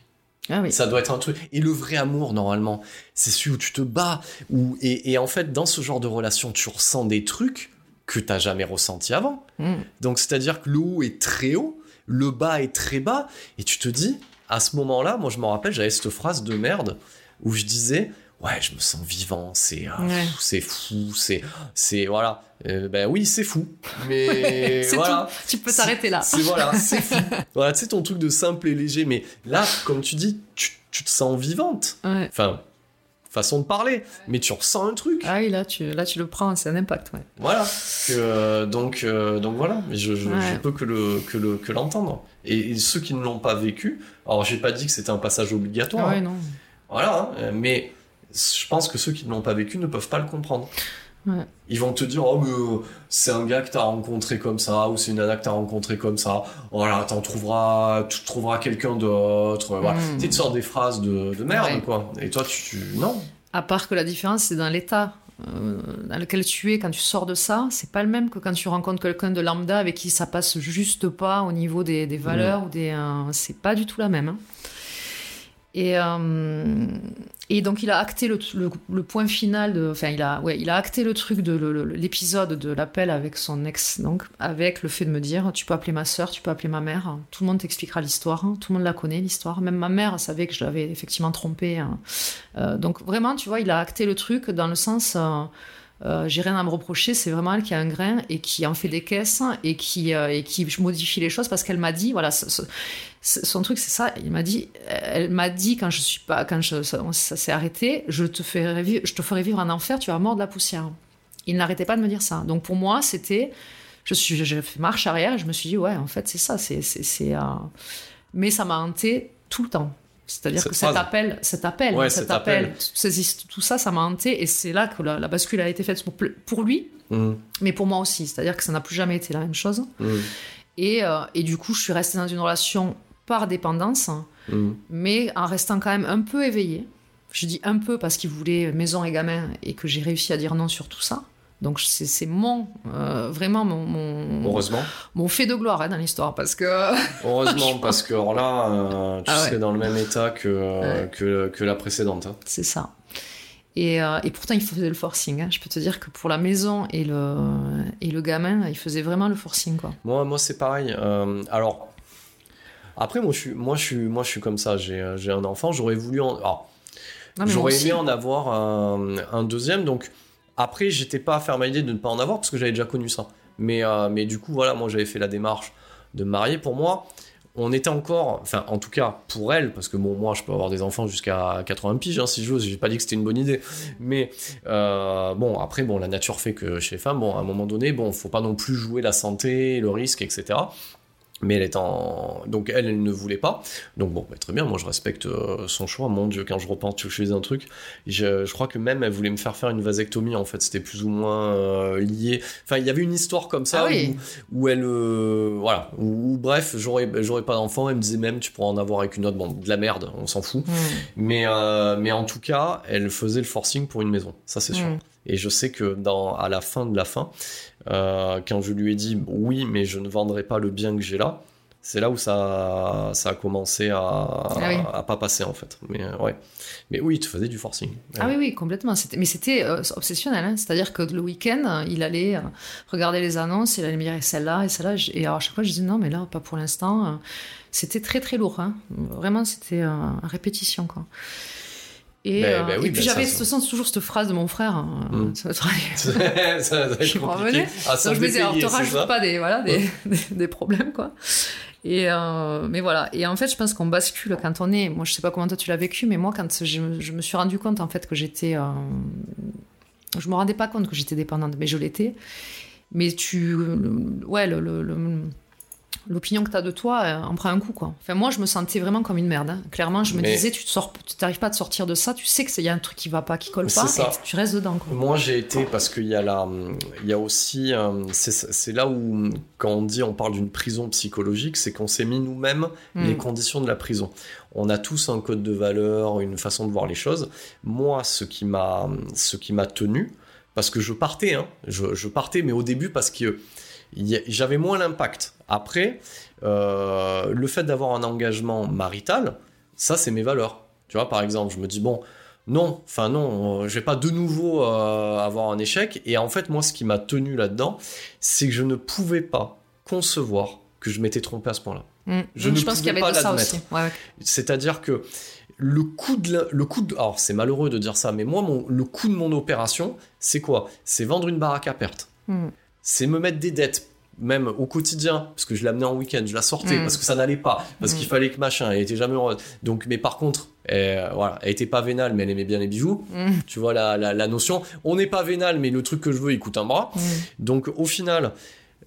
Ah oui. Ça doit être un truc. Et le vrai amour, normalement, c'est celui où tu te bats. Où... Et, et en fait, dans ce genre de relation, tu ressens des trucs que t'as jamais ressenti avant. Mm. Donc, c'est-à-dire que le haut est très haut, le bas est très bas, et tu te dis, à ce moment-là, moi je me rappelle, j'avais cette phrase de merde où je disais, ouais, je me sens vivant, c'est euh, Ouais. c'est fou, c'est c'est voilà, Euh, ben oui, c'est fou, mais <laughs> voilà. tout. Tu peux t'arrêter là. C'est voilà, <laughs> c'est fou. Voilà, tu sais ton truc de simple et léger, mais là, comme tu dis, tu, tu te sens vivante. Ouais. Enfin, façon de parler, mais tu ressens un truc. Ah oui, là tu, là, tu le prends, c'est un impact. Ouais. Voilà. Que, euh, donc, euh, donc voilà. Mais je, je, Ouais. je peux que le que le que l'entendre. Et, et ceux qui ne l'ont pas vécu, alors j'ai pas dit que c'était un passage obligatoire. Ah ouais, hein. non. Voilà. hein, mais je pense que ceux qui ne l'ont pas vécu ne peuvent pas le comprendre. Ouais. Ils vont te dire, oh, mais euh, c'est un gars que t'as rencontré comme ça, ou c'est une nana que t'as rencontré comme ça. Voilà, t'en trouveras, tu trouveras quelqu'un d'autre. Voilà. Mm. Tu tu sors des phrases de, de merde, Ouais. quoi. Et toi, tu, tu- non. À part que la différence, c'est dans l'état euh, dans lequel tu es quand tu sors de ça. C'est pas le même que quand tu rencontres quelqu'un de lambda avec qui ça passe juste pas au niveau des, des valeurs ou des. euh, c'est pas du tout la même. hein. Et, euh, et donc il a acté le, le- point final de, enfin il a, ouais, il a acté le truc de l'épisode de l'appel avec son ex, donc avec le fait de me dire, tu peux appeler ma sœur, tu peux appeler ma mère, tout le monde t'expliquera l'histoire, hein. tout le monde la connaît l'histoire, même ma mère savait que je l'avais effectivement trompé. hein. Euh, donc vraiment, tu vois, il a acté le truc dans le sens, euh, j'ai rien à me reprocher, c'est vraiment elle qui a un grain et qui en fait des caisses et qui, et qui modifie les choses parce qu'elle m'a dit, voilà, ce- son truc c'est ça, il m'a dit, elle m'a dit quand je suis pas, quand je- ça, ça s'est arrêté, je te ferai vivre, je te ferai vivre un enfer, tu vas mordre la poussière. Il n'arrêtait pas de me dire ça. Donc pour moi, c'était, je suis, j'ai fait marche arrière, je me suis dit ouais, en fait c'est ça, c'est, c'est, euh, mais ça m'a hanté tout le temps. C'est-à-dire que cet appel, cet appel, Ouais, cet cet appel, appel. ces tout ça, ça m'a hanté et c'est là que la, la bascule a été faite pour, pour lui, Mm, mais pour moi aussi. C'est-à-dire que ça n'a plus jamais été la même chose. mm, Et, euh, et du coup, je suis restée dans une relation par dépendance, mm. mais en restant quand même un peu éveillée. Je dis un peu parce qu'il voulait maison et gamin et que j'ai réussi à dire non sur tout ça. Donc c'est mon, euh, vraiment mon, mon, Heureusement. mon fait de gloire hein, dans l'histoire parce que <laughs> Heureusement, parce que alors là, euh, tu Ah ouais. serais dans le même état que, euh, Ouais. que, que la précédente. hein. c'est ça. Et, euh, et pourtant, il faisait le forcing. hein. Je peux te dire que pour la maison et le, et le gamin, il faisait vraiment le forcing. Quoi. Moi, moi c'est pareil. Alors, après, moi je, suis, moi, je suis, moi, je suis comme ça. J'ai euh, j'ai un enfant. J'aurais voulu en. alors, J'aurais aimé en avoir un, un deuxième. Donc, après, j'étais pas fermé à l'idée de ne pas en avoir parce que j'avais déjà connu ça. Mais, euh, mais du coup, voilà, moi, j'avais fait la démarche de me marier. Pour moi, on était encore, enfin, en tout cas, pour elle, parce que bon, moi, je peux avoir des enfants jusqu'à 80 piges, hein, si j'ose. J'ai pas dit que c'était une bonne idée. Mais euh, bon, après, bon, la nature fait que chez les femmes, bon, à un moment donné, bon, faut pas non plus jouer la santé, le risque, etc. Mais elle est en. Donc elle, elle ne voulait pas. Donc bon, bah, très bien, moi je respecte euh, son choix. Mon Dieu, quand je repense, je faisais un truc. Je, je crois que même elle voulait me faire faire une vasectomie en fait. C'était plus ou moins euh, lié. Enfin, il y avait une histoire comme ça Ah oui. où, où elle. euh, voilà. Où, où, bref, j'aurais, j'aurais pas d'enfant. Elle me disait même, tu pourras en avoir avec une autre. Bon, de la merde, on s'en fout. Mm. Mais, mais en tout cas, elle faisait le forcing pour une maison. Ça, c'est sûr. Mm. Et je sais que dans, à la fin de la fin, euh, quand je lui ai dit oui, mais je ne vendrai pas le bien que j'ai là, c'est là où ça, ça a commencé à, Ah oui. à pas passer en fait. Mais euh, ouais. Mais oui, tu faisais du forcing. Ah oui, oui, complètement. Mais c'était euh, obsessionnel. hein. C'est-à-dire que le week-end, il allait euh, regarder les annonces, il allait me dire celle-là et celle-là. Et alors, à chaque fois, je disais non, mais là, pas pour l'instant. C'était très, très lourd. hein. Vraiment, c'était euh, à répétition. Quoi. Et, Ben- euh, ben oui, et puis ben j'avais toute façon toujours cette phrase de mon frère. hein, Mm. <laughs> ça va être- <laughs> ça, ça va être Je compliqué. Ah, Donc je me disais, alors, te rajoute pas des, voilà, des, <laughs> des, des problèmes, quoi. Et euh, mais voilà. Et en fait, je pense qu'on bascule quand on est. Moi, je sais pas comment toi tu l'as vécu, mais moi, quand je, me- je me suis rendu compte en fait que j'étais, euh, je me rendais pas compte que j'étais dépendante, mais je l'étais. Mais tu, ouais, le, le, le- l'opinion que tu as de toi euh, en prend un coup quoi. Enfin moi je me sentais vraiment comme une merde. hein. Clairement je me Mais- disais tu te sors, tu t'arrives pas à te sortir de ça, tu sais que il y a un truc qui va pas, qui colle pas, ça. et tu restes dedans quoi. Moi, j'ai été parce qu'il y a la, il y a aussi, euh, c'est là où, quand on dit, on parle d'une prison psychologique, c'est qu'on s'est mis nous-mêmes Mm. les conditions de la prison. On a tous un code de valeur, une façon de voir les choses. Moi, ce qui m'a, ce qui m'a tenu, parce que je partais, hein, je, je partais, mais au début parce que j'avais moins l'impact. Après, euh, le fait d'avoir un engagement marital, ça, c'est mes valeurs. Tu vois, par exemple, je me dis, bon, non, enfin non, euh, je vais pas de nouveau euh, avoir un échec. Et en fait, moi, ce qui m'a tenu là-dedans, c'est que je ne pouvais pas concevoir que je m'étais trompé à ce point-là. Mm. Je Donc, ne pense qu'il y pouvais avait pas l'admettre. aussi. Ouais, ouais. C'est-à-dire que le coup de la- le coup de alors c'est malheureux de dire ça mais moi mon, le coup de mon opération c'est quoi? C'est vendre une baraque à perte Mm. c'est me mettre des dettes même au quotidien parce que je l'amenais en week-end je la sortais Mm. parce que ça n'allait pas parce Mm. qu'il fallait que machin elle était jamais heureuse donc mais par contre elle, voilà elle était pas vénale mais elle aimait bien les bijoux Mm. tu vois la, la, la notion on n'est pas vénal mais le truc que je veux il coûte un bras donc au final,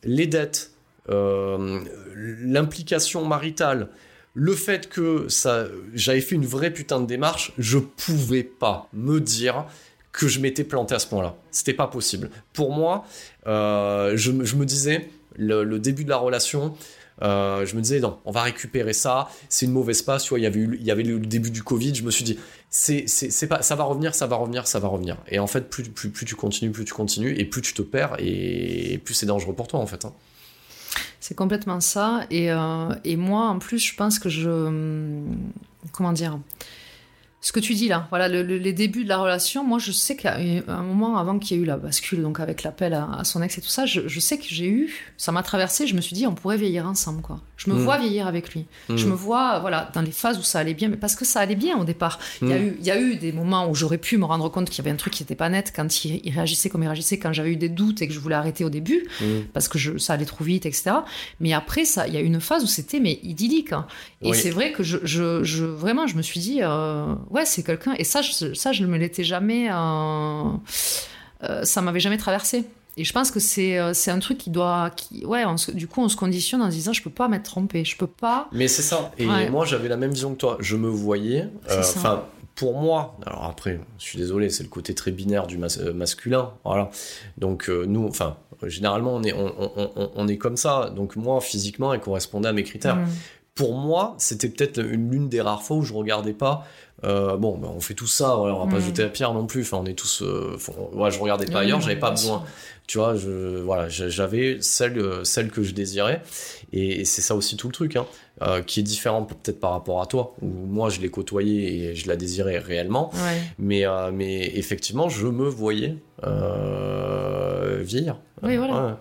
les dettes, euh, l'implication maritale, le fait que ça, j'avais fait une vraie putain de démarche, je pouvais pas me dire que je m'étais planté à ce point-là. C'était pas possible. Pour moi, euh, je me disais, le, début de la relation, euh, je me disais, non, on va récupérer ça, c'est une mauvaise passe, tu vois, il y avait, eu, il y avait le début du Covid, je me suis dit, c'est, c'est, pas, ça va revenir, ça va revenir, ça va revenir. Et en fait, plus, plus, plus tu continues, plus tu continues, et plus tu te perds, et plus c'est dangereux pour toi, en fait. hein. C'est complètement ça. Et, euh, et moi, en plus, je pense que je. Comment dire Ce que tu dis là, voilà, le- le- les débuts de la relation, moi, je sais qu'à un moment avant qu'il y ait eu la bascule, donc avec l'appel à, son ex et tout ça, je, je sais que j'ai eu. Ça m'a traversé, je me suis dit, on pourrait vieillir ensemble, quoi. Je me Mm. vois vieillir avec lui. Je Mm. me vois, voilà, dans les phases où ça allait bien, mais parce que ça allait bien au départ. Il y a Mm. eu, il y a eu des moments où j'aurais pu me rendre compte qu'il y avait un truc qui n'était pas net quand il, il réagissait comme il réagissait, quand j'avais eu des doutes et que je voulais arrêter au début parce que je, ça allait trop vite, etc. Mais après, ça, il y a eu une phase où c'était mais idyllique. hein. Et Oui. c'est vrai que je, je, je- vraiment, je me suis dit, euh, ouais, c'est quelqu'un. Et ça, je, ça, je ne me l'étais jamais, euh, euh, ça m'avait jamais traversé. Et je pense que c'est, euh, c'est un truc qui doit, qui, ouais, on se- du coup, on se conditionne en se disant, je peux pas m'être trompé, je peux pas. Mais c'est ça. Et Ouais. moi, j'avais la même vision que toi. Je me voyais. Euh. Enfin, pour moi. Alors après, je suis désolé, c'est le côté très binaire du mas- euh, masculin. Voilà. Donc euh, nous, enfin, généralement, on est, on, on- on- on est comme ça. Donc moi, physiquement, elle correspondait à mes critères. Mm. Pour moi, c'était peut-être une l'une des rares fois où je regardais pas. euh, bon, ben, on fait tout ça. Voilà, on va pas Mm. jeter la pierre non plus. Enfin, on est tous. euh, ouais, je regardais pas Oui, ailleurs. J'avais pas besoin tu vois je voilà j'avais celle euh, celle que je désirais et, et c'est ça aussi tout le truc hein, euh, qui est différent peut-être par rapport à toi où moi je l'ai côtoyée et je la désirais réellement Ouais. mais mais effectivement je me voyais vieillir Oui, voilà.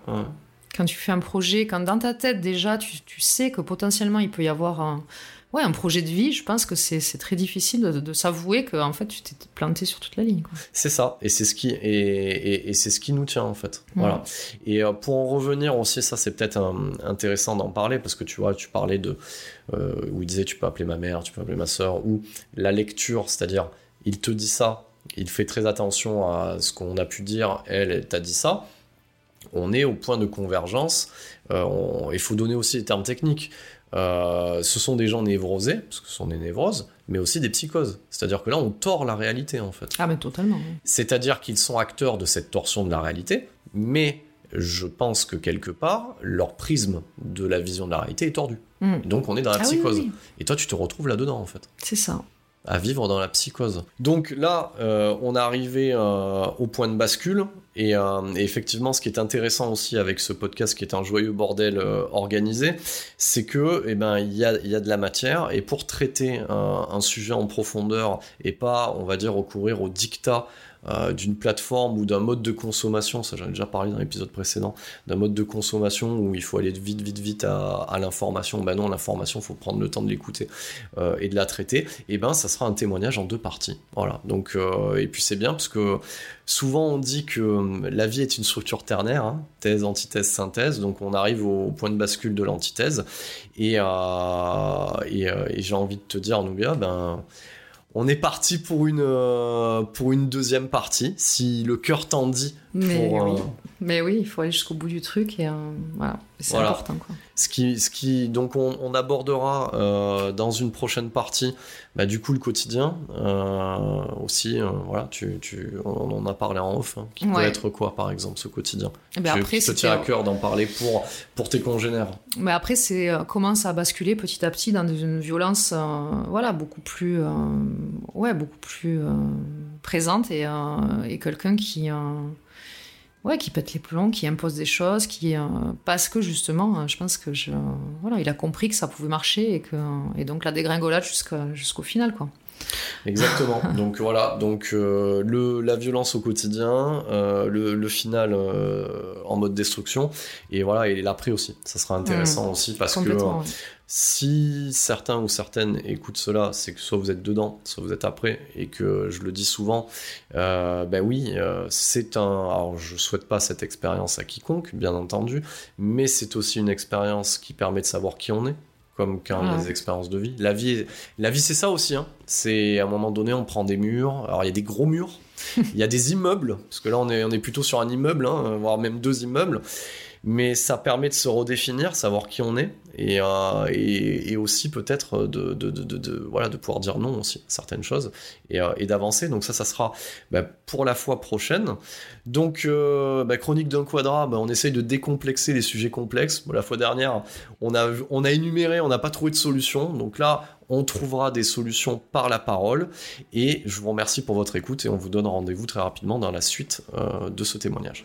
Quand tu fais un projet, quand dans ta tête déjà, tu, tu sais que potentiellement il peut y avoir un, ouais, un projet de vie, je pense que c'est très difficile de, de s'avouer que en fait tu t'es planté sur toute la ligne. C'est ça, et c'est ce qui et, et- et c'est ce qui nous tient en fait. Voilà. Et euh, pour en revenir aussi, ça c'est peut-être intéressant d'en parler parce que tu vois, tu parlais de euh, où il disait tu peux appeler ma mère, tu peux appeler ma sœur, ou la lecture, c'est-à-dire il te dit ça, il fait très attention à ce qu'on a pu dire, elle, elle t'a dit ça. On est au point de convergence. Euh, on- il faut donner aussi les termes techniques. Euh, ce sont des gens névrosés, parce que ce sont des névroses, mais aussi des psychoses. C'est-à-dire que là, on tord la réalité en fait. Ah mais totalement. oui. C'est-à-dire qu'ils sont acteurs de cette torsion de la réalité, mais je pense que quelque part, leur prisme de la vision de la réalité est tordu. Mm. Donc on est dans la Ah psychose. oui, oui. Et toi, tu te retrouves là-dedans, en fait, C'est ça. À vivre dans la psychose. Donc là, euh, on est arrivé euh, au point de bascule. Et, euh, et effectivement, ce qui est intéressant aussi avec ce podcast, qui est un joyeux bordel organisé, c'est que, eh ben, il y a, y a de la matière. Et pour traiter un sujet en profondeur et pas, on va dire, recourir au dictat euh, d'une plateforme ou d'un mode de consommation, ça j'en ai déjà parlé dans l'épisode précédent, d'un mode de consommation où il faut aller vite, vite, vite à, l'information. Ben non, l'information, faut prendre le temps de l'écouter euh, et de la traiter. Et ben, ça sera un témoignage en deux parties. Voilà. Donc, euh, et puis c'est bien parce que souvent on dit que euh, la vie est une structure ternaire, hein, thèse, antithèse, synthèse. Donc on arrive au point de bascule de l'antithèse. Et, et, j'ai envie de te dire, Nubia, ben on est parti pour une, euh, pour une deuxième partie. Si le cœur t'en dit, Mais pour, oui. euh, Mais oui, il faut aller jusqu'au bout du truc et euh, voilà, c'est Voilà. important. Quoi. Ce qui, ce qui, donc on, on abordera euh, dans une prochaine partie, bah, du coup le quotidien euh, aussi. voilà, tu, tu, on en a parlé en off. hein, qui peut être quoi, par exemple, ce quotidien? Et ben Tu- après, te tient à cœur d'en parler pour pour tes congénères. Mais après, c'est commence à basculer petit à petit dans une violence, voilà, beaucoup plus, ouais, beaucoup plus présente et, et quelqu'un qui, ouais, qui pète les plombs, qui impose des choses, qui, euh, parce que justement, euh, je pense que je, voilà, il a compris que ça pouvait marcher et que, et donc la dégringolade jusqu'au final, quoi. Exactement. <laughs> donc voilà, donc euh, le, la violence au quotidien, euh, le, le final euh, en mode destruction, et voilà, et l'après aussi. Ça sera intéressant aussi parce que euh. Si certains ou certaines écoutent cela, c'est que soit vous êtes dedans, soit vous êtes après, et que je le dis souvent, euh, ben oui, euh, c'est un. Alors je souhaite pas cette expérience à quiconque, bien entendu, mais c'est aussi une expérience qui permet de savoir qui on est. Comme quand il y a Ouais. des expériences de vie. La vie, la vie c'est ça aussi. Hein. C'est à un moment donné, on prend des murs. Alors il y a des gros murs, <laughs> il y a des immeubles, parce que là on est, on est plutôt sur un immeuble, hein, voire même deux immeubles. Mais ça permet de se redéfinir, savoir qui on est, et, euh, aussi peut-être de, voilà, de pouvoir dire non aussi à certaines choses, et, euh, d'avancer. Donc ça, ça sera bah, pour la fois prochaine. Donc, euh, bah, Chronique d'un quadra, bah, on essaye de décomplexer les sujets complexes. La fois dernière, on a, on a énuméré, on n'a pas trouvé de solution. Donc là, on trouvera des solutions par la parole. Et je vous remercie pour votre écoute et on vous donne rendez-vous très rapidement dans la suite euh, de ce témoignage.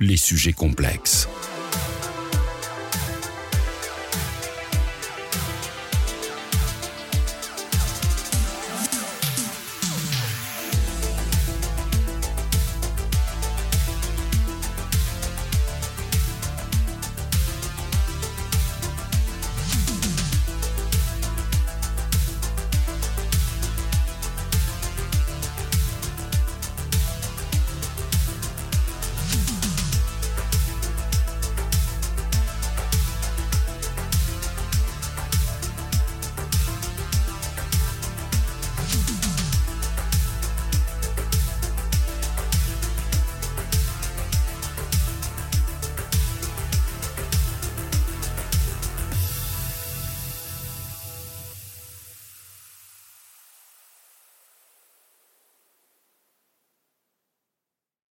les sujets complexes.